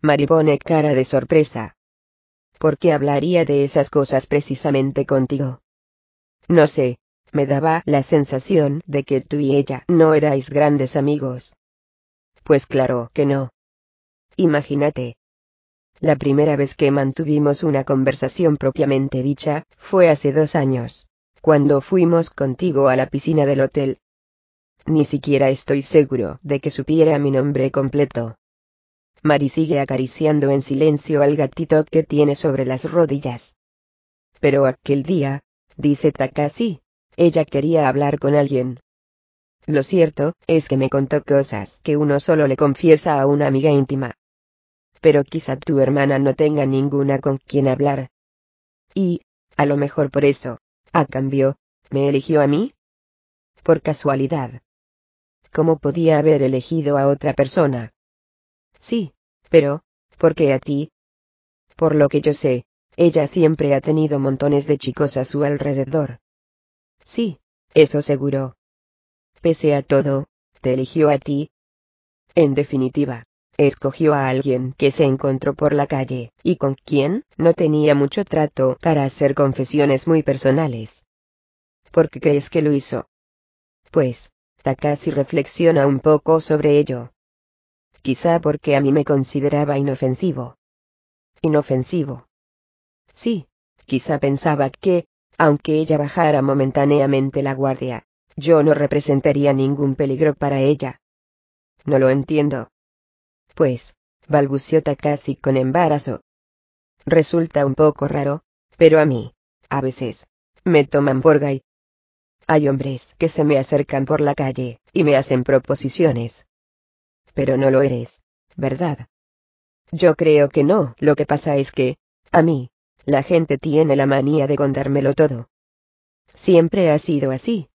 A: Mari pone cara de sorpresa. ¿Por qué hablaría de esas cosas precisamente contigo? No sé, me daba la sensación de que tú y ella no erais grandes amigos. Pues claro que no. Imagínate, la primera vez que mantuvimos una conversación propiamente dicha, fue hace dos años. Cuando fuimos contigo a la piscina del hotel. Ni siquiera estoy seguro de que supiera mi nombre completo. Mari sigue acariciando en silencio al gatito que tiene sobre las rodillas. Pero aquel día, dice Takashi, ella quería hablar con alguien. Lo cierto, es que me contó cosas que uno solo le confiesa a una amiga íntima pero quizá tu hermana no tenga ninguna con quien hablar. Y, a lo mejor por eso, a cambio, me eligió a mí. Por casualidad. ¿Cómo podía haber elegido a otra persona? Sí, pero, ¿por qué a ti? Por lo que yo sé, ella siempre ha tenido montones de chicos a su alrededor. Sí, eso seguro. Pese a todo, te eligió a ti. En definitiva, escogió a alguien que se encontró por la calle, y con quien no tenía mucho trato para hacer confesiones muy personales. ¿Por qué crees que lo hizo? Pues, Takashi reflexiona un poco sobre ello. Quizá porque a mí me consideraba inofensivo. Inofensivo. Sí, quizá pensaba que, aunque ella bajara momentáneamente la guardia, yo no representaría ningún peligro para ella. No lo entiendo. Pues, balbució Takashi con embarazo. Resulta un poco raro, pero a mí, a veces, me toman por gay. Hay hombres que se me acercan por la calle, y me hacen proposiciones. Pero no lo eres, ¿verdad? Yo creo que no, lo que pasa es que, a mí, la gente tiene la manía de contármelo todo. Siempre ha sido así.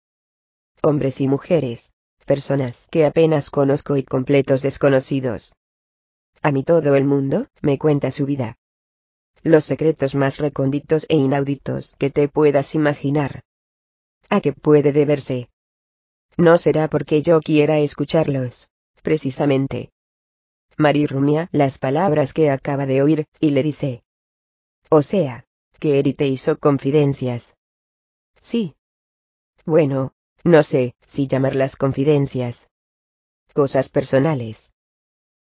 A: Hombres y mujeres, personas que apenas conozco y completos desconocidos, a mí todo el mundo me cuenta su vida. Los secretos más recónditos e inauditos que te puedas imaginar. ¿A qué puede deberse? No será porque yo quiera escucharlos, precisamente. Mari rumia las palabras que acaba de oír, y le dice. O sea, que Eri te hizo confidencias. Sí. Bueno, no sé si llamarlas confidencias. Cosas personales.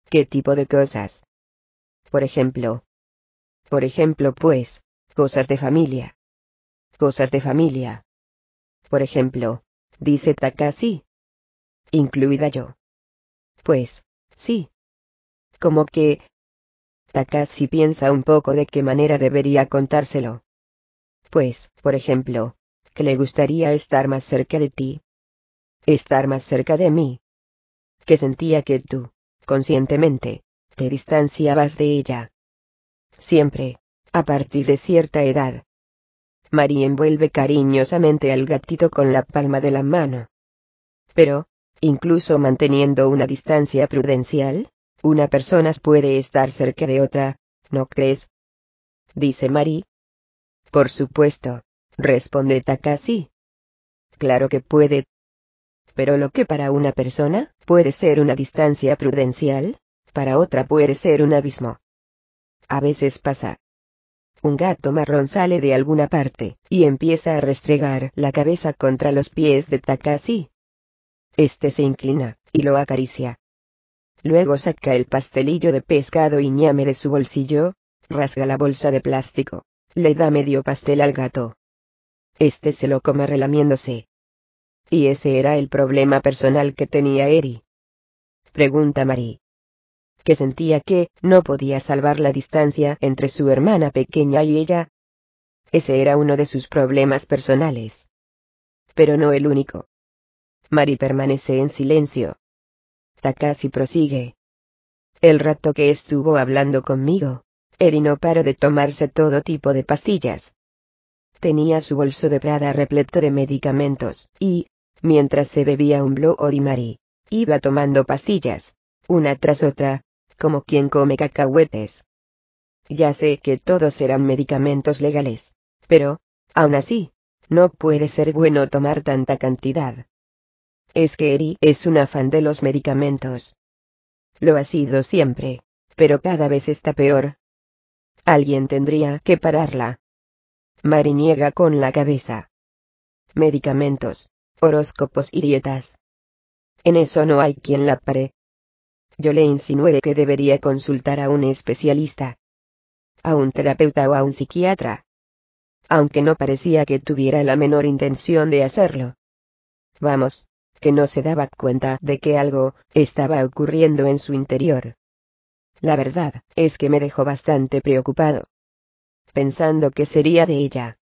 A: ¿Qué tipo de cosas? Por ejemplo. Por ejemplo, pues, cosas de familia. Cosas de familia. Por ejemplo, dice Takashi. Incluida yo. Pues, sí. Como que... Takashi piensa un poco de qué manera debería contárselo. Pues, por ejemplo, que le gustaría estar más cerca de ti. Estar más cerca de mí. Que sentía que tú, conscientemente, te distanciabas de ella. Siempre, a partir de cierta edad. María envuelve cariñosamente al gatito con la palma de la mano. Pero, incluso manteniendo una distancia prudencial, una persona puede estar cerca de otra, ¿no crees? Dice Mari. Por supuesto, responde Takashi. Claro que puede, pero lo que para una persona puede ser una distancia prudencial, para otra puede ser un abismo. A veces pasa. Un gato marrón sale de alguna parte, y empieza a restregar la cabeza contra los pies de Takashi. Este se inclina, y lo acaricia. Luego saca el pastelillo de pescado y ñame de su bolsillo, rasga la bolsa de plástico, le da medio pastel al gato. Este se lo come relamiéndose. Y ese era el problema personal que tenía Eri. Pregunta Marie. Que sentía que no podía salvar la distancia entre su hermana pequeña y ella. Ese era uno de sus problemas personales. Pero no el único. Mari permanece en silencio. Takashi prosigue. El rato que estuvo hablando conmigo, Eri no paró de tomarse todo tipo de pastillas. Tenía su bolso de Prada repleto de medicamentos, y, mientras se bebía un Bloody Mari, iba tomando pastillas, una tras otra, como quien come cacahuetes. Ya sé que todos eran medicamentos legales, pero, aún así, no puede ser bueno tomar tanta cantidad. Es que Eri es un afán de los medicamentos. Lo ha sido siempre, pero cada vez está peor. Alguien tendría que pararla. Mari niega con la cabeza. Medicamentos, horóscopos y dietas. En eso no hay quien la pare. Yo le insinué que debería consultar a un especialista. A un terapeuta o a un psiquiatra. Aunque no parecía que tuviera la menor intención de hacerlo. Vamos, que no se daba cuenta de que algo estaba ocurriendo en su interior. La verdad es que me dejó bastante preocupado. Pensando que sería de ella.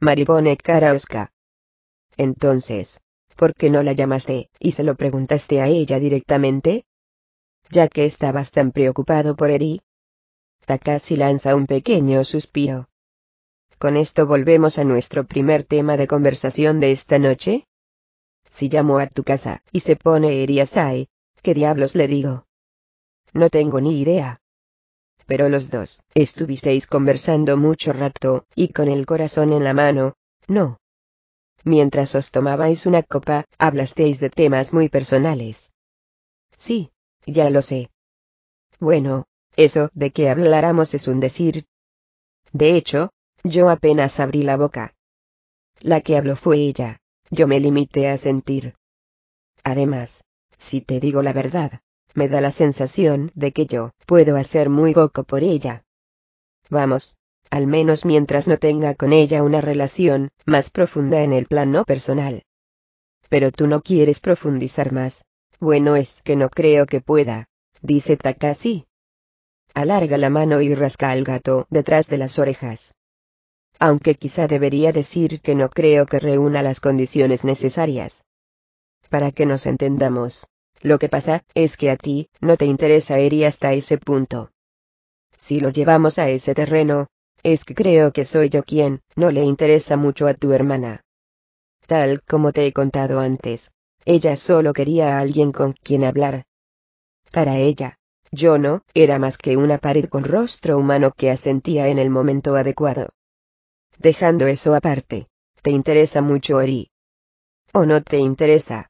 A: Maripone cara Oscar. Entonces, ¿por qué no la llamaste y se lo preguntaste a ella directamente? Ya que estabas tan preocupado por Eri. Takashi lanza un pequeño suspiro. Con esto volvemos a nuestro primer tema de conversación de esta noche, si llamo a tu casa y se pone Eriasai, ¿qué diablos le digo? No tengo ni idea. Pero los dos, estuvisteis conversando mucho rato, y con el corazón en la mano, ¿no? Mientras os tomabais una copa, hablasteis de temas muy personales. Sí, ya lo sé. Bueno, eso de que habláramos es un decir. De hecho, yo apenas abrí la boca. La que habló fue ella. Yo me limité a sentir. Además, si te digo la verdad, me da la sensación de que yo puedo hacer muy poco por ella. Vamos, al menos mientras no tenga con ella una relación más profunda en el plano personal. Pero tú no quieres profundizar más. Bueno es que no creo que pueda, dice Takashi. Alarga la mano y rasca al gato detrás de las orejas aunque quizá debería decir que no creo que reúna las condiciones necesarias. Para que nos entendamos, lo que pasa es que a ti no te interesa Eri hasta ese punto. Si lo llevamos a ese terreno, es que creo que soy yo quien no le interesa mucho a tu hermana. Tal como te he contado antes, ella solo quería a alguien con quien hablar. Para ella, yo no era más que una pared con rostro humano que asentía en el momento adecuado. Dejando eso aparte, ¿te interesa mucho Eri? ¿O no te interesa?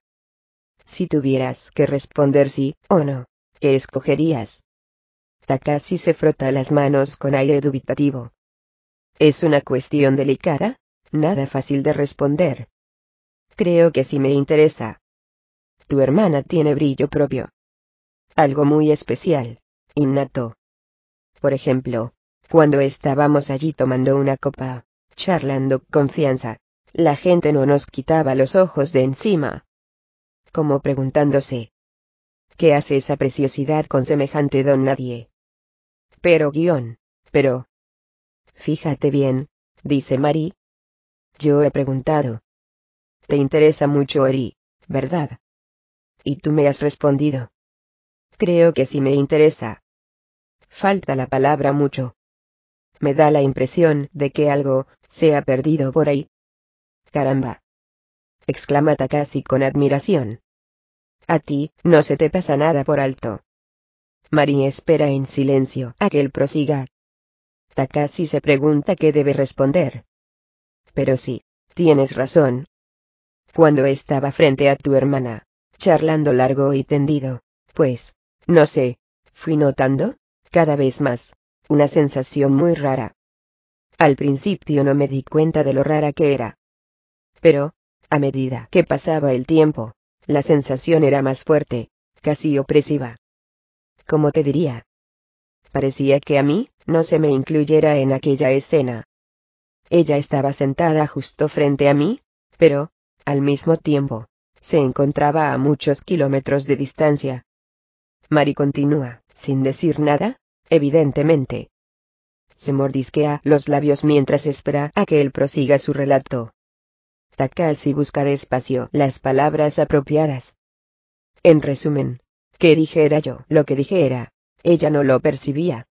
A: Si tuvieras que responder sí o no, ¿qué escogerías? Takashi se frota las manos con aire dubitativo. Es una cuestión delicada, nada fácil de responder. Creo que sí me interesa. Tu hermana tiene brillo propio. Algo muy especial, innato. Por ejemplo, cuando estábamos allí tomando una copa, charlando confianza. La gente no nos quitaba los ojos de encima. Como preguntándose. ¿Qué hace esa preciosidad con semejante don nadie? Pero guion, pero... Fíjate bien, dice Mari. Yo he preguntado. Te interesa mucho Eri, ¿verdad? Y tú me has respondido. Creo que sí me interesa. Falta la palabra mucho. Me da la impresión de que algo se ha perdido por ahí. Caramba. exclama Takashi con admiración. A ti, no se te pasa nada por alto. Mari espera en silencio a que él prosiga. Takashi se pregunta qué debe responder. Pero sí, tienes razón. Cuando estaba frente a tu hermana, charlando largo y tendido, pues, no sé, fui notando, cada vez más, una sensación muy rara. Al principio no me di cuenta de lo rara que era. Pero, a medida que pasaba el tiempo, la sensación era más fuerte, casi opresiva. ¿Cómo te diría? Parecía que a mí, no se me incluyera en aquella escena. Ella estaba sentada justo frente a mí, pero, al mismo tiempo, se encontraba a muchos kilómetros de distancia. Mari continúa, sin decir nada, evidentemente. Se mordisquea los labios mientras espera a que él prosiga su relato. Takashi busca despacio las palabras apropiadas. En resumen, que dijera yo lo que dijera, ella no lo percibía.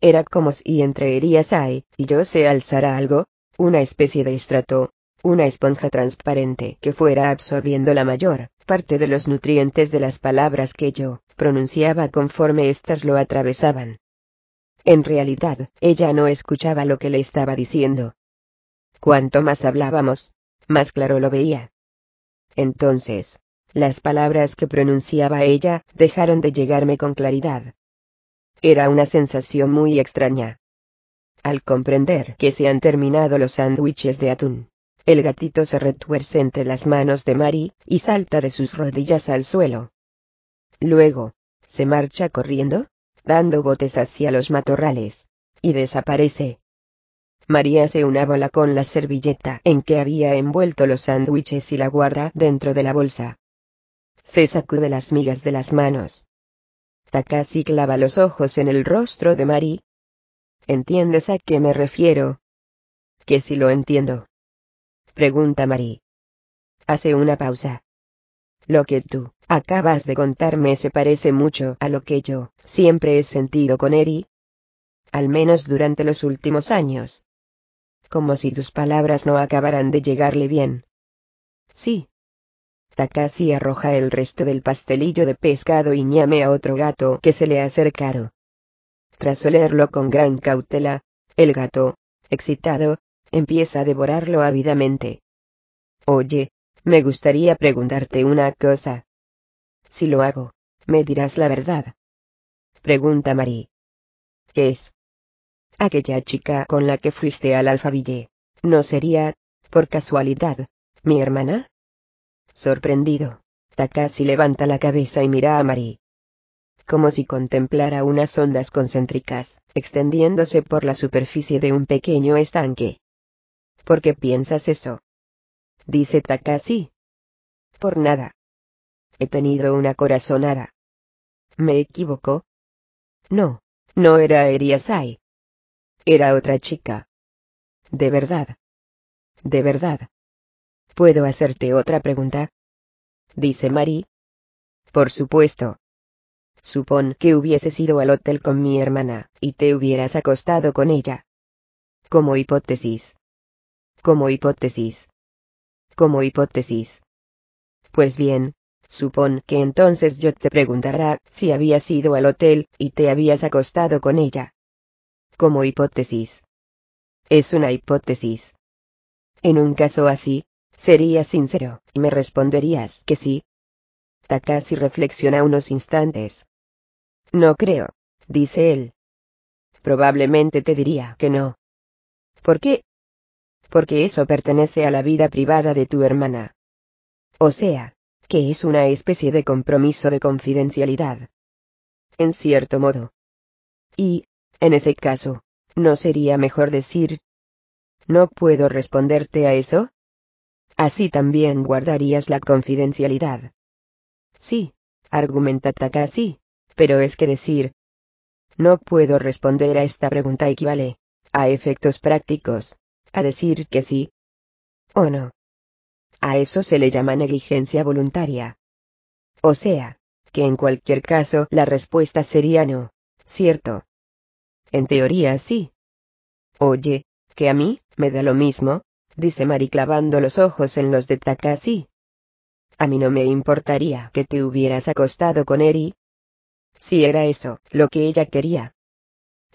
A: Era como si entre Eriasai y yo se alzara algo, una especie de estrato, una esponja transparente que fuera absorbiendo la mayor parte de los nutrientes de las palabras que yo pronunciaba conforme éstas lo atravesaban. En realidad, ella no escuchaba lo que le estaba diciendo. Cuanto más hablábamos, más claro lo veía. Entonces, las palabras que pronunciaba ella dejaron de llegarme con claridad. Era una sensación muy extraña. Al comprender que se han terminado los sándwiches de atún, el gatito se retuerce entre las manos de Mari, y salta de sus rodillas al suelo. Luego, se marcha corriendo, dando botes hacia los matorrales, y desaparece. María hace una bola con la servilleta en que había envuelto los sándwiches y la guarda dentro de la bolsa. Se sacude las migas de las manos. Takashi clava los ojos en el rostro de Mari. ¿Entiendes a qué me refiero? Que si lo entiendo. Pregunta Mari. Hace una pausa. Lo que tú acabas de contarme se parece mucho a lo que yo siempre he sentido con Eri. Al menos durante los últimos años. Como si tus palabras no acabaran de llegarle bien. Sí. Takashi arroja el resto del pastelillo de pescado y ñame a otro gato que se le ha acercado. Tras olerlo con gran cautela, el gato, excitado, empieza a devorarlo ávidamente. Oye, me gustaría preguntarte una cosa. Si lo hago, me dirás la verdad. Pregunta Marie. ¿Qué es? Aquella chica con la que fuiste al alfaville, ¿no sería, por casualidad, mi hermana? Sorprendido, Takashi levanta la cabeza y mira a Marie. Como si contemplara unas ondas concéntricas, extendiéndose por la superficie de un pequeño estanque. ¿Por qué piensas eso? Dice Takashi. Por nada. He tenido una corazonada. ¿Me equivoco? No, no era Eriasai. Era otra chica. De verdad. De verdad. ¿Puedo hacerte otra pregunta? Dice Mari. Por supuesto. Supón que hubieses ido al hotel con mi hermana, y te hubieras acostado con ella. Como hipótesis. Como hipótesis. Como hipótesis. Pues bien, supón que entonces yo te preguntará si habías ido al hotel y te habías acostado con ella. Como hipótesis. Es una hipótesis. En un caso así, serías sincero, y me responderías que sí. Takashi reflexiona unos instantes. No creo, dice él. Probablemente te diría que no. ¿Por qué? porque eso pertenece a la vida privada de tu hermana. O sea, que es una especie de compromiso de confidencialidad. En cierto modo. Y, en ese caso, ¿no sería mejor decir? ¿No puedo responderte a eso? Así también guardarías la confidencialidad. Sí, argumenta Takashi, pero es que decir, no puedo responder a esta pregunta equivale, a efectos prácticos, a decir que sí o no. A eso se le llama negligencia voluntaria. O sea, que en cualquier caso la respuesta sería no, ¿cierto? En teoría sí. Oye, que a mí, me da lo mismo, dice Mari clavando los ojos en los de Takashi. A mí no me importaría que te hubieras acostado con Eri. Si era eso, lo que ella quería.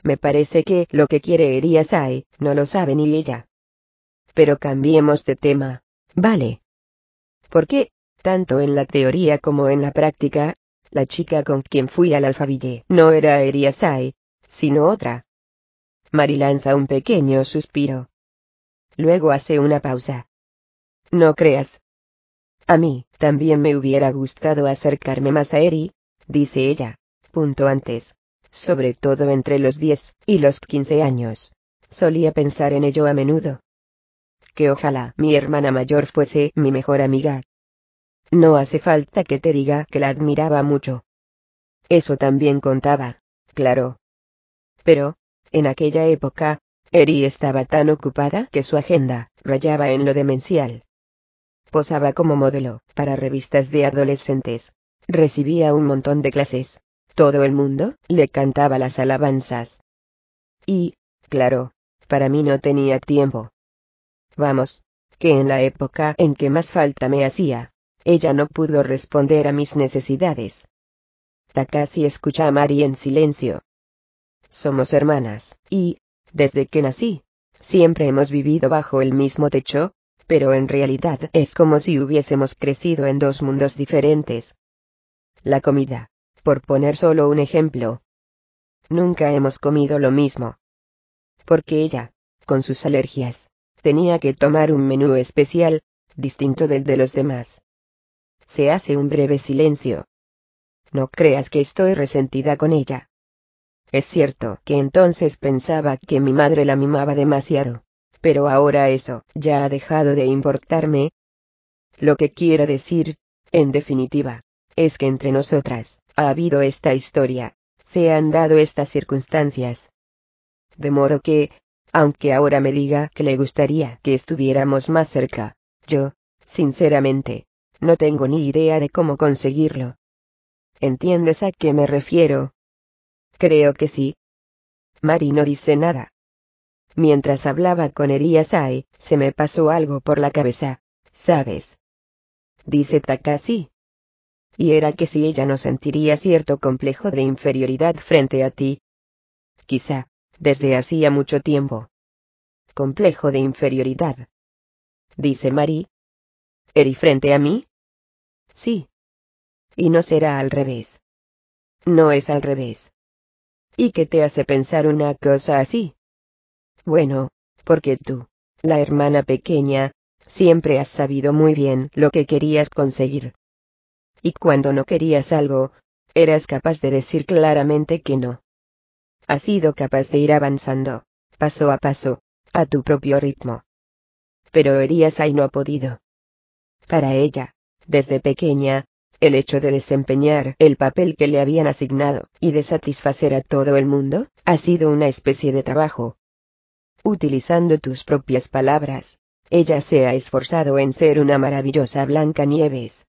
A: Me parece que lo que quiere Eriasai, no lo sabe ni ella. Pero cambiemos de tema. Vale. ¿Por qué, tanto en la teoría como en la práctica, la chica con quien fui al alfaville no era Eriasai, sino otra? Mari lanza un pequeño suspiro. Luego hace una pausa. No creas. A mí, también me hubiera gustado acercarme más a Eri, dice ella, punto antes sobre todo entre los 10 y los 15 años. Solía pensar en ello a menudo. Que ojalá mi hermana mayor fuese mi mejor amiga. No hace falta que te diga que la admiraba mucho. Eso también contaba, claro. Pero, en aquella época, Eri estaba tan ocupada que su agenda rayaba en lo demencial, posaba como modelo para revistas de adolescentes. Recibía un montón de clases. Todo el mundo le cantaba las alabanzas. Y, claro, para mí no tenía tiempo. Vamos, que en la época en que más falta me hacía, ella no pudo responder a mis necesidades. Takashi escucha a Mari en silencio. Somos hermanas, y, desde que nací, siempre hemos vivido bajo el mismo techo, pero en realidad es como si hubiésemos crecido en dos mundos diferentes. La comida, por poner solo un ejemplo. Nunca hemos comido lo mismo. Porque ella, con sus alergias, tenía que tomar un menú especial, distinto del de los demás. Se hace un breve silencio. No creas que estoy resentida con ella. Es cierto que entonces pensaba que mi madre la mimaba demasiado pero ahora eso ya ha dejado de importarme. Lo que quiero decir, en definitiva, es que entre nosotras ha habido esta historia, se han dado estas circunstancias. De modo que, aunque ahora me diga que le gustaría que estuviéramos más cerca, yo, sinceramente, no tengo ni idea de cómo conseguirlo. ¿Entiendes a qué me refiero? Creo que sí. Mari no dice nada. Mientras hablaba con Eliasai, se me pasó algo por la cabeza, ¿sabes? Dice Takashi. Y era que si ella no sentiría cierto complejo de inferioridad frente a ti. Quizá, desde hacía mucho tiempo. Complejo de inferioridad. Dice Mari. ¿Eri frente a mí? Sí. Y no será al revés. No es al revés. ¿Y qué te hace pensar una cosa así? Bueno, porque tú, la hermana pequeña, siempre has sabido muy bien lo que querías conseguir. Y cuando no querías algo, eras capaz de decir claramente que no. Has sido capaz de ir avanzando, paso a paso, a tu propio ritmo. Pero Eriasai no ha podido. Para ella, desde pequeña, el hecho de desempeñar el papel que le habían asignado y de satisfacer a todo el mundo, ha sido una especie de trabajo, Utilizando tus propias palabras, ella se ha esforzado en ser una maravillosa Blanca Nieves.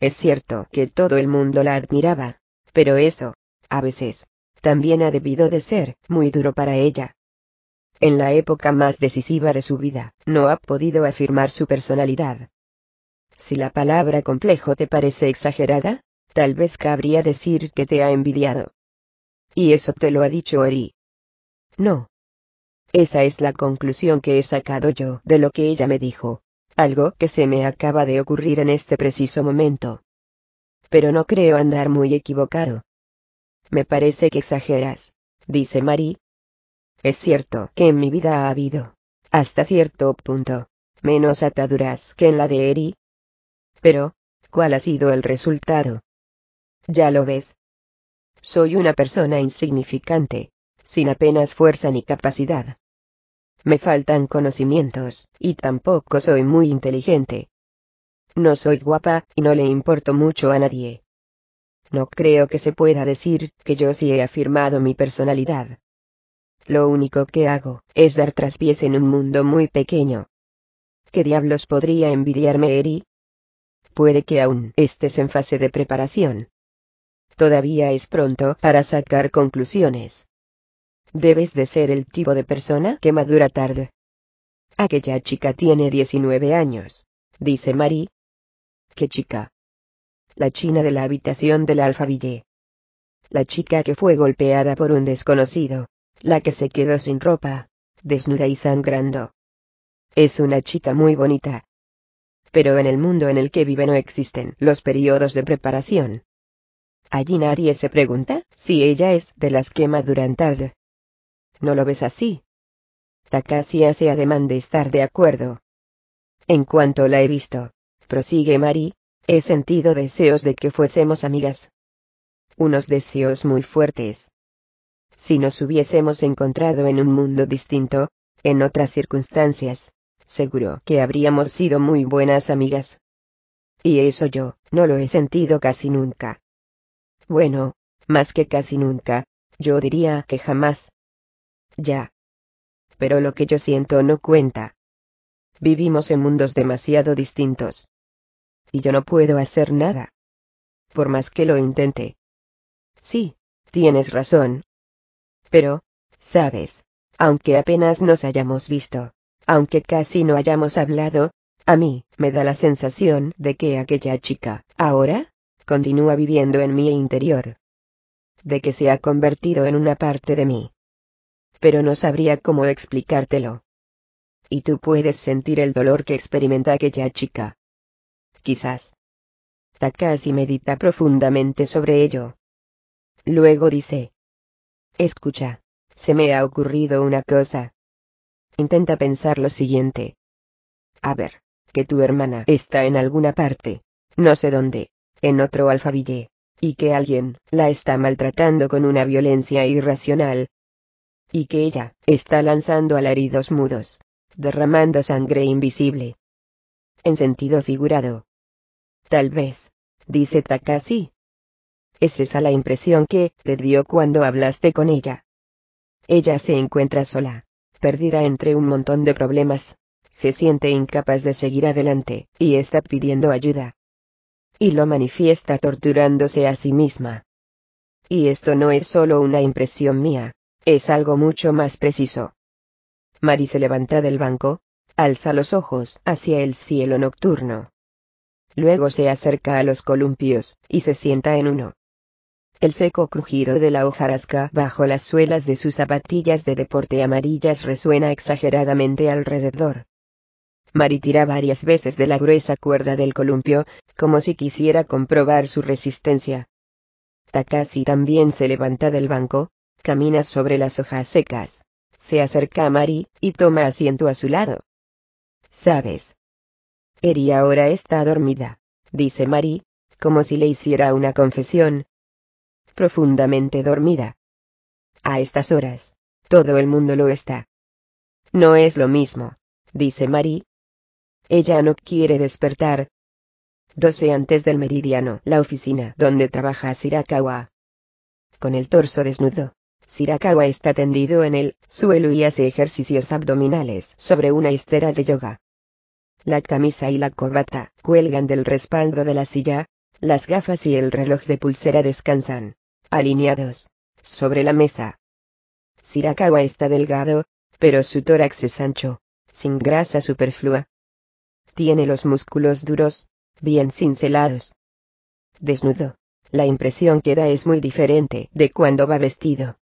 A: Es cierto que todo el mundo la admiraba, pero eso, a veces, también ha debido de ser muy duro para ella. En la época más decisiva de su vida, no ha podido afirmar su personalidad. Si la palabra complejo te parece exagerada, tal vez cabría decir que te ha envidiado. Y eso te lo ha dicho Eri. No, esa es la conclusión que he sacado yo de lo que ella me dijo. Algo que se me acaba de ocurrir en este preciso momento. Pero no creo andar muy equivocado. Me parece que exageras, dice Marie. Es cierto que en mi vida ha habido, hasta cierto punto, menos ataduras que en la de Eri. Pero, ¿cuál ha sido el resultado? Ya lo ves. Soy una persona insignificante, sin apenas fuerza ni capacidad. Me faltan conocimientos, y tampoco soy muy inteligente. No soy guapa, y no le importo mucho a nadie. No creo que se pueda decir que yo sí he afirmado mi personalidad. Lo único que hago es dar traspiés en un mundo muy pequeño. ¿Qué diablos podría envidiarme Eri? Puede que aún estés en fase de preparación. Todavía es pronto para sacar conclusiones. Debes de ser el tipo de persona que madura tarde. Aquella chica tiene 19 años, dice Marie. ¿Qué chica? La china de la habitación del alfaville. La chica que fue golpeada por un desconocido. La que se quedó sin ropa, desnuda y sangrando. Es una chica muy bonita. Pero en el mundo en el que vive no existen los periodos de preparación. Allí nadie se pregunta si ella es de las que maduran tarde. ¿No lo ves así? Takashi hace ademán de estar de acuerdo. En cuanto la he visto, prosigue Mari, he sentido deseos de que fuésemos amigas. Unos deseos muy fuertes. Si nos hubiésemos encontrado en un mundo distinto, en otras circunstancias, seguro que habríamos sido muy buenas amigas. Y eso yo, no lo he sentido casi nunca. Bueno, más que casi nunca, yo diría que jamás. Ya. Pero lo que yo siento no cuenta. Vivimos en mundos demasiado distintos. Y yo no puedo hacer nada. Por más que lo intente. Sí, tienes razón. Pero, sabes, aunque apenas nos hayamos visto, aunque casi no hayamos hablado, a mí, me da la sensación de que aquella chica, ahora, continúa viviendo en mi interior. De que se ha convertido en una parte de mí. Pero no sabría cómo explicártelo. Y tú puedes sentir el dolor que experimenta aquella chica. Quizás. Takashi medita profundamente sobre ello. Luego dice. Escucha, se me ha ocurrido una cosa. Intenta pensar lo siguiente. A ver, que tu hermana está en alguna parte, no sé dónde, en otro alfabille, y que alguien la está maltratando con una violencia irracional, y que ella está lanzando alaridos mudos, derramando sangre invisible. En sentido figurado. Tal vez, dice Takashi. Es esa la impresión que te dio cuando hablaste con ella. Ella se encuentra sola, perdida entre un montón de problemas, se siente incapaz de seguir adelante, y está pidiendo ayuda. Y lo manifiesta torturándose a sí misma. Y esto no es solo una impresión mía, es algo mucho más preciso. Mari se levanta del banco, alza los ojos hacia el cielo nocturno. Luego se acerca a los columpios, y se sienta en uno. El seco crujido de la hojarasca bajo las suelas de sus zapatillas de deporte amarillas resuena exageradamente alrededor. Mari tira varias veces de la gruesa cuerda del columpio, como si quisiera comprobar su resistencia. Takashi también se levanta del banco, camina sobre las hojas secas. Se acerca a Mari, y toma asiento a su lado. ¿Sabes? Eri ahora está dormida, dice Mari, como si le hiciera una confesión, profundamente dormida. A estas horas, todo el mundo lo está. No es lo mismo, dice Mari. Ella no quiere despertar. 12 antes del meridiano, la oficina donde trabaja Sirakawa. Con el torso desnudo, Sirakawa está tendido en el suelo y hace ejercicios abdominales sobre una estera de yoga. La camisa y la corbata cuelgan del respaldo de la silla, las gafas y el reloj de pulsera descansan alineados, sobre la mesa. Sirakawa está delgado, pero su tórax es ancho, sin grasa superflua. Tiene los músculos duros, bien cincelados. Desnudo, la impresión que da es muy diferente de cuando va vestido.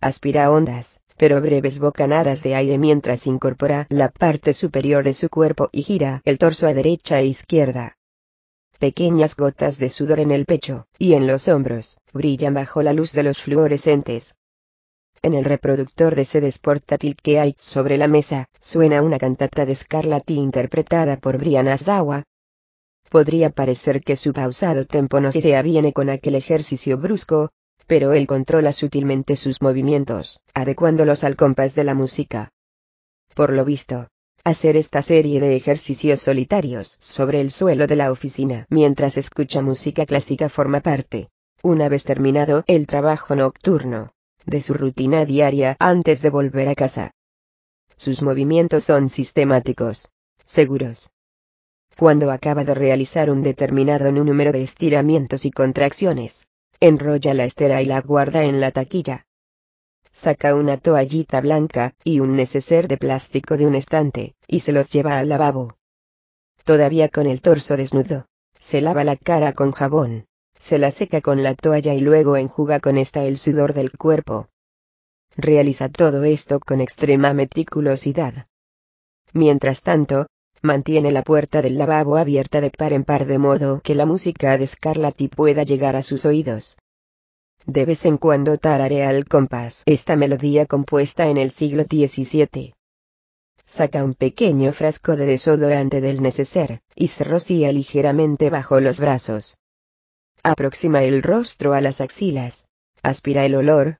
A: Aspira ondas, pero breves bocanadas de aire mientras incorpora la parte superior de su cuerpo y gira el torso a derecha e izquierda. Pequeñas gotas de sudor en el pecho, y en los hombros, brillan bajo la luz de los fluorescentes. En el reproductor de sedes portátil que hay sobre la mesa, suena una cantata de Scarlatti interpretada por Brian Azawa. Podría parecer que su pausado tempo no se aviene con aquel ejercicio brusco, pero él controla sutilmente sus movimientos, adecuándolos al compás de la música. Por lo visto, hacer esta serie de ejercicios solitarios sobre el suelo de la oficina mientras escucha música clásica forma parte, una vez terminado el trabajo nocturno, de su rutina diaria antes de volver a casa. Sus movimientos son sistemáticos, seguros. Cuando acaba de realizar un determinado número de estiramientos y contracciones, enrolla la estera y la guarda en la taquilla, saca una toallita blanca y un neceser de plástico de un estante, y se los lleva al lavabo. Todavía con el torso desnudo, se lava la cara con jabón, se la seca con la toalla y luego enjuga con esta el sudor del cuerpo. Realiza todo esto con extrema meticulosidad. Mientras tanto, mantiene la puerta del lavabo abierta de par en par de modo que la música de Scarlatti pueda llegar a sus oídos. De vez en cuando tararea al compás esta melodía compuesta en el siglo XVII. Saca un pequeño frasco de desodorante del neceser, y se rocía ligeramente bajo los brazos. Aproxima el rostro a las axilas. Aspira el olor.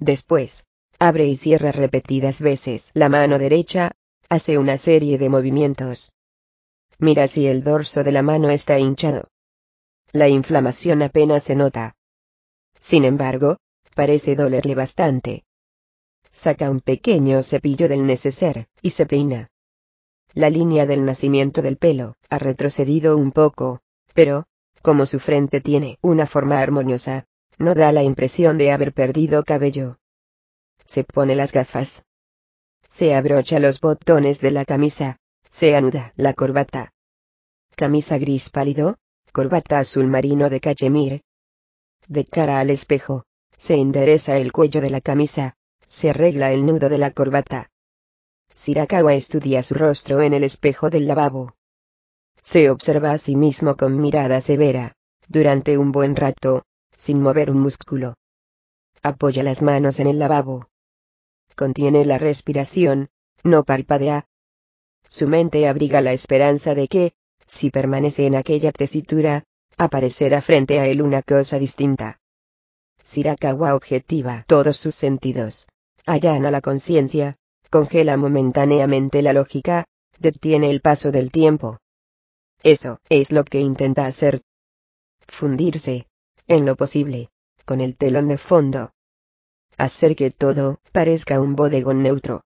A: Después, abre y cierra repetidas veces la mano derecha, hace una serie de movimientos. Mira si el dorso de la mano está hinchado. La inflamación apenas se nota. Sin embargo, parece dolerle bastante. Saca un pequeño cepillo del neceser, y se peina. La línea del nacimiento del pelo ha retrocedido un poco, pero, como su frente tiene una forma armoniosa, no da la impresión de haber perdido cabello. Se pone las gafas. Se abrocha los botones de la camisa. Se anuda la corbata. Camisa gris pálido, corbata azul marino de cachemir. De cara al espejo, se endereza el cuello de la camisa, se arregla el nudo de la corbata. Sirakawa estudia su rostro en el espejo del lavabo. Se observa a sí mismo con mirada severa, durante un buen rato, sin mover un músculo. Apoya las manos en el lavabo. Contiene la respiración, no parpadea. Su mente abriga la esperanza de que, si permanece en aquella tesitura, aparecerá frente a él una cosa distinta. Sirakawa objetiva todos sus sentidos. Allana la conciencia, congela momentáneamente la lógica, detiene el paso del tiempo. Eso es lo que intenta hacer. Fundirse, en lo posible, con el telón de fondo. Hacer que todo parezca un bodegón neutro.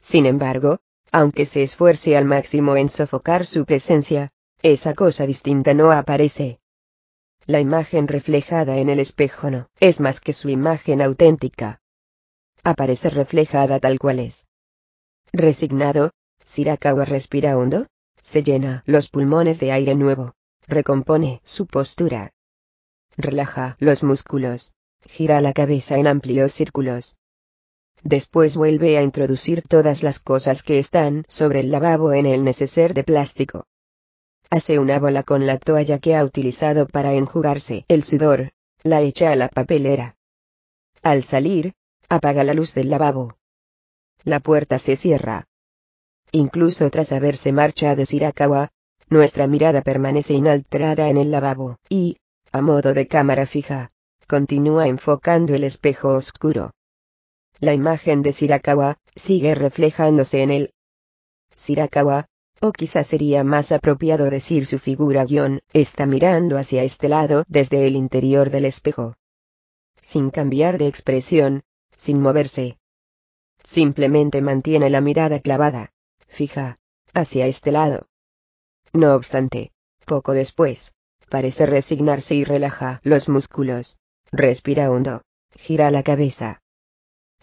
A: Sin embargo, aunque se esfuerce al máximo en sofocar su presencia, esa cosa distinta no aparece. La imagen reflejada en el espejo no es más que su imagen auténtica. Aparece reflejada tal cual es. Resignado, Sirakawa respira hondo, se llena los pulmones de aire nuevo, recompone su postura. Relaja los músculos, gira la cabeza en amplios círculos. Después vuelve a introducir todas las cosas que están sobre el lavabo en el neceser de plástico. Hace una bola con la toalla que ha utilizado para enjugarse el sudor, la echa a la papelera. Al salir, apaga la luz del lavabo. La puerta se cierra. Incluso tras haberse marchado Sirakawa, nuestra mirada permanece inalterada en el lavabo, y, a modo de cámara fija, continúa enfocando el espejo oscuro. La imagen de Sirakawa sigue reflejándose en él. Sirakawa, o quizás sería más apropiado decir su figura guion, está mirando hacia este lado desde el interior del espejo. Sin cambiar de expresión, sin moverse. Simplemente mantiene la mirada clavada, fija, hacia este lado. No obstante, poco después, parece resignarse y relaja los músculos, respira hondo, gira la cabeza.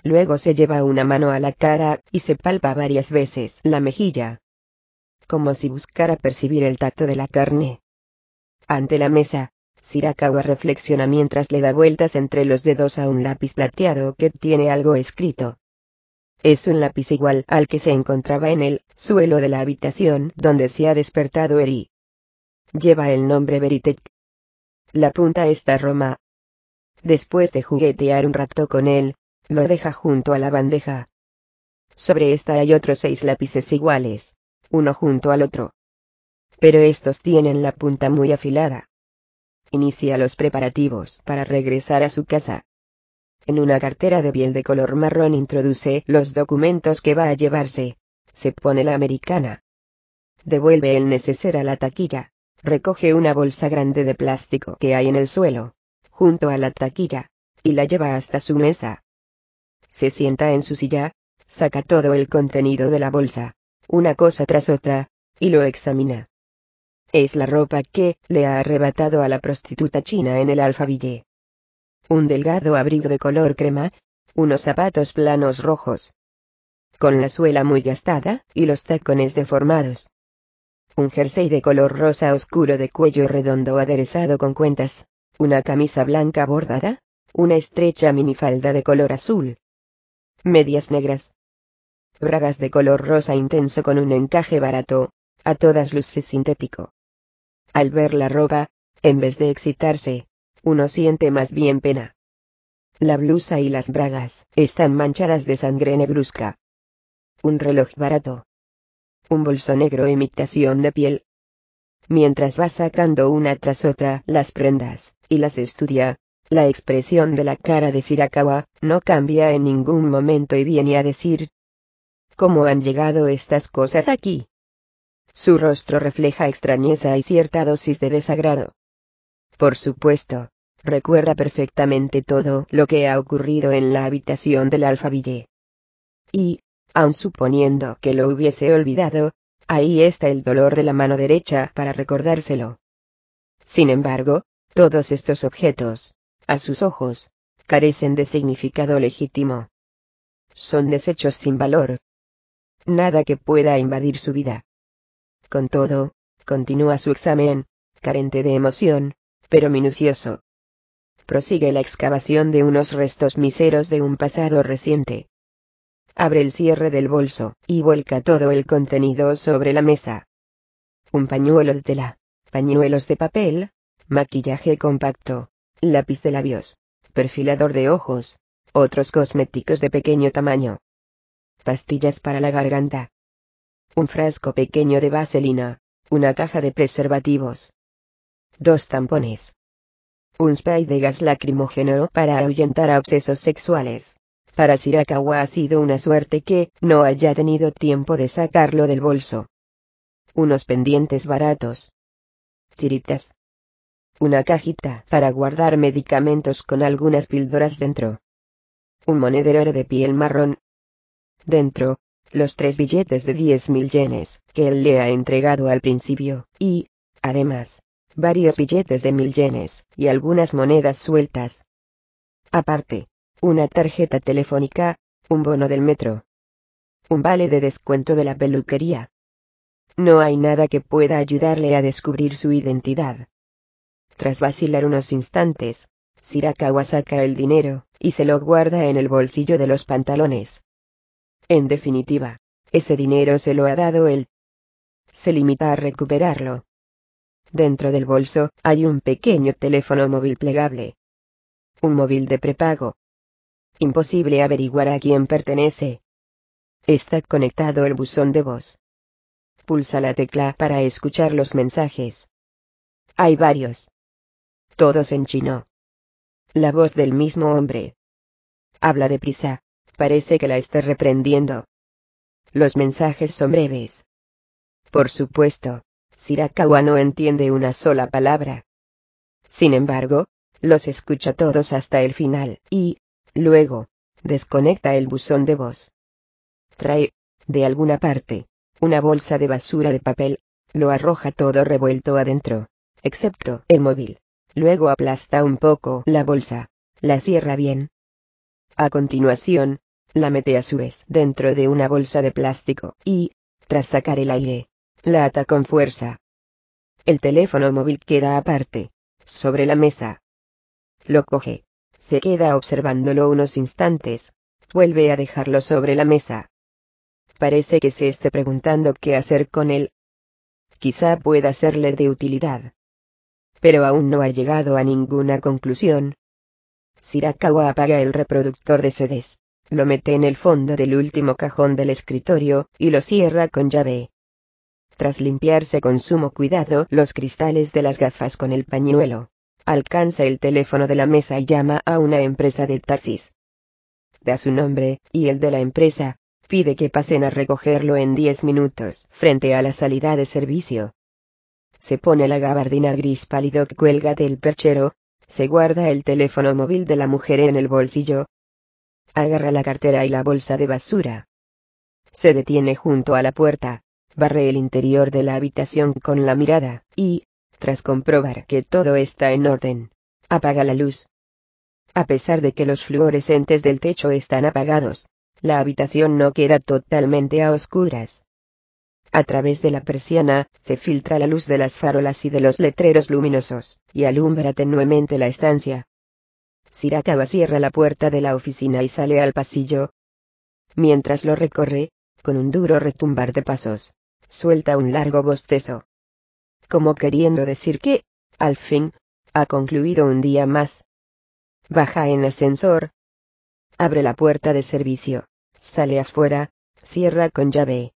A: Luego se lleva una mano a la cara y se palpa varias veces la mejilla, como si buscara percibir el tacto de la carne. Ante la mesa, Sirakawa reflexiona mientras le da vueltas entre los dedos a un lápiz plateado que tiene algo escrito. Es un lápiz igual al que se encontraba en el suelo de la habitación donde se ha despertado Eri. Lleva el nombre Veritech. La punta está Roma. Después de juguetear un rato con él, lo deja junto a la bandeja. Sobre esta hay otros seis lápices iguales uno junto al otro. Pero estos tienen la punta muy afilada. Inicia los preparativos para regresar a su casa. En una cartera de piel de color marrón introduce los documentos que va a llevarse. Se pone la americana. Devuelve el neceser a la taquilla. Recoge una bolsa grande de plástico que hay en el suelo, junto a la taquilla, y la lleva hasta su mesa. Se sienta en su silla, saca todo el contenido de la bolsa, una cosa tras otra, y lo examina. Es la ropa que le ha arrebatado a la prostituta china en el alfaville. Un delgado abrigo de color crema, unos zapatos planos rojos. Con la suela muy gastada y los tacones deformados. Un jersey de color rosa oscuro de cuello redondo aderezado con cuentas, una camisa blanca bordada, una estrecha minifalda de color azul. Medias negras, bragas de color rosa intenso con un encaje barato, a todas luces sintético. Al ver la ropa, en vez de excitarse, uno siente más bien pena. La blusa y las bragas están manchadas de sangre negruzca. Un reloj barato. Un bolso negro imitación de piel. Mientras va sacando una tras otra las prendas, y las estudia, la expresión de la cara de Sirakawa no cambia en ningún momento y viene a decir, ¿Cómo han llegado estas cosas aquí? Su rostro refleja extrañeza y cierta dosis de desagrado. Por supuesto, recuerda perfectamente todo lo que ha ocurrido en la habitación del alfaville. Y, aun suponiendo que lo hubiese olvidado, Ahí está el dolor de la mano derecha para recordárselo. Sin embargo, todos estos objetos, a sus ojos, carecen de significado legítimo. Son desechos sin valor. Nada que pueda invadir su vida. Con todo, continúa su examen, carente de emoción, pero minucioso. Prosigue la excavación de unos restos miseros de un pasado reciente. Abre el cierre del bolso, y vuelca todo el contenido sobre la mesa. Un pañuelo de tela, pañuelos de papel, maquillaje compacto, lápiz de labios, perfilador de ojos, otros cosméticos de pequeño tamaño. Pastillas para la garganta. Un frasco pequeño de vaselina, una caja de preservativos. Dos tampones. Un spray de gas lacrimógeno para ahuyentar a obsesos sexuales. Para Shirakawa ha sido una suerte que no haya tenido tiempo de sacarlo del bolso. Unos pendientes baratos. Tiritas. Una cajita para guardar medicamentos con algunas píldoras dentro. Un monedero de piel marrón. Dentro, los tres billetes de 10.000 yenes que él le ha entregado al principio, y, además, varios billetes de mil yenes y algunas monedas sueltas. Aparte, una tarjeta telefónica, un bono del metro, un vale de descuento de la peluquería. No hay nada que pueda ayudarle a descubrir su identidad. Tras vacilar unos instantes, Shirakawa saca el dinero, y se lo guarda en el bolsillo de los pantalones. En definitiva, ese dinero se lo ha dado él. Se limita a recuperarlo. Dentro del bolso, hay un pequeño teléfono móvil plegable. Un móvil de prepago, Imposible averiguar a quién pertenece. Está conectado el buzón de voz. Pulsa la tecla para escuchar los mensajes. Hay varios. Todos en chino. La voz del mismo hombre. Habla deprisa. Parece que la esté reprendiendo. Los mensajes son breves. Por supuesto, Shirakawa no entiende una sola palabra. Sin embargo, los escucha todos hasta el final, y, Luego, desconecta el buzón de voz. Trae, de alguna parte, una bolsa de basura de papel, lo arroja todo revuelto adentro, excepto el móvil. Luego aplasta un poco la bolsa, la cierra bien. A continuación, la mete a su vez dentro de una bolsa de plástico y, tras sacar el aire, la ata con fuerza. El teléfono móvil queda aparte, sobre la mesa. Lo coge, se queda observándolo unos instantes. Vuelve a dejarlo sobre la mesa. Parece que se esté preguntando qué hacer con él. Quizá pueda serle de utilidad. Pero aún no ha llegado a ninguna conclusión. Shirakawa apaga el reproductor de CDs, lo mete en el fondo del último cajón del escritorio, y lo cierra con llave. Tras limpiarse con sumo cuidado los cristales de las gafas con el pañuelo, alcanza el teléfono de la mesa y llama a una empresa de taxis. Da su nombre, y el de la empresa, pide que pasen a recogerlo en 10 minutos, frente a la salida de servicio. Se pone la gabardina gris pálido que cuelga del perchero, se guarda el teléfono móvil de la mujer en el bolsillo, agarra la cartera y la bolsa de basura. Se detiene junto a la puerta, barre el interior de la habitación con la mirada, y, tras comprobar que todo está en orden, apaga la luz. A pesar de que los fluorescentes del techo están apagados, la habitación no queda totalmente a oscuras. A través de la persiana, se filtra la luz de las farolas y de los letreros luminosos, y alumbra tenuemente la estancia. Sirakawa cierra la puerta de la oficina y sale al pasillo. Mientras lo recorre, con un duro retumbar de pasos, suelta un largo bostezo como queriendo decir que, al fin, ha concluido un día más. Baja en ascensor. Abre la puerta de servicio. Sale afuera, cierra con llave.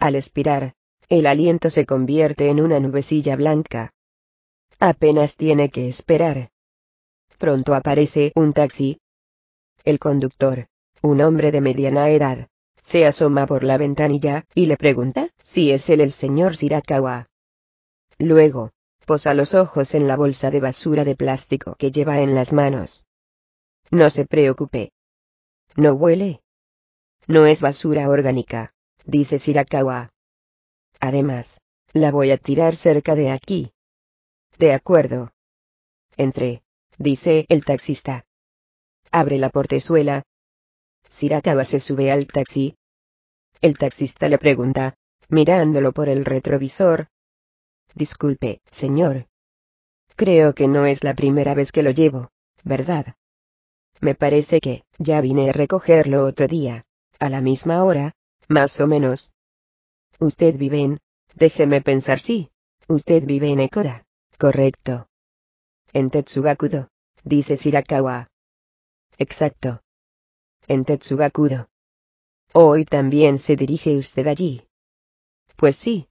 A: Al expirar, el aliento se convierte en una nubecilla blanca. Apenas tiene que esperar. Pronto aparece un taxi. El conductor, un hombre de mediana edad, se asoma por la ventanilla y le pregunta si es él el señor Shirakawa. Luego, posa los ojos en la bolsa de basura de plástico que lleva en las manos. No se preocupe. No huele. No es basura orgánica, dice Shirakawa. Además, la voy a tirar cerca de aquí. De acuerdo. Entre, dice el taxista. Abre la portezuela. Sirakawa se sube al taxi. El taxista le pregunta, mirándolo por el retrovisor. Disculpe, señor. Creo que no es la primera vez que lo llevo, ¿verdad? Me parece que, ya vine a recogerlo otro día, a la misma hora, más o menos. Usted vive en, déjeme pensar sí, usted vive en Ekora, correcto. En Tetsugakudo, dice Shirakawa. Exacto. En Tetsugakudo. Hoy también se dirige usted allí. Pues sí.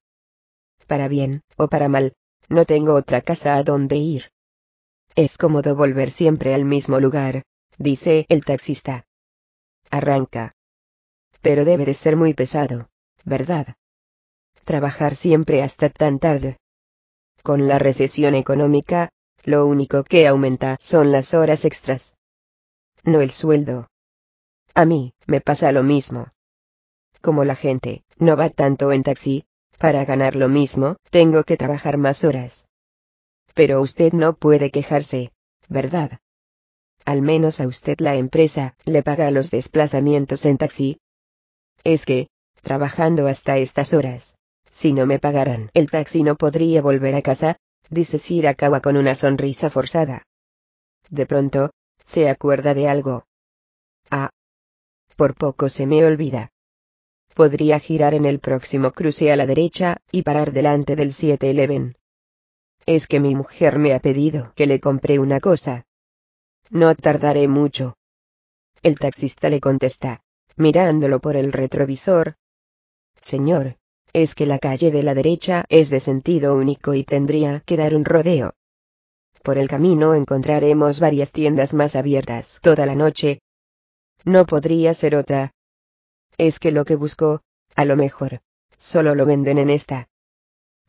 A: Para bien, o para mal, no tengo otra casa a donde ir. Es cómodo volver siempre al mismo lugar, dice el taxista. Arranca. Pero debe de ser muy pesado, ¿verdad? Trabajar siempre hasta tan tarde. Con la recesión económica, lo único que aumenta son las horas extras. No el sueldo. A mí, me pasa lo mismo. Como la gente, no va tanto en taxi, para ganar lo mismo, tengo que trabajar más horas. Pero usted no puede quejarse, ¿verdad? Al menos a usted la empresa le paga los desplazamientos en taxi. Es que, trabajando hasta estas horas, si no me pagaran el taxi no podría volver a casa, dice Shirakawa con una sonrisa forzada. De pronto, se acuerda de algo. Ah. Por poco se me olvida. Podría girar en el próximo cruce a la derecha, y parar delante del 7-Eleven. Es que mi mujer me ha pedido que le compre una cosa. No tardaré mucho. El taxista le contesta, mirándolo por el retrovisor. Señor, es que la calle de la derecha es de sentido único y tendría que dar un rodeo. Por el camino encontraremos varias tiendas más abiertas toda la noche. No podría ser otra. Es que lo que busco, a lo mejor, solo lo venden en esta.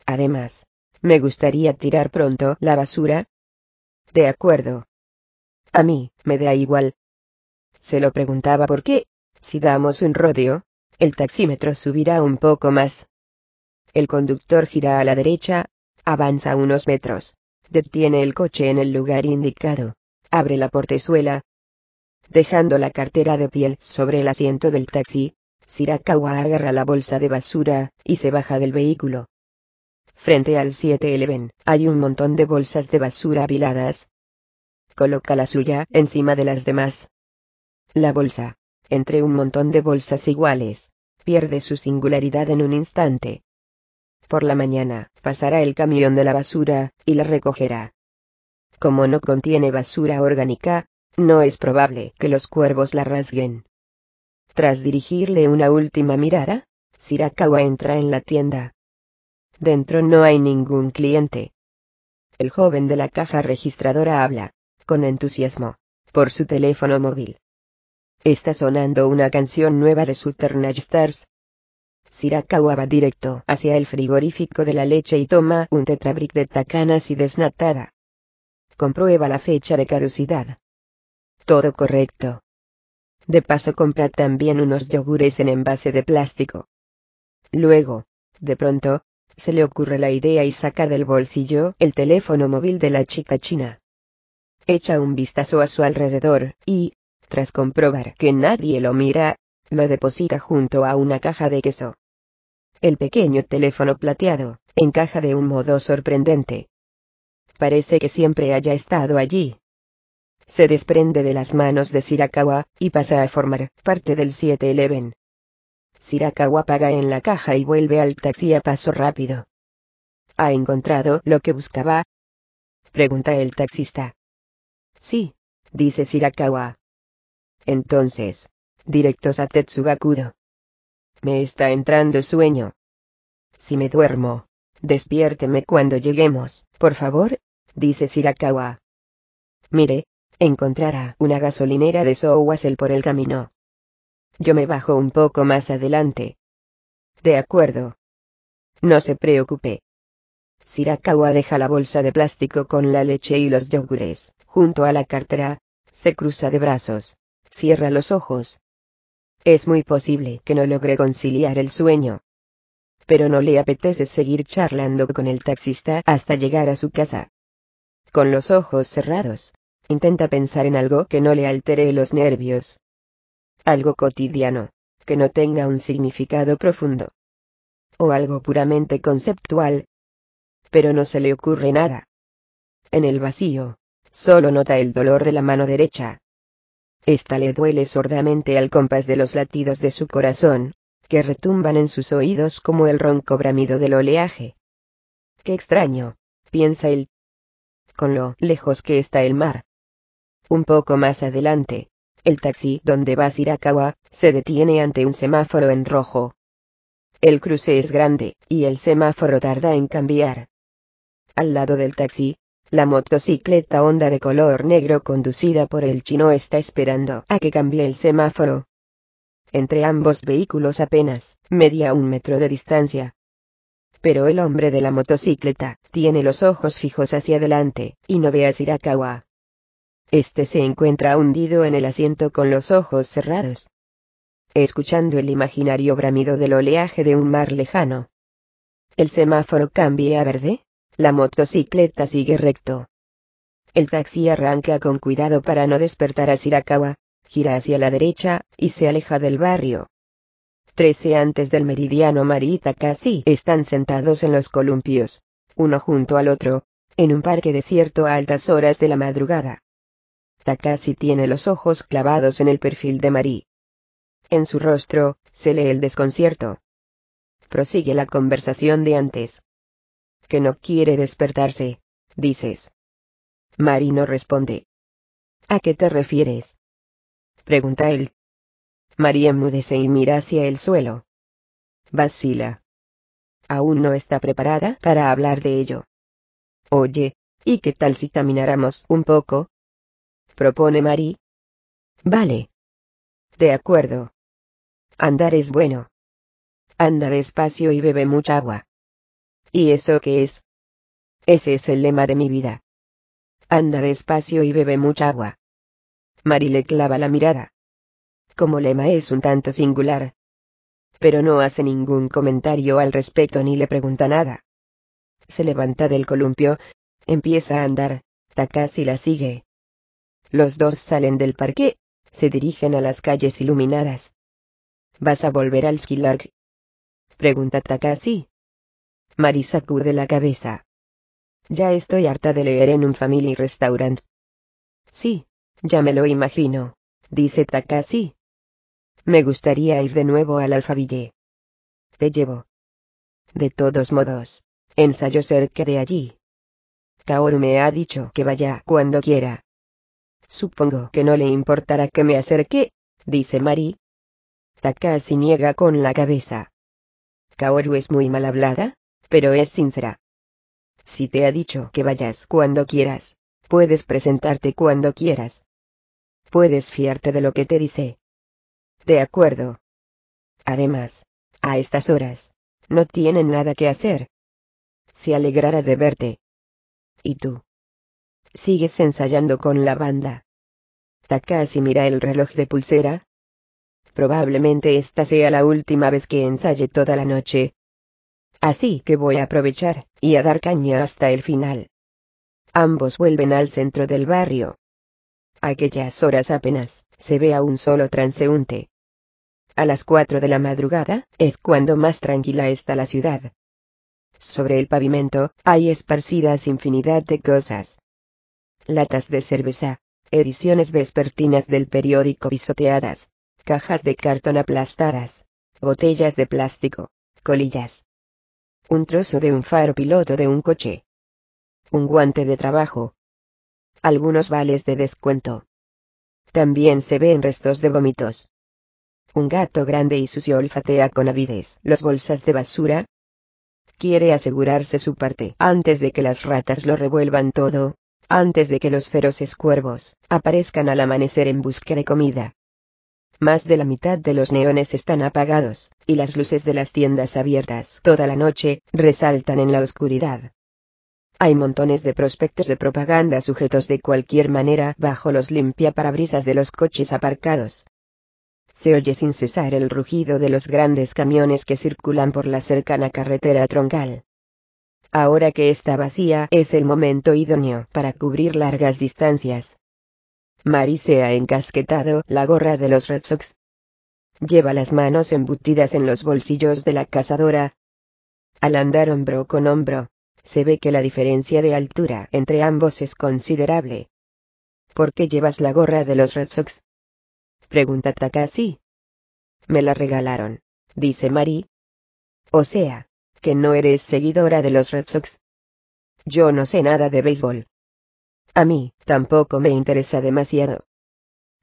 A: Además, me gustaría tirar pronto la basura. De acuerdo. A mí, me da igual. Se lo preguntaba por qué, si damos un rodeo, el taxímetro subirá un poco más. El conductor gira a la derecha, avanza unos metros, detiene el coche en el lugar indicado, abre la portezuela. Dejando la cartera de piel sobre el asiento del taxi, Shirakawa agarra la bolsa de basura, y se baja del vehículo. Frente al 7-Eleven, hay un montón de bolsas de basura apiladas, coloca la suya encima de las demás. La bolsa, entre un montón de bolsas iguales, pierde su singularidad en un instante. Por la mañana, pasará el camión de la basura, y la recogerá. Como no contiene basura orgánica, no es probable que los cuervos la rasguen. Tras dirigirle una última mirada, Shirakawa entra en la tienda. Dentro no hay ningún cliente. El joven de la caja registradora habla con entusiasmo, por su teléfono móvil. Está sonando una canción nueva de Southern Stars. Shirakawa va directo hacia el frigorífico de la leche y toma un tetrabric de tacanas y desnatada. Comprueba la fecha de caducidad. Todo correcto. De paso compra también unos yogures en envase de plástico. Luego, de pronto, se le ocurre la idea y saca del bolsillo el teléfono móvil de la chica china echa un vistazo a su alrededor, y, tras comprobar que nadie lo mira, lo deposita junto a una caja de queso. El pequeño teléfono plateado, encaja de un modo sorprendente. Parece que siempre haya estado allí. Se desprende de las manos de Shirakawa, y pasa a formar parte del 7-Eleven. Shirakawa paga en la caja y vuelve al taxi a paso rápido. ¿Ha encontrado lo que buscaba? Pregunta el taxista. Sí, dice Shirakawa. Entonces, directos a Tetsugakudo. Me está entrando sueño. Si me duermo, despiérteme cuando lleguemos, por favor, dice Shirakawa. Mire, encontrará una gasolinera de Sowasel por el camino. Yo me bajo un poco más adelante. De acuerdo. No se preocupe. Shirakawa deja la bolsa de plástico con la leche y los yogures, junto a la cartera, se cruza de brazos, cierra los ojos. Es muy posible que no logre conciliar el sueño. pero no le apetece seguir charlando con el taxista hasta llegar a su casa. Con los ojos cerrados, intenta pensar en algo que no le altere los nervios. Algo cotidiano, que no tenga un significado profundo. O algo puramente conceptual. Pero no se le ocurre nada. En el vacío, solo nota el dolor de la mano derecha. Esta le duele sordamente al compás de los latidos de su corazón, que retumban en sus oídos como el ronco bramido del oleaje. Qué extraño, piensa él, con lo lejos que está el mar. Un poco más adelante, el taxi donde va Sirakawa, se detiene ante un semáforo en rojo. El cruce es grande, y el semáforo tarda en cambiar. Al lado del taxi, la motocicleta honda de color negro conducida por el chino está esperando a que cambie el semáforo. Entre ambos vehículos apenas media un metro de distancia. Pero el hombre de la motocicleta tiene los ojos fijos hacia adelante, y no ve a Shirakawa. Este se encuentra hundido en el asiento con los ojos cerrados. Escuchando el imaginario bramido del oleaje de un mar lejano. El semáforo cambia a verde, la motocicleta sigue recto. El taxi arranca con cuidado para no despertar a Shirakawa, gira hacia la derecha, y se aleja del barrio. Trece antes del meridiano Marita casi están sentados en los columpios, uno junto al otro, en un parque desierto a altas horas de la madrugada. Takashi tiene los ojos clavados en el perfil de Mari. En su rostro, se lee el desconcierto. Prosigue la conversación de antes. Que no quiere despertarse, dices. Mari no responde. ¿A qué te refieres? Pregunta él. María emudece y mira hacia el suelo. Vacila. Aún no está preparada para hablar de ello. Oye, ¿y qué tal si camináramos un poco? Propone Mari. Vale. De acuerdo. Andar es bueno. Anda despacio y bebe mucha agua. ¿Y eso qué es? Ese es el lema de mi vida. Anda despacio y bebe mucha agua. Mari le clava la mirada. Como lema es un tanto singular. Pero no hace ningún comentario al respecto ni le pregunta nada. Se levanta del columpio, empieza a andar, Takashi la sigue. Los dos salen del parque, se dirigen a las calles iluminadas. ¿Vas a volver al Skilark? Pregunta Takashi. Mari sacude la cabeza. Ya estoy harta de leer en un family restaurant. Sí, ya me lo imagino, dice Takashi. Me gustaría ir de nuevo al alfabille. Te llevo. De todos modos, ensayo cerca de allí. Kaoru me ha dicho que vaya cuando quiera. Supongo que no le importará que me acerque, dice Mari. Takashi niega con la cabeza. Kaoru es muy mal hablada, pero es sincera. Si te ha dicho que vayas cuando quieras, Puedes presentarte cuando quieras. Puedes fiarte de lo que te dice. De acuerdo. Además, a estas horas, no tienen nada que hacer. Se alegrará de verte. ¿Y tú? ¿Sigues ensayando con la banda? Takashi mira el reloj de pulsera. Probablemente esta sea la última vez que ensaye toda la noche. Así que voy a aprovechar, y a dar caña hasta el final. Ambos vuelven al centro del barrio. Aquellas horas apenas se ve a un solo transeúnte. A las cuatro de la madrugada es cuando más tranquila está la ciudad. Sobre el pavimento hay esparcidas infinidad de cosas. Latas de cerveza, ediciones vespertinas del periódico pisoteadas, cajas de cartón aplastadas, botellas de plástico, colillas. Un trozo de un faro piloto de un coche, un guante de trabajo. Algunos vales de descuento. También se ven restos de vómitos. Un gato grande y sucio olfatea con avidez los bolsas de basura. Quiere asegurarse su parte antes de que las ratas lo revuelvan todo, antes de que los feroces cuervos aparezcan al amanecer en busca de comida. Más de la mitad de los neones están apagados, y las luces de las tiendas abiertas toda la noche resaltan en la oscuridad. Hay montones de prospectos de propaganda sujetos de cualquier manera bajo los limpia parabrisas de los coches aparcados. se oye sin cesar el rugido de los grandes camiones que circulan por la cercana carretera troncal. Ahora que está vacía es el momento idóneo para cubrir largas distancias. Mary se ha encasquetado la gorra de los Red Sox. Lleva las manos embutidas en los bolsillos de la cazadora. Al andar hombro con hombro, se ve que la diferencia de altura entre ambos es considerable. ¿Por qué llevas la gorra de los Red Sox? Pregunta Takashi. Me la regalaron, dice Mari. O sea, que no eres seguidora de los Red Sox. Yo no sé nada de béisbol. A mí, tampoco me interesa demasiado.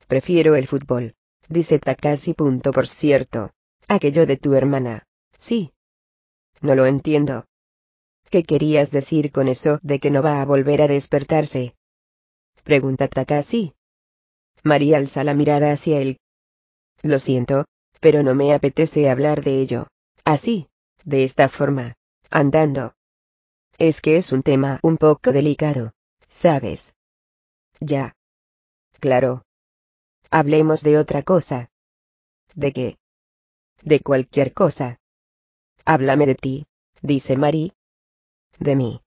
A: Prefiero el fútbol, dice Takashi. Punto por cierto. Aquello de tu hermana. Sí. No lo entiendo. ¿Qué querías decir con eso de que no va a volver a despertarse? Pregunta Takashi. María alza la mirada hacia él. Lo siento, pero no me apetece hablar de ello. Así, de esta forma, andando. Es que es un tema un poco delicado, ¿sabes? Ya. Claro. Hablemos de otra cosa. ¿De qué? De cualquier cosa. Háblame de ti, dice Mari. ¿De mí?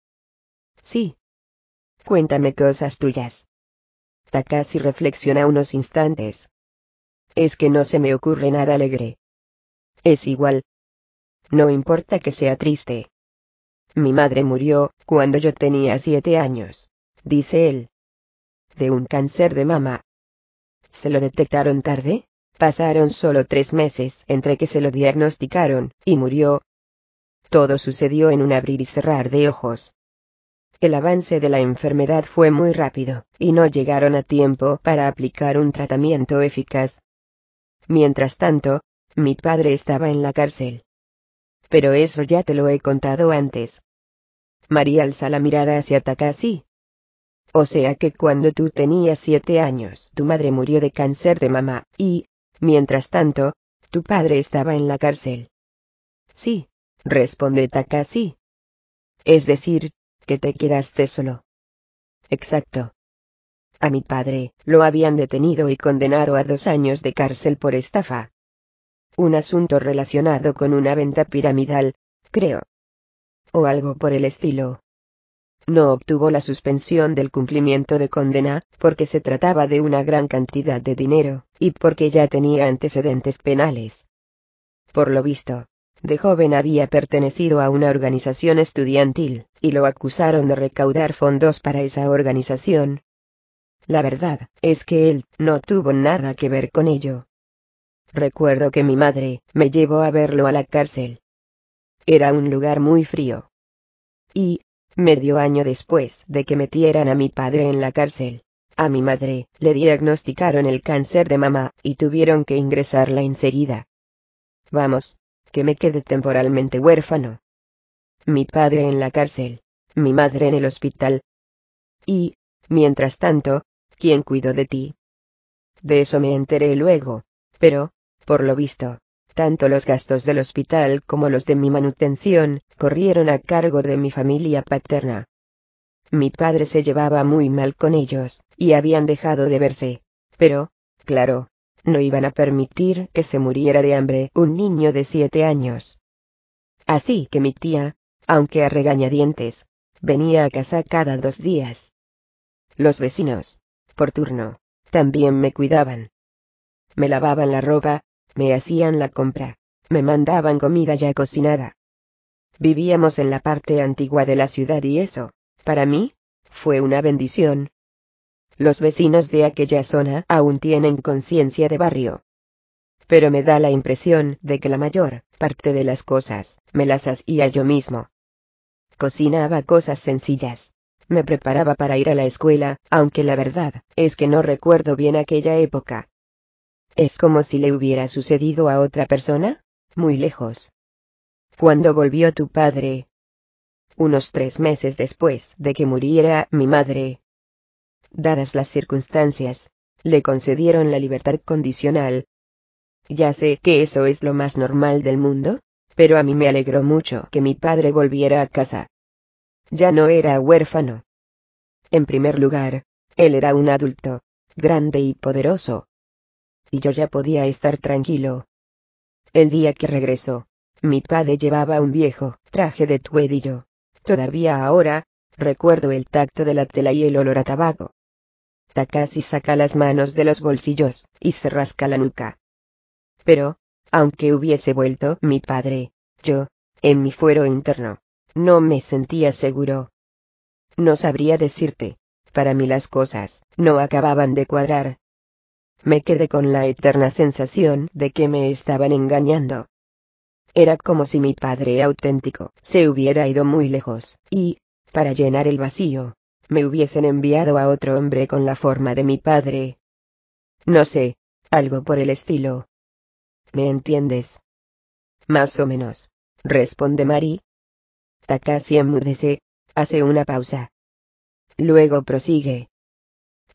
A: Sí. Cuéntame cosas tuyas. Takashi reflexiona unos instantes. Es que no se me ocurre nada alegre. Es igual. No importa que sea triste. Mi madre murió, cuando yo tenía siete años, dice él. De un cáncer de mama. ¿Se lo detectaron tarde? Pasaron solo tres meses entre que se lo diagnosticaron, y murió. Todo sucedió en un abrir y cerrar de ojos. El avance de la enfermedad fue muy rápido, y no llegaron a tiempo para aplicar un tratamiento eficaz. Mientras tanto, mi padre estaba en la cárcel. Pero eso ya te lo he contado antes. María alza la mirada hacia Takashi. O sea que cuando tú tenías siete años, tu madre murió de cáncer de mama, y, mientras tanto, tu padre estaba en la cárcel. Sí, responde Takashi. Es decir, que te quedaste solo. Exacto. A mi padre, lo habían detenido y condenado a dos años de cárcel por estafa. Un asunto relacionado con una venta piramidal, creo. O algo por el estilo. No obtuvo la suspensión del cumplimiento de condena, porque se trataba de una gran cantidad de dinero, y porque ya tenía antecedentes penales. Por lo visto, de joven había pertenecido a una organización estudiantil, y lo acusaron de recaudar fondos para esa organización. La verdad, es que él, no tuvo nada que ver con ello. Recuerdo que mi madre, me llevó a verlo a la cárcel. Era un lugar muy frío. Y, medio año después de que metieran a mi padre en la cárcel, a mi madre, le diagnosticaron el cáncer de mama, y tuvieron que ingresarla enseguida. Vamos, que me quede temporalmente huérfano. Mi padre en la cárcel, mi madre en el hospital. Y, mientras tanto, ¿quién cuidó de ti? De eso me enteré luego, pero, por lo visto, tanto los gastos del hospital como los de mi manutención, corrieron a cargo de mi familia paterna. Mi padre se llevaba muy mal con ellos, y habían dejado de verse. Pero, claro, no iban a permitir que se muriera de hambre un niño de siete años. Así que mi tía, aunque a regañadientes, venía a casa cada dos días. Los vecinos, por turno, también me cuidaban. Me lavaban la ropa, me hacían la compra, me mandaban comida ya cocinada. Vivíamos en la parte antigua de la ciudad y eso, para mí, fue una bendición, los vecinos de aquella zona aún tienen conciencia de barrio. Pero me da la impresión de que la mayor parte de las cosas me las hacía yo mismo. Cocinaba cosas sencillas. Me preparaba para ir a la escuela, aunque la verdad es que no recuerdo bien aquella época. Es como si le hubiera sucedido a otra persona, muy lejos. Cuando volvió tu padre? Unos tres meses después de que muriera mi madre, dadas las circunstancias, le concedieron la libertad condicional. Ya sé que eso es lo más normal del mundo, pero a mí me alegró mucho que mi padre volviera a casa. Ya no era huérfano. En primer lugar, él era un adulto, grande y poderoso. Y yo ya podía estar tranquilo. El día que regresó, mi padre llevaba un viejo traje de tuedillo. Todavía ahora, recuerdo el tacto de la tela y el olor a tabaco. Takashi saca las manos de los bolsillos y se rasca la nuca. Pero, aunque hubiese vuelto mi padre, yo, en mi fuero interno, no me sentía seguro. No sabría decirte, para mí las cosas no acababan de cuadrar. Me quedé con la eterna sensación de que me estaban engañando. Era como si mi padre auténtico se hubiera ido muy lejos, y, para llenar el vacío, me hubiesen enviado a otro hombre con la forma de mi padre. No sé, algo por el estilo. ¿Me entiendes? Más o menos, responde Mari. Takashi enmudece, hace una pausa. Luego prosigue.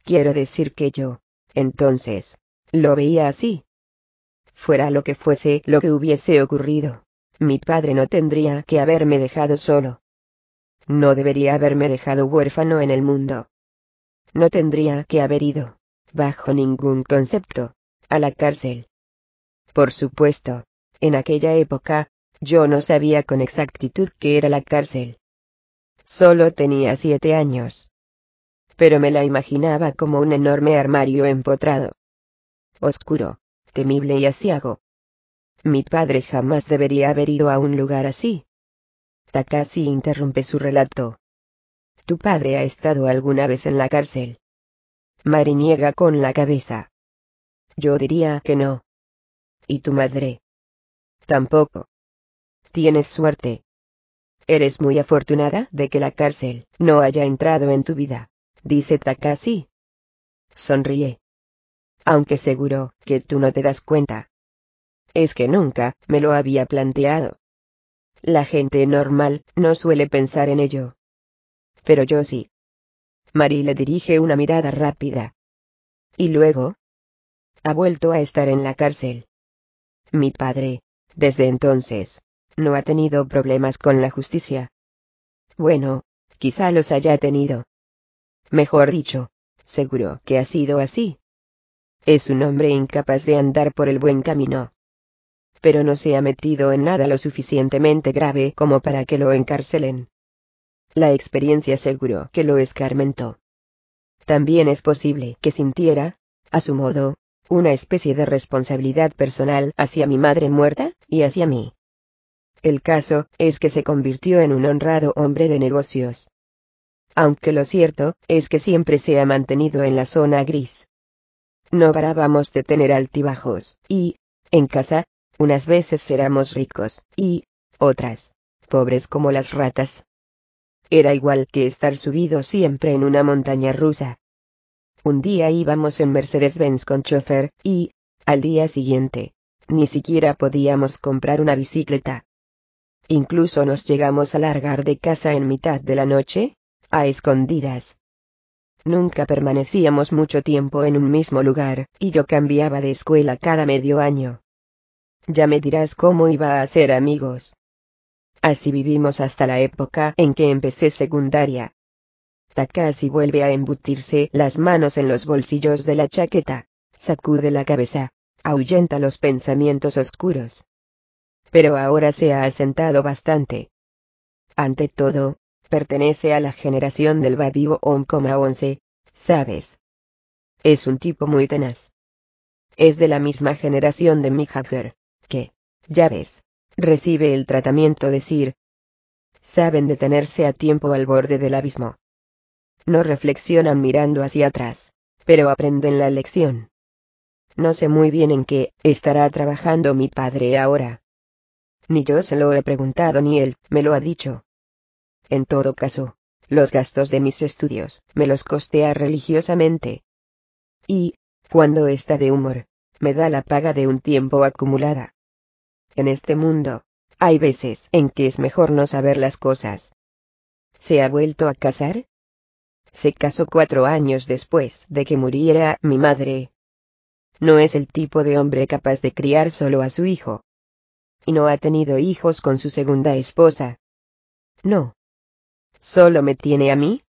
A: Quiero decir que yo, entonces, lo veía así. Fuera lo que fuese lo que hubiese ocurrido, mi padre no tendría que haberme dejado solo. No debería haberme dejado huérfano en el mundo. No tendría que haber ido, bajo ningún concepto, a la cárcel. Por supuesto, en aquella época, yo no sabía con exactitud qué era la cárcel. Solo tenía siete años. Pero me la imaginaba como un enorme armario empotrado. Oscuro, temible y asiago. Mi padre jamás debería haber ido a un lugar así. Takashi interrumpe su relato. ¿Tu padre ha estado alguna vez en la cárcel? Mari niega con la cabeza. Yo diría que no. ¿Y tu madre? Tampoco. Tienes suerte. Eres muy afortunada de que la cárcel no haya entrado en tu vida, dice Takashi. Sonríe. Aunque seguro que tú no te das cuenta. Es que nunca me lo había planteado. La gente normal no suele pensar en ello. Pero yo sí. Mari le dirige una mirada rápida. ¿Y luego? Ha vuelto a estar en la cárcel. Mi padre, desde entonces, no ha tenido problemas con la justicia. Bueno, quizá los haya tenido. Mejor dicho, seguro que ha sido así. Es un hombre incapaz de andar por el buen camino. Pero no se ha metido en nada lo suficientemente grave como para que lo encarcelen. La experiencia seguro que lo escarmentó. También es posible que sintiera, a su modo, una especie de responsabilidad personal hacia mi madre muerta, y hacia mí. El caso es que se convirtió en un honrado hombre de negocios. Aunque lo cierto es que siempre se ha mantenido en la zona gris. No parábamos de tener altibajos, y, en casa, unas veces éramos ricos, y, otras, pobres como las ratas. Era igual que estar subido siempre en una montaña rusa. Un día íbamos en Mercedes-Benz con chofer, y, al día siguiente, ni siquiera podíamos comprar una bicicleta. Incluso nos llegamos a largar de casa en mitad de la noche, a escondidas. Nunca permanecíamos mucho tiempo en un mismo lugar, y yo cambiaba de escuela cada medio año. Ya me dirás cómo iba a ser amigos. Así vivimos hasta la época en que empecé secundaria. Takashi vuelve a embutirse las manos en los bolsillos de la chaqueta, sacude la cabeza, ahuyenta los pensamientos oscuros. Pero ahora se ha asentado bastante. Ante todo, pertenece a la generación del Babivo 11, ¿sabes? Es un tipo muy tenaz. Es de la misma generación de Mick que, ya ves, recibe el tratamiento de Sir. Saben detenerse a tiempo al borde del abismo. No reflexionan mirando hacia atrás, pero aprenden la lección. No sé muy bien en qué estará trabajando mi padre ahora. Ni yo se lo he preguntado ni él me lo ha dicho. En todo caso, los gastos de mis estudios me los costea religiosamente. Y, cuando está de humor, me da la paga de un tiempo acumulada. En este mundo, hay veces en que es mejor no saber las cosas. ¿Se ha vuelto a casar? Se casó cuatro años después de que muriera mi madre. No es el tipo de hombre capaz de criar solo a su hijo. Y no ha tenido hijos con su segunda esposa. No. ¿Solo me tiene a mí?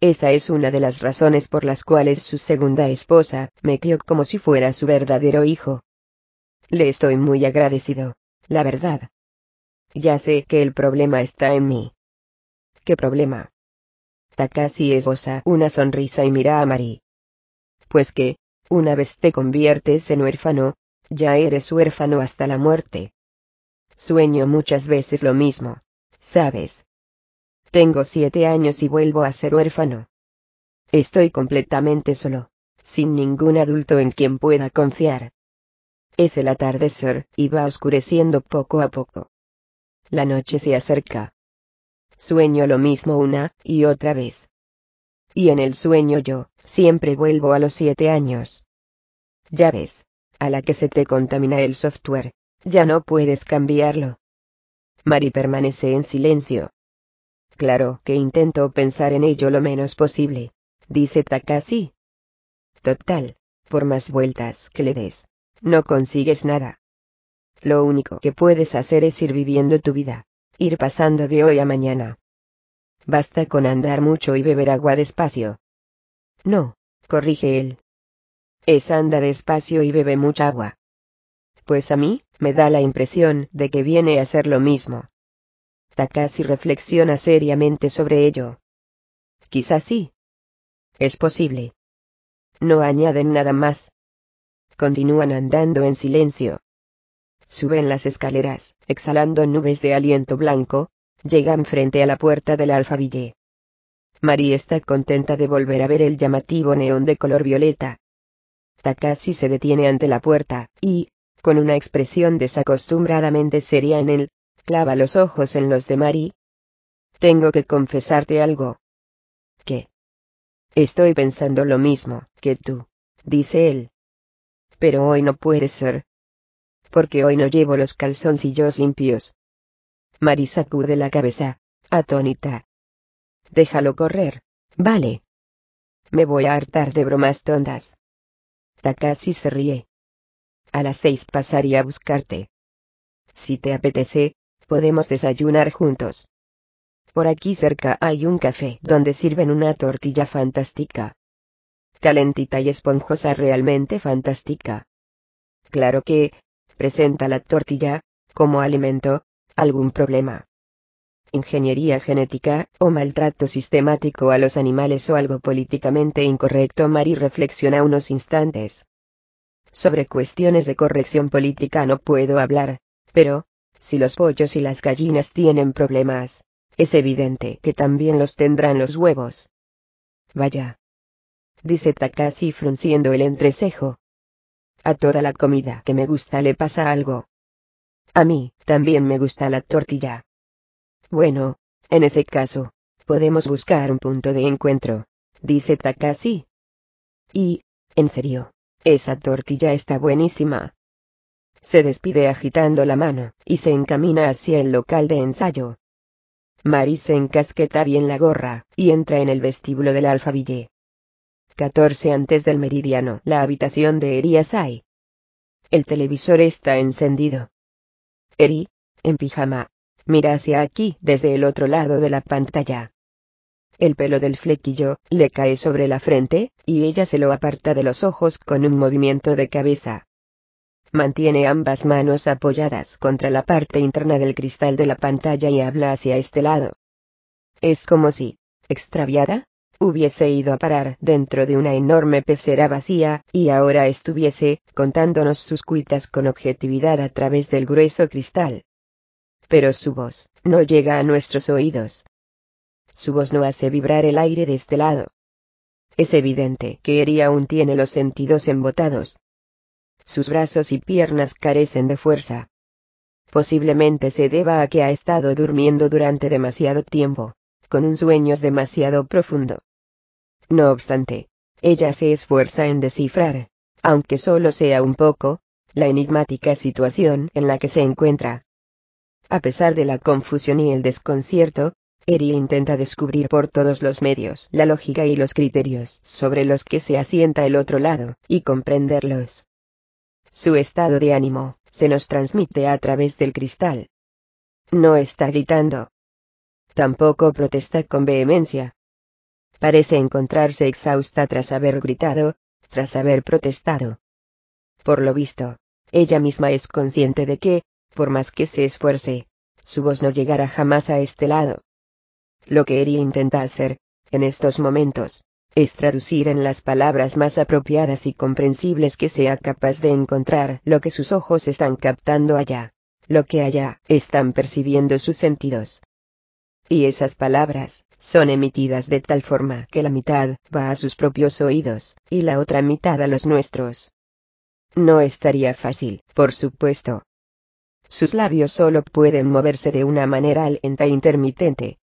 A: Esa es una de las razones por las cuales su segunda esposa me crió como si fuera su verdadero hijo. Le estoy muy agradecido, la verdad. Ya sé que el problema está en mí. ¿Qué problema? Takashi esboza una sonrisa y mira a Mari. Pues que, una vez te conviertes en huérfano, ya eres huérfano hasta la muerte. Sueño muchas veces lo mismo, ¿sabes? Tengo siete años y vuelvo a ser huérfano. Estoy completamente solo, sin ningún adulto en quien pueda confiar. Es el atardecer, y va oscureciendo poco a poco. La noche se acerca. Sueño lo mismo una y otra vez. Y en el sueño yo, siempre vuelvo a los siete años. Ya ves, a la que se te contamina el software, ya no puedes cambiarlo. Mari permanece en silencio. Claro que intento pensar en ello lo menos posible, dice Takashi. Total, por más vueltas que le des, no consigues nada. Lo único que puedes hacer es ir viviendo tu vida, ir pasando de hoy a mañana. Basta con andar mucho y beber agua despacio. No, corrige él. Es anda despacio y bebe mucha agua. Pues a mí, me da la impresión de que viene a ser lo mismo. Takashi reflexiona seriamente sobre ello. Quizás sí. Es posible. No añaden nada más. Continúan andando en silencio. Suben las escaleras, exhalando nubes de aliento blanco, llegan frente a la puerta del alfaville. Marie está contenta de volver a ver el llamativo neón de color violeta. Takashi se detiene ante la puerta, y, con una expresión desacostumbradamente seria en él, clava los ojos en los de Mari. Tengo que confesarte algo. ¿Qué? Estoy pensando lo mismo que tú, dice él. Pero hoy no puede ser. Porque hoy no llevo los calzoncillos limpios. Mari sacude la cabeza, atónita. Déjalo correr, vale. Me voy a hartar de bromas tontas. Takashi se ríe. A las seis pasaría a buscarte. Si te apetece, podemos desayunar juntos. Por aquí cerca hay un café donde sirven una tortilla fantástica. Calentita y esponjosa realmente fantástica. Claro que, presenta la tortilla, como alimento, algún problema. Ingeniería genética, o maltrato sistemático a los animales o algo políticamente incorrecto. Mari reflexiona unos instantes. Sobre cuestiones de corrección política no puedo hablar, pero, si los pollos y las gallinas tienen problemas, es evidente que también los tendrán los huevos. Vaya. Dice Takashi frunciendo el entrecejo. A toda la comida que me gusta le pasa algo. A mí, también me gusta la tortilla. Bueno, en ese caso, podemos buscar un punto de encuentro, dice Takashi. Y, en serio, esa tortilla está buenísima. Se despide agitando la mano, y se encamina hacia el local de ensayo. Mari se encasqueta bien la gorra, y entra en el vestíbulo del alfaville. 14 antes del meridiano. La habitación de Eri Asai. El televisor está encendido. Eri, en pijama, mira hacia aquí desde el otro lado de la pantalla. El pelo del flequillo le cae sobre la frente, y ella se lo aparta de los ojos con un movimiento de cabeza. Mantiene ambas manos apoyadas contra la parte interna del cristal de la pantalla y habla hacia este lado. Es como si, extraviada, hubiese ido a parar dentro de una enorme pecera vacía, y ahora estuviese contándonos sus cuitas con objetividad a través del grueso cristal. Pero su voz no llega a nuestros oídos. Su voz no hace vibrar el aire de este lado. Es evidente que Eri aún tiene los sentidos embotados, sus brazos y piernas carecen de fuerza. Posiblemente se deba a que ha estado durmiendo durante demasiado tiempo, con un sueño demasiado profundo. No obstante, ella se esfuerza en descifrar, aunque solo sea un poco, la enigmática situación en la que se encuentra. A pesar de la confusión y el desconcierto, Eri intenta descubrir por todos los medios la lógica y los criterios sobre los que se asienta el otro lado, y comprenderlos. Su estado de ánimo, se nos transmite a través del cristal. No está gritando. Tampoco protesta con vehemencia. parece encontrarse exhausta tras haber gritado, tras haber protestado. Por lo visto, ella misma es consciente de que, por más que se esfuerce, su voz no llegará jamás a este lado. Lo que Eri intenta hacer, en estos momentos, es traducir en las palabras más apropiadas y comprensibles que sea capaz de encontrar lo que sus ojos están captando allá, lo que allá están percibiendo sus sentidos. Y esas palabras son emitidas de tal forma que la mitad va a sus propios oídos y la otra mitad a los nuestros. No estaría fácil, por supuesto. Sus labios solo pueden moverse de una manera lenta e intermitente.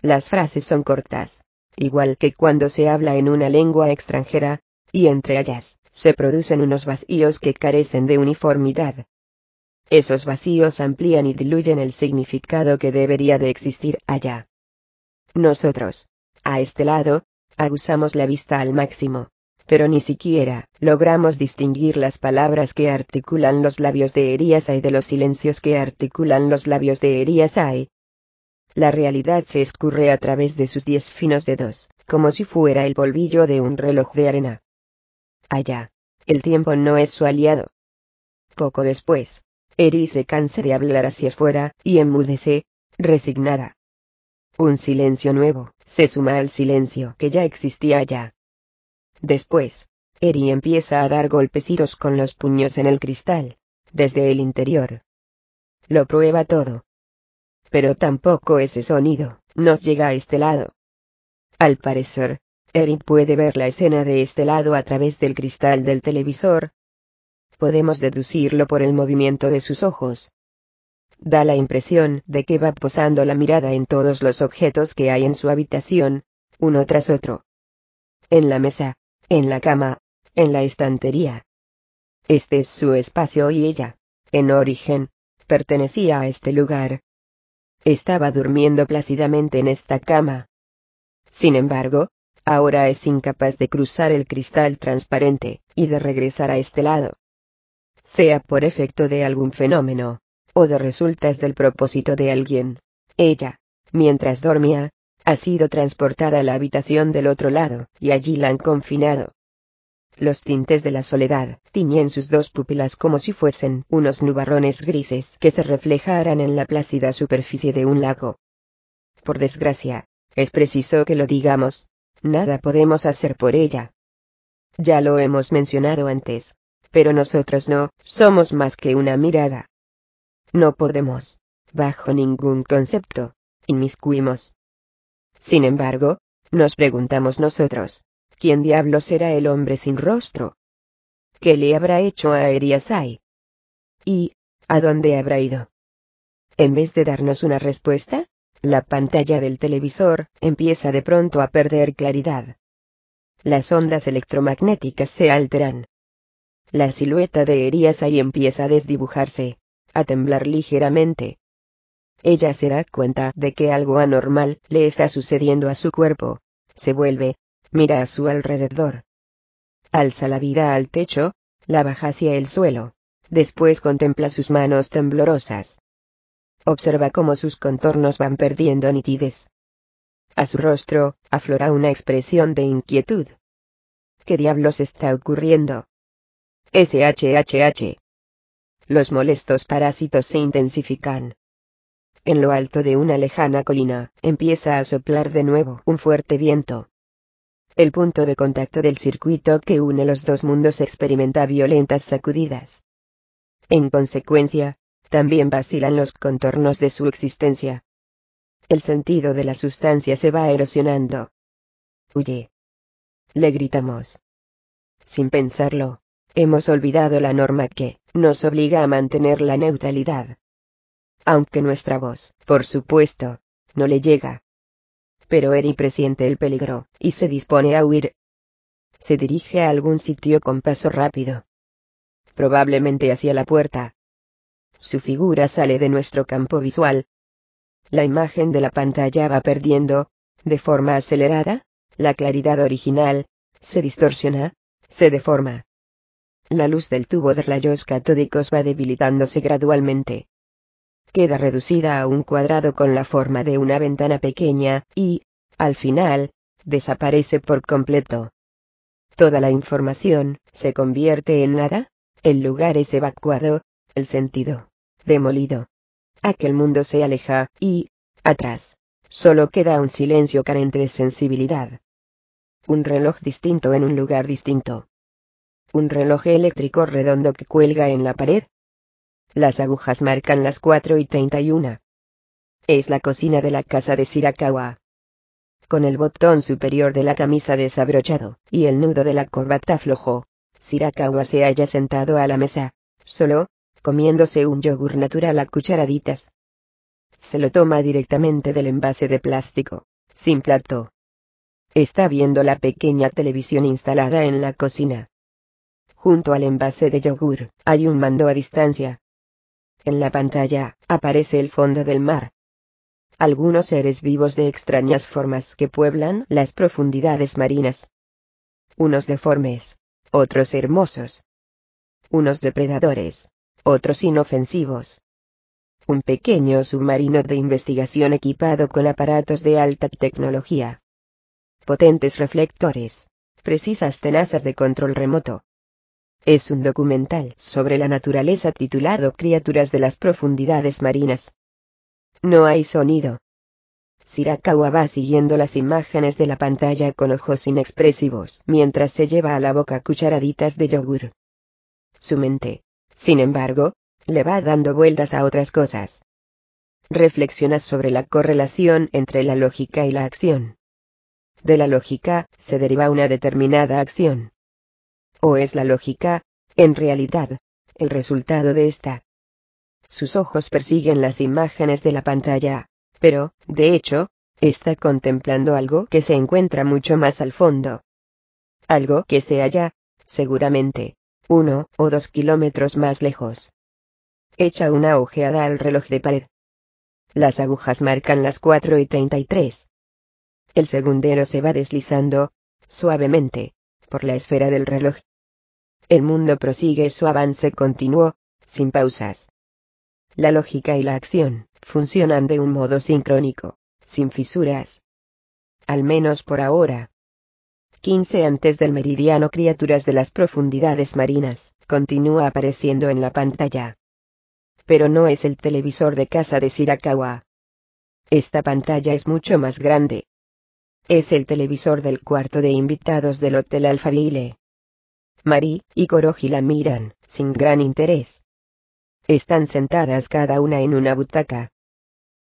A: Las frases son cortas, igual que cuando se habla en una lengua extranjera, y entre ellas, se producen unos vacíos que carecen de uniformidad. Esos vacíos amplían y diluyen el significado que debería de existir allá. Nosotros, a este lado, aguzamos la vista al máximo, pero ni siquiera logramos distinguir las palabras que articulan los labios de Eriasai de los silencios que articulan los labios de Eriasai. La realidad se escurre a través de sus diez finos dedos, como si fuera el polvillo de un reloj de arena. Allá, el tiempo no es su aliado. Poco después, Eri se cansa de hablar hacia afuera, y enmudece, resignada. Un silencio nuevo, se suma al silencio que ya existía allá. Después, Eri empieza a dar golpecitos con los puños en el cristal, desde el interior. Lo prueba todo. Pero tampoco ese sonido nos llega a este lado. Al parecer, Eri puede ver la escena de este lado a través del cristal del televisor. Podemos deducirlo por el movimiento de sus ojos. Da la impresión de que va posando la mirada en todos los objetos que hay en su habitación, uno tras otro. En la mesa, en la cama, en la estantería. Este es su espacio y ella, en origen, pertenecía a este lugar. Estaba durmiendo plácidamente en esta cama. Sin embargo, ahora es incapaz de cruzar el cristal transparente, y de regresar a este lado. Sea por efecto de algún fenómeno, o de resultas del propósito de alguien, ella, mientras dormía, ha sido transportada a la habitación del otro lado, y allí la han confinado. Los tintes de la soledad tiñen sus dos pupilas como si fuesen unos nubarrones grises que se reflejaran en la plácida superficie de un lago. Por desgracia, es preciso que lo digamos, nada podemos hacer por ella. Ya lo hemos mencionado antes, pero nosotros no somos más que una mirada. No podemos, bajo ningún concepto, inmiscuimos sin embargo, nos preguntamos nosotros, ¿quién diablo será el hombre sin rostro? ¿Qué le habrá hecho a Eriasai? ¿Y, a dónde habrá ido? En vez de darnos una respuesta, la pantalla del televisor empieza de pronto a perder claridad. Las ondas electromagnéticas se alteran. La silueta de Eriasai empieza a desdibujarse, a temblar ligeramente, ella se da cuenta de que algo anormal le está sucediendo a su cuerpo. Se vuelve, mira a su alrededor. Alza la vida al techo, la baja hacia el suelo. Después contempla sus manos temblorosas. Observa cómo sus contornos van perdiendo nitidez. A su rostro, aflora una expresión de inquietud. ¿Qué diablos está ocurriendo? SHHH. Los molestos parásitos se intensifican. En lo alto de una lejana colina, empieza a soplar de nuevo un fuerte viento. El punto de contacto del circuito que une los dos mundos experimenta violentas sacudidas. En consecuencia, también vacilan los contornos de su existencia. El sentido de la sustancia se va erosionando. Huye. Le gritamos. Sin pensarlo, hemos olvidado la norma que nos obliga a mantener la neutralidad aunque nuestra voz, por supuesto, no le llega. Pero Eri presiente el peligro, y se dispone a huir. Se dirige a algún sitio con paso rápido. Probablemente hacia la puerta. Su figura sale de nuestro campo visual. La imagen de la pantalla va perdiendo, de forma acelerada, la claridad original, se distorsiona, se deforma. La luz del tubo de rayos catódicos va debilitándose gradualmente queda reducida a un cuadrado con la forma de una ventana pequeña, y, al final, desaparece por completo. Toda la información se convierte en nada, el lugar es evacuado, el sentido demolido. Aquel mundo se aleja, y, atrás, solo queda un silencio carente de sensibilidad. Un reloj distinto en un lugar distinto. Un reloj eléctrico redondo que cuelga en la pared. Las agujas marcan las 4 y 31. Es la cocina de la casa de Shirakawa. Con el botón superior de la camisa desabrochado, y el nudo de la corbata flojo, Shirakawa se halla sentado a la mesa, solo, comiéndose un yogur natural a cucharaditas. Se lo toma directamente del envase de plástico, sin plato. Está viendo la pequeña televisión instalada en la cocina. Junto al envase de yogur, hay un mando a distancia. En la pantalla, aparece el fondo del mar algunos seres vivos de extrañas formas que pueblan las profundidades marinas. Unos deformes, otros hermosos. Unos depredadores, otros inofensivos. Un pequeño submarino de investigación equipado con aparatos de alta tecnología. Potentes reflectores, precisas tenazas de control remoto. Es un documental sobre la naturaleza titulado Criaturas de las profundidades marinas. No hay sonido. Shirakawa va siguiendo las imágenes de la pantalla con ojos inexpresivos mientras se lleva a la boca cucharaditas de yogur. Su mente, sin embargo, le va dando vueltas a otras cosas. Reflexiona sobre la correlación entre la lógica y la acción. De la lógica, se deriva una determinada acción. ¿O es la lógica, en realidad, el resultado de esta? Sus ojos persiguen las imágenes de la pantalla, pero, de hecho, está contemplando algo que se encuentra mucho más al fondo. Algo que se halla, seguramente, uno o dos kilómetros más lejos. Echa una ojeada al reloj de pared. Las agujas marcan las 4 y 33. El segundero se va deslizando, suavemente, por la esfera del reloj. El mundo prosigue su avance continuo, sin pausas. La lógica y la acción funcionan de un modo sincrónico, sin fisuras. Al menos por ahora. 15 antes del meridiano Criaturas de las profundidades marinas, continúa apareciendo en la pantalla. Pero no es el televisor de casa de Shirakawa. Esta pantalla es mucho más grande. Es el televisor del cuarto de invitados del Hotel Alphaville. Mari y Koroji la miran, sin gran interés. Están sentadas cada una en una butaca.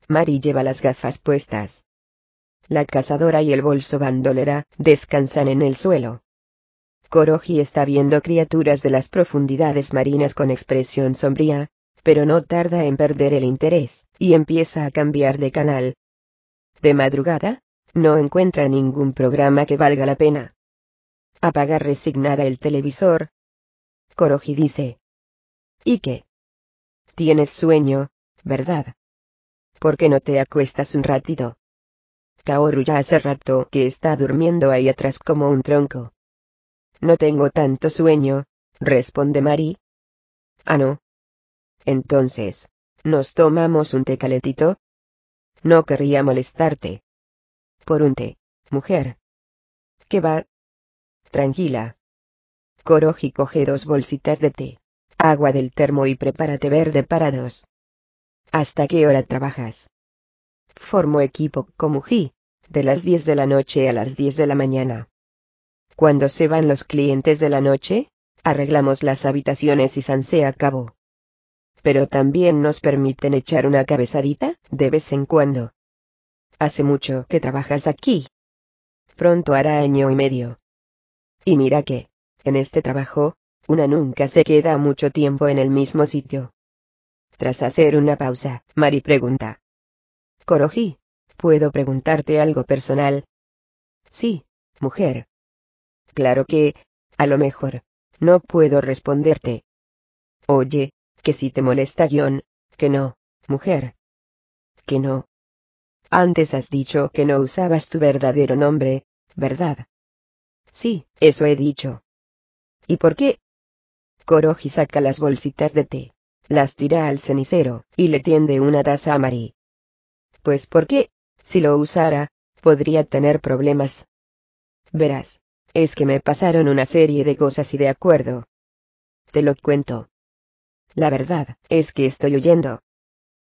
A: Mari lleva las gafas puestas. La cazadora y el bolso bandolera descansan en el suelo. Koroji está viendo criaturas de las profundidades marinas con expresión sombría, pero no tarda en perder el interés, y empieza a cambiar de canal. De madrugada, no encuentra ningún programa que valga la pena. Apaga resignada el televisor. Koroji dice. ¿Y qué? Tienes sueño, ¿verdad? ¿Por qué no te acuestas un ratito? Kaoru ya hace rato que está durmiendo ahí atrás como un tronco. No tengo tanto sueño, responde Mari. Ah, no. Entonces, ¿nos tomamos un té calentito? No querría molestarte. Por un té, mujer. ¿Qué va? Tranquila. Koroji coge dos bolsitas de té agua del termo y prepárate verde para dos. ¿Hasta qué hora trabajas? Formo equipo con Muji, de las 10 de la noche a las 10 de la mañana. Cuando se van los clientes de la noche, arreglamos las habitaciones y se acabó. Pero también nos permiten echar una cabezadita, de vez en cuando. Hace mucho que trabajas aquí. Pronto hará año y medio. Y mira que, en este trabajo, una nunca se queda mucho tiempo en el mismo sitio. Tras hacer una pausa, Mari pregunta. Koroji, ¿puedo preguntarte algo personal? Sí, mujer. Claro que, a lo mejor, no puedo responderte. Oye, que si te molesta John, que no, mujer. Que no. Antes has dicho que no usabas tu verdadero nombre, ¿verdad? Sí, eso he dicho. ¿Y por qué? Koroji saca las bolsitas de té, las tira al cenicero, y le tiende una taza a Mari. Pues porque, si lo usara, podría tener problemas, Verás, es que me pasaron una serie de cosas y de acuerdo. Te lo cuento. La verdad, es que estoy huyendo.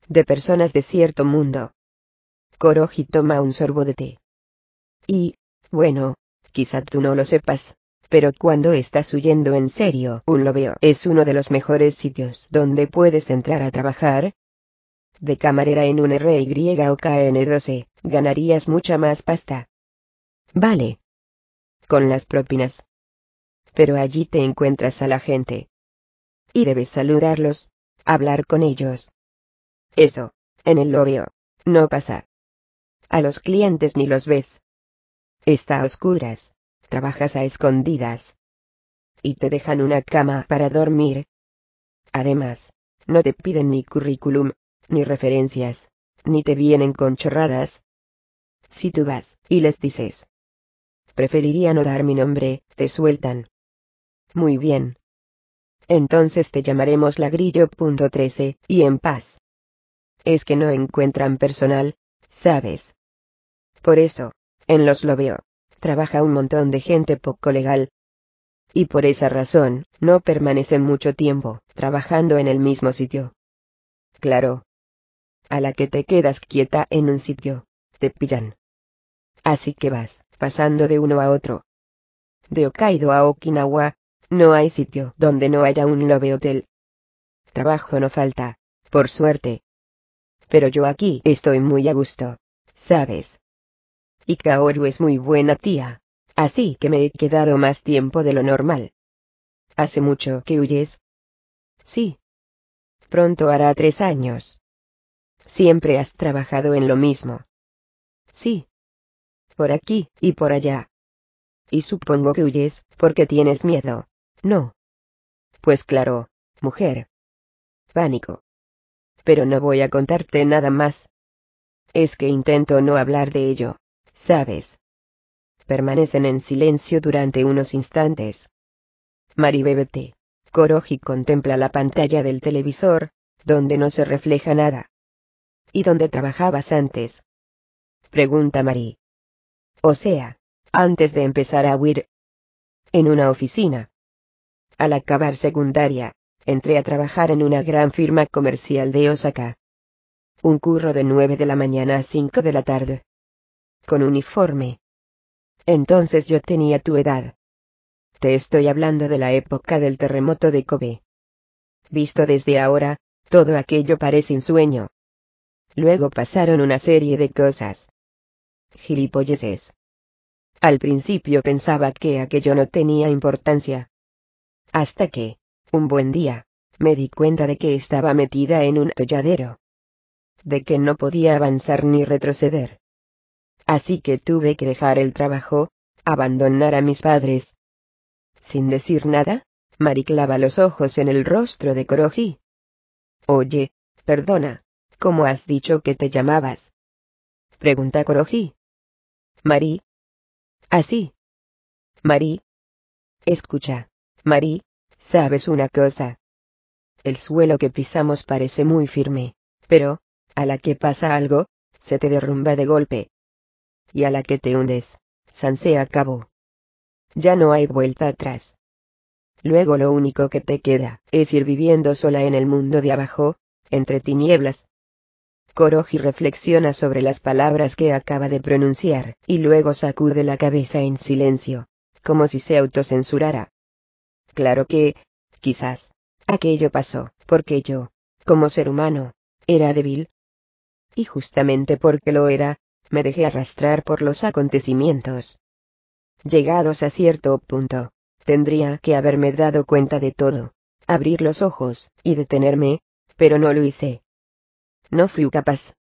A: De personas de cierto mundo. Koroji toma un sorbo de té. Y, bueno, quizá tú no lo sepas, pero cuando estás huyendo en serio, un lo veo es uno de los mejores sitios donde puedes entrar a trabajar. De camarera en un RY o KN12, ganarías mucha más pasta. Vale. Con las propinas. Pero allí te encuentras a la gente. Y debes saludarlos, hablar con ellos. Eso, en el lobeo, no pasa. A los clientes ni los ves. Está a oscuras trabajas a escondidas. Y te dejan una cama para dormir. Además, no te piden ni currículum, ni referencias, ni te vienen con chorradas. Si tú vas y les dices, preferiría no dar mi nombre, te sueltan. Muy bien. Entonces te llamaremos lagrillo.13, y en paz. Es que no encuentran personal, ¿sabes? Por eso, en los lo veo trabaja un montón de gente poco legal. Y por esa razón, no permanecen mucho tiempo, trabajando en el mismo sitio. Claro. A la que te quedas quieta en un sitio, te pillan. Así que vas, pasando de uno a otro. De Hokkaido a Okinawa, no hay sitio donde no haya un love hotel. Trabajo no falta, por suerte. Pero yo aquí estoy muy a gusto, ¿sabes? Y Kaoru es muy buena tía. Así que me he quedado más tiempo de lo normal. ¿Hace mucho que huyes? Sí. Pronto hará tres años. Siempre has trabajado en lo mismo. Sí. Por aquí y por allá. Y supongo que huyes, porque tienes miedo. No. Pues claro, mujer. Pánico. Pero no voy a contarte nada más. Es que intento no hablar de ello. ¿Sabes? Permanecen en silencio durante unos instantes. Mari bebe té. Koroji contempla la pantalla del televisor, donde no se refleja nada. ¿Y dónde trabajabas antes? Pregunta Mari. O sea, antes de empezar a huir. En una oficina. Al acabar secundaria, entré a trabajar en una gran firma comercial de Osaka. Un curro de 9 de la mañana a 5 de la tarde con uniforme. Entonces yo tenía tu edad. Te estoy hablando de la época del terremoto de Kobe. Visto desde ahora, todo aquello parece un sueño. Luego pasaron una serie de cosas. Gilipolleces. Al principio pensaba que aquello no tenía importancia. Hasta que, un buen día, me di cuenta de que estaba metida en un atolladero. De que no podía avanzar ni retroceder. Así que tuve que dejar el trabajo, abandonar a mis padres. Sin decir nada, Mari clava los ojos en el rostro de Koroji. Oye, perdona, ¿cómo has dicho que te llamabas? Pregunta Koroji. Mari. Así. Mari. Escucha, Mari, ¿sabes una cosa? El suelo que pisamos parece muy firme, pero, a la que pasa algo, se te derrumba de golpe y a la que te hundes, San se acabó. Ya no hay vuelta atrás. Luego lo único que te queda es ir viviendo sola en el mundo de abajo, entre tinieblas. Koroji reflexiona sobre las palabras que acaba de pronunciar, y luego sacude la cabeza en silencio, como si se autocensurara. Claro que, quizás, aquello pasó, porque yo, como ser humano, era débil. Y justamente porque lo era, me dejé arrastrar por los acontecimientos. Llegados a cierto punto, tendría que haberme dado cuenta de todo, abrir los ojos, y detenerme, pero no lo hice. No fui capaz.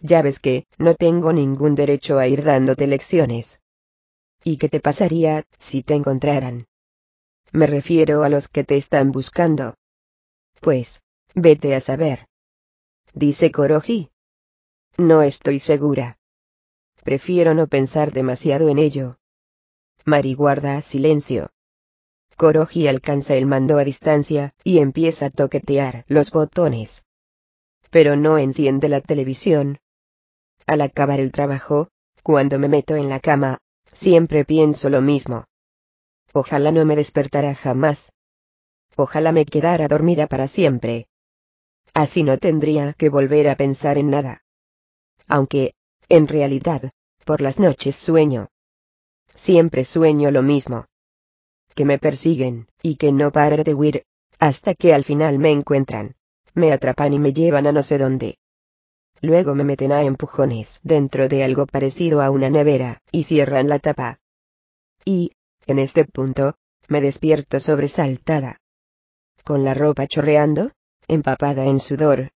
A: Ya ves que, no tengo ningún derecho a ir dándote lecciones. ¿Y qué te pasaría, si te encontraran? Me refiero a los que te están buscando. Pues, vete a saber. Dice Koroji. No estoy segura. Prefiero no pensar demasiado en ello. Mari guarda silencio. Koroji alcanza el mando a distancia, y empieza a toquetear los botones. Pero no enciende la televisión. Al acabar el trabajo, cuando me meto en la cama, Siempre pienso lo mismo. Ojalá no me despertara jamás. Ojalá me quedara dormida para siempre. Así no tendría que volver a pensar en nada. Aunque, en realidad, por las noches sueño. Siempre sueño lo mismo. Que me persiguen, y que no paro de huir, hasta que al final me encuentran. Me atrapan y me llevan a no sé dónde. Luego me meten a empujones dentro de algo parecido a una nevera, y cierran la tapa. Y, en este punto, me despierto sobresaltada. Con la ropa chorreando, empapada en sudor.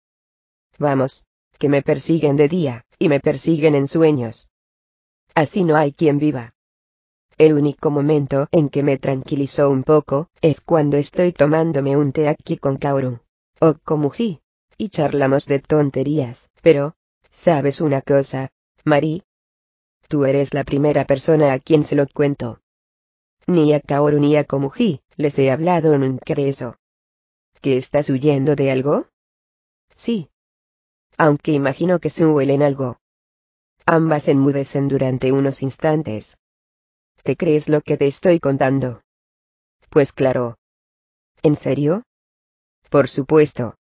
A: Vamos, que me persiguen de día, y me persiguen en sueños. Así no hay quien viva. El único momento en que me tranquilizó un poco, es cuando estoy tomándome un té aquí con Kaoru. O Komuji. Y charlamos de tonterías, pero, ¿sabes una cosa, Mari? Tú eres la primera persona a quien se lo cuento. Ni a Kaoru ni a Komuji, les he hablado nunca de eso. ¿Que estás huyendo de algo? Sí. Aunque imagino que suelen algo. Ambas enmudecen durante unos instantes. ¿Te crees lo que te estoy contando? Pues claro. ¿En serio? Por supuesto.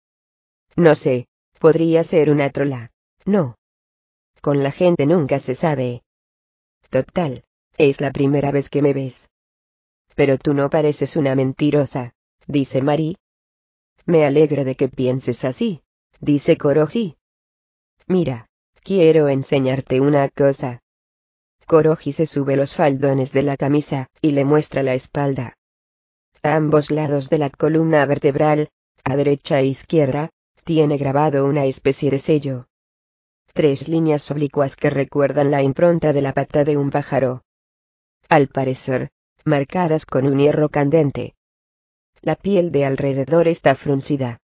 A: No sé, podría ser una trola. No. Con la gente nunca se sabe. Total, es la primera vez que me ves. Pero tú no pareces una mentirosa, dice Mari. Me alegro de que pienses así, dice Koroji. Mira, quiero enseñarte una cosa. Koroji se sube los faldones de la camisa, y le muestra la espalda. A ambos lados de la columna vertebral, a derecha e izquierda, tiene grabado una especie de sello. Tres líneas oblicuas que recuerdan la impronta de la pata de un pájaro. Al parecer, marcadas con un hierro candente. La piel de alrededor está fruncida.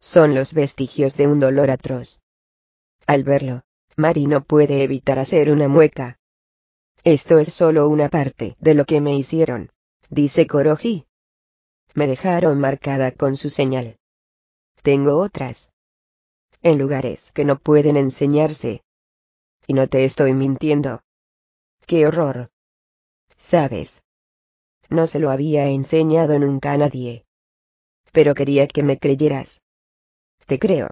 A: Son los vestigios de un dolor atroz. Al verlo, Mari no puede evitar hacer una mueca. Esto es solo una parte de lo que me hicieron, dice Koroji. Me dejaron marcada con su señal. Tengo otras. En lugares que no pueden enseñarse. Y no te estoy mintiendo. ¡Qué horror! ¿Sabes? No se lo había enseñado nunca a nadie. Pero quería que me creyeras. Te creo.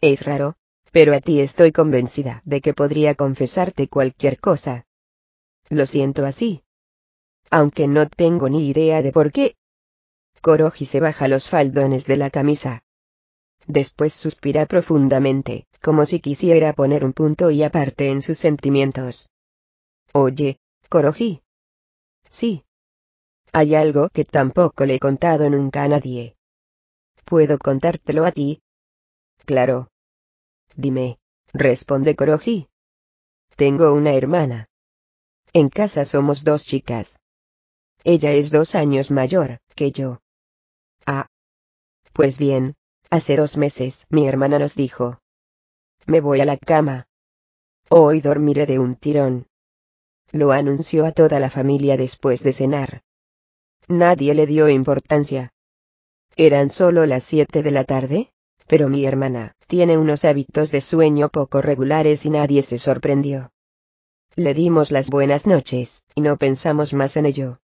A: Es raro, pero a ti estoy convencida de que podría confesarte cualquier cosa. Lo siento así. Aunque no tengo ni idea de por qué. Koroji se baja los faldones de la camisa. Después suspira profundamente, como si quisiera poner un punto y aparte en sus sentimientos. Oye, Koroji. Sí. Hay algo que tampoco le he contado nunca a nadie. ¿Puedo contártelo a ti? Claro. Dime, responde Koroji. Tengo una hermana. En casa somos dos chicas. Ella es dos años mayor que yo. Ah. Pues bien, hace dos meses mi hermana nos dijo. Me voy a la cama. Hoy dormiré de un tirón. Lo anunció a toda la familia después de cenar. Nadie le dio importancia. Eran solo las siete de la tarde, pero mi hermana tiene unos hábitos de sueño poco regulares y nadie se sorprendió. Le dimos las buenas noches, y no pensamos más en ello.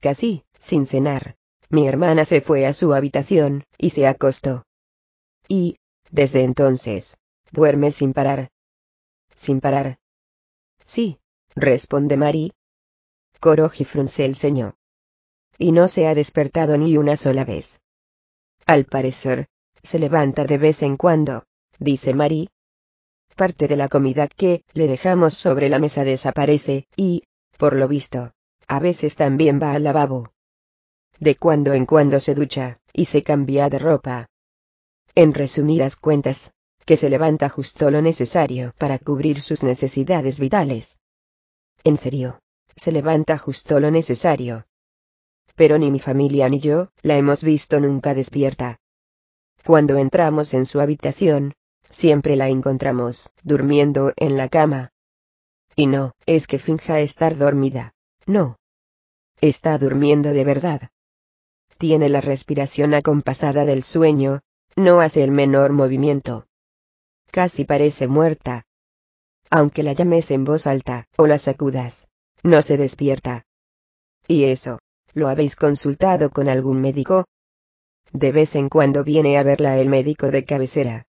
A: Casi, sin cenar, mi hermana se fue a su habitación, y se acostó. Y, desde entonces, duerme sin parar. Sin parar. Sí, responde Mari. Koroji frunce el ceño. Y no se ha despertado ni una sola vez. Al parecer, se levanta de vez en cuando, dice Mari. Parte de la comida que le dejamos sobre la mesa desaparece, y, por lo visto, a veces también va al lavabo. De cuando en cuando se ducha, y se cambia de ropa. En resumidas cuentas, que se levanta justo lo necesario para cubrir sus necesidades vitales. En serio, se levanta justo lo necesario. Pero ni mi familia ni yo la hemos visto nunca despierta. Cuando entramos en su habitación, siempre la encontramos, durmiendo en la cama. Y no, es que finja estar dormida. No. Está durmiendo de verdad. Tiene la respiración acompasada del sueño, no hace el menor movimiento. Casi parece muerta. Aunque la llames en voz alta, o la sacudas, no se despierta. ¿Y eso? ¿Lo habéis consultado con algún médico? De vez en cuando viene a verla el médico de cabecera.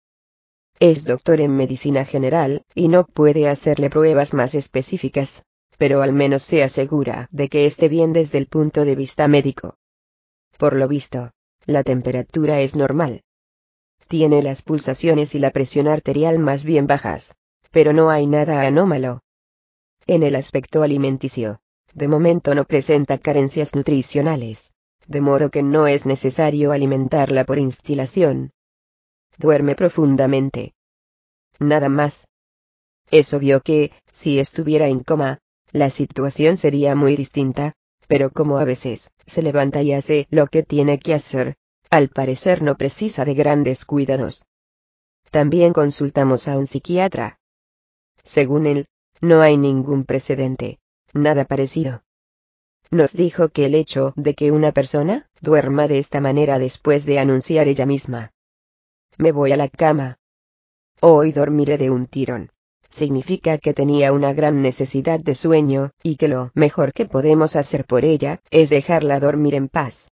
A: Es doctor en medicina general, y no puede hacerle pruebas más específicas, pero al menos se asegura de que esté bien desde el punto de vista médico. Por lo visto, la temperatura es normal. Tiene las pulsaciones y la presión arterial más bien bajas, pero no hay nada anómalo. En el aspecto alimenticio, de momento no presenta carencias nutricionales, de modo que no es necesario alimentarla por instilación. Duerme profundamente. Nada más. Es obvio que, si estuviera en coma, la situación sería muy distinta, pero como a veces se levanta y hace lo que tiene que hacer, al parecer no precisa de grandes cuidados. También consultamos a un psiquiatra. Según él, no hay ningún precedente, nada parecido. Nos dijo que el hecho de que una persona duerma de esta manera después de anunciar ella misma. Me voy a la cama. Hoy dormiré de un tirón. Significa que tenía una gran necesidad de sueño, y que lo mejor que podemos hacer por ella es dejarla dormir en paz.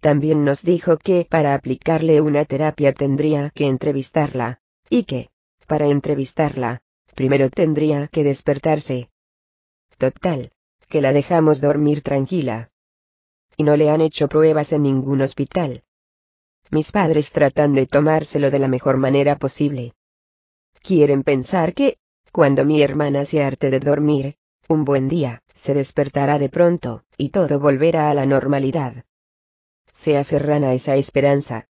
A: También nos dijo que para aplicarle una terapia tendría que entrevistarla, y que, para entrevistarla, primero tendría que despertarse. Total, que la dejamos dormir tranquila. Y no le han hecho pruebas en ningún hospital. Mis padres tratan de tomárselo de la mejor manera posible. Quieren pensar que, cuando mi hermana se arte de dormir, un buen día, se despertará de pronto, y todo volverá a la normalidad. Se aferran a esa esperanza.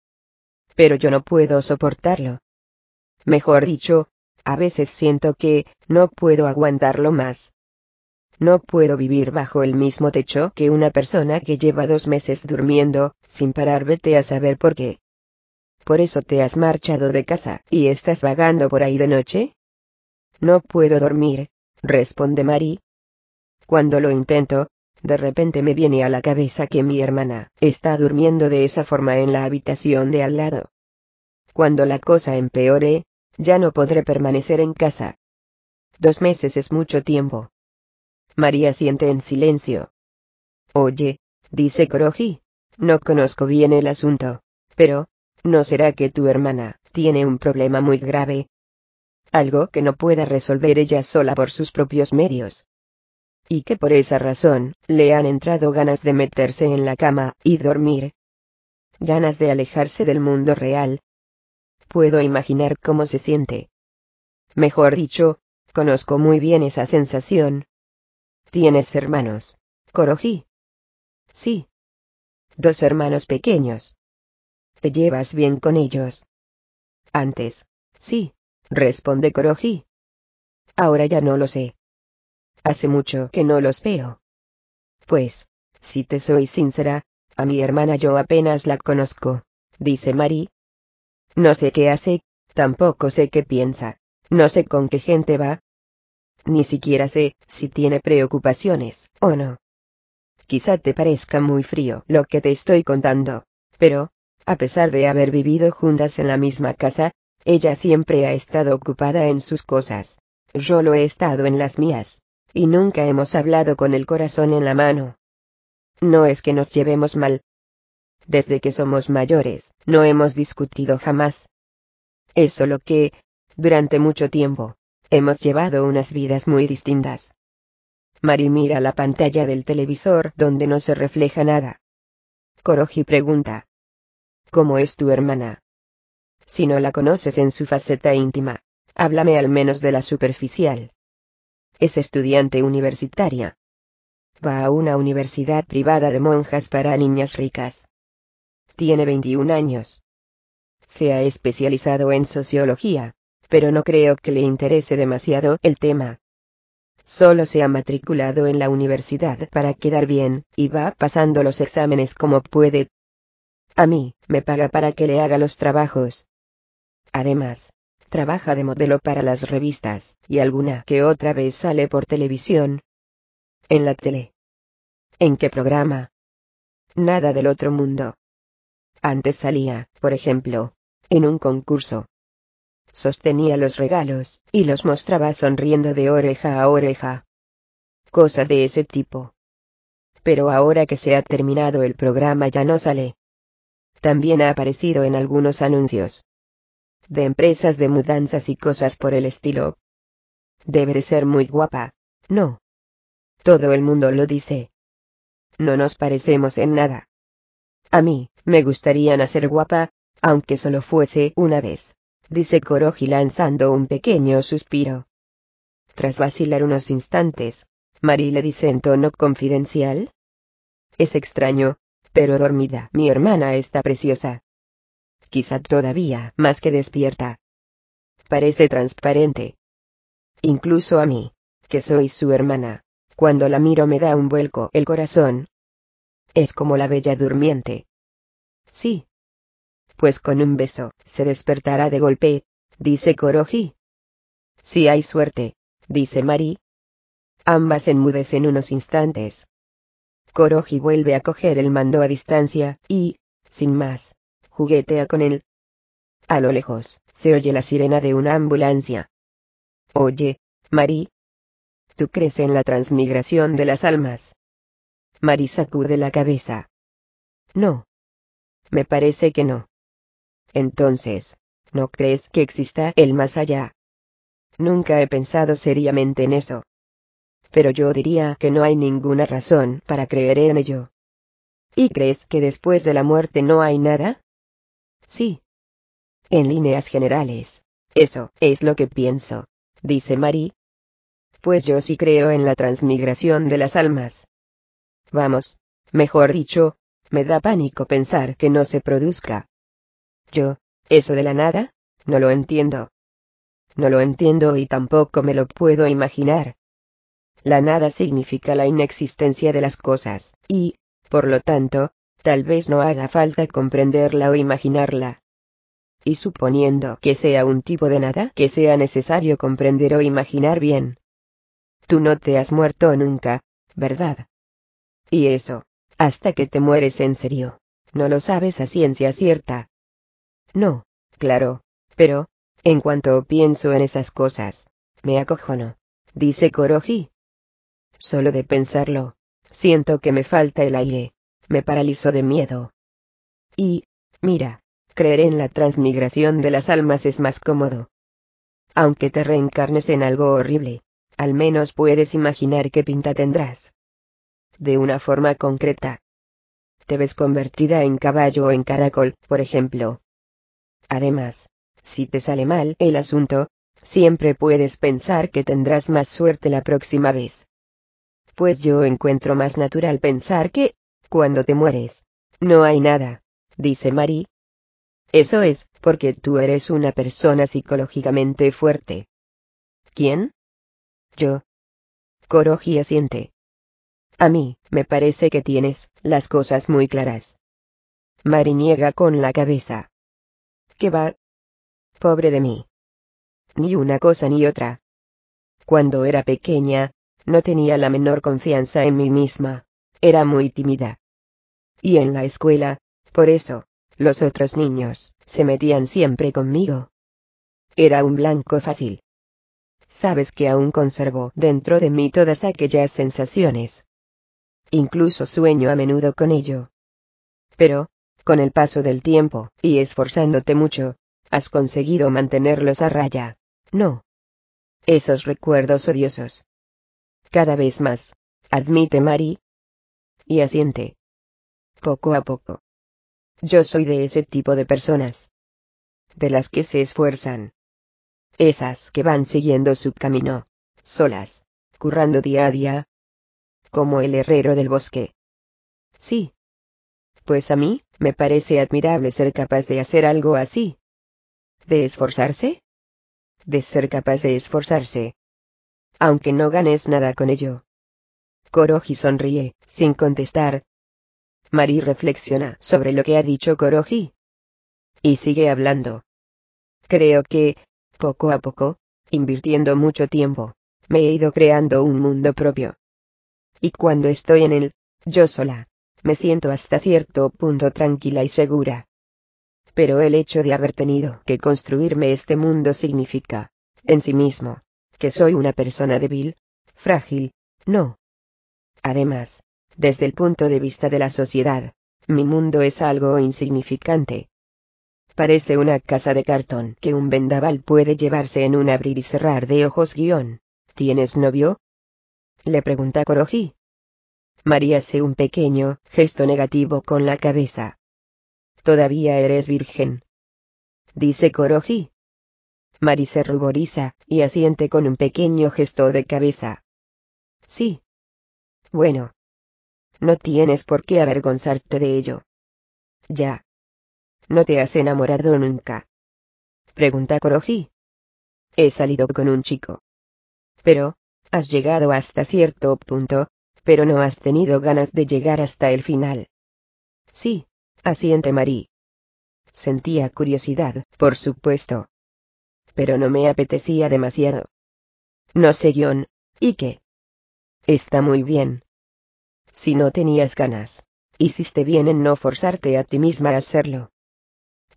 A: Pero yo no puedo soportarlo. Mejor dicho, a veces siento que, no puedo aguantarlo más. No puedo vivir bajo el mismo techo que una persona que lleva dos meses durmiendo, sin parar vete a saber por qué. ¿Por eso te has marchado de casa y estás vagando por ahí de noche? No puedo dormir, responde Mari. Cuando lo intento, de repente me viene a la cabeza que mi hermana está durmiendo de esa forma en la habitación de al lado. Cuando la cosa empeore, ya no podré permanecer en casa. Dos meses es mucho tiempo. María siente en silencio. Oye, dice Koroji, no conozco bien el asunto, pero, ¿no será que tu hermana tiene un problema muy grave? Algo que no pueda resolver ella sola por sus propios medios. Y que por esa razón, le han entrado ganas de meterse en la cama y dormir. Ganas de alejarse del mundo real, Puedo imaginar cómo se siente. Mejor dicho, conozco muy bien esa sensación. ¿Tienes hermanos, Koroji? Sí. Dos hermanos pequeños. ¿Te llevas bien con ellos? Antes, sí, responde Koroji. Ahora ya no lo sé. Hace mucho que no los veo. Pues, si te soy sincera, a mi hermana yo apenas la conozco, dice Mari, no sé qué hace, tampoco sé qué piensa, no sé con qué gente va. Ni siquiera sé si tiene preocupaciones o no. Quizá te parezca muy frío lo que te estoy contando, pero, a pesar de haber vivido juntas en la misma casa, ella siempre ha estado ocupada en sus cosas. Yo lo he estado en las mías. Y nunca hemos hablado con el corazón en la mano. No es que nos llevemos mal, desde que somos mayores, no hemos discutido jamás. Es solo que, durante mucho tiempo, hemos llevado unas vidas muy distintas. Mari mira la pantalla del televisor donde no se refleja nada. Koroji pregunta. ¿Cómo es tu hermana? Si no la conoces en su faceta íntima, háblame al menos de la superficial. Es estudiante universitaria. Va a una universidad privada de monjas para niñas ricas. Tiene 21 años. Se ha especializado en sociología, pero no creo que le interese demasiado el tema. Solo se ha matriculado en la universidad para quedar bien, y va pasando los exámenes como puede. A mí, me paga para que le haga los trabajos. Además, trabaja de modelo para las revistas, y alguna que otra vez sale por televisión. En la tele. ¿En qué programa? Nada del otro mundo. Antes salía, por ejemplo, en un concurso. Sostenía los regalos, y los mostraba sonriendo de oreja a oreja. cosas de ese tipo. Pero ahora que se ha terminado el programa ya no sale. También ha aparecido en algunos anuncios. De empresas de mudanzas y cosas por el estilo. Debe de ser muy guapa, ¿no? Todo el mundo lo dice. No nos parecemos en nada. A mí, me gustaría nacer guapa, aunque solo fuese una vez, dice Koroji lanzando un pequeño suspiro. Tras vacilar unos instantes, Marie le dice en tono confidencial. Es extraño, pero dormida. Mi hermana está preciosa. Quizá todavía más que despierta. Parece transparente. Incluso a mí, que soy su hermana, cuando la miro me da un vuelco el corazón. Es como la bella durmiente. Sí. Pues con un beso, se despertará de golpe, dice Koroji. Si hay suerte, dice Mari. Ambas enmudecen unos instantes. Koroji vuelve a coger el mando a distancia, y, sin más, juguetea con él. A lo lejos, se oye la sirena de una ambulancia. Oye, Mari. ¿Tú crees en la transmigración de las almas? Mari sacude la cabeza. No. Me parece que no. Entonces, ¿no crees que exista el más allá? Nunca he pensado seriamente en eso. Pero yo diría que no hay ninguna razón para creer en ello. ¿Y crees que después de la muerte no hay nada? Sí. En líneas generales. Eso es lo que pienso, dice Mari. Pues yo sí creo en la transmigración de las almas. Vamos, mejor dicho, me da pánico pensar que no se produzca. Yo, eso de la nada, no lo entiendo. No lo entiendo y tampoco me lo puedo imaginar. La nada significa la inexistencia de las cosas, y, por lo tanto, tal vez no haga falta comprenderla o imaginarla. Y suponiendo que sea un tipo de nada que sea necesario comprender o imaginar bien. Tú no te has muerto nunca, ¿verdad? Y eso, hasta que te mueres en serio. No lo sabes a ciencia cierta. No, claro, pero, en cuanto pienso en esas cosas, me acojono, dice Koroji. Solo de pensarlo, siento que me falta el aire, me paralizo de miedo. Y, mira, creer en la transmigración de las almas es más cómodo. Aunque te reencarnes en algo horrible, al menos puedes imaginar qué pinta tendrás de una forma concreta. Te ves convertida en caballo o en caracol, por ejemplo. Además, si te sale mal el asunto, siempre puedes pensar que tendrás más suerte la próxima vez. Pues yo encuentro más natural pensar que, cuando te mueres, no hay nada, dice Mari. Eso es, porque tú eres una persona psicológicamente fuerte. ¿Quién? Yo. Koroji asiente. A mí, me parece que tienes las cosas muy claras. Mari niega con la cabeza. ¿Qué va? Pobre de mí. Ni una cosa ni otra. Cuando era pequeña, no tenía la menor confianza en mí misma. Era muy tímida. Y en la escuela, por eso, los otros niños, se metían siempre conmigo. Era un blanco fácil. Sabes que aún conservo dentro de mí todas aquellas sensaciones, incluso sueño a menudo con ello. Pero, con el paso del tiempo, y esforzándote mucho, has conseguido mantenerlos a raya, ¿no? Esos recuerdos odiosos. Cada vez más, admite Mari. Y asiente. Poco a poco. Yo soy de ese tipo de personas. De las que se esfuerzan. Esas que van siguiendo su camino, solas, currando día a día, como el herrero del bosque. Sí. Pues a mí, me parece admirable ser capaz de hacer algo así. ¿De esforzarse? De ser capaz de esforzarse. Aunque no ganes nada con ello. Koroji sonríe, sin contestar. Mari reflexiona sobre lo que ha dicho Koroji. Y sigue hablando. Creo que, poco a poco, invirtiendo mucho tiempo, me he ido creando un mundo propio y cuando estoy en él, yo sola, me siento hasta cierto punto tranquila y segura. Pero el hecho de haber tenido que construirme este mundo significa, en sí mismo, que soy una persona débil, frágil, no, Además, desde el punto de vista de la sociedad, mi mundo es algo insignificante. Parece una casa de cartón que un vendaval puede llevarse en un abrir y cerrar de ojos guion. ¿Tienes novio? Le pregunta Koroji. María hace un pequeño gesto negativo con la cabeza. Todavía eres virgen. Dice Koroji. Mari se ruboriza, y asiente con un pequeño gesto de cabeza. Sí. Bueno. No tienes por qué avergonzarte de ello. Ya. ¿No te has enamorado nunca? Pregunta Koroji. He salido con un chico. Pero, has llegado hasta cierto punto, pero no has tenido ganas de llegar hasta el final. Sí, asiente Marí. Sentía curiosidad, por supuesto. Pero no me apetecía demasiado. No sé John, ¿y qué? Está muy bien. Si no tenías ganas, hiciste bien en no forzarte a ti misma a hacerlo.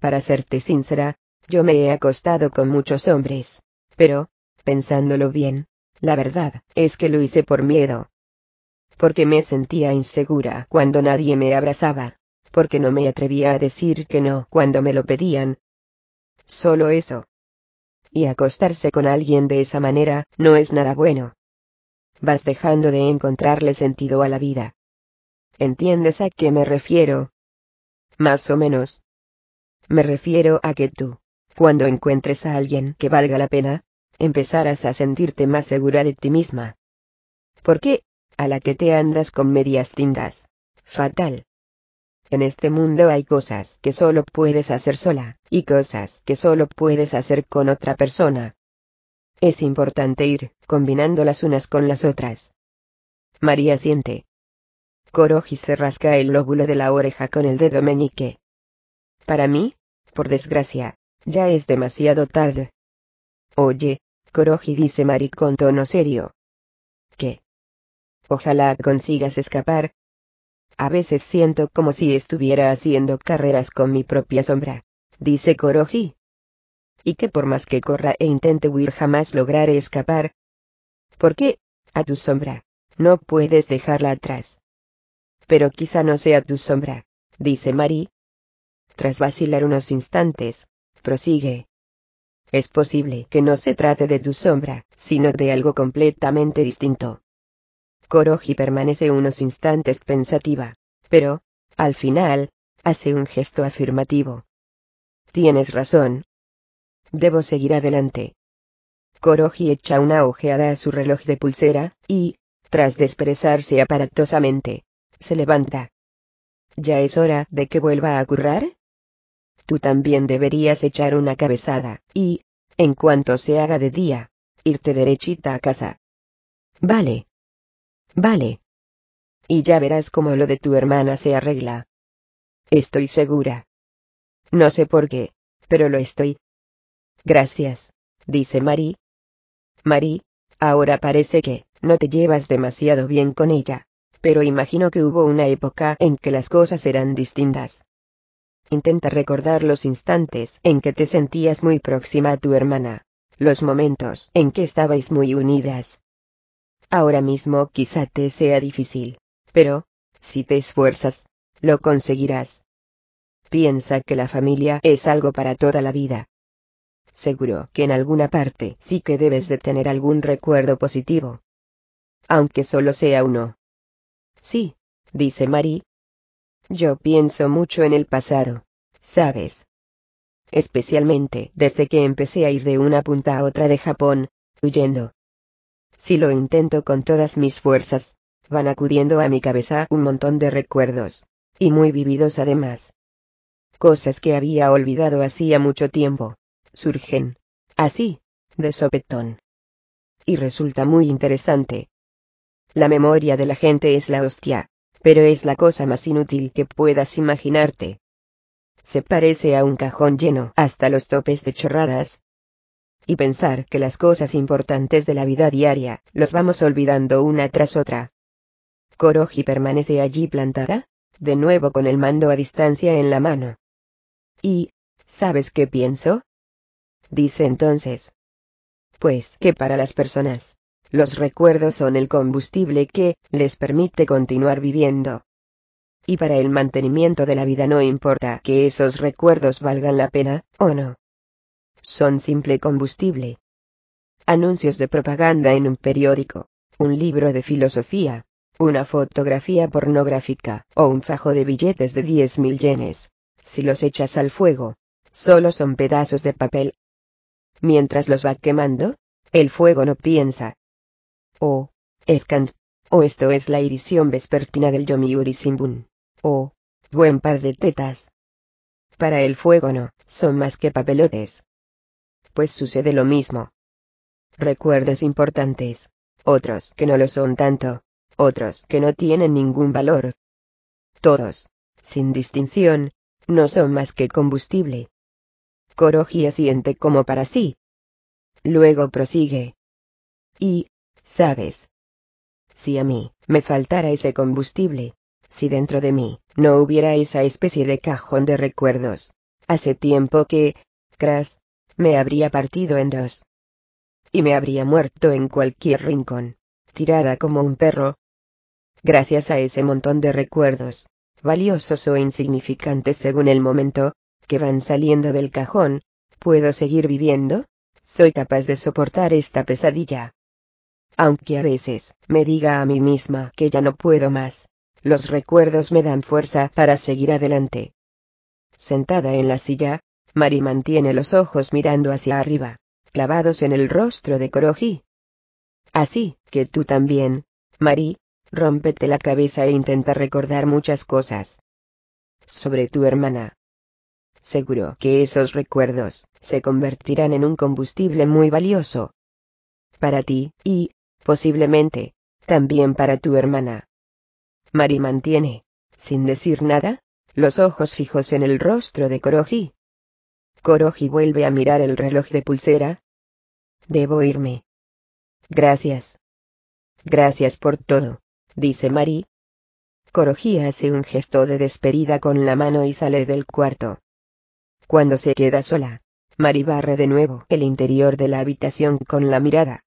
A: Para serte sincera, yo me he acostado con muchos hombres. Pero, pensándolo bien, la verdad es que lo hice por miedo. Porque me sentía insegura cuando nadie me abrazaba. Porque no me atrevía a decir que no cuando me lo pedían. Solo eso. Y acostarse con alguien de esa manera no es nada bueno. Vas dejando de encontrarle sentido a la vida. ¿Entiendes a qué me refiero? Más o menos. Me refiero a que tú, cuando encuentres a alguien que valga la pena, empezarás a sentirte más segura de ti misma. ¿Por qué? A la que te andas con medias tintas. Fatal. En este mundo hay cosas que solo puedes hacer sola, y cosas que solo puedes hacer con otra persona. Es importante ir combinando las unas con las otras. María siente. Koroji se rasca el lóbulo de la oreja con el dedo meñique. Para mí, por desgracia, ya es demasiado tarde. Oye, Koroji dice Mari con tono serio. ¿Qué? Ojalá consigas escapar. A veces siento como si estuviera haciendo carreras con mi propia sombra, dice Koroji. Y que por más que corra e intente huir jamás lograré escapar. ¿Por qué? A tu sombra. No puedes dejarla atrás. Pero quizá no sea tu sombra, dice Mari. Tras vacilar unos instantes, prosigue. Es posible que no se trate de tu sombra, sino de algo completamente distinto. Koroji permanece unos instantes pensativa, pero, al final, hace un gesto afirmativo. Tienes razón. Debo seguir adelante. Koroji echa una ojeada a su reloj de pulsera, y, tras desperezarse aparatosamente, se levanta. ¿Ya es hora de que vuelva a currar? Tú también deberías echar una cabezada, y, en cuanto se haga de día, irte derechita a casa. Vale. Vale. Y ya verás cómo lo de tu hermana se arregla. Estoy segura. No sé por qué, pero lo estoy. Gracias, dice Mari. Mari, ahora parece que no te llevas demasiado bien con ella, pero imagino que hubo una época en que las cosas eran distintas. Intenta recordar los instantes en que te sentías muy próxima a tu hermana, los momentos en que estabais muy unidas. Ahora mismo quizá te sea difícil, pero, si te esfuerzas, lo conseguirás. Piensa que la familia es algo para toda la vida. Seguro que en alguna parte sí que debes de tener algún recuerdo positivo. Aunque solo sea uno. Sí, dice Mari, yo pienso mucho en el pasado, ¿sabes? Especialmente desde que empecé a ir de una punta a otra de Japón, huyendo. Si lo intento con todas mis fuerzas, van acudiendo a mi cabeza un montón de recuerdos, y muy vividos además. Cosas que había olvidado hacía mucho tiempo, surgen, así, de sopetón. Y resulta muy interesante. La memoria de la gente es la hostia pero es la cosa más inútil que puedas imaginarte. Se parece a un cajón lleno hasta los topes de chorradas. Y pensar que las cosas importantes de la vida diaria los vamos olvidando una tras otra. Koroji permanece allí plantada, de nuevo con el mando a distancia en la mano. Y, ¿sabes qué pienso? Dice entonces. Pues que para las personas, los recuerdos son el combustible que les permite continuar viviendo. Y para el mantenimiento de la vida no importa que esos recuerdos valgan la pena, o no. Son simple combustible. Anuncios de propaganda en un periódico, un libro de filosofía, una fotografía pornográfica, o un fajo de billetes de 10.000 yenes. Si los echas al fuego, solo son pedazos de papel. Mientras los va quemando, el fuego no piensa. O, Scant. O esto es la edición vespertina del Yomiuri Shimbun. O, buen par de tetas. Para el fuego no, son más que papelotes. Pues sucede lo mismo. Recuerdos importantes. Otros que no lo son tanto otros que no tienen ningún valor. Todos, sin distinción, no son más que combustible. Koroji asiente como para sí. Luego prosigue. Y, ¿sabes? Si a mí, me faltara ese combustible, si dentro de mí, no hubiera esa especie de cajón de recuerdos, hace tiempo que, Crash, me habría partido en dos. Y me habría muerto en cualquier rincón, tirada como un perro, gracias a ese montón de recuerdos, valiosos o insignificantes según el momento, que van saliendo del cajón, ¿puedo seguir viviendo? Soy capaz de soportar esta pesadilla. Aunque a veces, me diga a mí misma que ya no puedo más, los recuerdos me dan fuerza para seguir adelante. Sentada en la silla, Mari mantiene los ojos mirando hacia arriba, clavados en el rostro de Koroji. Así que tú también, Mari, Rómpete la cabeza e intenta recordar muchas cosas. Sobre tu hermana. Seguro que esos recuerdos se convertirán en un combustible muy valioso. Para ti, y, posiblemente, también para tu hermana. Mari mantiene, sin decir nada, los ojos fijos en el rostro de Koroji. Koroji vuelve a mirar el reloj de pulsera. Debo irme. Gracias. Gracias por todo dice Mari. Koroji hace un gesto de despedida con la mano y sale del cuarto. Cuando se queda sola, Mari barre de nuevo el interior de la habitación con la mirada.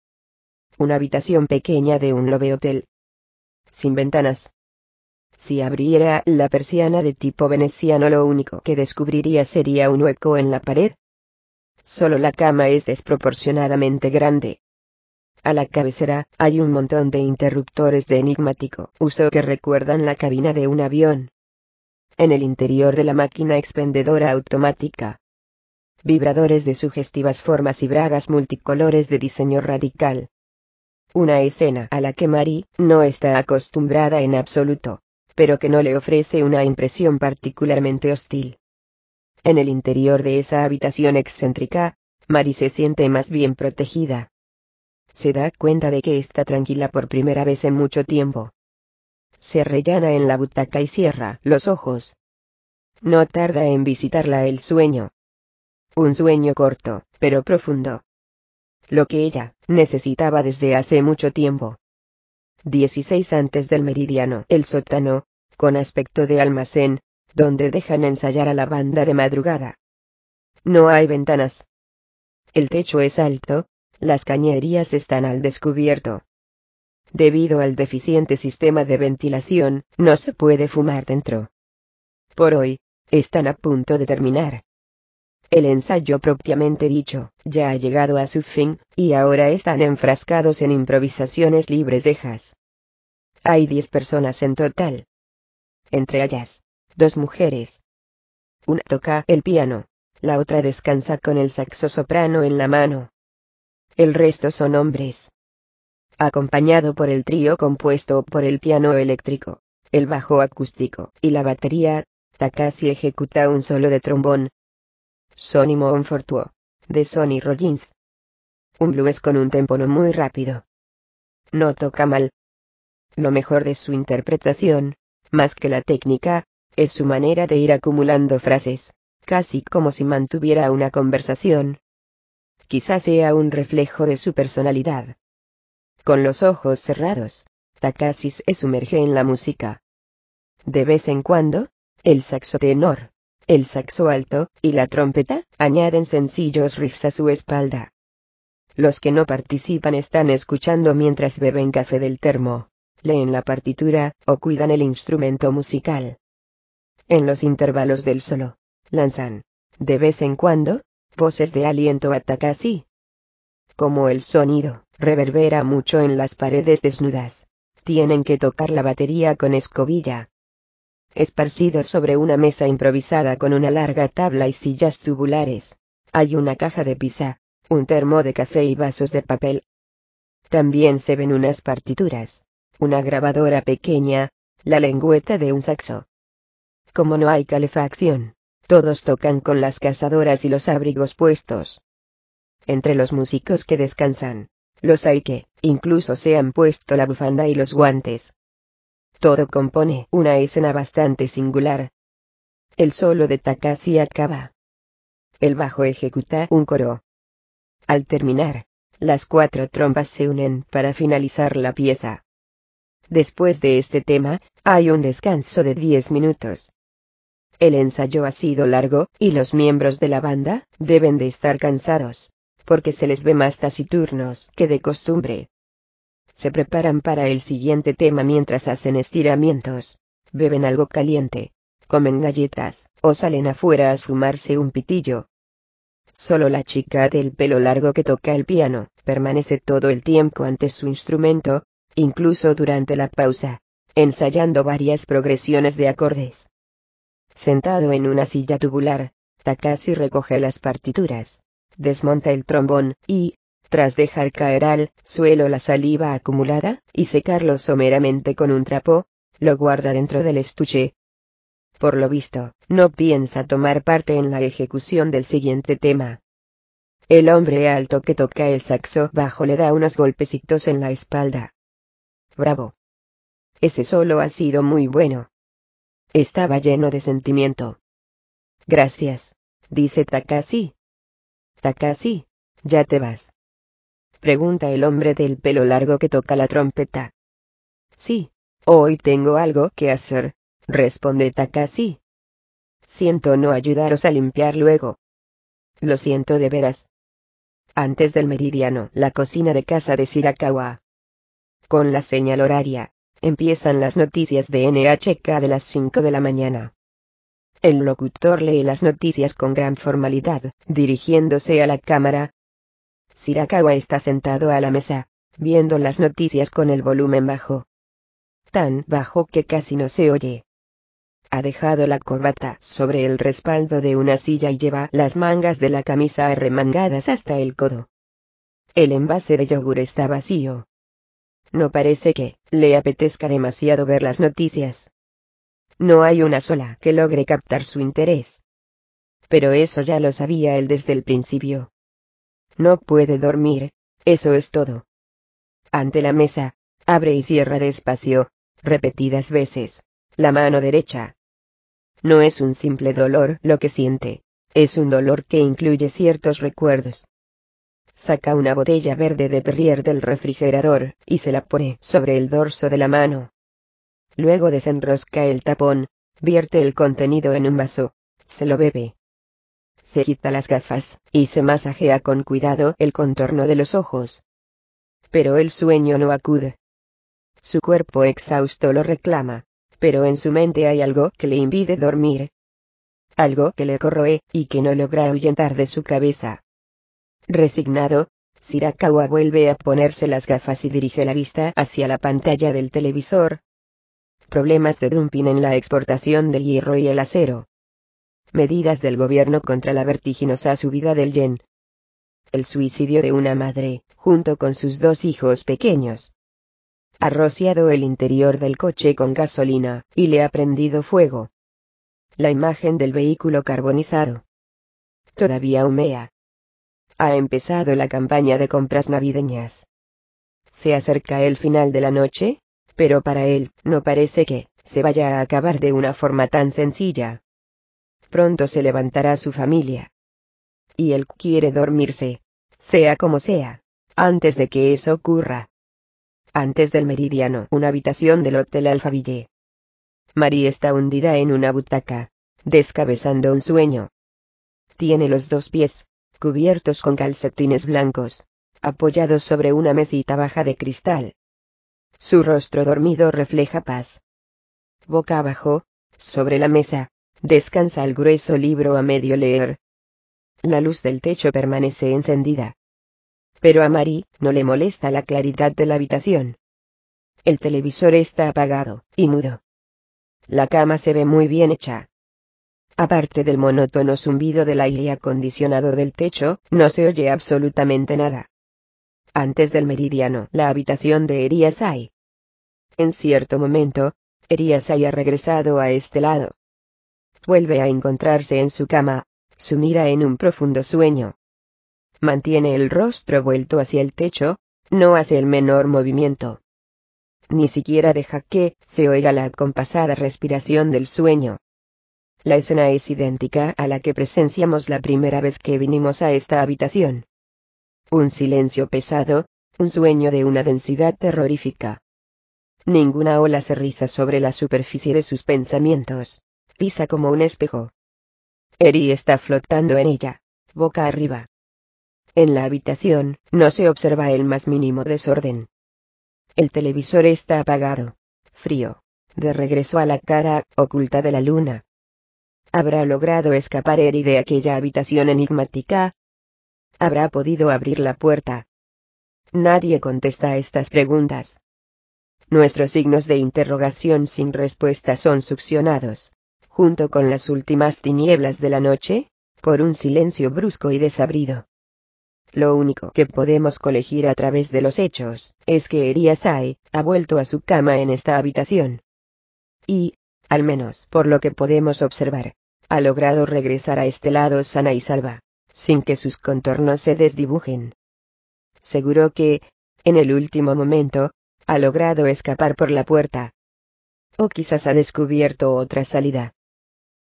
A: Una habitación pequeña de un love hotel. Sin ventanas. Si abriera la persiana de tipo veneciano lo único que descubriría sería un hueco en la pared. Solo la cama es desproporcionadamente grande. A la cabecera, hay un montón de interruptores de enigmático uso que recuerdan la cabina de un avión. En el interior de la máquina expendedora automática. Vibradores de sugestivas formas y bragas multicolores de diseño radical. Una escena a la que Mari no está acostumbrada en absoluto, pero que no le ofrece una impresión particularmente hostil. En el interior de esa habitación excéntrica, Mari se siente más bien protegida se da cuenta de que está tranquila por primera vez en mucho tiempo. Se rellana en la butaca y cierra los ojos. No tarda en visitarla el sueño. Un sueño corto, pero profundo. Lo que ella necesitaba desde hace mucho tiempo. 16 antes del meridiano. El sótano, con aspecto de almacén, donde dejan ensayar a la banda de madrugada. No hay ventanas. El techo es alto, las cañerías están al descubierto. Debido al deficiente sistema de ventilación, no se puede fumar dentro. Por hoy, están a punto de terminar. El ensayo propiamente dicho, ya ha llegado a su fin, y ahora están enfrascados en improvisaciones libres de jazz. Hay diez personas en total. Entre ellas, dos mujeres. Una toca el piano, la otra descansa con el saxo soprano en la mano. El resto son hombres. Acompañado por el trío compuesto por el piano eléctrico, el bajo acústico y la batería, Takashi ejecuta un solo de trombón. Sonny Monfortuo, de Sonny Rollins. Un blues con un tempo no muy rápido. No toca mal. Lo mejor de su interpretación, más que la técnica, es su manera de ir acumulando frases, casi como si mantuviera una conversación quizás sea un reflejo de su personalidad. Con los ojos cerrados, Takashi se sumerge en la música. De vez en cuando, el saxo tenor, el saxo alto y la trompeta añaden sencillos riffs a su espalda. Los que no participan están escuchando mientras beben café del termo, leen la partitura, o cuidan el instrumento musical. En los intervalos del solo, lanzan, de vez en cuando, voces de aliento a Takashi. Como el sonido, reverbera mucho en las paredes desnudas, tienen que tocar la batería con escobilla. Esparcido sobre una mesa improvisada con una larga tabla y sillas tubulares, hay una caja de pizza, un termo de café y vasos de papel. También se ven unas partituras, una grabadora pequeña, la lengüeta de un saxo. Como no hay calefacción, todos tocan con las cazadoras y los abrigos puestos. Entre los músicos que descansan, los hay que, incluso se han puesto la bufanda y los guantes. Todo compone una escena bastante singular. El solo de Takashi acaba. El bajo ejecuta un coro. Al terminar, las cuatro trompas se unen para finalizar la pieza. Después de este tema, hay un descanso de 10 minutos. El ensayo ha sido largo, y los miembros de la banda, deben de estar cansados, porque se les ve más taciturnos que de costumbre. Se preparan para el siguiente tema mientras hacen estiramientos, beben algo caliente, comen galletas, o salen afuera a fumarse un pitillo. Solo la chica del pelo largo que toca el piano, permanece todo el tiempo ante su instrumento, incluso durante la pausa, ensayando varias progresiones de acordes. Sentado en una silla tubular, Takashi recoge las partituras, desmonta el trombón, y, tras dejar caer al suelo la saliva acumulada, y secarlo someramente con un trapo, lo guarda dentro del estuche. Por lo visto, no piensa tomar parte en la ejecución del siguiente tema. El hombre alto que toca el saxo bajo le da unos golpecitos en la espalda. Bravo. Ese solo ha sido muy bueno. Estaba lleno de sentimiento. Gracias, dice Takashi. Takashi, ¿ya te vas? Pregunta el hombre del pelo largo que toca la trompeta. Sí, hoy tengo algo que hacer, responde Takashi. Siento no ayudaros a limpiar luego. Lo siento de veras. Antes del meridiano, la cocina de casa de Shirakawa. Con la señal horaria, Empiezan las noticias de NHK de las 5 de la mañana. El locutor lee las noticias con gran formalidad, dirigiéndose a la cámara. Sirakawa está sentado a la mesa, viendo las noticias con el volumen bajo. Tan bajo que casi no se oye. Ha dejado la corbata sobre el respaldo de una silla y lleva las mangas de la camisa arremangadas hasta el codo. El envase de yogur está vacío. No parece que le apetezca demasiado ver las noticias. No hay una sola que logre captar su interés. Pero eso ya lo sabía él desde el principio. No puede dormir, eso es todo. Ante la mesa, abre y cierra despacio, repetidas veces, la mano derecha. No es un simple dolor lo que siente, es un dolor que incluye ciertos recuerdos, saca una botella verde de Perrier del refrigerador, y se la pone sobre el dorso de la mano. Luego desenrosca el tapón, vierte el contenido en un vaso, se lo bebe. Se quita las gafas, y se masajea con cuidado el contorno de los ojos. Pero el sueño no acude. Su cuerpo exhausto lo reclama, pero en su mente hay algo que le impide dormir. Algo que le corroe, y que no logra ahuyentar de su cabeza. Resignado, Sirakawa vuelve a ponerse las gafas y dirige la vista hacia la pantalla del televisor. Problemas de dumping en la exportación del hierro y el acero. Medidas del gobierno contra la vertiginosa subida del yen. El suicidio de una madre, junto con sus dos hijos pequeños. Ha rociado el interior del coche con gasolina, y le ha prendido fuego. La imagen del vehículo carbonizado. Todavía humea. Ha empezado la campaña de compras navideñas. Se acerca el final de la noche, pero para él, no parece que, se vaya a acabar de una forma tan sencilla. Pronto se levantará su familia. Y él quiere dormirse, sea como sea, antes de que eso ocurra. Antes del meridiano, una habitación del Hotel Alfaville. Marie está hundida en una butaca, descabezando un sueño. Tiene los dos pies, cubiertos con calcetines blancos, apoyado sobre una mesita baja de cristal. Su rostro dormido refleja paz. Boca abajo, sobre la mesa, descansa el grueso libro a medio leer. La luz del techo permanece encendida. Pero a Mari no le molesta la claridad de la habitación. El televisor está apagado y mudo. La cama se ve muy bien hecha. Aparte del monótono zumbido del aire acondicionado del techo, no se oye absolutamente nada. Antes del meridiano, la habitación de Eriasai. En cierto momento, Eriasai ha regresado a este lado. Vuelve a encontrarse en su cama, sumida en un profundo sueño. Mantiene el rostro vuelto hacia el techo, no hace el menor movimiento. Ni siquiera deja que se oiga la compasada respiración del sueño. La escena es idéntica a la que presenciamos la primera vez que vinimos a esta habitación. Un silencio pesado, un sueño de una densidad terrorífica. Ninguna ola se riza sobre la superficie de sus pensamientos. Pisa como un espejo. Eri está flotando en ella, boca arriba. En la habitación, no se observa el más mínimo desorden. El televisor está apagado. Frío. De regreso a la cara oculta de la luna. ¿Habrá logrado escapar Eri de aquella habitación enigmática? ¿Habrá podido abrir la puerta? Nadie contesta estas preguntas. Nuestros signos de interrogación sin respuesta son succionados, junto con las últimas tinieblas de la noche, por un silencio brusco y desabrido. Lo único que podemos colegir a través de los hechos, es que Eriasai ha vuelto a su cama en esta habitación. Y, al menos por lo que podemos observar, ha logrado regresar a este lado sana y salva, sin que sus contornos se desdibujen. Seguro que, en el último momento, ha logrado escapar por la puerta. O quizás ha descubierto otra salida.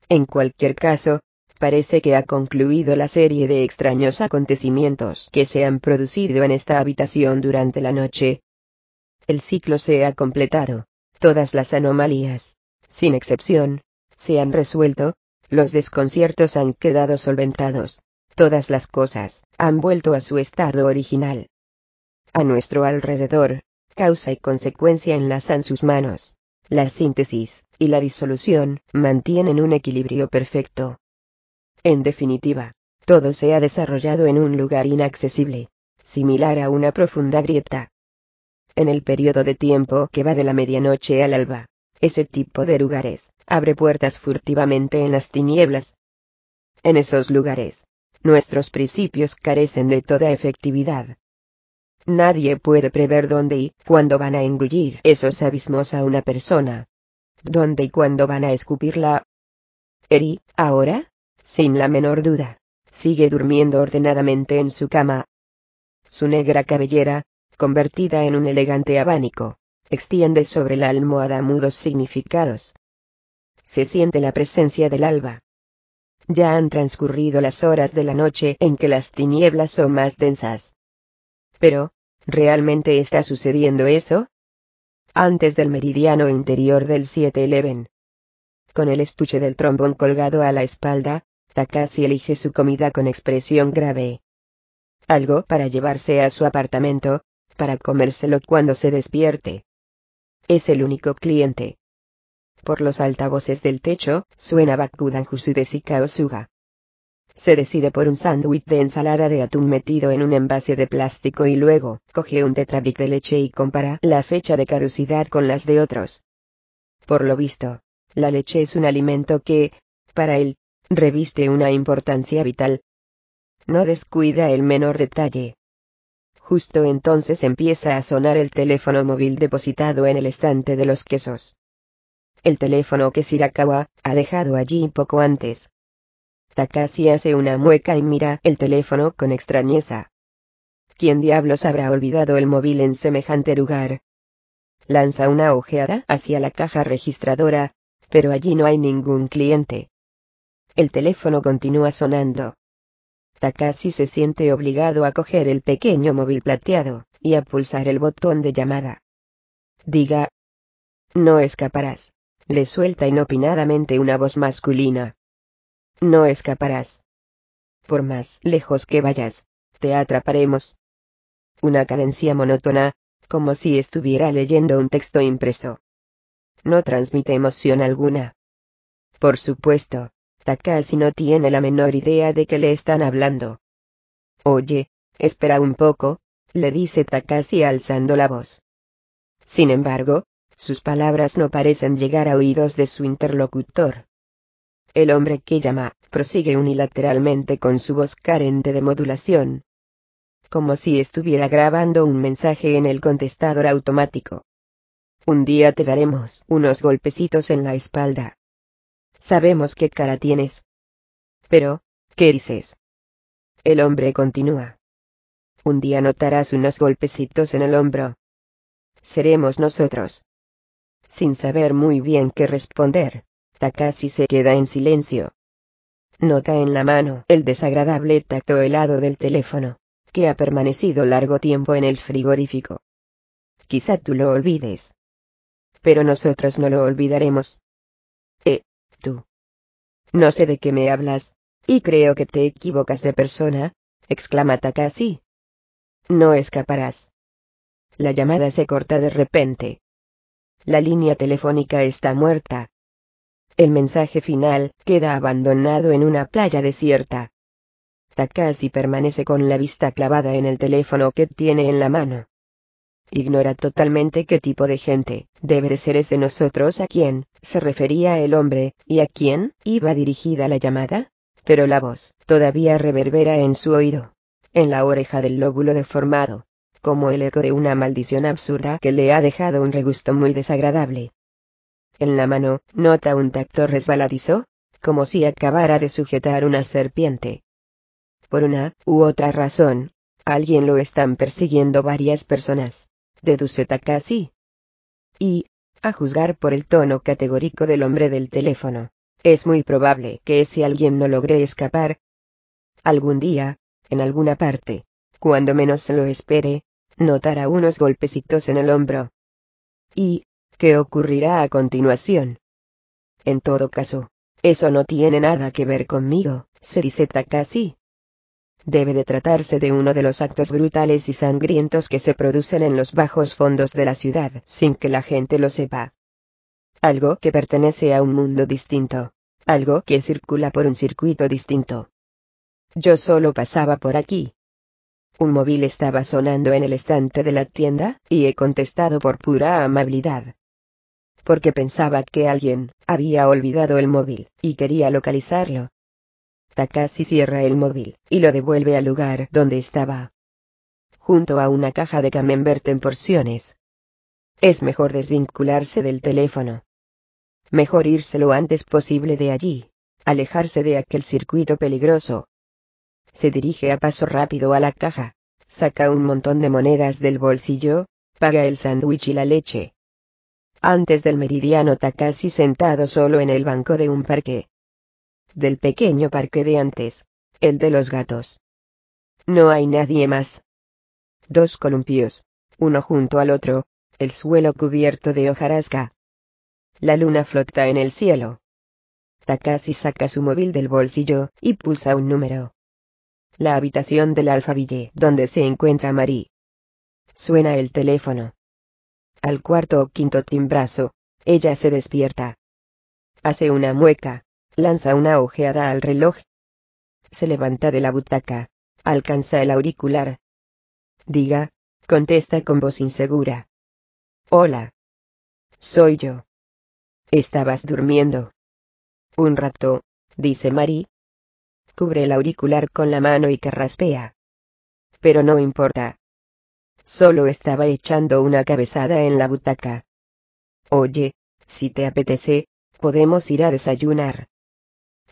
A: En cualquier caso, parece que ha concluido la serie de extraños acontecimientos que se han producido en esta habitación durante la noche. El ciclo se ha completado. Todas las anomalías, sin excepción, se han resuelto, los desconciertos han quedado solventados. Todas las cosas han vuelto a su estado original. A nuestro alrededor, causa y consecuencia enlazan sus manos. La síntesis y la disolución mantienen un equilibrio perfecto. En definitiva, todo se ha desarrollado en un lugar inaccesible, similar a una profunda grieta. En el periodo de tiempo que va de la medianoche al alba, ese tipo de lugares, abre puertas furtivamente en las tinieblas. En esos lugares, nuestros principios carecen de toda efectividad. Nadie puede prever dónde y cuándo van a engullir esos abismos a una persona. Dónde y cuándo van a escupirla. Eri, ahora, sin la menor duda, sigue durmiendo ordenadamente en su cama. Su negra cabellera, convertida en un elegante abanico, extiende sobre la almohada mudos significados. Se siente la presencia del alba. Ya han transcurrido las horas de la noche en que las tinieblas son más densas. Pero, ¿realmente está sucediendo eso? Antes del meridiano interior del 7-11. Con el estuche del trombón colgado a la espalda, Takashi elige su comida con expresión grave. Algo para llevarse a su apartamento, para comérselo cuando se despierte. Es el único cliente. Por los altavoces del techo, suena Bakudan de Sika Osuga. Se decide por un sándwich de ensalada de atún metido en un envase de plástico y luego, coge un tetrabric de leche y compara la fecha de caducidad con las de otros. Por lo visto, la leche es un alimento que, para él, reviste una importancia vital. No descuida el menor detalle. Justo entonces empieza a sonar el teléfono móvil depositado en el estante de los quesos. El teléfono que Shirakawa ha dejado allí poco antes. Takashi hace una mueca y mira el teléfono con extrañeza. ¿Quién diablos habrá olvidado el móvil en semejante lugar? Lanza una ojeada hacia la caja registradora, pero allí no hay ningún cliente. El teléfono continúa sonando. Takashi se siente obligado a coger el pequeño móvil plateado, y a pulsar el botón de llamada. Diga. No escaparás. Le suelta inopinadamente una voz masculina. No escaparás. Por más lejos que vayas, te atraparemos. una cadencia monótona, como si estuviera leyendo un texto impreso. No transmite emoción alguna. Por supuesto, Takashi no tiene la menor idea de que le están hablando. Oye, espera un poco, le dice Takashi alzando la voz. Sin embargo, sus palabras no parecen llegar a oídos de su interlocutor. El hombre que llama, prosigue unilateralmente con su voz carente de modulación. Como si estuviera grabando un mensaje en el contestador automático. Un día te daremos unos golpecitos en la espalda. Sabemos qué cara tienes. Pero, ¿qué dices? El hombre continúa. Un día notarás unos golpecitos en el hombro. Seremos nosotros. Sin saber muy bien qué responder, Takashi se queda en silencio. Nota en la mano el desagradable tacto helado del teléfono, que ha permanecido largo tiempo en el frigorífico. Quizá tú lo olvides. Pero nosotros no lo olvidaremos. Eh, tú. No sé de qué me hablas, y creo que te equivocas de persona, exclama Takashi. No escaparás. La llamada se corta de repente. La línea telefónica está muerta. El mensaje final queda abandonado en una playa desierta. Takashi permanece con la vista clavada en el teléfono que tiene en la mano. Ignora totalmente qué tipo de gente debe de ser ese nosotros a quién se refería el hombre y a quién iba dirigida la llamada, pero la voz todavía reverbera en su oído en la oreja del lóbulo deformado, como el eco de una maldición absurda que le ha dejado un regusto muy desagradable. En la mano, nota un tacto resbaladizo, como si acabara de sujetar una serpiente. Por una u otra razón, alguien lo están persiguiendo varias personas, deduce Takashi. Y, a juzgar por el tono categórico del hombre del teléfono, es muy probable que ese alguien no logre escapar. Algún día, en alguna parte, cuando menos se lo espere, notará unos golpecitos en el hombro. ¿Y qué ocurrirá a continuación? En todo caso, eso no tiene nada que ver conmigo, se dice Takashi. Debe de tratarse de uno de los actos brutales y sangrientos que se producen en los bajos fondos de la ciudad sin que la gente lo sepa. Algo que pertenece a un mundo distinto. Algo que circula por un circuito distinto. Yo solo pasaba por aquí. Un móvil estaba sonando en el estante de la tienda, y he contestado por pura amabilidad. Porque pensaba que alguien había olvidado el móvil, y quería localizarlo. Takashi cierra el móvil, y lo devuelve al lugar donde estaba. Junto a una caja de camembert en porciones. Es mejor desvincularse del teléfono. Mejor irse lo antes posible de allí. Alejarse de aquel circuito peligroso, se dirige a paso rápido a la caja, saca un montón de monedas del bolsillo, paga el sándwich y la leche. Antes del meridiano Takashi sentado solo en el banco de un parque. Del pequeño parque de antes, el de los gatos. No hay nadie más. Dos columpios, uno junto al otro, el suelo cubierto de hojarasca. La luna flota en el cielo. Takashi saca su móvil del bolsillo y pulsa un número. La habitación del alfaville donde se encuentra Marie. Suena el teléfono. Al cuarto o quinto timbrazo, ella se despierta. Hace una mueca, lanza una ojeada al reloj. Se levanta de la butaca, alcanza el auricular. Diga, contesta con voz insegura. Hola. Soy yo. Estabas durmiendo. Un rato, dice Marie, cubre el auricular con la mano y carraspea. Pero no importa. Solo estaba echando una cabezada en la butaca. Oye, si te apetece, podemos ir a desayunar.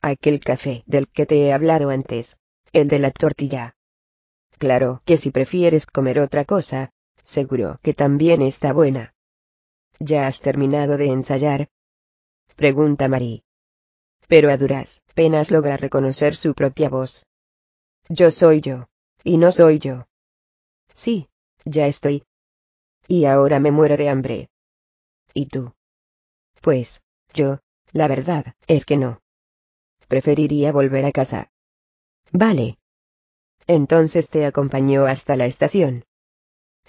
A: Aquel café del que te he hablado antes, el de la tortilla. Claro que si prefieres comer otra cosa, seguro que también está buena. ¿Ya has terminado de ensayar? Pregunta Marie pero a duras penas logra reconocer su propia voz. Yo soy yo. Y no soy yo. Sí, ya estoy. Y ahora me muero de hambre. ¿Y tú? Pues, yo, la verdad, es que no. Preferiría volver a casa. Vale. Entonces te acompañó hasta la estación.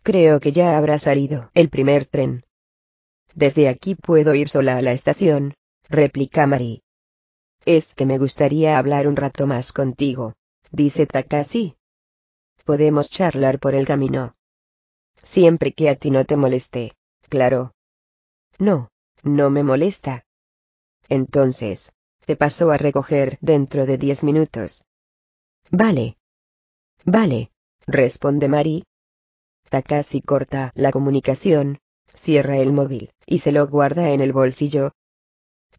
A: Creo que ya habrá salido el primer tren. Desde aquí puedo ir sola a la estación, replica Mari. Es que me gustaría hablar un rato más contigo, dice Takashi. Podemos charlar por el camino. Siempre que a ti no te moleste, claro. No, no me molesta. Entonces, te paso a recoger dentro de diez minutos. Vale. Vale, responde Mari. Takashi corta la comunicación, cierra el móvil, y se lo guarda en el bolsillo.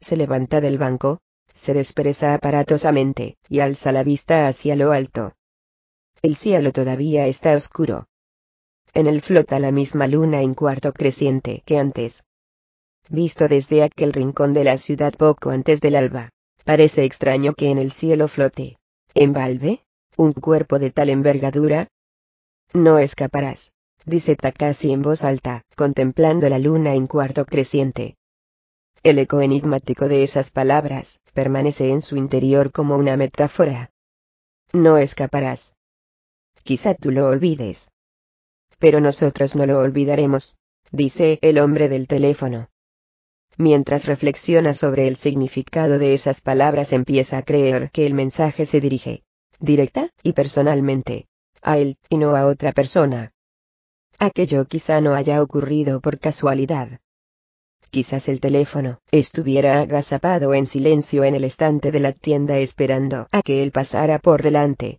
A: Se levanta del banco, se despereza aparatosamente, y alza la vista hacia lo alto. El cielo todavía está oscuro. En él flota la misma luna en cuarto creciente que antes. Visto desde aquel rincón de la ciudad poco antes del alba, parece extraño que en el cielo flote, en balde, un cuerpo de tal envergadura. No escaparás, dice Takashi en voz alta, contemplando la luna en cuarto creciente. El eco enigmático de esas palabras permanece en su interior como una metáfora. No escaparás. Quizá tú lo olvides. Pero nosotros no lo olvidaremos, dice el hombre del teléfono. Mientras reflexiona sobre el significado de esas palabras empieza a creer que el mensaje se dirige, directa y personalmente, a él y no a otra persona. Aquello quizá no haya ocurrido por casualidad. Quizás el teléfono estuviera agazapado en silencio en el estante de la tienda esperando a que él pasara por delante.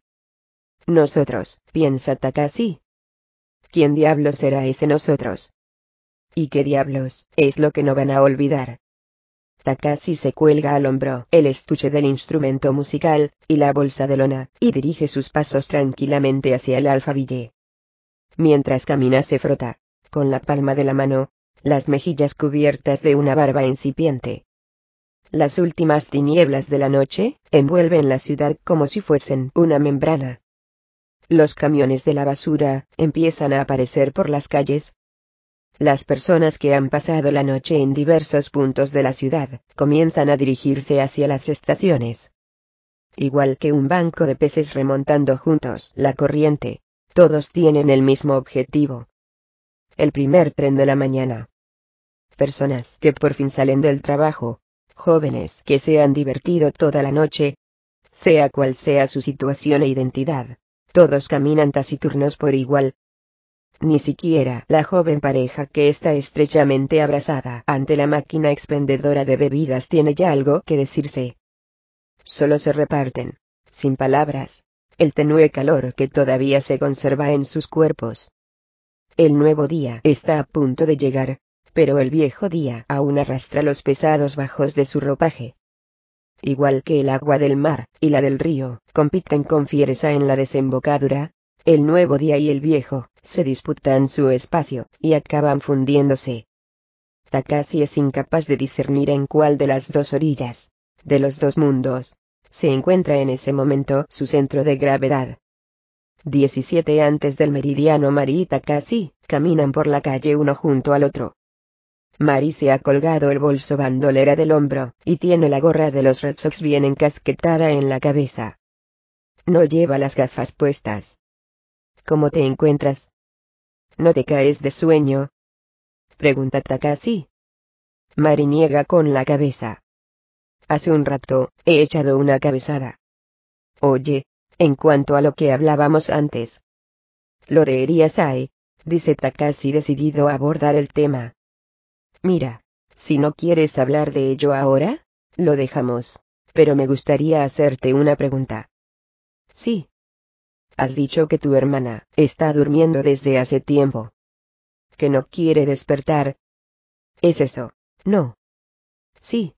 A: Nosotros, piensa Takashi. ¿Quién diablos será ese nosotros? ¿Y qué diablos es lo que no van a olvidar? Takashi se cuelga al hombro el estuche del instrumento musical, y la bolsa de lona, y dirige sus pasos tranquilamente hacia el alfaville. Mientras camina se frota, con la palma de la mano, las mejillas cubiertas de una barba incipiente. Las últimas tinieblas de la noche envuelven la ciudad como si fuesen una membrana. Los camiones de la basura empiezan a aparecer por las calles, las personas que han pasado la noche en diversos puntos de la ciudad, comienzan a dirigirse hacia las estaciones. Igual que un banco de peces remontando juntos la corriente, todos tienen el mismo objetivo. El primer tren de la mañana. Personas que por fin salen del trabajo, jóvenes que se han divertido toda la noche, sea cual sea su situación e identidad, todos caminan taciturnos por igual, ni siquiera la joven pareja que está estrechamente abrazada ante la máquina expendedora de bebidas tiene ya algo que decirse. Solo se reparten, sin palabras, el tenue calor que todavía se conserva en sus cuerpos. El nuevo día está a punto de llegar, pero el viejo día aún arrastra los pesados bajos de su ropaje. Igual que el agua del mar y la del río compiten con fiereza en la desembocadura, el nuevo día y el viejo se disputan su espacio y acaban fundiéndose. Takashi es incapaz de discernir en cuál de las dos orillas, de los dos mundos, se encuentra en ese momento su centro de gravedad. 17 antes del meridiano Mari y Takashi caminan por la calle uno junto al otro. Mari se ha colgado el bolso bandolera del hombro y tiene la gorra de los Red Sox bien encasquetada en la cabeza. No lleva las gafas puestas. ¿Cómo te encuentras? ¿No te caes de sueño? Pregunta Takashi. Mari niega con la cabeza. Hace un rato, he echado una cabezada. Oye, en cuanto a lo que hablábamos antes. Lo de Eriasai, dice Takashi decidido a abordar el tema. Mira, si no quieres hablar de ello ahora, lo dejamos, pero me gustaría hacerte una pregunta. Sí, Has dicho que tu hermana está durmiendo desde hace tiempo. Que no quiere despertar. ¿Es eso? No. Sí.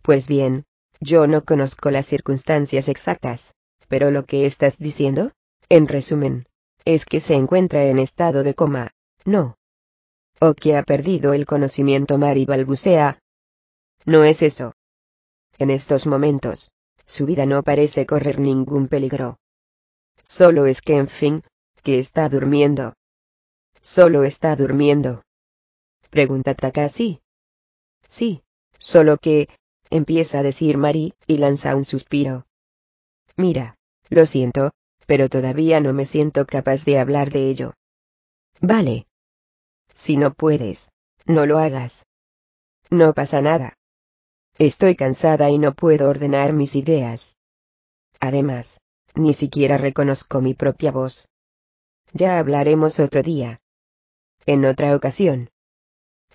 A: Pues bien, yo no conozco las circunstancias exactas, pero lo que estás diciendo, en resumen, es que se encuentra en estado de coma, no. O que ha perdido el conocimiento mar y balbucea. No es eso. En estos momentos, su vida no parece correr ningún peligro. Solo es que en fin, que está durmiendo. Solo está durmiendo. Pregunta Takashi. Sí, solo que, empieza a decir Mari, y lanza un suspiro. Mira, lo siento, pero todavía no me siento capaz de hablar de ello. Vale. Si no puedes, no lo hagas. No pasa nada. Estoy cansada y no puedo ordenar mis ideas. Además, ni siquiera reconozco mi propia voz. Ya hablaremos otro día. En otra ocasión.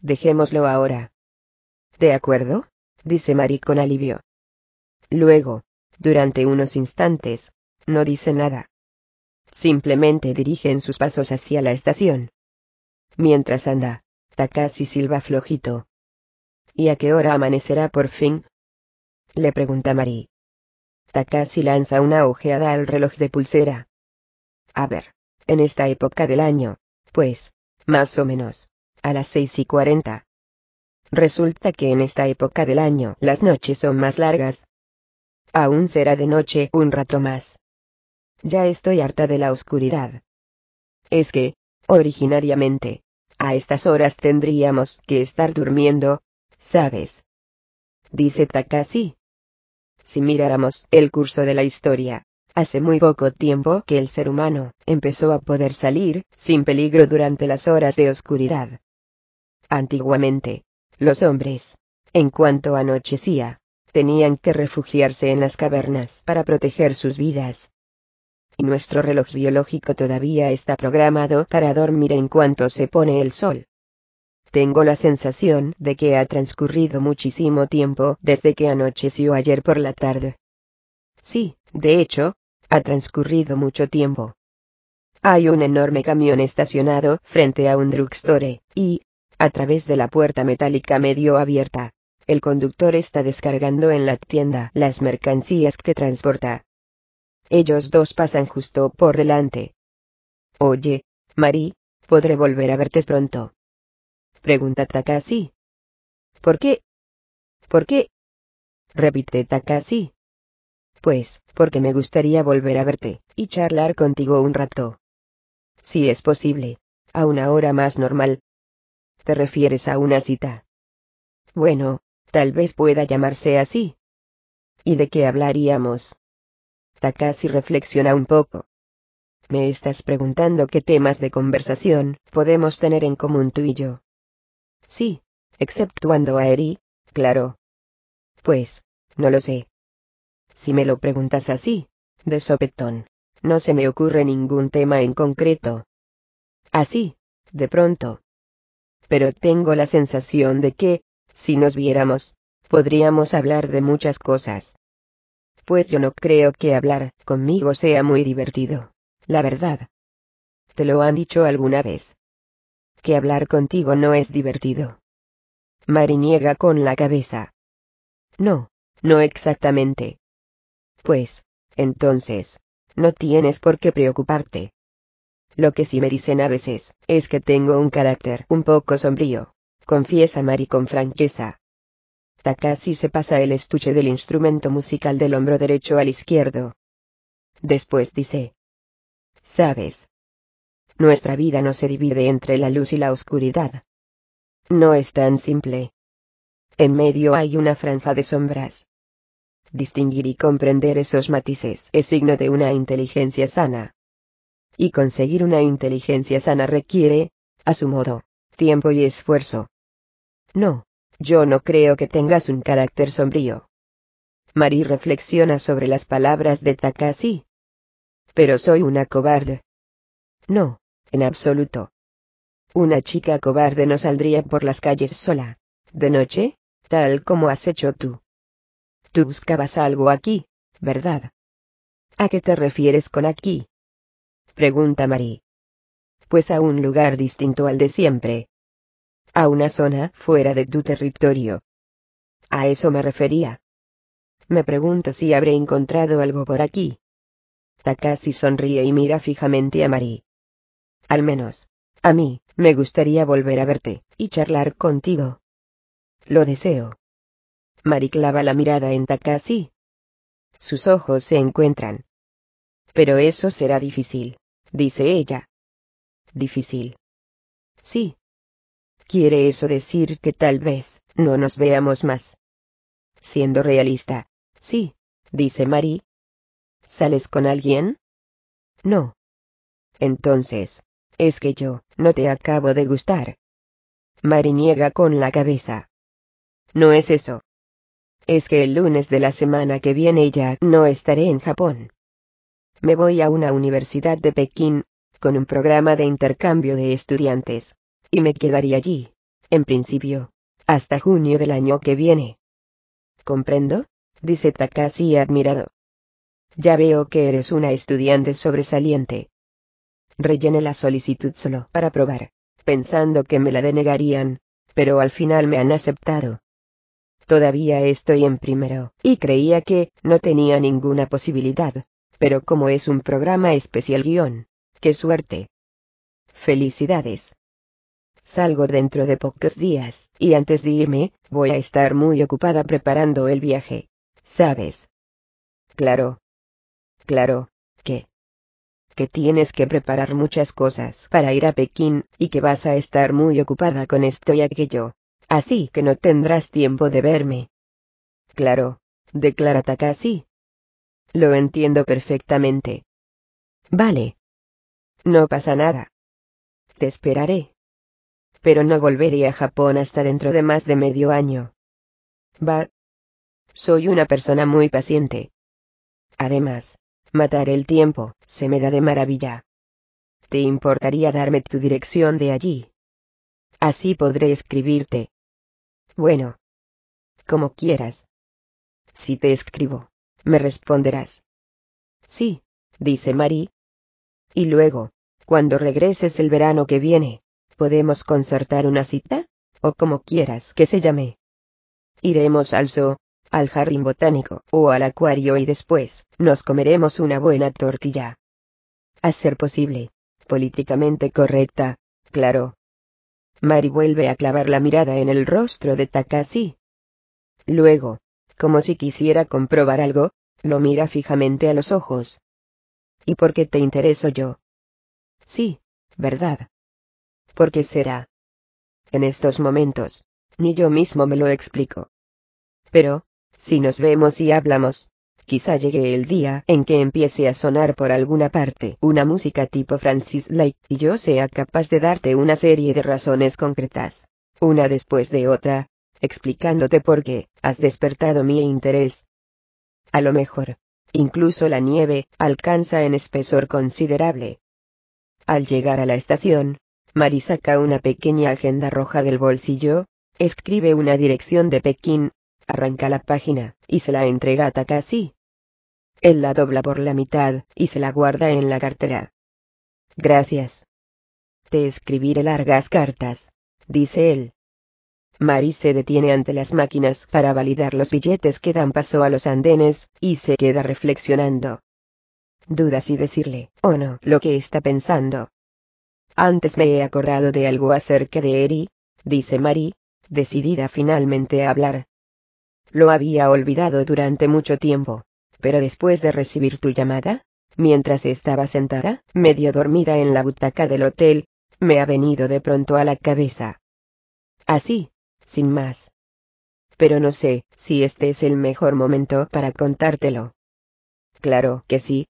A: Dejémoslo ahora. ¿De acuerdo? dice Mari con alivio. Luego, durante unos instantes, no dice nada. Simplemente dirigen sus pasos hacia la estación. Mientras anda, Takashi silba flojito. ¿Y a qué hora amanecerá por fin? Le pregunta Mari. Takashi lanza una ojeada al reloj de pulsera. A ver, en esta época del año, pues, más o menos, a las seis y cuarenta. Resulta que en esta época del año las noches son más largas. Aún será de noche un rato más. Ya estoy harta de la oscuridad. Es que, originariamente, a estas horas tendríamos que estar durmiendo, ¿sabes? Dice Takashi. Si miráramos el curso de la historia, hace muy poco tiempo que el ser humano empezó a poder salir, sin peligro durante las horas de oscuridad. Antiguamente, los hombres, en cuanto anochecía, tenían que refugiarse en las cavernas para proteger sus vidas. Y nuestro reloj biológico todavía está programado para dormir en cuanto se pone el sol. Tengo la sensación de que ha transcurrido muchísimo tiempo desde que anocheció ayer por la tarde. Sí, de hecho, ha transcurrido mucho tiempo. Hay un enorme camión estacionado frente a un drugstore, y, a través de la puerta metálica medio abierta. El conductor está descargando en la tienda las mercancías que transporta. Ellos dos pasan justo por delante. Oye, Mari, ¿podré volver a verte pronto? Pregunta Takashi. ¿Por qué? ¿Por qué? Repite Takashi. Pues, porque me gustaría volver a verte, y charlar contigo un rato. Si es posible, a una hora más normal, ¿Te refieres a una cita? Bueno, tal vez pueda llamarse así. ¿Y de qué hablaríamos? Takashi reflexiona un poco. Me estás preguntando qué temas de conversación podemos tener en común tú y yo. Sí, exceptuando a Eri, claro. Pues, no lo sé. Si me lo preguntas así, de sopetón, no se me ocurre ningún tema en concreto. Así, de pronto, pero tengo la sensación de que, si nos viéramos, podríamos hablar de muchas cosas. Pues yo no creo que hablar conmigo sea muy divertido, la verdad. ¿Te lo han dicho alguna vez? Que hablar contigo no es divertido. Mari niega con la cabeza. No, no exactamente. Pues, entonces, no tienes por qué preocuparte. Lo que sí me dicen a veces, es que tengo un carácter un poco sombrío. Confiesa Mari con franqueza. Takashi se pasa el estuche del instrumento musical del hombro derecho al izquierdo. Después dice. Sabes. Nuestra vida no se divide entre la luz y la oscuridad. No es tan simple. En medio hay una franja de sombras. Distinguir y comprender esos matices es signo de una inteligencia sana. Y conseguir una inteligencia sana requiere, a su modo, tiempo y esfuerzo. No, yo no creo que tengas un carácter sombrío. Mari reflexiona sobre las palabras de Takashi. Pero soy una cobarde. No, en absoluto. Una chica cobarde no saldría por las calles sola, de noche, tal como has hecho tú. Tú buscabas algo aquí, ¿verdad? ¿A qué te refieres con aquí? Pregunta Marie. Pues a un lugar distinto al de siempre. A una zona fuera de tu territorio. A eso me refería. Me pregunto si habré encontrado algo por aquí. Takashi sonríe y mira fijamente a Marie. Al menos, a mí, me gustaría volver a verte, y charlar contigo. Lo deseo. Mari clava la mirada en Takashi. Sus ojos se encuentran. Pero eso será difícil dice ella. Difícil. Sí. ¿Quiere eso decir que tal vez no nos veamos más? Siendo realista, sí, dice Marie. ¿Sales con alguien? No. Entonces, es que yo, no te acabo de gustar. Mari niega con la cabeza. No es eso. Es que el lunes de la semana que viene ya no estaré en Japón. Me voy a una universidad de Pekín, con un programa de intercambio de estudiantes, y me quedaría allí, en principio, hasta junio del año que viene. ¿Comprendo? dice Takashi admirado. Ya veo que eres una estudiante sobresaliente. Rellené la solicitud solo para probar, pensando que me la denegarían, pero al final me han aceptado. Todavía estoy en primero, y creía que no tenía ninguna posibilidad, pero como es un programa especial guion, qué suerte. Felicidades. Salgo dentro de pocos días, y antes de irme, voy a estar muy ocupada preparando el viaje. ¿Sabes? Claro, claro, que que tienes que preparar muchas cosas para ir a Pekín, y que vas a estar muy ocupada con esto y aquello. Así que no tendrás tiempo de verme. Claro, declara Takashi. Lo entiendo perfectamente. Vale. No pasa nada. Te esperaré. Pero no volveré a Japón hasta dentro de más de medio año. Va. Soy una persona muy paciente. Además, Matar el tiempo, se me da de maravilla. ¿Te importaría darme tu dirección de allí? Así podré escribirte. Bueno. Como quieras. Si te escribo, me responderás. Sí, dice Mari. Y luego, cuando regreses el verano que viene, ¿podemos concertar una cita? O como quieras que se llame. Iremos al zoo, al jardín botánico o al acuario y después, nos comeremos una buena tortilla. A ser posible. Políticamente correcta, claro. Mari vuelve a clavar la mirada en el rostro de Takashi. Luego, como si quisiera comprobar algo, lo mira fijamente a los ojos. ¿Y por qué te intereso yo? Sí, ¿verdad? ¿Por qué será? En estos momentos, ni yo mismo me lo explico. Pero, si nos vemos y hablamos, quizá llegue el día en que empiece a sonar por alguna parte una música tipo Francis Light y yo sea capaz de darte una serie de razones concretas, una después de otra, explicándote por qué has despertado mi interés. A lo mejor, incluso la nieve alcanza en espesor considerable. Al llegar a la estación, Mari saca una pequeña agenda roja del bolsillo, escribe una dirección de Pekín, arranca la página, y se la entrega a Takashi. Él la dobla por la mitad, y se la guarda en la cartera. Gracias. Te escribiré largas cartas, dice él. Mari se detiene ante las máquinas para validar los billetes que dan paso a los andenes, y se queda reflexionando. Duda si decirle, o no, lo que está pensando. Antes me he acordado de algo acerca de Eri, dice Mari, decidida finalmente a hablar. Lo había olvidado durante mucho tiempo. Pero después de recibir tu llamada, mientras estaba sentada, medio dormida en la butaca del hotel, me ha venido de pronto a la cabeza. Así, sin más. Pero no sé si este es el mejor momento para contártelo. Claro que sí.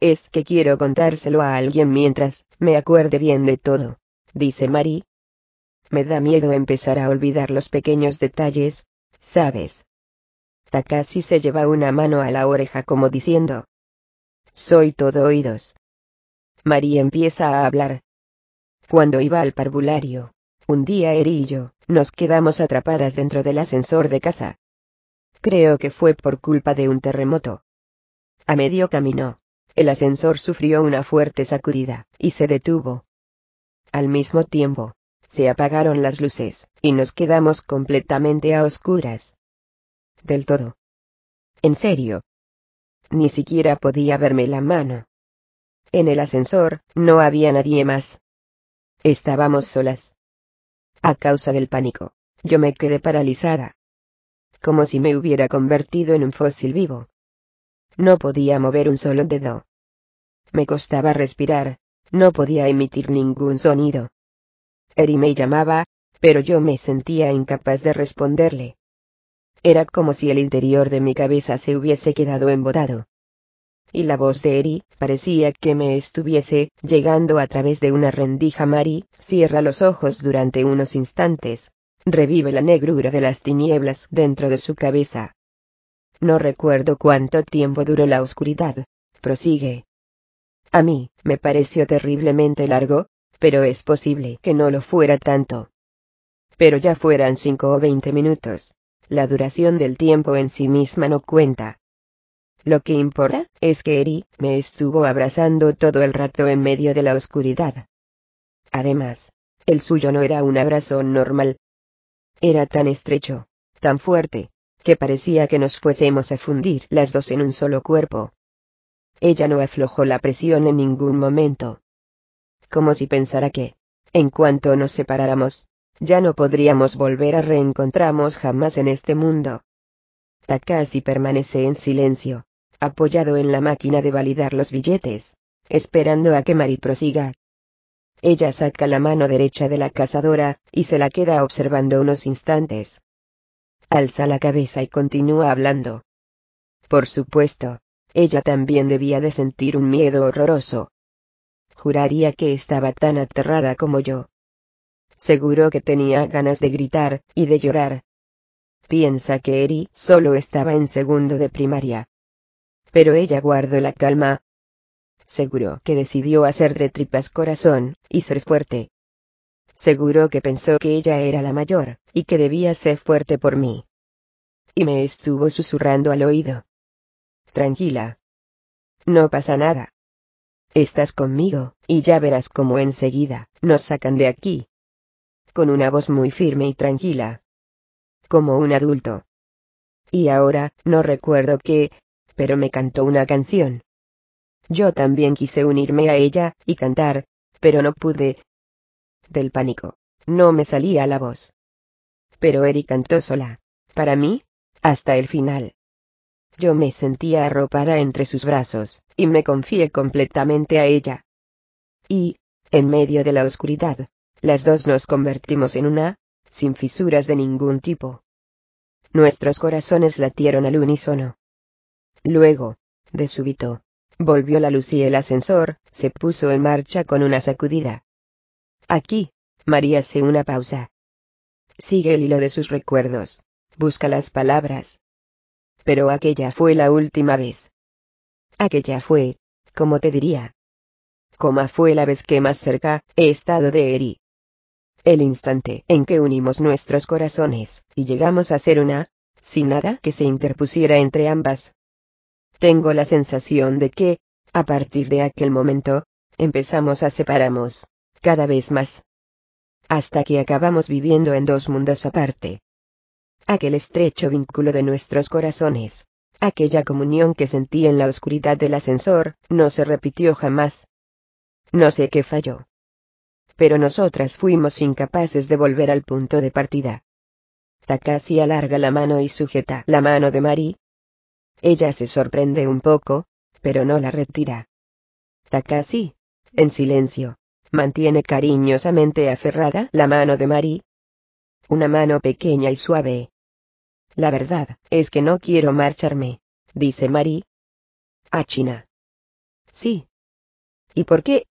A: Es que quiero contárselo a alguien mientras me acuerde bien de todo, dice Mari. Me da miedo empezar a olvidar los pequeños detalles, ¿sabes? Takashi se lleva una mano a la oreja como diciendo. Soy todo oídos. María empieza a hablar. Cuando iba al parvulario, un día Eri y yo, nos quedamos atrapadas dentro del ascensor de casa. Creo que fue por culpa de un terremoto. A medio camino, el ascensor sufrió una fuerte sacudida, y se detuvo. Al mismo tiempo, se apagaron las luces, y nos quedamos completamente a oscuras. Del todo. En serio. Ni siquiera podía verme la mano. En el ascensor, no había nadie más. Estábamos solas. A causa del pánico, yo me quedé paralizada. Como si me hubiera convertido en un fósil vivo. No podía mover un solo dedo. Me costaba respirar, no podía emitir ningún sonido. Eri me llamaba, pero yo me sentía incapaz de responderle. Era como si el interior de mi cabeza se hubiese quedado embotado. y la voz de Eri, parecía que me estuviese llegando a través de una rendija. Mari, cierra los ojos durante unos instantes. Revive la negrura de las tinieblas dentro de su cabeza. No recuerdo cuánto tiempo duró la oscuridad. Prosigue. A mí, me pareció terriblemente largo, pero es posible que no lo fuera tanto. Pero ya fueran cinco o veinte minutos. La duración del tiempo en sí misma no cuenta. Lo que importa es que Eri me estuvo abrazando todo el rato en medio de la oscuridad. Además, el suyo no era un abrazo normal. Era tan estrecho, tan fuerte, que parecía que nos fuésemos a fundir las dos en un solo cuerpo. Ella no aflojó la presión en ningún momento. Como si pensara que, en cuanto nos separáramos, ya no podríamos volver a reencontrarnos jamás en este mundo. Takashi permanece en silencio, apoyado en la máquina de validar los billetes, esperando a que Mari prosiga. Ella saca la mano derecha de la cazadora, y se la queda observando unos instantes. Alza la cabeza y continúa hablando. Por supuesto, ella también debía de sentir un miedo horroroso. Juraría que estaba tan aterrada como yo. Seguro que tenía ganas de gritar, y de llorar. Piensa que Eri solo estaba en segundo de primaria pero ella guardó la calma. Seguro que decidió hacer de tripas corazón, y ser fuerte. Seguro que pensó que ella era la mayor, y que debía ser fuerte por mí. Y me estuvo susurrando al oído. Tranquila. No pasa nada. Estás conmigo, y ya verás cómo enseguida nos sacan de aquí. Con una voz muy firme y tranquila. Como un adulto. Y ahora, no recuerdo qué, pero me cantó una canción. Yo también quise unirme a ella, y cantar, pero no pude. Del pánico, no me salía la voz. Pero Eri cantó sola, para mí, hasta el final. Yo me sentía arropada entre sus brazos, y me confié completamente a ella. Y, en medio de la oscuridad, las dos nos convertimos en una, sin fisuras de ningún tipo. Nuestros corazones latieron al unísono. Luego, de súbito, volvió la luz y el ascensor se puso en marcha con una sacudida. Aquí, María hace una pausa. Sigue el hilo de sus recuerdos. Busca las palabras. Pero aquella fue la última vez. Aquella fue, como te diría. Como fue la vez que más cerca he estado de Eri. El instante en que unimos nuestros corazones y llegamos a ser una, sin nada que se interpusiera entre ambas. Tengo la sensación de que, a partir de aquel momento, empezamos a separarnos, cada vez más. Hasta que acabamos viviendo en dos mundos aparte. Aquel estrecho vínculo de nuestros corazones, aquella comunión que sentí en la oscuridad del ascensor, no se repitió jamás. No sé qué falló. Pero nosotras fuimos incapaces de volver al punto de partida. Takashi alarga la mano y sujeta la mano de Mari, ella se sorprende un poco, pero no la retira. Takashi, en silencio, mantiene cariñosamente aferrada la mano de Mari. Una mano pequeña y suave. La verdad es que no quiero marcharme, dice Mari. A China. Sí. ¿Y por qué?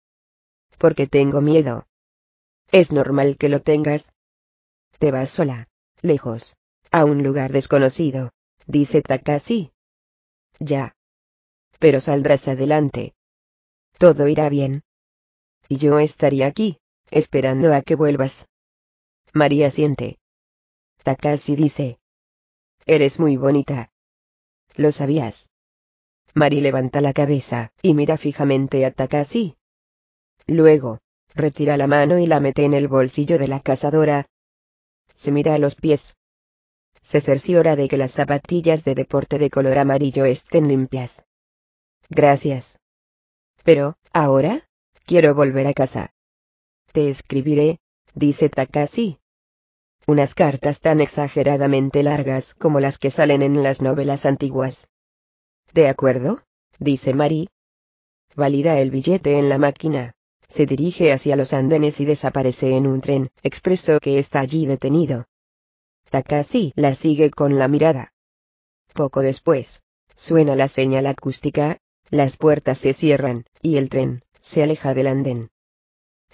A: Porque tengo miedo. Es normal que lo tengas. Te vas sola, lejos, a un lugar desconocido, dice Takashi. Ya. Pero saldrás adelante. Todo irá bien. Y yo estaría aquí, esperando a que vuelvas. María siente. Takashi dice. Eres muy bonita. ¿Lo sabías? Mari levanta la cabeza y mira fijamente a Takashi. Luego, retira la mano y la mete en el bolsillo de la cazadora. Se mira a los pies se cerciora de que las zapatillas de deporte de color amarillo estén limpias. Gracias. Pero, ahora, quiero volver a casa. Te escribiré, dice Takashi. Unas cartas tan exageradamente largas como las que salen en las novelas antiguas. ¿De acuerdo? dice Mari. Valida el billete en la máquina. Se dirige hacia los andenes y desaparece en un tren expreso que está allí detenido. Takashi la sigue con la mirada. Poco después, suena la señal acústica, las puertas se cierran, y el tren, se aleja del andén.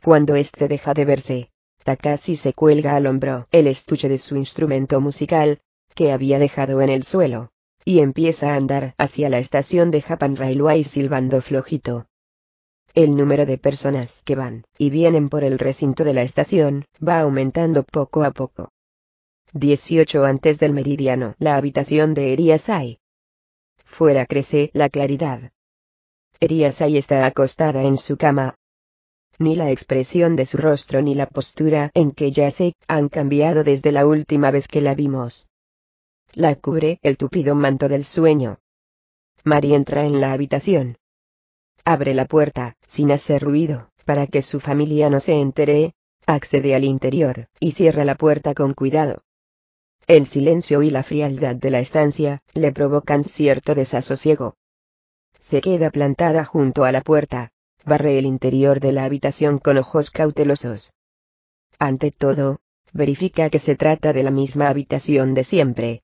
A: Cuando éste deja de verse, Takashi se cuelga al hombro el estuche de su instrumento musical, que había dejado en el suelo, y empieza a andar hacia la estación de Japan Railway silbando flojito. El número de personas que van y vienen por el recinto de la estación va aumentando poco a poco. 18 antes del meridiano. La habitación de Eriasai. Fuera crece la claridad. Eriasai está acostada en su cama. Ni la expresión de su rostro ni la postura en que yace han cambiado desde la última vez que la vimos. La cubre el tupido manto del sueño. Mari entra en la habitación. Abre la puerta, sin hacer ruido, para que su familia no se entere, accede al interior, y cierra la puerta con cuidado. El silencio y la frialdad de la estancia, le provocan cierto desasosiego. Se queda plantada junto a la puerta, barre el interior de la habitación con ojos cautelosos. Ante todo, verifica que se trata de la misma habitación de siempre.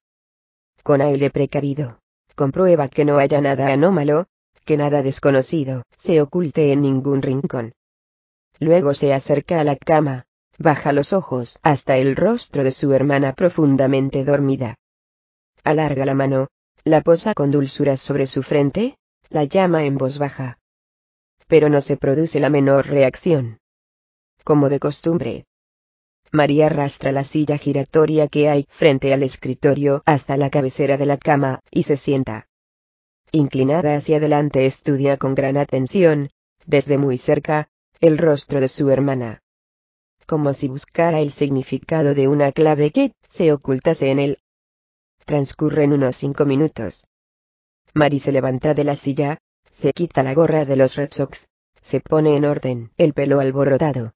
A: Con aire precavido, comprueba que no haya nada anómalo, que nada desconocido se oculte en ningún rincón. Luego se acerca a la cama, Baja los ojos hasta el rostro de su hermana profundamente dormida. Alarga la mano, la posa con dulzura sobre su frente, la llama en voz baja. Pero no se produce la menor reacción. Como de costumbre. María arrastra la silla giratoria que hay frente al escritorio hasta la cabecera de la cama, y se sienta. Inclinada hacia adelante estudia con gran atención, desde muy cerca, el rostro de su hermana como si buscara el significado de una clave que se ocultase en él. Transcurren unos cinco minutos. Mary se levanta de la silla, se quita la gorra de los Red Sox, se pone en orden el pelo alborotado.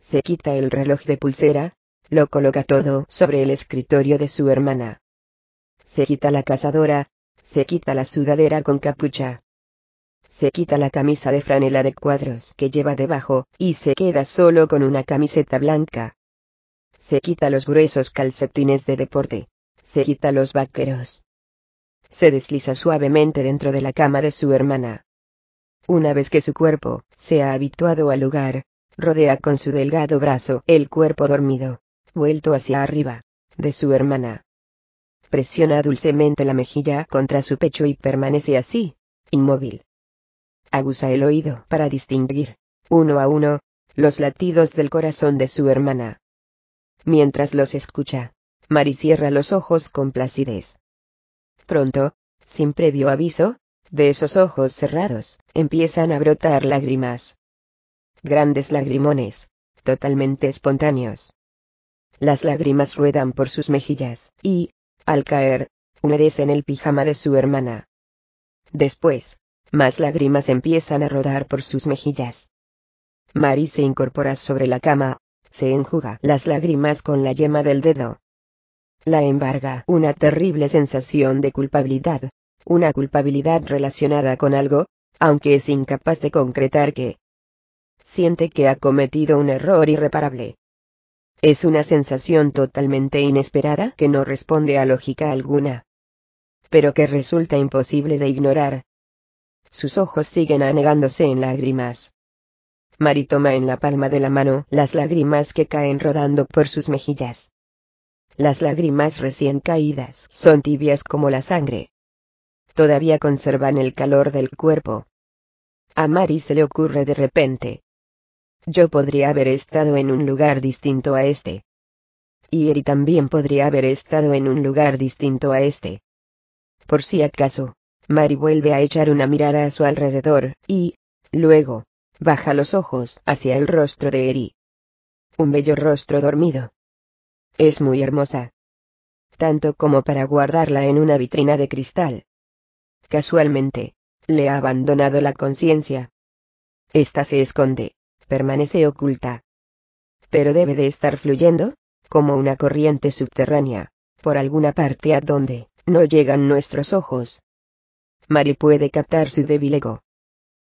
A: Se quita el reloj de pulsera, lo coloca todo sobre el escritorio de su hermana. Se quita la cazadora, se quita la sudadera con capucha, se quita la camisa de franela de cuadros que lleva debajo, y se queda solo con una camiseta blanca. Se quita los gruesos calcetines de deporte. Se quita los vaqueros. Se desliza suavemente dentro de la cama de su hermana. Una vez que su cuerpo se ha habituado al lugar, rodea con su delgado brazo el cuerpo dormido, vuelto hacia arriba, de su hermana. Presiona dulcemente la mejilla contra su pecho y permanece así, inmóvil aguza el oído para distinguir, uno a uno, los latidos del corazón de su hermana. Mientras los escucha, Mari cierra los ojos con placidez. Pronto, sin previo aviso, de esos ojos cerrados, empiezan a brotar lágrimas. Grandes lagrimones, totalmente espontáneos. Las lágrimas ruedan por sus mejillas, y, al caer, humedecen el pijama de su hermana. Después, más lágrimas empiezan a rodar por sus mejillas. Mari se incorpora sobre la cama, se enjuga las lágrimas con la yema del dedo. La embarga una terrible sensación de culpabilidad, una culpabilidad relacionada con algo, aunque es incapaz de concretar que siente que ha cometido un error irreparable. Es una sensación totalmente inesperada que no responde a lógica alguna. Pero que resulta imposible de ignorar, sus ojos siguen anegándose en lágrimas. Mari toma en la palma de la mano las lágrimas que caen rodando por sus mejillas. Las lágrimas recién caídas son tibias como la sangre. Todavía conservan el calor del cuerpo. A Mari se le ocurre de repente. Yo podría haber estado en un lugar distinto a este. Y Eri también podría haber estado en un lugar distinto a este. Por si acaso, Mari vuelve a echar una mirada a su alrededor, y, luego, baja los ojos hacia el rostro de Eri. Un bello rostro dormido. Es muy hermosa. Tanto como para guardarla en una vitrina de cristal. Casualmente, le ha abandonado la conciencia. Esta se esconde, permanece oculta. Pero debe de estar fluyendo, como una corriente subterránea, por alguna parte a donde no llegan nuestros ojos. Mari puede captar su débil ego.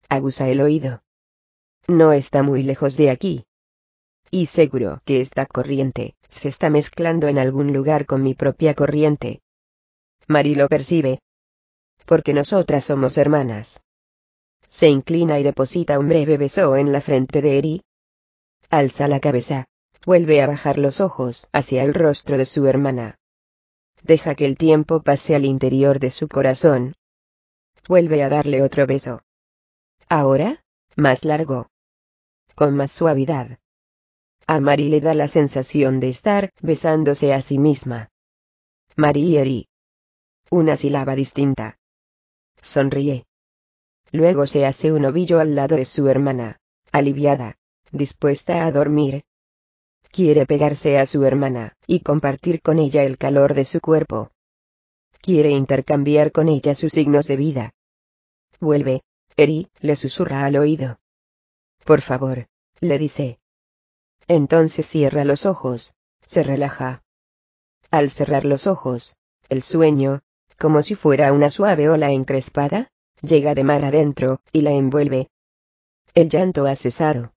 A: Aguza el oído. No está muy lejos de aquí. Y seguro que esta corriente se está mezclando en algún lugar con mi propia corriente. Mari lo percibe. Porque nosotras somos hermanas. Se inclina y deposita un breve beso en la frente de Eri. Alza la cabeza. Vuelve a bajar los ojos hacia el rostro de su hermana. Deja que el tiempo pase al interior de su corazón. Vuelve a darle otro beso. Ahora, más largo. Con más suavidad. A Mari le da la sensación de estar besándose a sí misma. Mari Eri. Una sílaba distinta. Sonríe. Luego se hace un ovillo al lado de su hermana, aliviada, dispuesta a dormir. Quiere pegarse a su hermana, y compartir con ella el calor de su cuerpo. Quiere intercambiar con ella sus signos de vida. Vuelve, Eri, le susurra al oído. Por favor, le dice. Entonces cierra los ojos, se relaja. Al cerrar los ojos, el sueño, como si fuera una suave ola encrespada, llega de mar adentro, y la envuelve. El llanto ha cesado.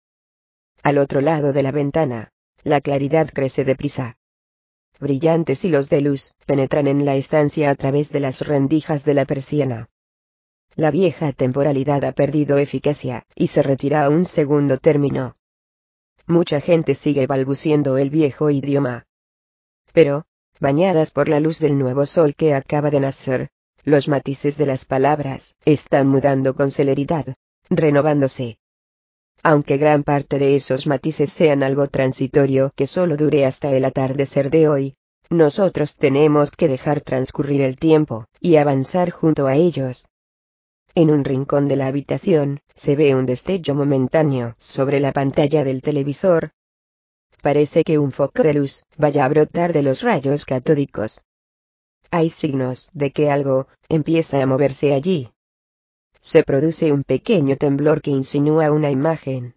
A: Al otro lado de la ventana, la claridad crece deprisa. Brillantes hilos de luz penetran en la estancia a través de las rendijas de la persiana. La vieja temporalidad ha perdido eficacia, y se retira a un segundo término. Mucha gente sigue balbuciendo el viejo idioma. Pero, bañadas por la luz del nuevo sol que acaba de nacer, los matices de las palabras están mudando con celeridad, renovándose. Aunque gran parte de esos matices sean algo transitorio que solo dure hasta el atardecer de hoy, nosotros tenemos que dejar transcurrir el tiempo, y avanzar junto a ellos. En un rincón de la habitación, se ve un destello momentáneo sobre la pantalla del televisor. Parece que un foco de luz vaya a brotar de los rayos catódicos. Hay signos de que algo empieza a moverse allí. Se produce un pequeño temblor que insinúa una imagen.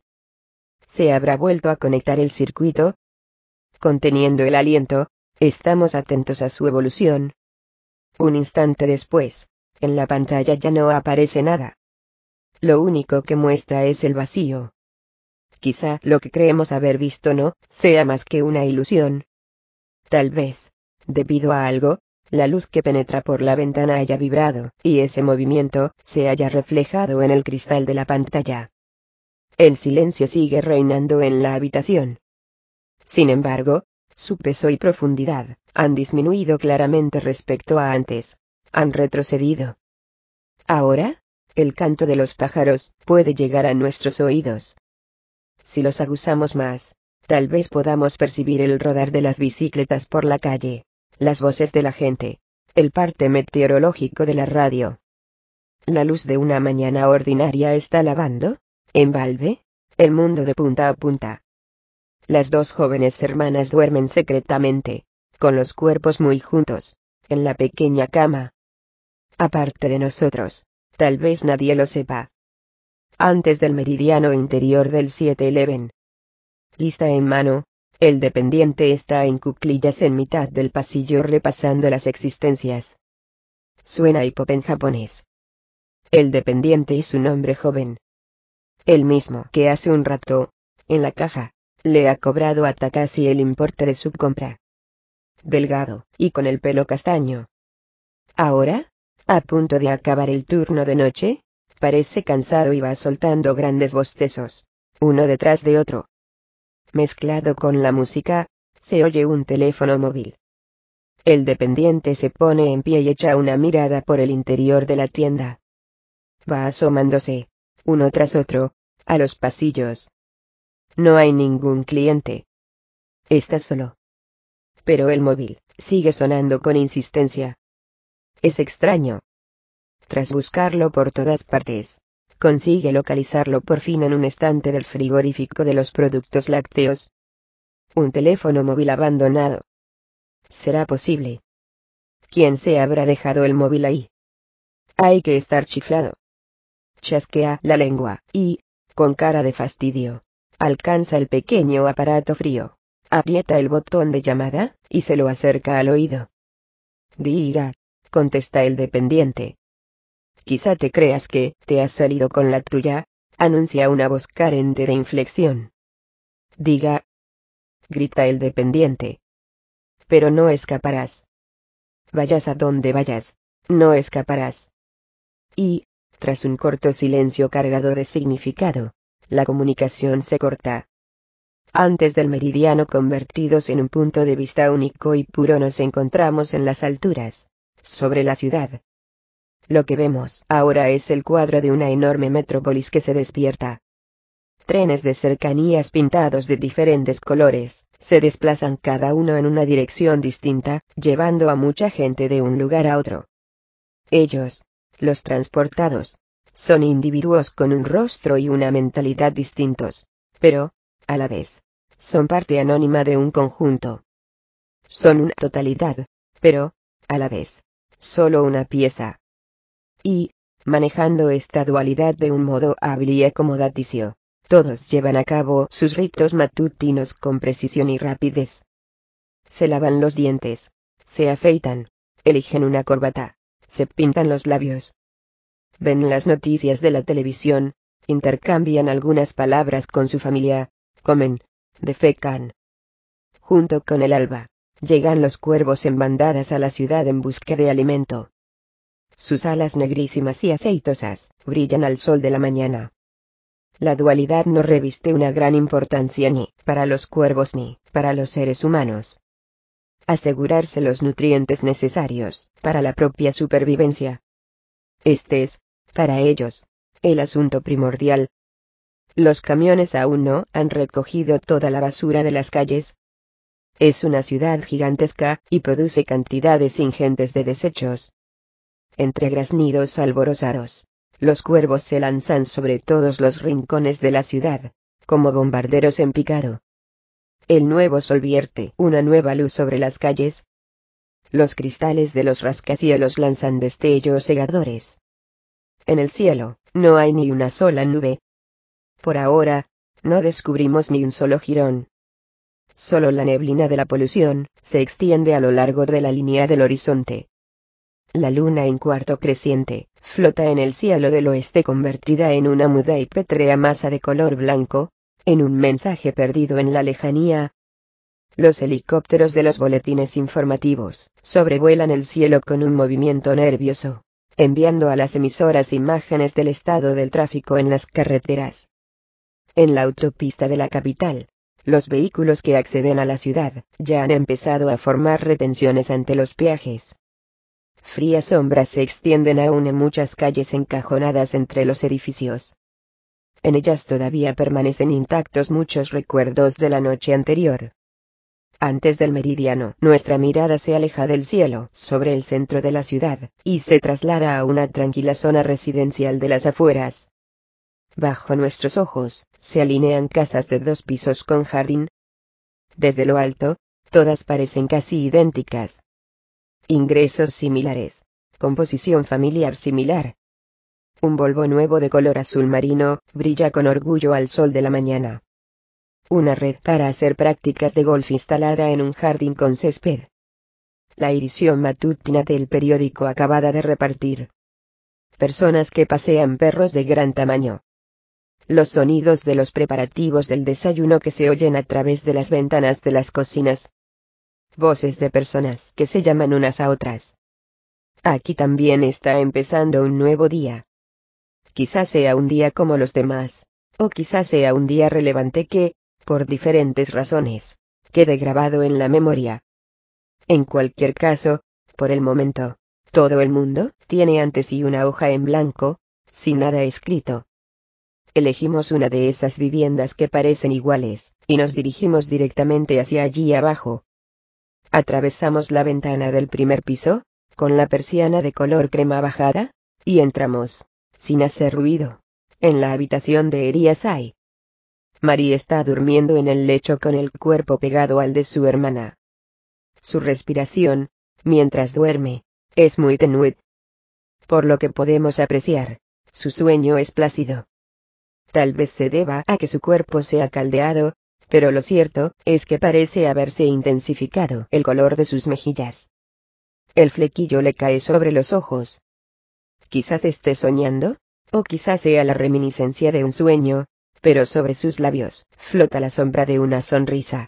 A: ¿Se habrá vuelto a conectar el circuito? Conteniendo el aliento, estamos atentos a su evolución. Un instante después, en la pantalla ya no aparece nada. Lo único que muestra es el vacío. Quizá lo que creemos haber visto no sea más que una ilusión. Tal vez, debido a algo, la luz que penetra por la ventana haya vibrado, y ese movimiento se haya reflejado en el cristal de la pantalla. El silencio sigue reinando en la habitación. Sin embargo, su peso y profundidad han disminuido claramente respecto a antes. Han retrocedido. Ahora, el canto de los pájaros puede llegar a nuestros oídos. Si los aguzamos más, tal vez podamos percibir el rodar de las bicicletas por la calle las voces de la gente, el parte meteorológico de la radio. La luz de una mañana ordinaria está lavando, en balde, el mundo de punta a punta. Las dos jóvenes hermanas duermen secretamente, con los cuerpos muy juntos, en la pequeña cama. Aparte de nosotros, tal vez nadie lo sepa. Antes del meridiano interior del 7-11. Lista en mano, el dependiente está en cuclillas en mitad del pasillo repasando las existencias. Suena hip en japonés. El dependiente es un hombre joven. El mismo que hace un rato, en la caja, le ha cobrado a Takashi el importe de su compra. Delgado, y con el pelo castaño. Ahora, a punto de acabar el turno de noche, parece cansado y va soltando grandes bostezos, uno detrás de otro. Mezclado con la música, se oye un teléfono móvil. El dependiente se pone en pie y echa una mirada por el interior de la tienda. Va asomándose, uno tras otro, a los pasillos. No hay ningún cliente. Está solo. Pero el móvil sigue sonando con insistencia. Es extraño. Tras buscarlo por todas partes, consigue localizarlo por fin en un estante del frigorífico de los productos lácteos. Un teléfono móvil abandonado. ¿Será posible? ¿Quién se habrá dejado el móvil ahí? Hay que estar chiflado. Chasquea la lengua, y, con cara de fastidio, alcanza el pequeño aparato frío, aprieta el botón de llamada, y se lo acerca al oído. Diga, contesta el dependiente, Quizá te creas que te has salido con la tuya, anuncia una voz carente de inflexión. Diga. Grita el dependiente. Pero no escaparás. Vayas a donde vayas, no escaparás. Y, Tras un corto silencio cargado de significado, la comunicación se corta. Antes del meridiano convertidos en un punto de vista único y puro nos encontramos en las alturas, sobre la ciudad. Lo que vemos ahora es el cuadro de una enorme metrópolis que se despierta. Trenes de cercanías pintados de diferentes colores, se desplazan cada uno en una dirección distinta, llevando a mucha gente de un lugar a otro. Ellos, los transportados, son individuos con un rostro y una mentalidad distintos, pero, a la vez, son parte anónima de un conjunto. Son una totalidad, pero, a la vez, solo una pieza. Y, manejando esta dualidad de un modo hábil y acomodaticio, todos llevan a cabo sus ritos matutinos con precisión y rapidez. Se lavan los dientes, se afeitan, eligen una corbata, se pintan los labios. Ven las noticias de la televisión, intercambian algunas palabras con su familia, comen, defecan. Junto con el alba, llegan los cuervos en bandadas a la ciudad en busca de alimento. Sus alas negrísimas y aceitosas brillan al sol de la mañana. La dualidad no reviste una gran importancia ni para los cuervos ni para los seres humanos. Asegurarse los nutrientes necesarios para la propia supervivencia. Este es, para ellos, el asunto primordial, los camiones aún no han recogido toda la basura de las calles. Es una ciudad gigantesca y produce cantidades ingentes de desechos. Entre graznidos alborozados, los cuervos se lanzan sobre todos los rincones de la ciudad, como bombarderos en picado. El nuevo sol vierte una nueva luz sobre las calles. Los cristales de los rascacielos lanzan destellos cegadores. En el cielo, no hay ni una sola nube, por ahora, no descubrimos ni un solo jirón. Solo la neblina de la polución se extiende a lo largo de la línea del horizonte. La luna en cuarto creciente, flota en el cielo del oeste convertida en una muda y pétrea masa de color blanco, en un mensaje perdido en la lejanía. Los helicópteros de los boletines informativos sobrevuelan el cielo con un movimiento nervioso, enviando a las emisoras imágenes del estado del tráfico en las carreteras. En la autopista de la capital, los vehículos que acceden a la ciudad ya han empezado a formar retenciones ante los peajes. Frías sombras se extienden aún en muchas calles encajonadas entre los edificios. En ellas todavía permanecen intactos muchos recuerdos de la noche anterior. Antes del meridiano, nuestra mirada se aleja del cielo, sobre el centro de la ciudad, y se traslada a una tranquila zona residencial de las afueras. Bajo nuestros ojos, se alinean casas de dos pisos con jardín. Desde lo alto, todas parecen casi idénticas. Ingresos similares. Composición familiar similar. Un Volvo nuevo de color azul marino, brilla con orgullo al sol de la mañana. Una red para hacer prácticas de golf instalada en un jardín con césped. La edición matutina del periódico acabada de repartir. Personas que pasean perros de gran tamaño los sonidos de los preparativos del desayuno que se oyen a través de las ventanas de las cocinas. Voces de personas que se llaman unas a otras. Aquí también está empezando un nuevo día. Quizás sea un día como los demás, o quizás sea un día relevante que, por diferentes razones, quede grabado en la memoria. En cualquier caso, por el momento, todo el mundo tiene ante sí una hoja en blanco, sin nada escrito. Elegimos una de esas viviendas que parecen iguales, y nos dirigimos directamente hacia allí abajo. Atravesamos la ventana del primer piso, con la persiana de color crema bajada, y entramos, sin hacer ruido, en la habitación de Eriasai. Marie está durmiendo en el lecho con el cuerpo pegado al de su hermana. Su respiración, mientras duerme, es muy tenue. Por lo que podemos apreciar, su sueño es plácido. Tal vez se deba a que su cuerpo se ha caldeado, pero lo cierto es que parece haberse intensificado el color de sus mejillas. El flequillo le cae sobre los ojos. Quizás esté soñando, o quizás sea la reminiscencia de un sueño, pero sobre sus labios flota la sombra de una sonrisa.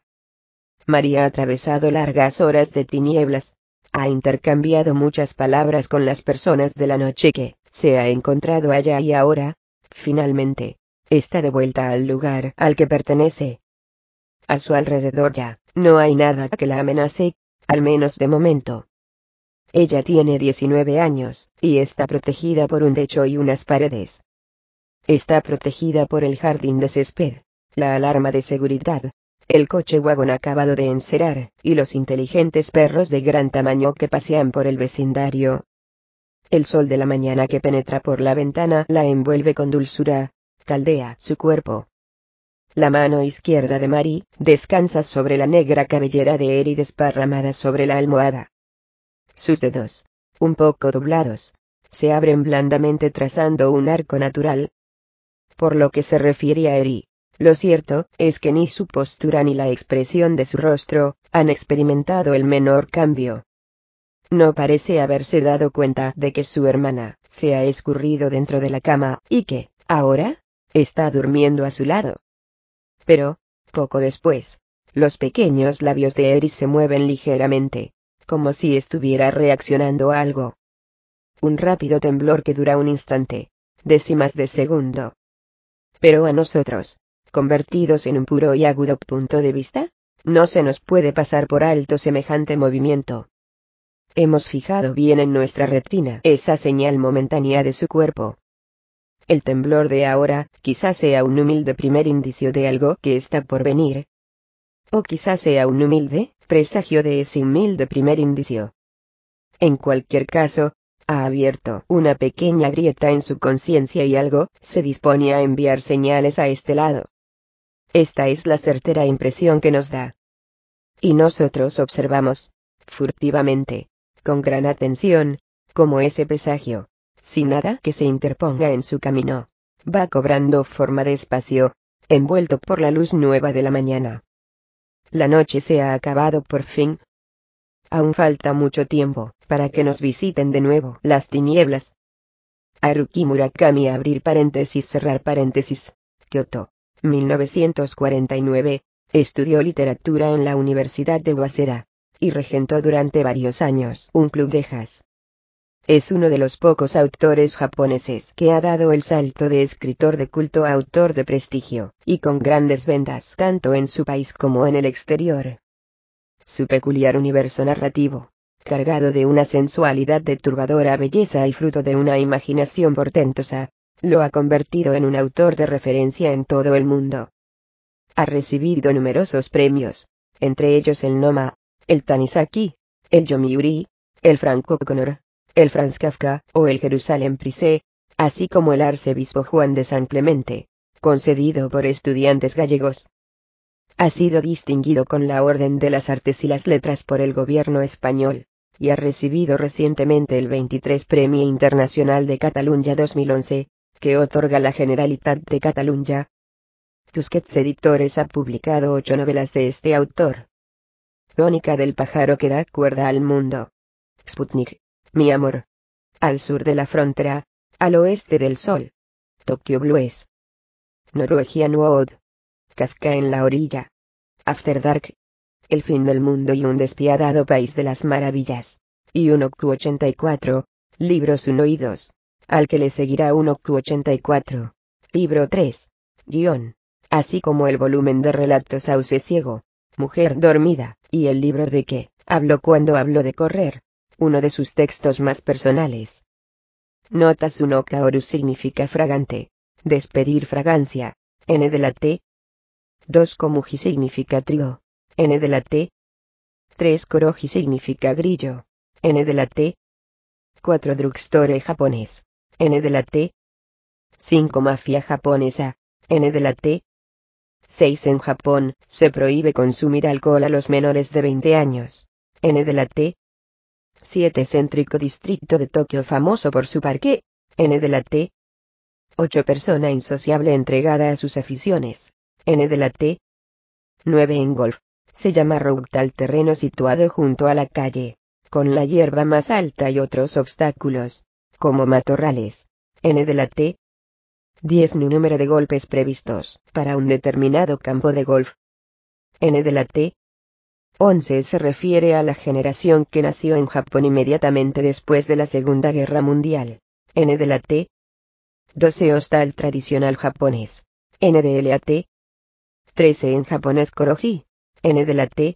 A: María ha atravesado largas horas de tinieblas, ha intercambiado muchas palabras con las personas de la noche que se ha encontrado allá y ahora, finalmente, está de vuelta al lugar al que pertenece. A su alrededor ya, no hay nada que la amenace, al menos de momento. Ella tiene 19 años, y está protegida por un techo y unas paredes. Está protegida por el jardín de césped, la alarma de seguridad, el coche wagon acabado de encerar, y los inteligentes perros de gran tamaño que pasean por el vecindario. El sol de la mañana que penetra por la ventana la envuelve con dulzura, caldea su cuerpo. La mano izquierda de Mary descansa sobre la negra cabellera de Eri desparramada sobre la almohada. Sus dedos, un poco doblados, se abren blandamente trazando un arco natural. Por lo que se refiere a Eri, lo cierto es que ni su postura ni la expresión de su rostro han experimentado el menor cambio. No parece haberse dado cuenta de que su hermana se ha escurrido dentro de la cama y que, ahora, está durmiendo a su lado. Pero, poco después, los pequeños labios de Eris se mueven ligeramente, como si estuviera reaccionando a algo. Un rápido temblor que dura un instante, décimas de segundo. Pero a nosotros, convertidos en un puro y agudo punto de vista, no se nos puede pasar por alto semejante movimiento. Hemos fijado bien en nuestra retina esa señal momentánea de su cuerpo. El temblor de ahora quizás sea un humilde primer indicio de algo que está por venir. O quizás sea un humilde presagio de ese humilde primer indicio. En cualquier caso, ha abierto una pequeña grieta en su conciencia y algo se dispone a enviar señales a este lado. Esta es la certera impresión que nos da. Y nosotros observamos, furtivamente, con gran atención, como ese presagio, sin nada que se interponga en su camino, va cobrando forma de espacio, envuelto por la luz nueva de la mañana. La noche se ha acabado por fin. Aún falta mucho tiempo, para que nos visiten de nuevo las tinieblas. Haruki Murakami abrir paréntesis cerrar paréntesis. Kyoto. 1949, estudió literatura en la Universidad de Waseda, y regentó durante varios años un club de jazz. Es uno de los pocos autores japoneses que ha dado el salto de escritor de culto a autor de prestigio, y con grandes ventas tanto en su país como en el exterior. Su peculiar universo narrativo, cargado de una sensualidad de turbadora belleza y fruto de una imaginación portentosa, lo ha convertido en un autor de referencia en todo el mundo. Ha recibido numerosos premios, entre ellos el Noma, el Tanizaki, el Yomiuri, el Franco Connor, el Franz Kafka o el Jerusalem Prize, así como el Arzobispo Juan de San Clemente, concedido por estudiantes gallegos. Ha sido distinguido con la Orden de las Artes y las Letras por el gobierno español, y ha recibido recientemente el 23 Premio Internacional de Cataluña 2011, que otorga la Generalitat de Cataluña. Tusquets Editores ha publicado ocho novelas de este autor. Crónica del pájaro que da cuerda al mundo. Sputnik, mi amor. Al sur de la frontera, al oeste del sol. Tokyo Blues. Norwegian Wood. Kafka en la orilla. After Dark. El fin del mundo y un despiadado país de las maravillas. Y 1Q84. Libros 1 y 2 al que le seguirá 1Q84. Libro 3. Guión. Así como el volumen de relatos Sauce Ciego, Mujer Dormida, y el libro de que, hablo cuando hablo de correr, uno de sus textos más personales. Notas 1 Kaoru significa fragante, despedir fragancia, N de la T. 2 Komuji significa trigo, N de la T. 3 Koroji significa grillo, N de la T. 4 Drugstore japonés, N de la T. 5. Mafia japonesa, N de la T. 6. En Japón, se prohíbe consumir alcohol a los menores de 20 años. N de la T. 7. Céntrico distrito de Tokio famoso por su parque. N de la T. 8. Persona insociable entregada a sus aficiones. N de la T. 9. En golf. Se llama Routal terreno situado junto a la calle, con la hierba más alta y otros obstáculos como matorrales. N de la T. 10 número de golpes previstos para un determinado campo de golf. N de la T. 11 se refiere a la generación que nació en Japón inmediatamente después de la Segunda Guerra Mundial, N de la T. 12 hostal tradicional japonés. N de la T. 13 en japonés koroji. N de la T.